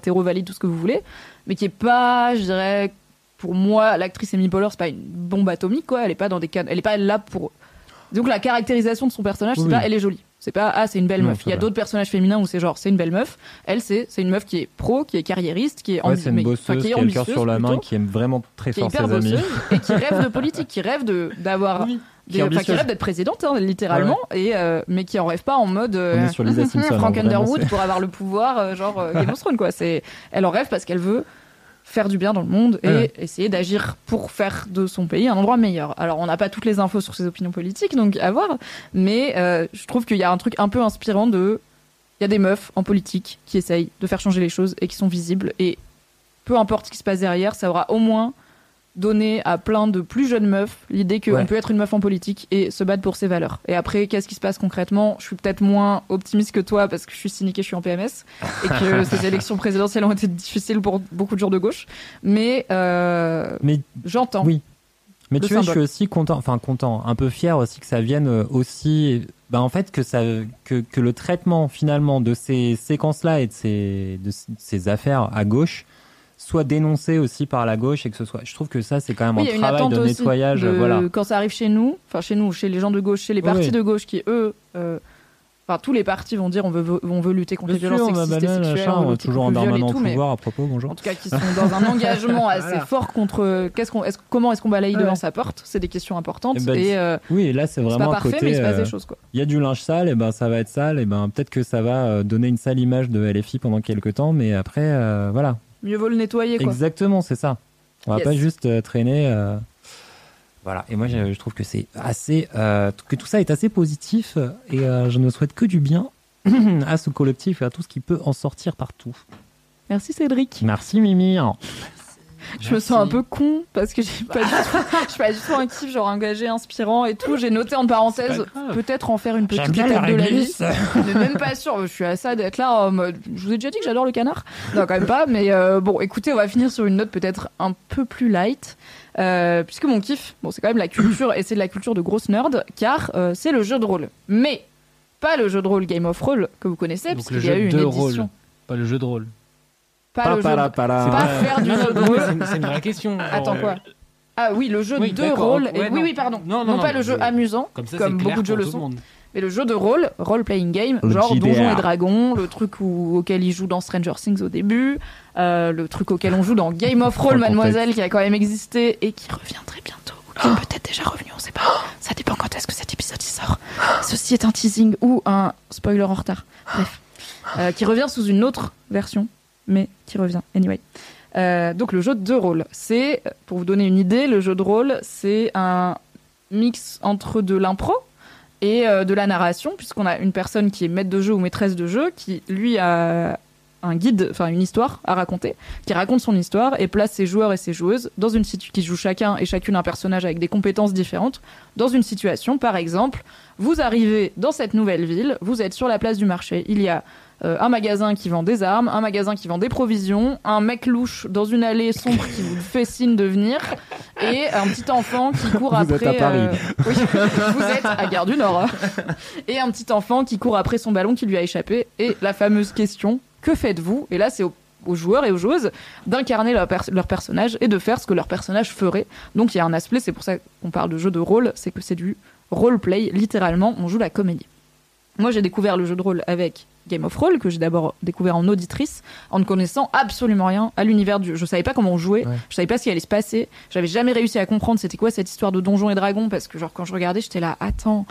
Hétéro valide, tout ce que vous voulez, mais qui est pas, je dirais, pour moi, l'actrice Amy Poehler, c'est pas une bombe atomique, quoi. Elle est pas dans des cas, elle est pas là pour. Donc la caractérisation de son personnage, c'est pas, elle est jolie. C'est pas, ah, c'est une belle Non, meuf. Il y a d'autres personnages féminins où c'est genre, c'est une belle meuf. Elle, c'est, c'est une meuf qui est pro, qui est carriériste, qui est, Ouais, c'est une bosseuse qui, est a le cœur ambitieuse sur la main, plutôt, qui aime vraiment très qui est fort hyper ses amis. bosseuse et qui rêve de politique, qui rêve de d'avoir. Oui, des- qui rêve d'être présidente, hein, littéralement, et euh, mais qui en rêve pas en mode euh, Simpson, (laughs) Frank hein, Underwood pour avoir le pouvoir, euh, genre euh, Game of Thrones, quoi. C'est, elle en rêve parce qu'elle veut faire du bien dans le monde et Ouais. essayer d'agir pour faire de son pays un endroit meilleur. Alors, on n'a pas toutes les infos sur ses opinions politiques, donc à voir, mais euh, je trouve qu'il y a un truc un peu inspirant de. Il y a des meufs en politique qui essayent de faire changer les choses et qui sont visibles, et peu importe ce qui se passe derrière, ça aura au moins donné à plein de plus jeunes meufs l'idée qu'on Ouais. peut être une meuf en politique et se battre pour ses valeurs. Et après, qu'est-ce qui se passe concrètement? Je suis peut-être moins optimiste que toi parce que je suis cynique et je suis en PMS et que (laughs) ces élections présidentielles ont été difficiles pour beaucoup de gens de gauche. Mais, euh, Mais j'entends. Oui. Mais tu vois, je symbole. suis aussi content, enfin content, un peu fier aussi que ça vienne euh, aussi, bah en fait que ça, que, que le traitement finalement de ces séquences-là et de ces, de ces affaires à gauche soit dénoncé aussi par la gauche et que ce soit, je trouve que ça c'est quand même Oui, un travail de nettoyage, de- voilà. Quand ça arrive chez nous, enfin chez nous, chez les gens de gauche, chez les partis oui. de gauche qui, eux, euh, enfin tous les partis vont dire on veut, on veut lutter contre les violences sexistes et sexuelles, on toujours en au mais pouvoir à propos, bonjour. en tout cas qui sont dans un engagement (laughs) assez fort contre qu'est-ce qu'on comment est-ce qu'on balaye devant sa porte? C'est des questions importantes Eh ben, et euh, Oui, là c'est vraiment pas parfait côté. mais il se passe euh, des choses quoi Il y a du linge sale, et ben ça va être sale, et ben peut-être que ça va euh, donner une sale image de LFI pendant quelques temps, mais après, euh, voilà. Mieux vaut le nettoyer quoi Exactement, c'est ça. On va Yes. pas juste euh, traîner. euh, Voilà. Et moi, je, je trouve que c'est assez, euh, que tout ça est assez positif, et euh, je ne souhaite que du bien (clears throat) à ce collectif et à tout ce qui peut en sortir partout. merci Cédric Merci Mimi. Je me sens un peu con parce que j'ai pas du (laughs) tout je suis pas du tout un kiff genre engagé inspirant et tout. J'ai noté en parenthèse peut-être en faire une petite étape de la vie église. mais même pas sûr je suis à ça d'être là en mode je vous ai déjà dit que j'adore le canard. Non quand même pas mais euh, bon écoutez on va finir sur une note peut-être un peu plus light euh, puisque mon kiff bon c'est quand même la culture et c'est de la culture de grosse nerd car euh, c'est le jeu de rôle. Mais pas le jeu de rôle Game of Roll que vous connaissez puisqu'il y a jeu eu une de édition. rôle, pas le jeu de rôle. Pas le jeu pas faire du jeu de rôle c'est une- vraie question. Attends Euh, quoi Ah oui, le jeu Oui, de rôle. et- oui, non. oui, pardon. Non, Non, non, pas le jeu je- amusant, Comme ça, beaucoup de jeux le sont. mais le jeu de rôle, role playing game, Le genre JDR. Donjons et Dragons, le truc où- auquel il joue dans Stranger Things au début, euh, le truc auquel on joue dans Game of Roll, Mademoiselle, qui a quand même existé et qui revient très bientôt, ou qui est peut-être déjà revenu, on sait pas. Ça dépend quand est-ce que cet épisode y sort. Ceci est un teasing ou un spoiler en retard. Bref. Euh, qui revient sous une autre version, mais qui revient. Anyway. Euh, donc le jeu de rôle, c'est, pour vous donner une idée, le jeu de rôle, c'est un mix entre de l'impro et euh, de la narration, puisqu'on a une personne qui est maître de jeu ou maîtresse de jeu, qui lui a un guide, enfin une histoire à raconter, qui raconte son histoire et place ses joueurs et ses joueuses dans une situation qui jouent chacun et chacune un personnage avec des compétences différentes dans une situation. Par exemple, vous arrivez dans cette nouvelle ville, vous êtes sur la place du marché, il y a euh, un magasin qui vend des armes, un magasin qui vend des provisions, un mec louche dans une allée sombre qui vous fait signe de venir, et un petit enfant qui court Vous après. êtes à Paris. euh, oui, (laughs) vous êtes à Gare du Nord. hein. Et un petit enfant qui court après son ballon qui lui a échappé. Et la fameuse question que faites-vous Et là, c'est au- aux joueurs et aux joueuses d'incarner leur, pers- leur personnage et de faire ce que leur personnage ferait. Donc il y a un aspect, c'est pour ça qu'on parle de jeu de rôle, c'est que c'est du roleplay, littéralement, on joue la comédie. Moi, j'ai découvert le jeu de rôle avec Game of Roll, que j'ai d'abord découvert en auditrice, en ne connaissant absolument rien à l'univers du jeu. Je savais pas comment on jouait, Ouais. je savais pas ce qui allait se passer, j'avais jamais réussi à comprendre c'était quoi cette histoire de donjons et dragons, parce que genre quand je regardais, j'étais là, attends,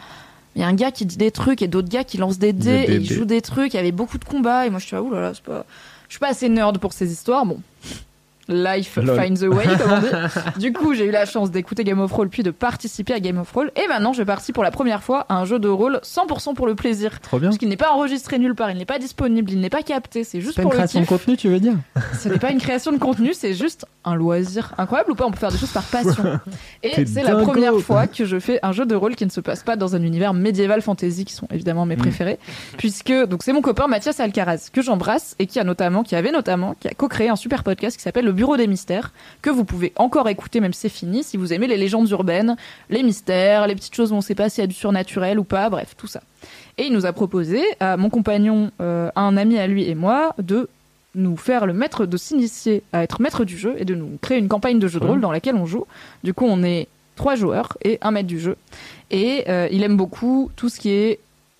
il y a un gars qui dit des trucs et d'autres gars qui lancent des dés Des et ils jouent des trucs, il y avait beaucoup de combats, et moi je suis là, oulala, c'est pas... Je suis pas assez nerd pour ces histoires, bon. Life Lol. finds a way, comme on dit. (laughs) Du coup, j'ai eu la chance d'écouter Game of Roll puis de participer à Game of Roll. Et maintenant, je partie pour la première fois à un jeu de rôle 100% pour le plaisir. Trop bien. Parce qu'il n'est pas enregistré nulle part, il n'est pas disponible, il n'est pas capté, c'est juste C'est pas une pour le création de contenu, tu veux dire Ce n'est pas une création de contenu, c'est juste un loisir. Incroyable ou pas On peut faire des choses par passion. (laughs) Et c'est la première fois que je fais un jeu de rôle qui ne se passe pas dans un univers médiéval fantasy, qui sont évidemment Mm. mes préférés, puisque donc c'est mon copain Mathias Alcaraz que j'embrasse et qui a notamment, qui avait notamment, qui a co-créé un super podcast qui s'appelle Le Bureau des Mystères que vous pouvez encore écouter même si c'est fini si vous aimez les légendes urbaines, les mystères, les petites choses où on ne sait pas s'il y a du surnaturel ou pas, bref tout ça. Et il nous a proposé à mon compagnon, euh, à un ami à lui et moi de nous faire le maître de s'initier à être maître du jeu et de nous créer une campagne de jeu de rôle dans laquelle on joue. Du coup, on est trois joueurs et un maître du jeu. Et euh, il aime beaucoup tout ce qui est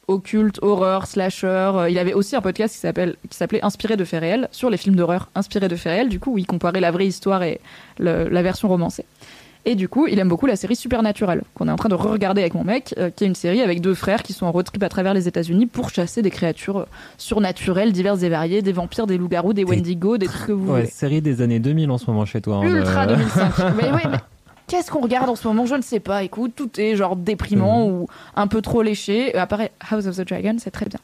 occulte, horreur, slasher. Euh, Il avait aussi un podcast qui s'appelle qui s'appelait Inspiré de faits réels sur les films d'horreur inspirés de faits réels. Du coup, où il comparait la vraie histoire et le- la version romancée. Et du coup, il aime beaucoup la série Supernatural, qu'on est en train de re-regarder avec mon mec, euh, qui est une série avec deux frères qui sont en road trip à travers les États-Unis pour chasser des créatures surnaturelles, diverses et variées, des vampires, des loups-garous, des Wendigo, des trucs que vous Ouais, voulez. série des années 2000 en ce moment chez toi. hein, Ultra de- 2005. (laughs) mais oui, mais qu'est-ce qu'on regarde en ce moment? Je ne sais pas. Écoute, tout est genre déprimant ou un peu trop léché. Euh, Apparaît House of the Dragon, c'est très bien.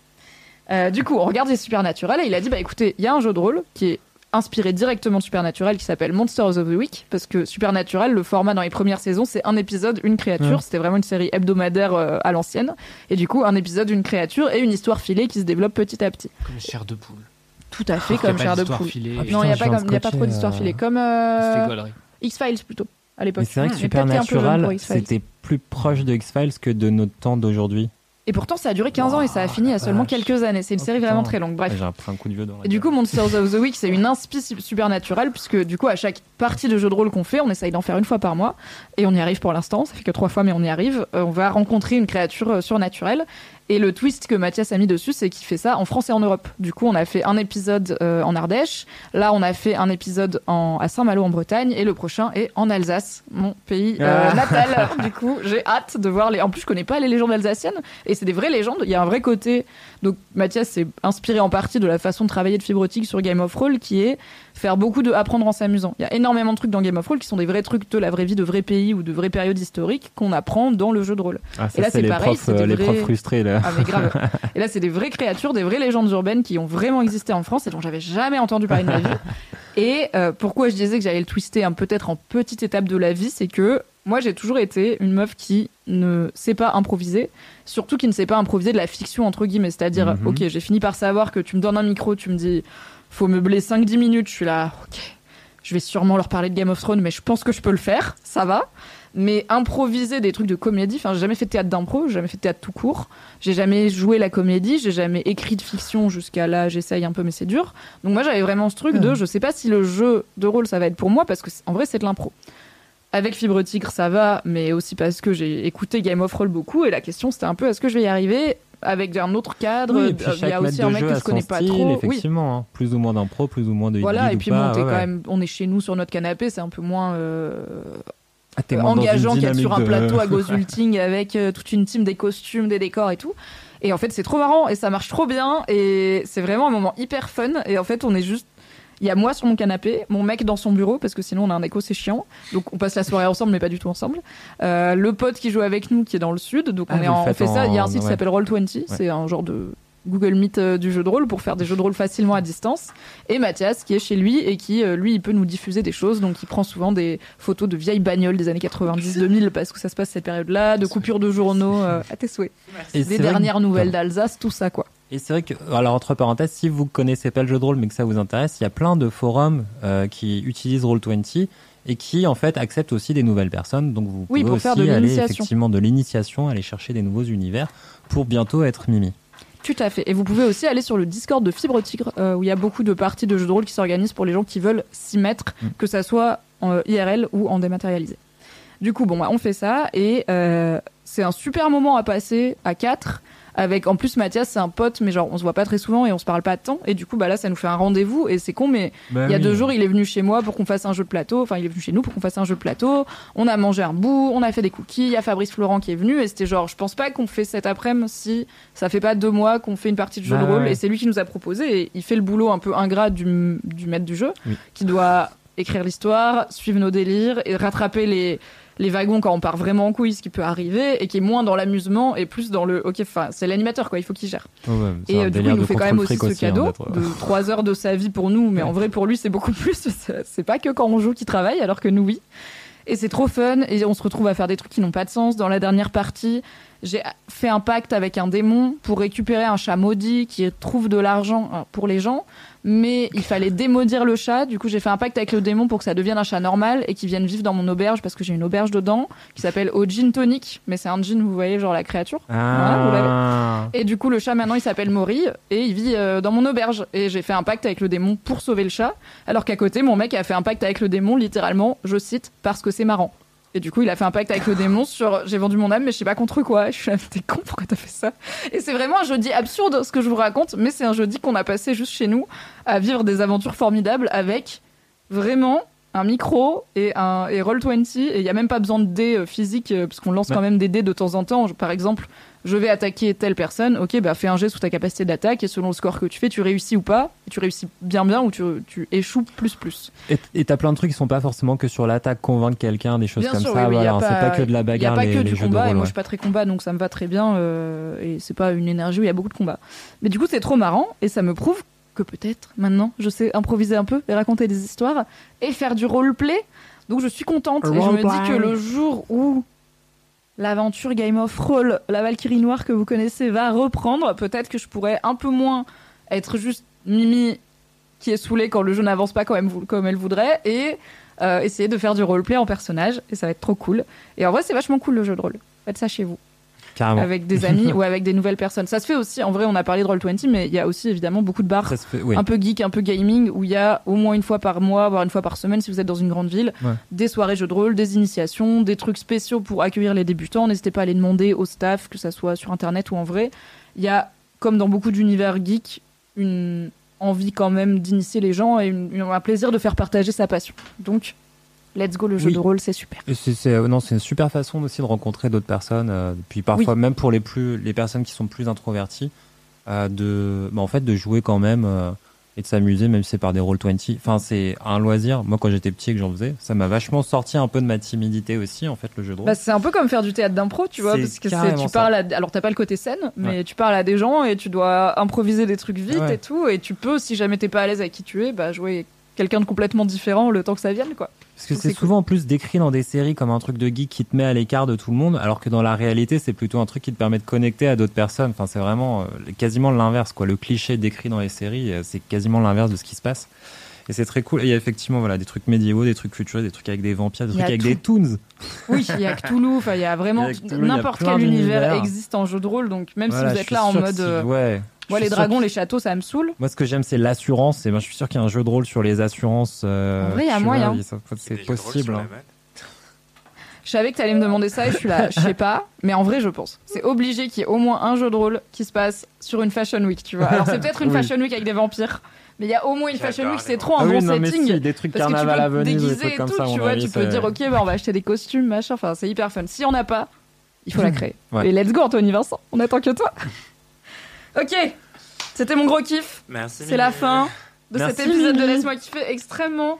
Euh, du coup, on regarde les Supernatural et il a dit bah écoutez, il y a un jeu de rôle qui est inspiré directement de Supernatural qui s'appelle Monsters of the Week parce que Supernatural, le format dans les premières saisons, c'est un épisode, une créature. Ouais. C'était vraiment une série hebdomadaire euh, à l'ancienne. Et du coup, un épisode, une créature et une histoire filée qui se développe petit à petit. Comme chair de poule. Tout à fait Oh, y a comme chair de poule. filée. non, Ah, il n'y a, pas viens de comme- y a pas trop d'histoire euh, filée. Comme euh, C'était gaulerie. X-Files plutôt, à l'époque. Mais c'est vrai que Mmh, Supernatural, c'était plus proche de X-Files que de notre temps d'aujourd'hui. Et pourtant, ça a duré 15 ans et ça a fini à seulement vache. quelques années. C'est une Oh, série vraiment très longue. Bref. J'ai un coup de vieux dans la du coup, Monsters of the Week, c'est une inspi su- supernaturelle, puisque du coup, à chaque partie de jeu de rôle qu'on fait, on essaye d'en faire une fois par mois, et on y arrive pour l'instant, ça fait que trois fois, mais on y arrive. Euh, on va rencontrer une créature euh, surnaturelle, et le twist que Mathias a mis dessus, c'est qu'il fait ça en France et en Europe. Du coup, on a fait un épisode euh, en Ardèche, là, on a fait un épisode en, à Saint-Malo en Bretagne, et le prochain est en Alsace, mon pays euh, Ah. natal. (laughs) du coup, j'ai hâte de voir les. En plus, je connais pas les légendes alsaciennes, et c'est des vraies légendes. Il y a un vrai côté. Donc, Mathias s'est inspiré en partie de la façon de travailler de Fibrotique sur Game of Roll, qui est faire beaucoup de apprendre en s'amusant. Il y a énormément de trucs dans Game of Roll qui sont des vrais trucs de la vraie vie, de vrais pays ou de vraies périodes historiques qu'on apprend dans le jeu de rôle. Ah, et là, c'est pareil, profs, euh, les vrais- profs frustrés là. Ah mais grave. (laughs) Et là, c'est des vraies créatures, des vraies légendes urbaines qui ont vraiment existé en France et dont j'avais jamais entendu parler de ma vie. (laughs) Et euh, pourquoi je disais que j'allais le twister un peut-être en petite étape de la vie, c'est que moi j'ai toujours été une meuf qui ne sait pas improviser, surtout qui ne sait pas improviser de la fiction entre guillemets, c'est-à-dire Mhm. ok j'ai fini par savoir que tu me donnes un micro, tu me dis faut meubler 5-10 minutes, je suis là ok je vais sûrement leur parler de Game of Thrones, mais je pense que je peux le faire, ça va. Mais improviser des trucs de comédie, enfin, j'ai jamais fait de théâtre d'impro, j'ai jamais fait de théâtre tout court, j'ai jamais joué la comédie, j'ai jamais écrit de fiction jusqu'à là, j'essaye un peu, mais c'est dur. Donc moi, j'avais vraiment ce truc de, je sais pas si le jeu de rôle ça va être pour moi, parce que en vrai, c'est de l'impro. Avec Fibre Tigre, ça va, mais aussi parce que j'ai écouté Game of Roll beaucoup, et la question c'était un peu est-ce que je vais y arriver? Avec un autre cadre Oui, Euh, Il y a aussi un mec que je connais son pas style, trop. Oui, effectivement. hein. Plus ou moins d'impro, plus ou moins de voilà, et puis bon, ouais, quand même, on est chez nous sur notre canapé, c'est un peu moins euh, Ah, une engageant qu'être sur un de- plateau à (laughs) Gozulting avec euh, toute une team, des costumes, des décors et tout. Et en fait, c'est trop marrant et ça marche trop bien et c'est vraiment un moment hyper fun. Et en fait, on est juste. Il y a moi sur mon canapé, mon mec dans son bureau, parce que sinon on a un écho, c'est chiant. Donc on passe la soirée ensemble, mais pas du tout ensemble. Euh, le pote qui joue avec nous, qui est dans le sud. Donc Ah, on, est en- fait ça. Il y a un site qui s'appelle Roll20. C'est un genre de Google Meet euh, du jeu de rôle pour faire des jeux de rôle facilement à distance. Et Mathias qui est chez lui et qui, euh, lui, il peut nous diffuser des choses. Donc il prend souvent des photos de vieilles bagnoles des années 90-2000 parce que ça se passe cette période-là, de coupures de journaux euh, à tes souhaits. Et c'est Des que- dernières nouvelles d'Alsace, tout ça quoi. Et c'est vrai que, alors entre parenthèses, si vous connaissez pas le jeu de rôle mais que ça vous intéresse, il y a plein de forums euh, qui utilisent Roll20 et qui en fait acceptent aussi des nouvelles personnes. Donc vous Oui, pouvez aussi faire de aller effectivement de l'initiation, aller chercher des nouveaux univers pour bientôt être Mimi. Tout à fait. Et vous pouvez aussi aller sur le Discord de Fibre Tigre, euh, où il y a beaucoup de parties de jeux de rôle qui s'organisent pour les gens qui veulent s'y mettre, Mm. que ça soit en euh, IRL ou en dématérialisé. Du coup, bon, bah, on fait ça, et euh, c'est un super moment à passer à 4. Avec en plus Mathias, c'est un pote, mais genre on se voit pas très souvent et on se parle pas tant. Et du coup, bah là, ça nous fait un rendez-vous. Et c'est con, mais Bah il y a oui. deux jours, il est venu chez moi pour qu'on fasse un jeu de plateau. Enfin, il est venu chez nous pour qu'on fasse un jeu de plateau. On a mangé un bout, on a fait des cookies. Il y a Fabrice Florent qui est venu. Et c'était genre, je pense pas qu'on fait cet après-midi si ça fait pas deux mois qu'on fait une partie de jeu Bah de rôle. ouais. Et c'est lui qui nous a proposé. Et il fait le boulot un peu ingrat du, du maître du jeu, Oui. qui doit écrire l'histoire, suivre nos délires et rattraper les les wagons quand on part vraiment en couille, ce qui peut arriver, et qui est moins dans l'amusement et plus dans le ok, enfin c'est l'animateur quoi, il faut qu'il gère. Ouais, Et euh, du coup, il nous fait quand même aussi ce hein, cadeau d'être- de (laughs) 3 heures de sa vie pour nous, mais en vrai, pour lui, c'est beaucoup plus. (laughs) C'est pas que quand on joue qu'il travaille, alors que nous, oui. Et c'est trop fun, et on se retrouve à faire des trucs qui n'ont pas de sens. Dans la dernière partie, j'ai fait un pacte avec un démon pour récupérer un chat maudit qui trouve de l'argent euh, pour les gens, mais il fallait démaudire le chat. Du coup, j'ai fait un pacte avec le démon pour que ça devienne un chat normal et qu'il vienne vivre dans mon auberge parce que j'ai une auberge dedans qui s'appelle au gin tonic, mais c'est un gin, vous voyez, genre la créature. Voilà, vous l'avez. Ah. Et du coup, le chat maintenant il s'appelle Maury et il vit euh, dans mon auberge. Et j'ai fait un pacte avec le démon pour sauver le chat, alors qu'à côté, mon mec a fait un pacte avec le démon, littéralement, je cite, parce que c'est marrant. Et du coup, il a fait un pacte avec le démon sur j'ai vendu mon âme, mais je sais pas contre quoi. Je suis là, t'es con, pourquoi t'as fait ça? Et c'est vraiment un jeudi absurde ce que je vous raconte, mais c'est un jeudi qu'on a passé juste chez nous à vivre des aventures formidables avec vraiment un micro et un et Roll20 et il y a même pas besoin de dés euh, physiques euh, parce qu'on lance Ouais. quand même des dés de temps en temps. Par exemple, je vais attaquer telle personne, ok, bah fais un jet sous ta capacité d'attaque et selon le score que tu fais, tu réussis ou pas, et tu réussis bien bien ou tu, tu échoues plus plus. Et t'as plein de trucs qui sont pas forcément que sur l'attaque, convaincre quelqu'un, des choses Bien comme sûr, ça. oui, voilà, c'est pas que de la Il y a bagarre. pas les, que du jeux de combat, et moi ouais. je suis pas très combat, donc ça me va très bien, euh, et c'est pas une énergie où il y a beaucoup de combat. Mais du coup, c'est trop marrant, et ça me prouve que peut-être maintenant je sais improviser un peu et raconter des histoires et faire du roleplay. Donc je suis contente, et je me dis que le jour où l'aventure Game of Roll, la Valkyrie Noire que vous connaissez, va reprendre, peut-être que je pourrais un peu moins être juste Mimi qui est saoulée quand le jeu n'avance pas comme elle, voudrait, et euh, essayer de faire du roleplay en personnage, et ça va être trop cool. Et en vrai, c'est vachement cool le jeu de rôle. Faites ça chez vous, Carrément. avec des amis (laughs) ou avec des nouvelles personnes. Ça se fait aussi, en vrai, on a parlé de Roll20, mais il y a aussi évidemment beaucoup de bars fait, oui. un peu geek, un peu gaming, où il y a au moins une fois par mois, voire une fois par semaine si vous êtes dans une grande ville, Ouais. des soirées jeux de rôle, des initiations, des trucs spéciaux pour accueillir les débutants. N'hésitez pas à les demander au staff, que ça soit sur internet ou en vrai. Il y a, comme dans beaucoup d'univers geeks, une envie quand même d'initier les gens et une- un plaisir de faire partager sa passion. Donc, let's go, le jeu Oui. de rôle, c'est super. C'est, euh, non, c'est une super façon aussi de rencontrer d'autres personnes. euh, puis parfois, même pour les plus, les personnes qui sont plus introverties, euh, de, bah, en fait, de jouer quand même euh, et de s'amuser, même si c'est par des roll 20. Enfin, c'est un loisir. Moi, quand j'étais petit et que j'en faisais, ça m'a vachement sorti un peu de ma timidité aussi, en fait, le jeu de rôle. Bah, c'est un peu comme faire du théâtre d'impro, tu vois, parce que tu parles à, alors t'as pas le côté scène, mais Ouais. tu parles à des gens et tu dois improviser des trucs vite Ouais. et tout, et tu peux, si jamais t'es pas à l'aise avec qui tu es, bah jouer quelqu'un de complètement différent le temps que ça vienne, quoi. Parce que c'est souvent en plus décrit dans des séries comme un truc de geek qui te met à l'écart de tout le monde, alors que dans la réalité, c'est plutôt un truc qui te permet de connecter à d'autres personnes. Enfin, c'est vraiment euh, quasiment l'inverse, quoi. Le cliché décrit dans les séries, euh, c'est quasiment l'inverse de ce qui se passe. Et c'est très cool. Et il y a effectivement voilà, des trucs médiévaux, des trucs futuristes, des trucs avec des vampires, des trucs avec tout. des toons. Oui, il y a Cthulhu, il y a vraiment n'importe quel univers existe en jeu de rôle, donc même Voilà, si vous êtes là en mode, si- euh, ouais. Moi les dragons, que- les châteaux, ça me saoule. Moi, ce que j'aime, c'est l'assurance. Et ben, je suis sûr qu'il y a un jeu de rôle sur les assurances. euh, En vrai, il y a tu moyen. C'est possible. hein. Je savais que t'allais me demander ça et je suis là, je sais pas, mais en vrai je pense. C'est obligé qu'il y ait au moins un jeu de rôle qui se passe sur une Fashion Week, tu vois. Alors c'est peut-être une (laughs) Oui. Fashion Week avec des vampires, mais il y a au moins une Fashion Week, c'est trop un Ah oui, bon non, mais setting. si, des trucs parce que tu carnaval peux à Venise, des trucs comme tout, ça, tu vois, avis, tu peux dire ok, bah, on va acheter des costumes, machin, enfin c'est hyper fun. Si on n'a pas, il faut la (laughs) créer. Ouais. Et let's go Anthony Vincent, on attend que toi. Ok, c'était mon gros kiff. Merci. C'est la fin. de Merci, cet épisode de. Laisse-moi kiffer extrêmement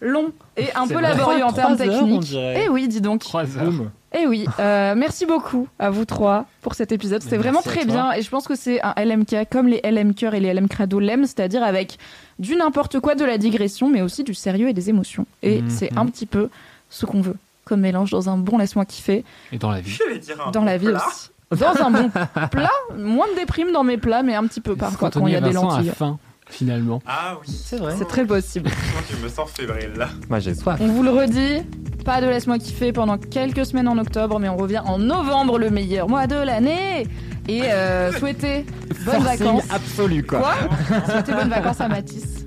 long et un peu vrai. laborieux en termes techniques. Eh oui, dis donc. Trois heures. Eh oui, euh, merci beaucoup à vous trois pour cet épisode. C'était vraiment très bien et je pense que c'est un LMK comme les LM Cœur et les LM Crado l'aiment, c'est-à-dire avec du n'importe quoi, de la digression, mais aussi du sérieux et des émotions. Et Mhm. c'est un petit peu ce qu'on veut comme mélange dans un bon laisse-moi kiffer, Et dans la vie. Je vais dire un dans bon la vie plat. aussi. Dans un bon plat, moins de déprime dans mes plats, mais un petit peu parfois quand il y a des lentilles. a faim, finalement. Ah oui. C'est vrai. C'est très possible. Moi, je me sens fébrile là. Moi j'ai soif. On vous le redit, pas de laisse-moi kiffer pendant quelques semaines en octobre, mais on revient en novembre, le meilleur mois de l'année. Et euh, souhaitez bonnes Forcing vacances. absolu quoi. Quoi? Souhaitez bonnes vacances à Mathis.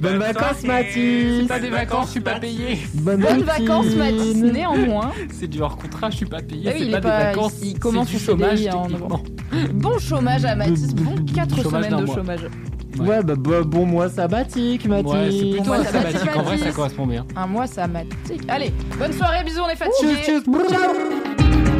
Bonnes vacances. Mathis. Pas des vacances, je suis pas payé. Bonnes, Bonnes vacances Mathis, néanmoins. C'est du hors contrat, je suis pas payé. Ah oui, c'est il pas, pas- des vacances. il commence du chômage CDI en. Bon chômage à Mathis, bon 4 Chômage semaines de mois. chômage. Ouais. Ouais, bah, bah, bon mois sabbatique Mathis. Ouais, c'est plutôt un va, sabbatique. En vrai, ça correspond bien. Un mois ça Mathis. Allez, bonne soirée, bisous, on est fatigués. Tchuss, tchuss. Ciao